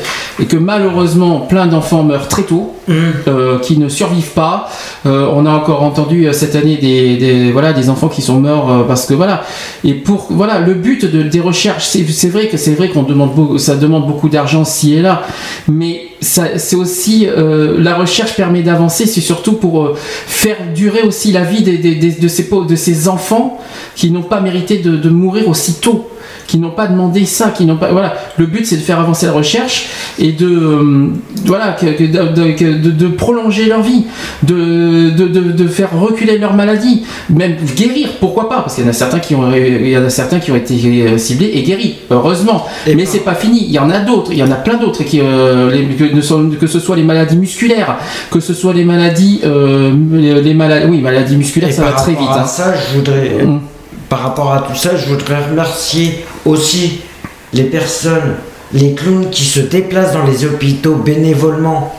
et que malheureusement plein d'enfants meurent très tôt Mm. qui ne survivent pas on a encore entendu cette année des, des- voilà des enfants qui sont morts parce que voilà et pour voilà le but de, des recherches c'est c'est vrai que c'est vrai qu'on demande beaucoup, ça demande beaucoup d'argent ci et là mais c'est aussi euh, la recherche permet d'avancer c'est surtout pour euh, faire durer aussi la vie des- de, ces, de ces enfants qui n'ont pas mérité de, de mourir aussi tôt qui n'ont pas demandé ça, qui n'ont pas voilà. Le but c'est de faire avancer la recherche et de euh, voilà de, de- que- de- de prolonger leur vie, de, de, faire reculer leur maladie, même guérir. Pourquoi pas Parce qu'il y en a certains qui ont il y en a certains qui ont été euh, ciblés et guéris. Heureusement. Mais c'est pas fini. Il y en a d'autres. Il y en a plein d'autres qui euh, les- que, ne sont- que ce soit les maladies musculaires, que ce soit les maladies euh, les, les maladies oui maladies musculaires Et ça va très vite. à hein. ça, je voudrais, Mm. Par rapport à tout ça, je voudrais remercier aussi les personnes, les clowns qui se déplacent dans les hôpitaux bénévolement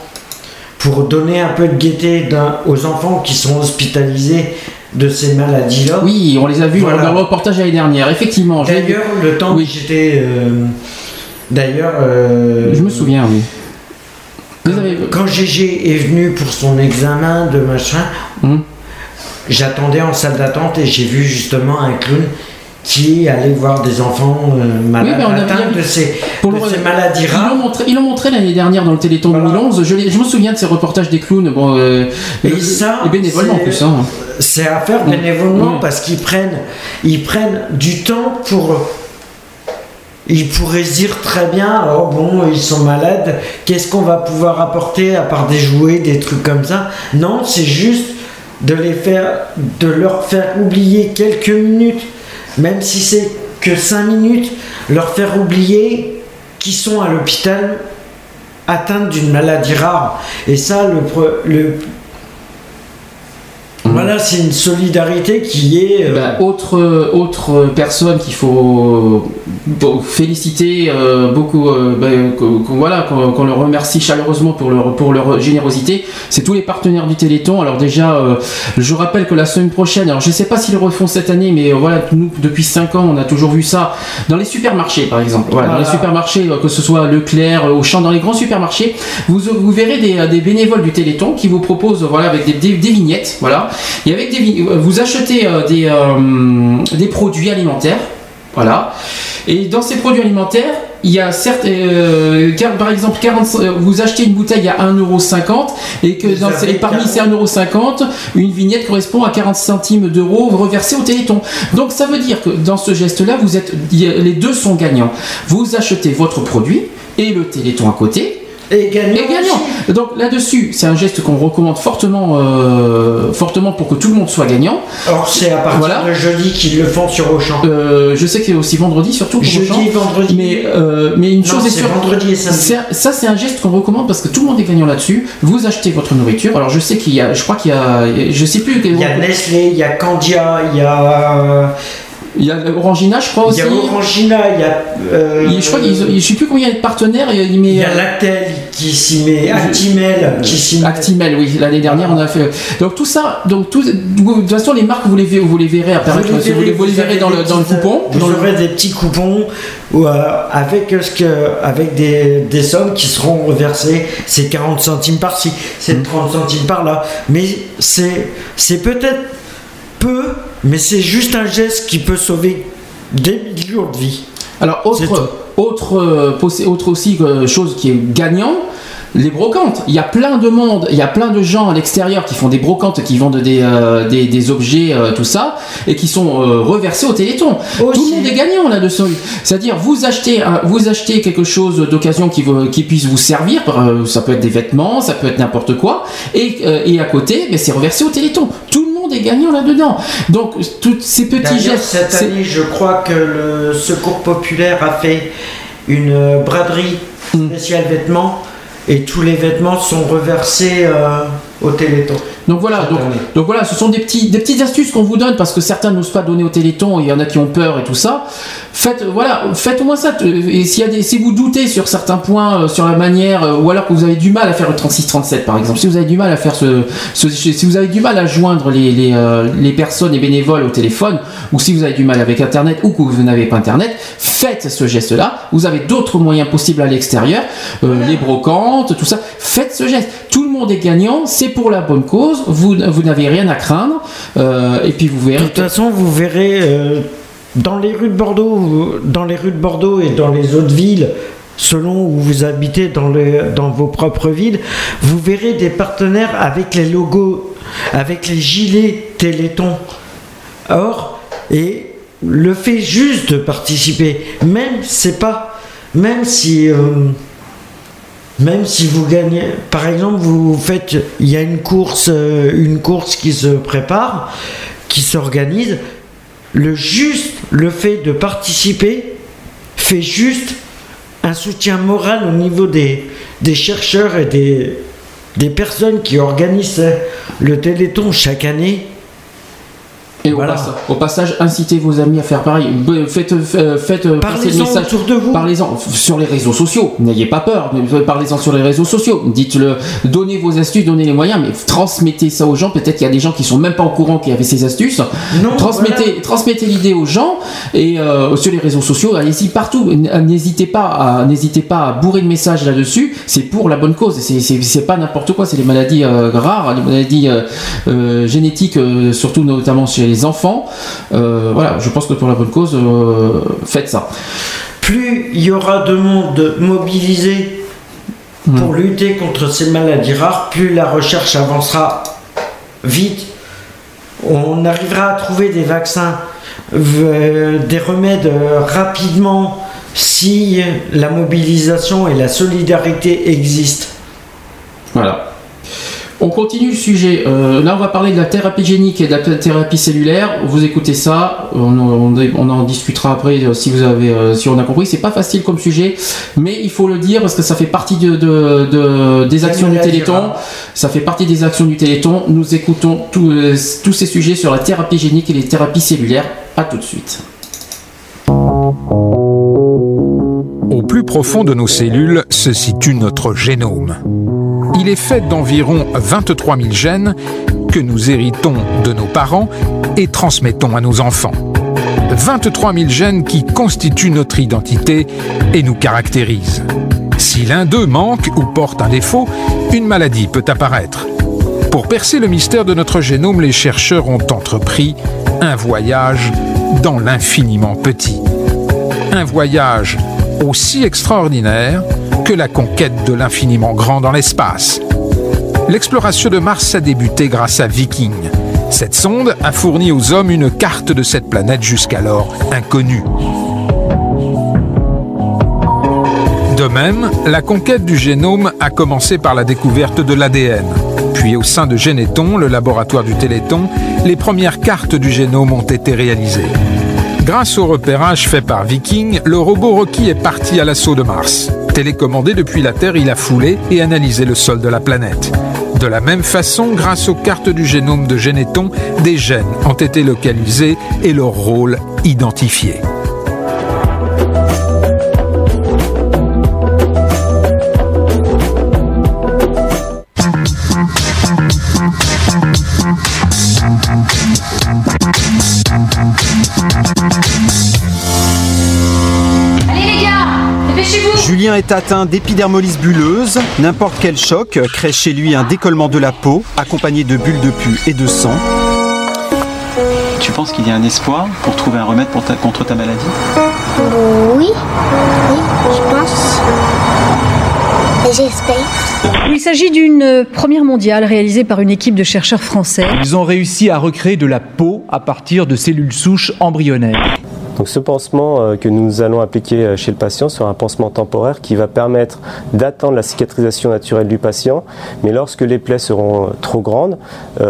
pour donner un peu de gaieté aux enfants qui sont hospitalisés de ces maladies-là. Oui, on les a vus Voilà. dans le reportage l'année dernière. Effectivement. D'ailleurs, le temps que j'étais. euh, D'ailleurs. euh, Je me souviens, oui. Quand Gégé est venu pour son examen de machin, Hum. J'attendais en salle d'attente et j'ai vu justement un clown qui allait voir des enfants euh, malades mais on a atteints de ces, Pour de le- ces maladies Ils rares. l'ont montré, ils l'ont montré l'année dernière dans le Téléthon 2011. Je, me souviien de ces reportages des clowns. Bon, euh, Et et, ça, et bénévolement en c'est- plus. hein. C'est à faire bénévolement parce qu'ils prennent, ils prennent du temps pour. Ils pourraient se dire très bien, oh bon, ils sont malades, qu'est-ce qu'on va pouvoir apporter à part des jouets, des trucs comme ça? Non, c'est juste de leur faire oublier quelques minutes, même si c'est que 5 minutes, leur faire oublier qu'ils sont à l'hôpital atteints d'une maladie rare. Et ça, le voilà, c'est une solidarité qui est. euh, Bah, autre, euh, autre personne qu'il faut bon, féliciter euh, beaucoup, euh, bah, qu'on- qu'on- voilà, qu'on le remercie chaleureusement pour leur, pour leur générosité, c'est tous les partenaires du Téléthon. Alors déjà, euh, je rappelle que la semaine prochaine, alors je ne sais pas s'ils le refont cette année, mais euh, voilà, nous depuis 5 ans, on a toujours vu ça dans les supermarchés par exemple. Voilà, Dans les supermarchés, euh, que ce soit Leclerc, euh, Auchan, dans les grands supermarchés, vous, vous verrez des, euh, des bénévoles du Téléthon qui vous proposent voilà, avec des, des- des vignettes. Voilà. Et avec des vign- vous achetez euh, des, euh, des produits alimentaires. Voilà. Et dans ces produits alimentaires, il y a certes, euh, par exemple, 40, euh, vous achetez une bouteille à 1,50€ et que dans ces- avez parmi ces 1,50€, une vignette correspond à 40 centimes d'euros reversés au Téléthon. Donc ça veut dire que dans ce geste-là, vous êtes, les deux sont gagnants. Vous achetez votre produit et le Téléthon à côté. Et gagnant. Et gagnant. Donc là-dessus, c'est un geste qu'on recommande fortement, euh, fortement pour que tout le monde soit gagnant. Alors c'est à partir Voilà. de jeudi qu'ils le font sur Auchan. Euh, je sais qu'il y a aussi vendredi, surtout pour Jeudi, Auchan. vendredi. Mais, euh, mais une Non, chose est c'est sûre. vendredi et samedi. c'est- Ça, c'est un geste qu'on recommande parce que tout le monde est gagnant là-dessus. Vous achetez votre nourriture. Alors, je sais qu'il y a, je crois qu'il y a, je sais plus. Il y a Nestlé, il y a Candia, il y a. Il y a Orangina, je crois Il aussi. y a Orangina, il y a. euh, Il- je crois qu'ils, ont- je sais plus combien il y a de partenaires. mais Il y a Lactel qui s'y met, Actimel qui s'y met. Actimel, oui. L'année dernière, on a fait. Donc tout ça, donc tout, de toute façon, les marques, vous les, verrez- vous les verrez apparaître. Vous les si vous les, verrez, vous les verrez dans le, dans le coupon. Vous dans le- aurez des petits coupons ou, euh, avec, ce que, avec des, des sommes qui seront reversées. C'est 40 centimes par-ci, c'est 30 centimes par-là. Mais c'est peut-être peu, mais c'est juste un geste qui peut sauver des millions de vies. Alors autre, autre, euh, autre aussi euh, chose qui est gagnant, Les brocantes, il y a plein de monde, il y a plein de gens à l'extérieur qui font des brocantes, qui vendent des, euh, des, des objets, euh, tout ça, et qui sont euh, reversés au Téléthon. Tout le monde est gagnant là-dessus. C'est-à-dire, vous achetez, un- vous achetez quelque chose d'occasion qui, qui puisse vous servir, ça peut être des vêtements, ça peut être n'importe quoi, et, et à côté, ben, c'est reversé au Téléthon. Tout monde est gagnant là-dedans. Donc, tous ces petits gestes. cette année, je crois que le Secours Populaire a fait une euh, braderie Hmm. spéciale vêtements et tous les vêtements sont reversés euh, au Téléthon. Donc voilà, donc, donc voilà, ce sont des, petits, des petites astuces qu'on vous donne parce que certains n'osent pas donner au Téléthon, il y en a qui ont peur et tout ça. Faites, voilà, faites au moins ça. Et s'il y a des, si vous doutez sur certains points, euh, sur la manière, euh, ou alors que vous avez du mal à faire le 36-37 par exemple, si vous avez du mal à faire ce, ce- si vous avez du mal à joindre les, les, euh, les personnes, les bénévoles au téléphone, ou si vous avez du mal avec Internet ou que vous n'avez pas Internet, faites ce geste-là. Vous avez d'autres moyens possibles à l'extérieur, euh, les brocantes, tout ça. Faites ce geste. Tout le monde est gagnant, c'est pour la bonne cause, vous, vous n'avez rien à craindre, euh, et puis vous verrez. De toute façon, vous verrez euh, dans les rues de Bordeaux, dans les rues de Bordeaux et dans les autres villes, selon où vous habitez dans, le- dans vos propres villes, vous verrez des partenaires avec les logos, avec les gilets Téléthon. Or, et le fait juste de participer, même c'est pas, même si, euh, même si vous gagnez, par exemple, vous faites, il y a une course, euh, une course qui se prépare, qui s'organise, le juste, le fait de participer fait juste un soutien moral au niveau des, des chercheurs et des, des personnes qui organisent le Téléthon chaque année. Et au, passage, incitez vos amis à faire pareil. Faites, euh, faites euh, passer le Parlez-en message. autour de vous. Parlez-en sur les réseaux sociaux. N'ayez pas peur. mais Parlez-en sur les réseaux sociaux. Dites-le. Donnez vos astuces, donnez les moyens, mais transmettez ça aux gens. Peut-être qu'il y a des gens qui sont même pas au courant qu'il y avait ces astuces. transmettez, transmettez l'idée aux gens et euh, sur les réseaux sociaux. Allez-y partout. N'hésitez pas à, n'hésitez pas à bourrer de messages là-dessus. C'est pour la bonne cause. C'est, pas n'importe quoi. C'est les maladies euh, rares, les maladies euh, euh, génétiques, euh, surtout notamment chez les enfants. Euh, voilà, je pense que pour la bonne cause, euh, faites ça. Plus il y aura de monde mobilisé pour lutter contre ces maladies rares, plus la recherche avancera vite. On arrivera à trouver des vaccins, euh, des remèdes euh, rapidement si la mobilisation et la solidarité existent. Voilà. On continue le sujet. Euh, là, on va parler de la thérapie génique et de la thérapie cellulaire. Vous écoutez ça. On, on- on en discutera après euh, si vous avez, euh, si on a compris. C'est pas facile comme sujet, mais il faut le dire parce que ça fait partie de, de- de- des actions du Téléthon. Ça fait partie des actions du Téléthon. Nous écoutons tous euh, tous ces sujets sur la thérapie génique et les thérapies cellulaires. À tout de suite. Au plus profond de nos cellules se situe notre génome. Il est fait d'environ 23 000 gènes que nous héritons de nos parents et transmettons à nos enfants. 23 000 gènes qui constituent notre identité et nous caractérisent. Si l'un d'eux manque ou porte un défaut, une maladie peut apparaître. Pour percer le mystère de notre génome, les chercheurs ont entrepris un voyage dans l'infiniment petit. Un voyage aussi extraordinaire que la conquête de l'infiniment grand dans l'espace. L'exploration de Mars a débuté grâce à Viking. Cette sonde a fourni aux hommes une carte de cette planète jusqu'alors inconnue. De même, la conquête du génome a commencé par la découverte de l'ADN. Puis au sein de Généton, le laboratoire du Téléthon, les premières cartes du génome ont été réalisées. Grâce au repérage fait par Viking, le robot Rocky est parti à l'assaut de Mars. Télécommandé depuis la Terre, il a foulé et analysé le sol de la planète. De la même façon, grâce aux cartes du génome de Généton, des gènes ont été localisés et leur rôle identifié. Est atteint d'épidermolyse bulleuse. N'importe quel choc crée chez lui un décollement de la peau, accompagné de bulles de pus et de sang. Tu penses qu'il y a un espoir pour trouver un remède pour ta- contre ta maladie? Oui, oui, je pense. J'espère. Il s'agit d'une première mondiale réalisée par une équipe de chercheurs français. Ils ont réussi à recréer de la peau à partir de cellules souches embryonnaires. Donc ce pansement euh, que nous allons appliquer euh, chez le patient sera un pansement temporaire qui va permettre d'attendre la cicatrisation naturelle du patient. Mais lorsque les plaies seront euh, trop grandes,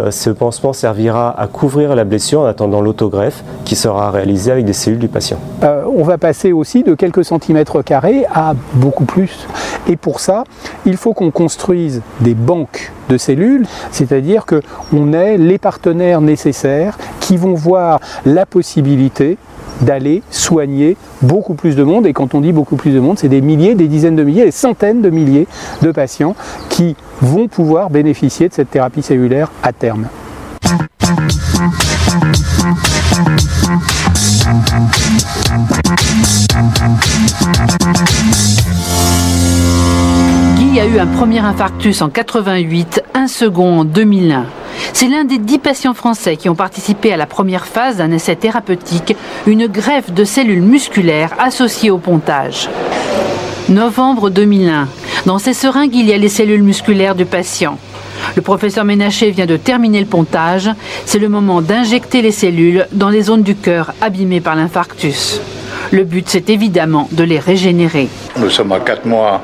ce pansement servira à couvrir la blessure en attendant l'autogreffe qui sera réalisée avec des cellules du patient. on va passer aussi de quelques centimètres carrés à beaucoup plus. Et pour ça, il faut qu'on construise des banques de cellules, c'est-à-dire qu'on ait les partenaires nécessaires qui vont voir la possibilité d'aller soigner beaucoup plus de monde. Et quand on dit beaucoup plus de monde, c'est des milliers, des dizaines de milliers, des centaines de milliers de patients qui vont pouvoir bénéficier de cette thérapie cellulaire à terme. Guy a eu un premier infarctus en 88, un second en 2001. C'est l'un des dix patients français qui ont participé à la première phase d'un essai thérapeutique, une greffe de cellules musculaires associées au pontage. Novembre 2001. Dans ces seringues, il y a les cellules musculaires du patient. Le professeur Ménaché vient de terminer le pontage. C'est le moment d'injecter les cellules dans les zones du cœur abîmées par l'infarctus. Le but, c'est évidemment de les régénérer. Nous sommes à quatre mois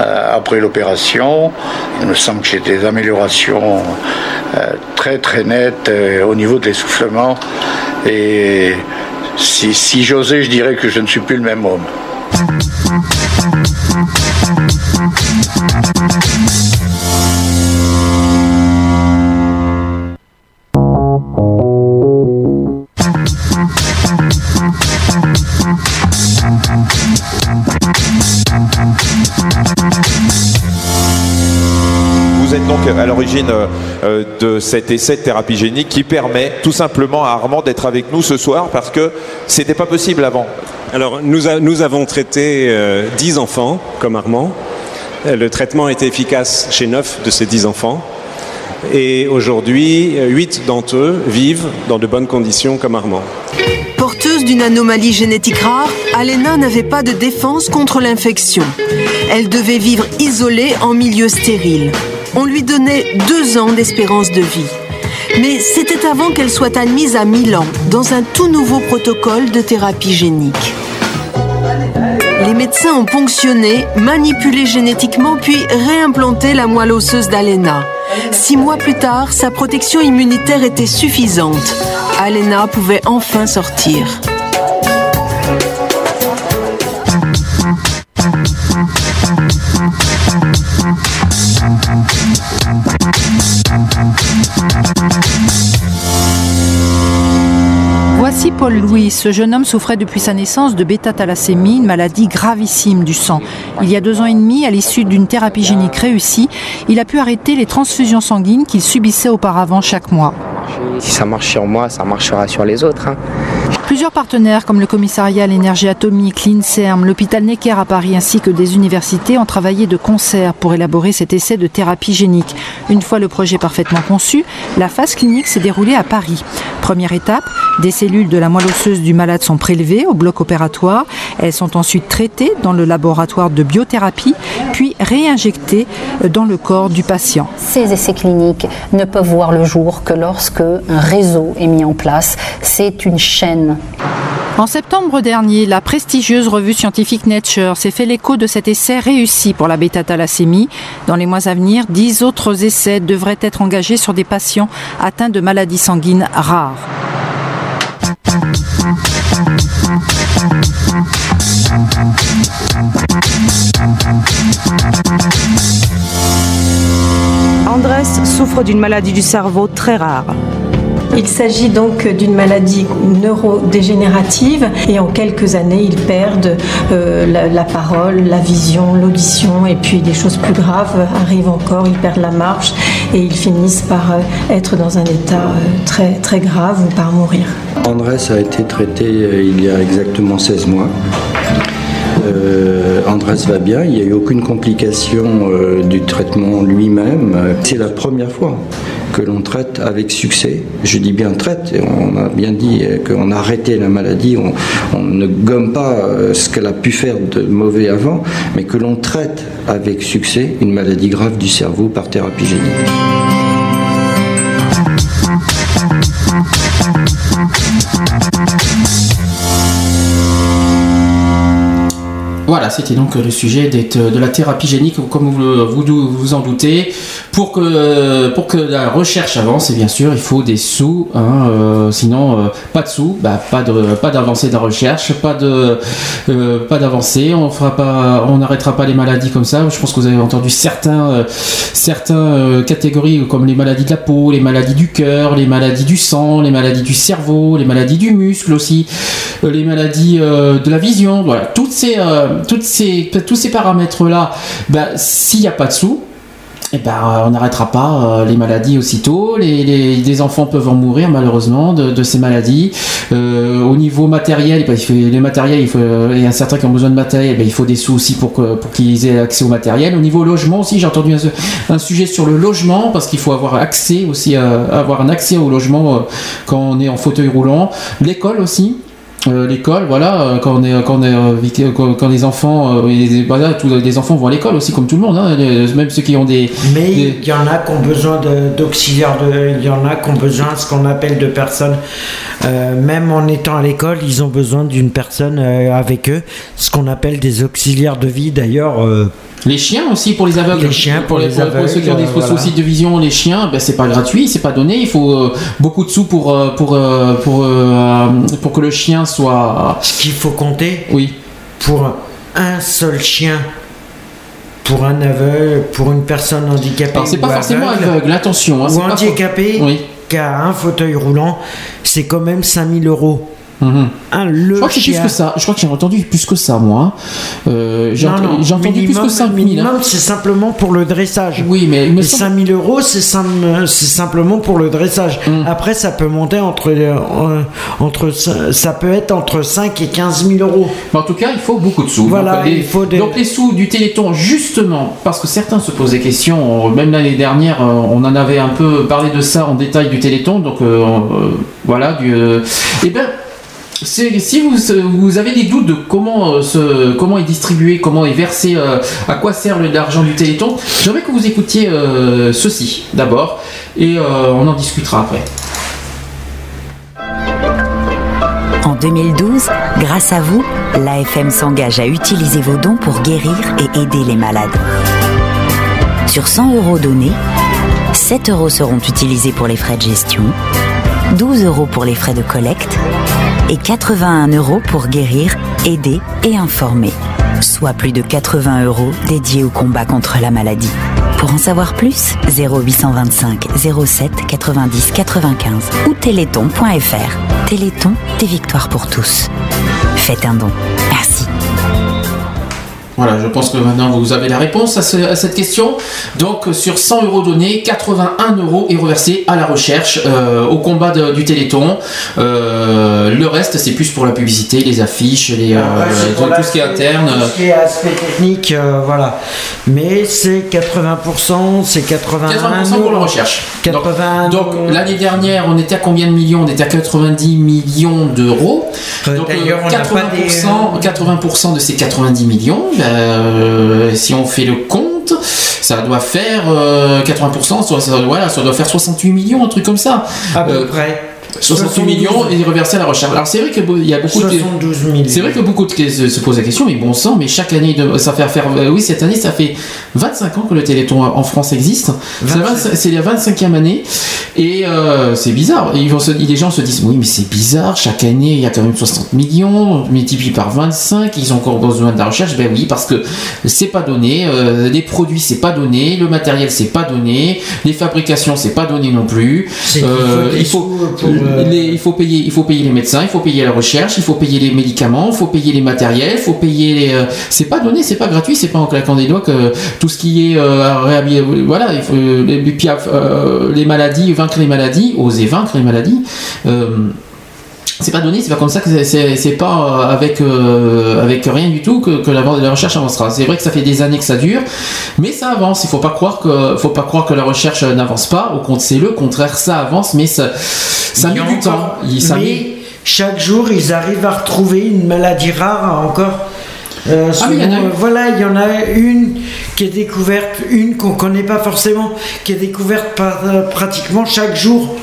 euh, après l'opération. Il me semble que j'ai des améliorations euh, très très nettes euh, au niveau de l'essoufflement. Et si, si j'osais, je dirais que je ne suis plus le même homme. L'origine euh, de cet essai de thérapie génique qui permet tout simplement à Armand d'être avec nous ce soir parce que c'était pas possible avant. Alors nous, nous avons traité 10 euh, enfants comme Armand. Euh, le traitement a été efficace chez 9 de ces 10 enfants. Et aujourd'hui, 8 d'entre eux vivent dans de bonnes conditions comme Armand. Porteuse d'une anomalie génétique rare, Alena n'avait pas de défense contre l'infection. Elle devait vivre isolée en milieu stérile on lui donnait deux ans d'espérance de vie. Mais c'était avant qu'elle soit admise à Milan, dans un tout nouveau protocole de thérapie génique. Les médecins ont ponctionné, manipulé génétiquement, puis réimplanté la moelle osseuse d'Alena. Six mois plus tard, sa protection immunitaire était suffisante. Alena pouvait enfin sortir. Paul Louis. Ce jeune homme souffrait depuis sa naissance de bêta-thalassémie, une maladie gravissime du sang. Il y a deux ans et demi, à l'issue d'une thérapie génique réussie, il a pu arrêter les transfusions sanguines qu'il subissait auparavant chaque mois. Si ça marche sur moi, ça marchera sur les autres. Hein. Plusieurs partenaires comme le commissariat à l'énergie atomique, l'INSERM, l'hôpital Necker à Paris ainsi que des universités ont travaillé de concert pour élaborer cet essai de thérapie génique. Une fois le projet parfaitement conçu, la phase clinique s'est déroulée à Paris. Première étape, des cellules de la moelle osseuse du malade sont prélevées au bloc opératoire. Elles sont ensuite traitées dans le laboratoire de biothérapie, puis réinjectées dans le corps du patient. Ces essais cliniques ne peuvent voir le jour que lorsque un réseau est mis en place. C'est une chaîne en septembre dernier, la prestigieuse revue scientifique Nature s'est fait l'écho de cet essai réussi pour la bêta-thalassémie. Dans les mois à venir, dix autres essais devraient être engagés sur des patients atteints de maladies sanguines rares. Andrés souffre d'une maladie du cerveau très rare. Il s'agit donc d'une maladie neurodégénérative et en quelques années, ils perdent euh, la, parole, la vision, l'audition et puis des choses plus graves arrivent encore, ils perdent la marche et ils finissent par euh, être dans un état euh, très, très grave ou par mourir. Andrés a été traité il y a exactement 16 mois. Andrés va bien, il n'y a eu aucune complication du traitement lui-même. C'est la première fois que l'on traite avec succès. Je dis bien traite, on a bien dit qu'on a arrêté la maladie, on, on ne gomme pas euh, ce qu'elle a pu faire de mauvais avant, mais que l'on traite avec succès une maladie grave du cerveau par thérapie génique. Voilà, c'était donc le sujet de la thérapie génique, comme vous vous en doutez. Pour que, la recherche avance, et bien sûr, il faut des sous. hein, euh, sinon, euh, pas de sous, bah, pas d'avancée de la recherche, euh, pas d'avancée. On fera pas, on n'arrêtera pas les maladies comme ça. Je pense que vous avez entendu certains catégories comme les maladies de la peau, les maladies du cœur, les maladies du sang, les maladies du cerveau, les maladies du muscle aussi, les maladies de la vision. Voilà, toutes ces toutes ces tous ces paramètres là. Bah, s'il n'y a pas de sous. Eh ben, euh, on n'arrêtera pas euh, les maladies aussitôt. Les, les- des enfants peuvent en mourir malheureusement de, ces maladies. Euh, au niveau matériel, ben, il faut- les matériels, il, y a certains qui ont besoin de matériel, ben, il faut des sous aussi pour, pour qu'ils aient accès au matériel. Au niveau logement aussi, j'ai entendu un, un sujet sur le logement parce qu'il faut avoir accès aussi à, avoir un accès au logement euh, quand on est en fauteuil roulant. L'école aussi. Euh, l'école, voilà, euh, quand on est, quand on est, euh, quand, les enfants, euh, les, voilà, tous les enfants vont à l'école aussi, comme tout le monde, hein, les- même ceux qui ont des, Mais des- il y en a qui ont besoin d'auxiliaires, de, il y en a qui ont besoin de ce qu'on appelle de personnes, euh, même en étant à l'école, ils ont besoin d'une personne euh, avec eux, ce qu'on appelle des auxiliaires de vie d'ailleurs. euh, Les chiens aussi pour les aveugles. Les chiens pour les pour aveugles, ceux qui ont des euh, voilà. soucis de vision, les chiens, ben, c'est pas gratuit, c'est pas donné. Il faut euh, beaucoup de sous pour euh, pour euh, pour euh, pour que le chien soit. Ce qu'il faut compter. Oui. Pour un seul chien, pour un aveugle, pour une personne handicapée. C'est pas ou forcément aveugle, attention. hein, ou pas handicapé Oui. qui a un fauteuil roulant, c'est quand même 5000 euros. Un, le Je crois que c'est plus que ça. Je crois que j'ai entendu plus que ça, moi. Euh, j'ai ent- entendu plus que 5 000. minimum, c'est simplement pour le dressage. Oui, mais Les semble- 5000 euros, c'est sim- c'est simplement pour le dressage. Mm. Après, ça peut monter entre, euh, entre, ça peut être entre 5 et 15 000 euros. Mais en tout cas, il faut beaucoup de sous. Voilà, donc, les, il faut des- donc les sous du Téléthon, justement, parce que certains se posent des questions, même l'année dernière, euh, on en avait un peu parlé de ça en détail du Téléthon, donc euh, voilà, du, eh ben, c'est- si vous, vous avez des doutes de comment, euh, comment est distribué, comment est versé, euh, à quoi sert l'argent du Téléthon, j'aimerais que vous écoutiez euh, ceci d'abord, et euh, on en discutera après. En 2012, grâce à vous, l'AFM s'engage à utiliser vos dons pour guérir et aider les malades. Sur 100 euros donnés, 7 euros seront utilisés pour les frais de gestion, 12 euros pour les frais de collecte et 81 euros pour guérir, aider et informer. Soit plus de 80 euros dédiés au combat contre la maladie. Pour en savoir plus, 0825 07 90 95 ou téléthon.fr. Téléthon, des victoires pour tous. Faites un don. Voilà, je pense que maintenant vous avez la réponse à, ce- à cette question. Donc sur 100 euros donnés, 81 euros est reversé à la recherche, euh, au combat de- du Téléthon. Euh, le reste, c'est plus pour la publicité, les affiches, les, euh, tout, ce qui est interne. Tout ce qui est aspect technique, euh, voilà. Mais c'est 80%, c'est 81 80% pour la recherche. 80 Donc l'année dernière, on était à combien de millions? On était à 90 millions d'euros. Donc d'ailleurs, euh, on n'a pas des- 80%, 80% de ces 90 millions, ben, euh, si on fait le compte, ça doit faire euh, 80%, soit, ça, voilà, ça doit faire 68 millions, un truc comme ça. À peu Euh, près. 68 millions et reversés à la recherche. Alors c'est vrai que bo- il y a beaucoup 72 de 000. c'est vrai que beaucoup de se, se posent la question, mais bon sang, mais chaque année ça fait faire euh, oui cette année ça fait 25 ans que le Téléthon en France existe. C'est la 25 C'est la 25e année et euh, c'est bizarre. Et ils vont se- les gens se disent oui mais c'est bizarre. Chaque année il y a quand même 60 millions multiplié par 25. Ils ont encore besoin de la recherche. Ben oui parce que c'est pas donné. euh, les produits c'est pas donné. Le matériel c'est pas donné. Les fabrications c'est pas donné non plus. Qu'il faut Euh, il faut pour, euh, les- il faut payer il faut payer les médecins il faut payer la recherche il faut payer les médicaments il faut payer les matériels il faut payer les euh, c'est pas donné c'est pas gratuit c'est pas en claquant des doigts que tout ce qui est euh, réhabil- voilà il faut les, euh, maladies vaincre les maladies oser vaincre les maladies euh, c'est pas donné, c'est pas comme ça que c'est- pas euh, avec euh, avec rien du tout que, que la, la recherche avancera. C'est vrai que ça fait des années que ça dure, mais ça avance. Il faut pas croire que faut pas croire que la recherche n'avance pas. Au compte, c'est le contraire, ça avance, mais ça ça met du temps. Il- ça met- Mais chaque jour, ils arrivent à retrouver une maladie rare encore. Euh, Ah oui, il y en a selon- une. voilà, il y en a une qui est découverte, une qu'on connaît pas forcément, qui est découverte par- euh, pratiquement chaque jour.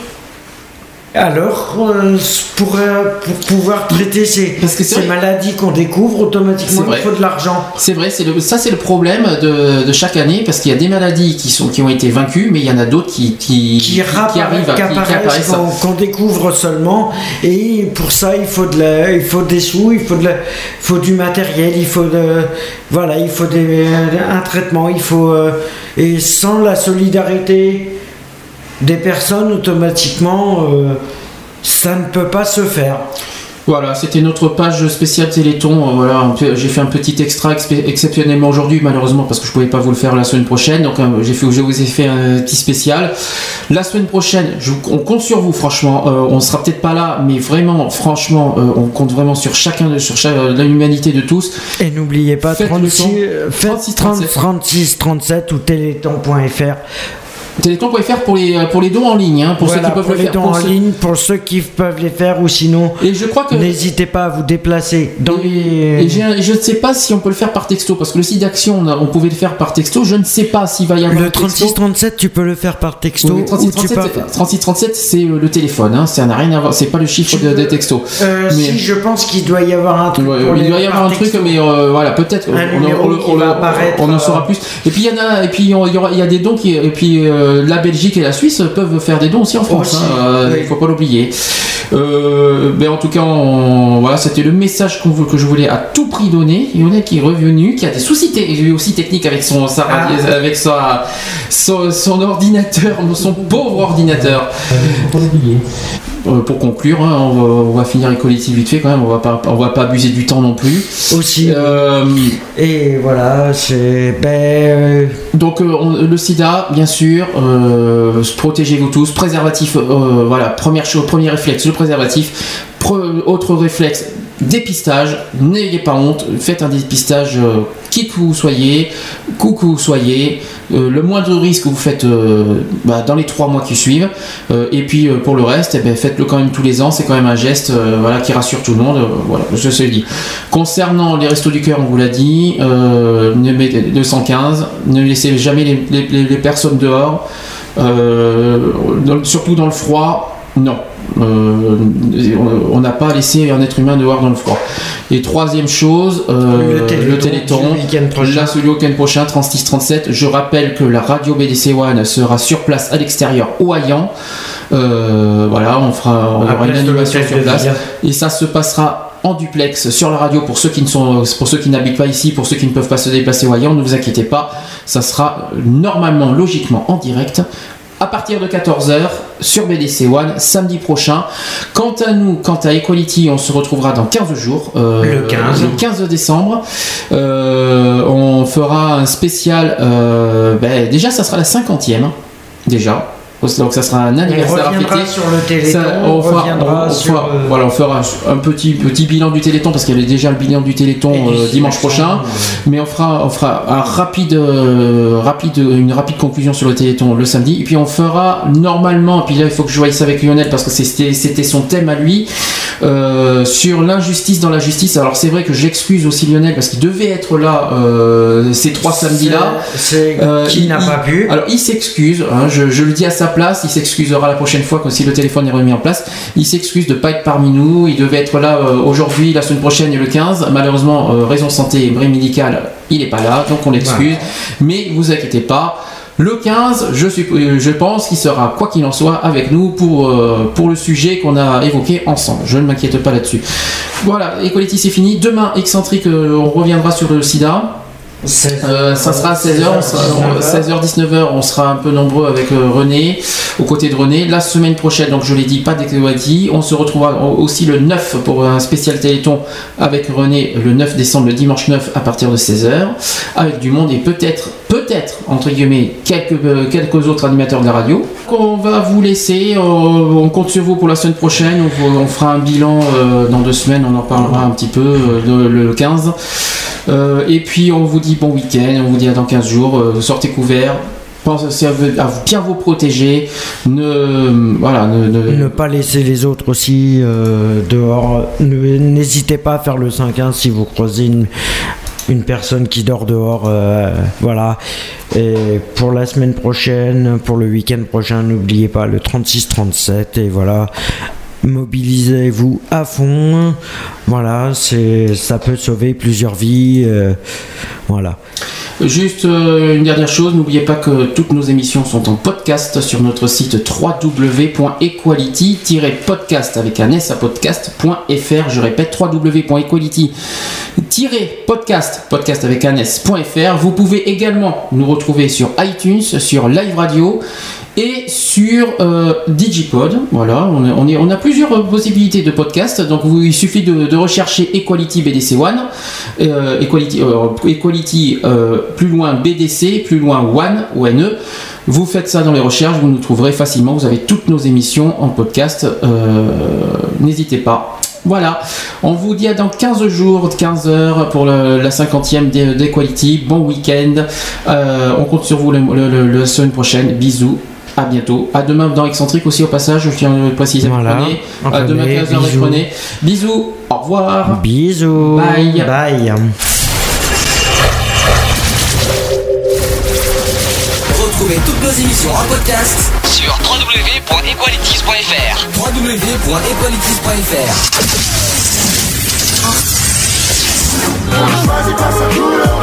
Alors, euh, pour, euh, pour pouvoir traiter ces, ces maladies qu'on découvre, automatiquement, il faut de l'argent. C'est vrai, c'est le, ça c'est le problème de, de chaque année parce qu'il y a des maladies qui sont qui ont été vaincues, mais il y en a d'autres qui qui, qui, arrivent, à- apparaissent, qu'on découvre seulement. Et pour ça, il faut, de la, il faut des sous, il faut, de la- il faut du matériel, il faut, de, voilà, il faut des, un traitement, il faut. euh, et sans la solidarité des personnes, automatiquement, euh, ça ne peut pas se faire. Voilà, c'était notre page spéciale Téléthon. Euh, Voilà, j'ai fait un petit extra exceptionnellement aujourd'hui, malheureusement parce que je pouvais pas vous le faire la semaine prochaine. Donc euh, j'ai fait, je vous ai fait un petit spécial. La semaine prochaine, je, on compte sur vous, franchement. Euh, on sera peut-être pas là, mais vraiment, franchement, euh, on compte vraiment sur chacun, de- sur chaque- l'humanité de tous. Et n'oubliez pas, Faites le 36, son. euh, faites 36, 30, 36 37 ou téléthon.fr. Téléthon.fr pour les, pour les dons en ligne, hein, pour Voilà, ceux qui peuvent pour le les faire. dons pour en ceux- ligne, pour ceux qui peuvent les faire, ou sinon, Et je crois que n'hésitez pas à vous déplacer. Dans les... Et je ne sais pas si on peut le faire par texto, parce que le site d'action, on, on pouvait le faire par texto. Je ne sais pas s'il va y avoir Le un texto. 36-37, tu peux le faire par texto. Oui, mais 36, ou tu 37, peux... 36, 37, c'est euh, le téléphone, hein, ça n'a rien à voir, c'est pas le chiffre de, des textos. Euh, Mais- Si, je pense qu'il doit y avoir un truc. Ouais, il doit y avoir un truc, mais euh, voilà, peut-être. On, en euh, saura plus. Et puis il y en a, et puis il y aura, il y a des dons qui, et puis euh, la Belgique et la Suisse peuvent faire des dons aussi en France. Hein, euh, oui. Il faut pas l'oublier. Euh, ben en tout cas, on- voilà, c'était le message que je voulais à tout prix donner. Lionel qui est revenu, qui a des soucis aussi techniques avec son, sa, Ah. avec sa, son, son ordinateur, son pauvre ordinateur. Euh, pour conclure, hein, on, va, on va finir Equality vite fait quand même, on va pas, on va pas abuser du temps non plus. Aussi. Euh, Et voilà, c'est. Ben, euh, donc on- le sida, bien sûr, protégez-vous tous, préservatif, voilà, première chose, premier réflexe, le préservatif. Pre- autre réflexe, dépistage, n'ayez pas honte, faites un dépistage qui que vous soyez, où que vous soyez, euh, le moindre risque vous faites euh, bah, dans les trois mois qui suivent, Euh, et puis pour le reste, eh ben, faites-le quand même tous les ans, c'est quand même un geste qui rassure tout le monde, je le dis. Concernant les restos du cœur, on vous l'a dit, ne mettez 215, ne laissez jamais les, personnes dehors, surtout dans le froid, non. Euh, on- n'a pas laissé un être humain dehors dans le froid. Et troisième chose, euh, Le Téléthon, le téléthon, là, au week-end prochain, 36-37. Je rappelle que la radio BDC One sera sur place à l'extérieur au Hayan. Euh, voilà, on fera on À aura une animation sur place. Et ça se passera en duplex sur la radio pour ceux qui ne sont pour ceux qui n'habitent pas ici, pour ceux qui ne peuvent pas se déplacer au Hayan, ne vous inquiétez pas, ça sera normalement logiquement en direct à partir de 14h sur BDC One samedi prochain. Quant à nous, quant à Equality, on se retrouvera dans 15 jours. euh, Le 15. le 15 décembre. Euh, on fera un spécial. euh, ben, déjà, ça sera la 50e. Déjà. Donc ça sera un anniversaire fêter. sur le Téléthon, Ça, on fera- reviendra on sur, fera- voilà, on fera un petit, petit bilan du Téléthon parce qu'il y avait déjà le bilan du Téléthon euh, dimanche prochain. Mais on fera, on fera un rapide, euh, rapide, une rapide conclusion sur le Téléthon le samedi. Et puis on fera normalement, et puis là il faut que je voie ça avec Lionel parce que c'était son thème à lui, euh, sur l'injustice dans la justice. Alors c'est vrai que j'excuse aussi Lionel parce qu'il devait être là ces trois samedis-là. C'est qui n'a pas pu. Alors il s'excuse, hein, je, je le dis à sa place, il s'excusera la prochaine fois quand si le téléphone est remis en place. Il s'excuse de ne pas être parmi nous, il devait être là euh, aujourd'hui, la semaine prochaine et le 15. Malheureusement, euh, raison santé, bris médical, il n'est pas là, donc on l'excuse. Mais vous inquiétez pas. Le 15, je, suis, euh, je pense qu'il sera, quoi qu'il en soit, avec nous pour, euh, pour le sujet qu'on a évoqué ensemble. Je ne m'inquiète pas là-dessus. Voilà, Equality c'est fini. Demain, excentrique, on reviendra sur le sida. Euh, ça sera à 16h, 16h, 19h, on sera un peu nombreux avec euh, René, aux côtés de René. La semaine prochaine, donc je l'ai dit, pas dit, on se retrouvera aussi le 9 pour un spécial Téléthon avec René le 9 décembre, le dimanche 9 à partir de 16h, avec du monde et peut-être, peut-être, entre guillemets, quelques, euh, quelques autres animateurs de la radio. On va vous laisser, on compte sur vous pour la semaine prochaine, on, fera un bilan dans deux semaines, on en parlera un petit peu le 15. Euh, et puis on vous dit bon week-end, on vous dit à dans 15 jours, euh, sortez couverts, pensez à, bien vous protéger, ne, voilà, ne, pas laisser les autres aussi euh, dehors. N'hésitez pas à faire le 5-1 si vous croisez une personne qui dort dehors. voilà. Et pour la semaine prochaine, pour le week-end prochain, n'oubliez pas le 36-37. Et voilà mobilisez-vous à fond. Voilà, c'est ça peut sauver plusieurs vies. Euh, voilà. Juste euh, une dernière chose, n'oubliez pas que toutes nos émissions sont en podcast sur notre site www.equality-podcast avec un s à podcast.fr. Je répète www.equality-podcast podcast avec un s.fr. Vous pouvez également nous retrouver sur iTunes, sur Live Radio et sur euh, Digipod. Voilà, on, a plusieurs possibilités de podcast. Donc il suffit de, rechercher Equality BDC One, euh, Equality, euh, Equality plus loin BDC, plus loin One ONE. Vous faites ça dans les recherches, vous nous trouverez facilement. Vous avez toutes nos émissions en podcast. N'hésitez pas. Voilà, on vous dit à dans 15 jours, 15 heures pour la 50e d'Equality. Bon week-end. on compte sur vous la semaine prochaine. Bisous. À bientôt. À demain dans Excentrique aussi au passage, je tiens à le préciser. Voilà. À demain 15h avec René. Bisous. Au revoir. Bisous. Bye. Bye. Retrouvez toutes nos émissions en podcast sur www.equalities.fr. www.equalities.fr.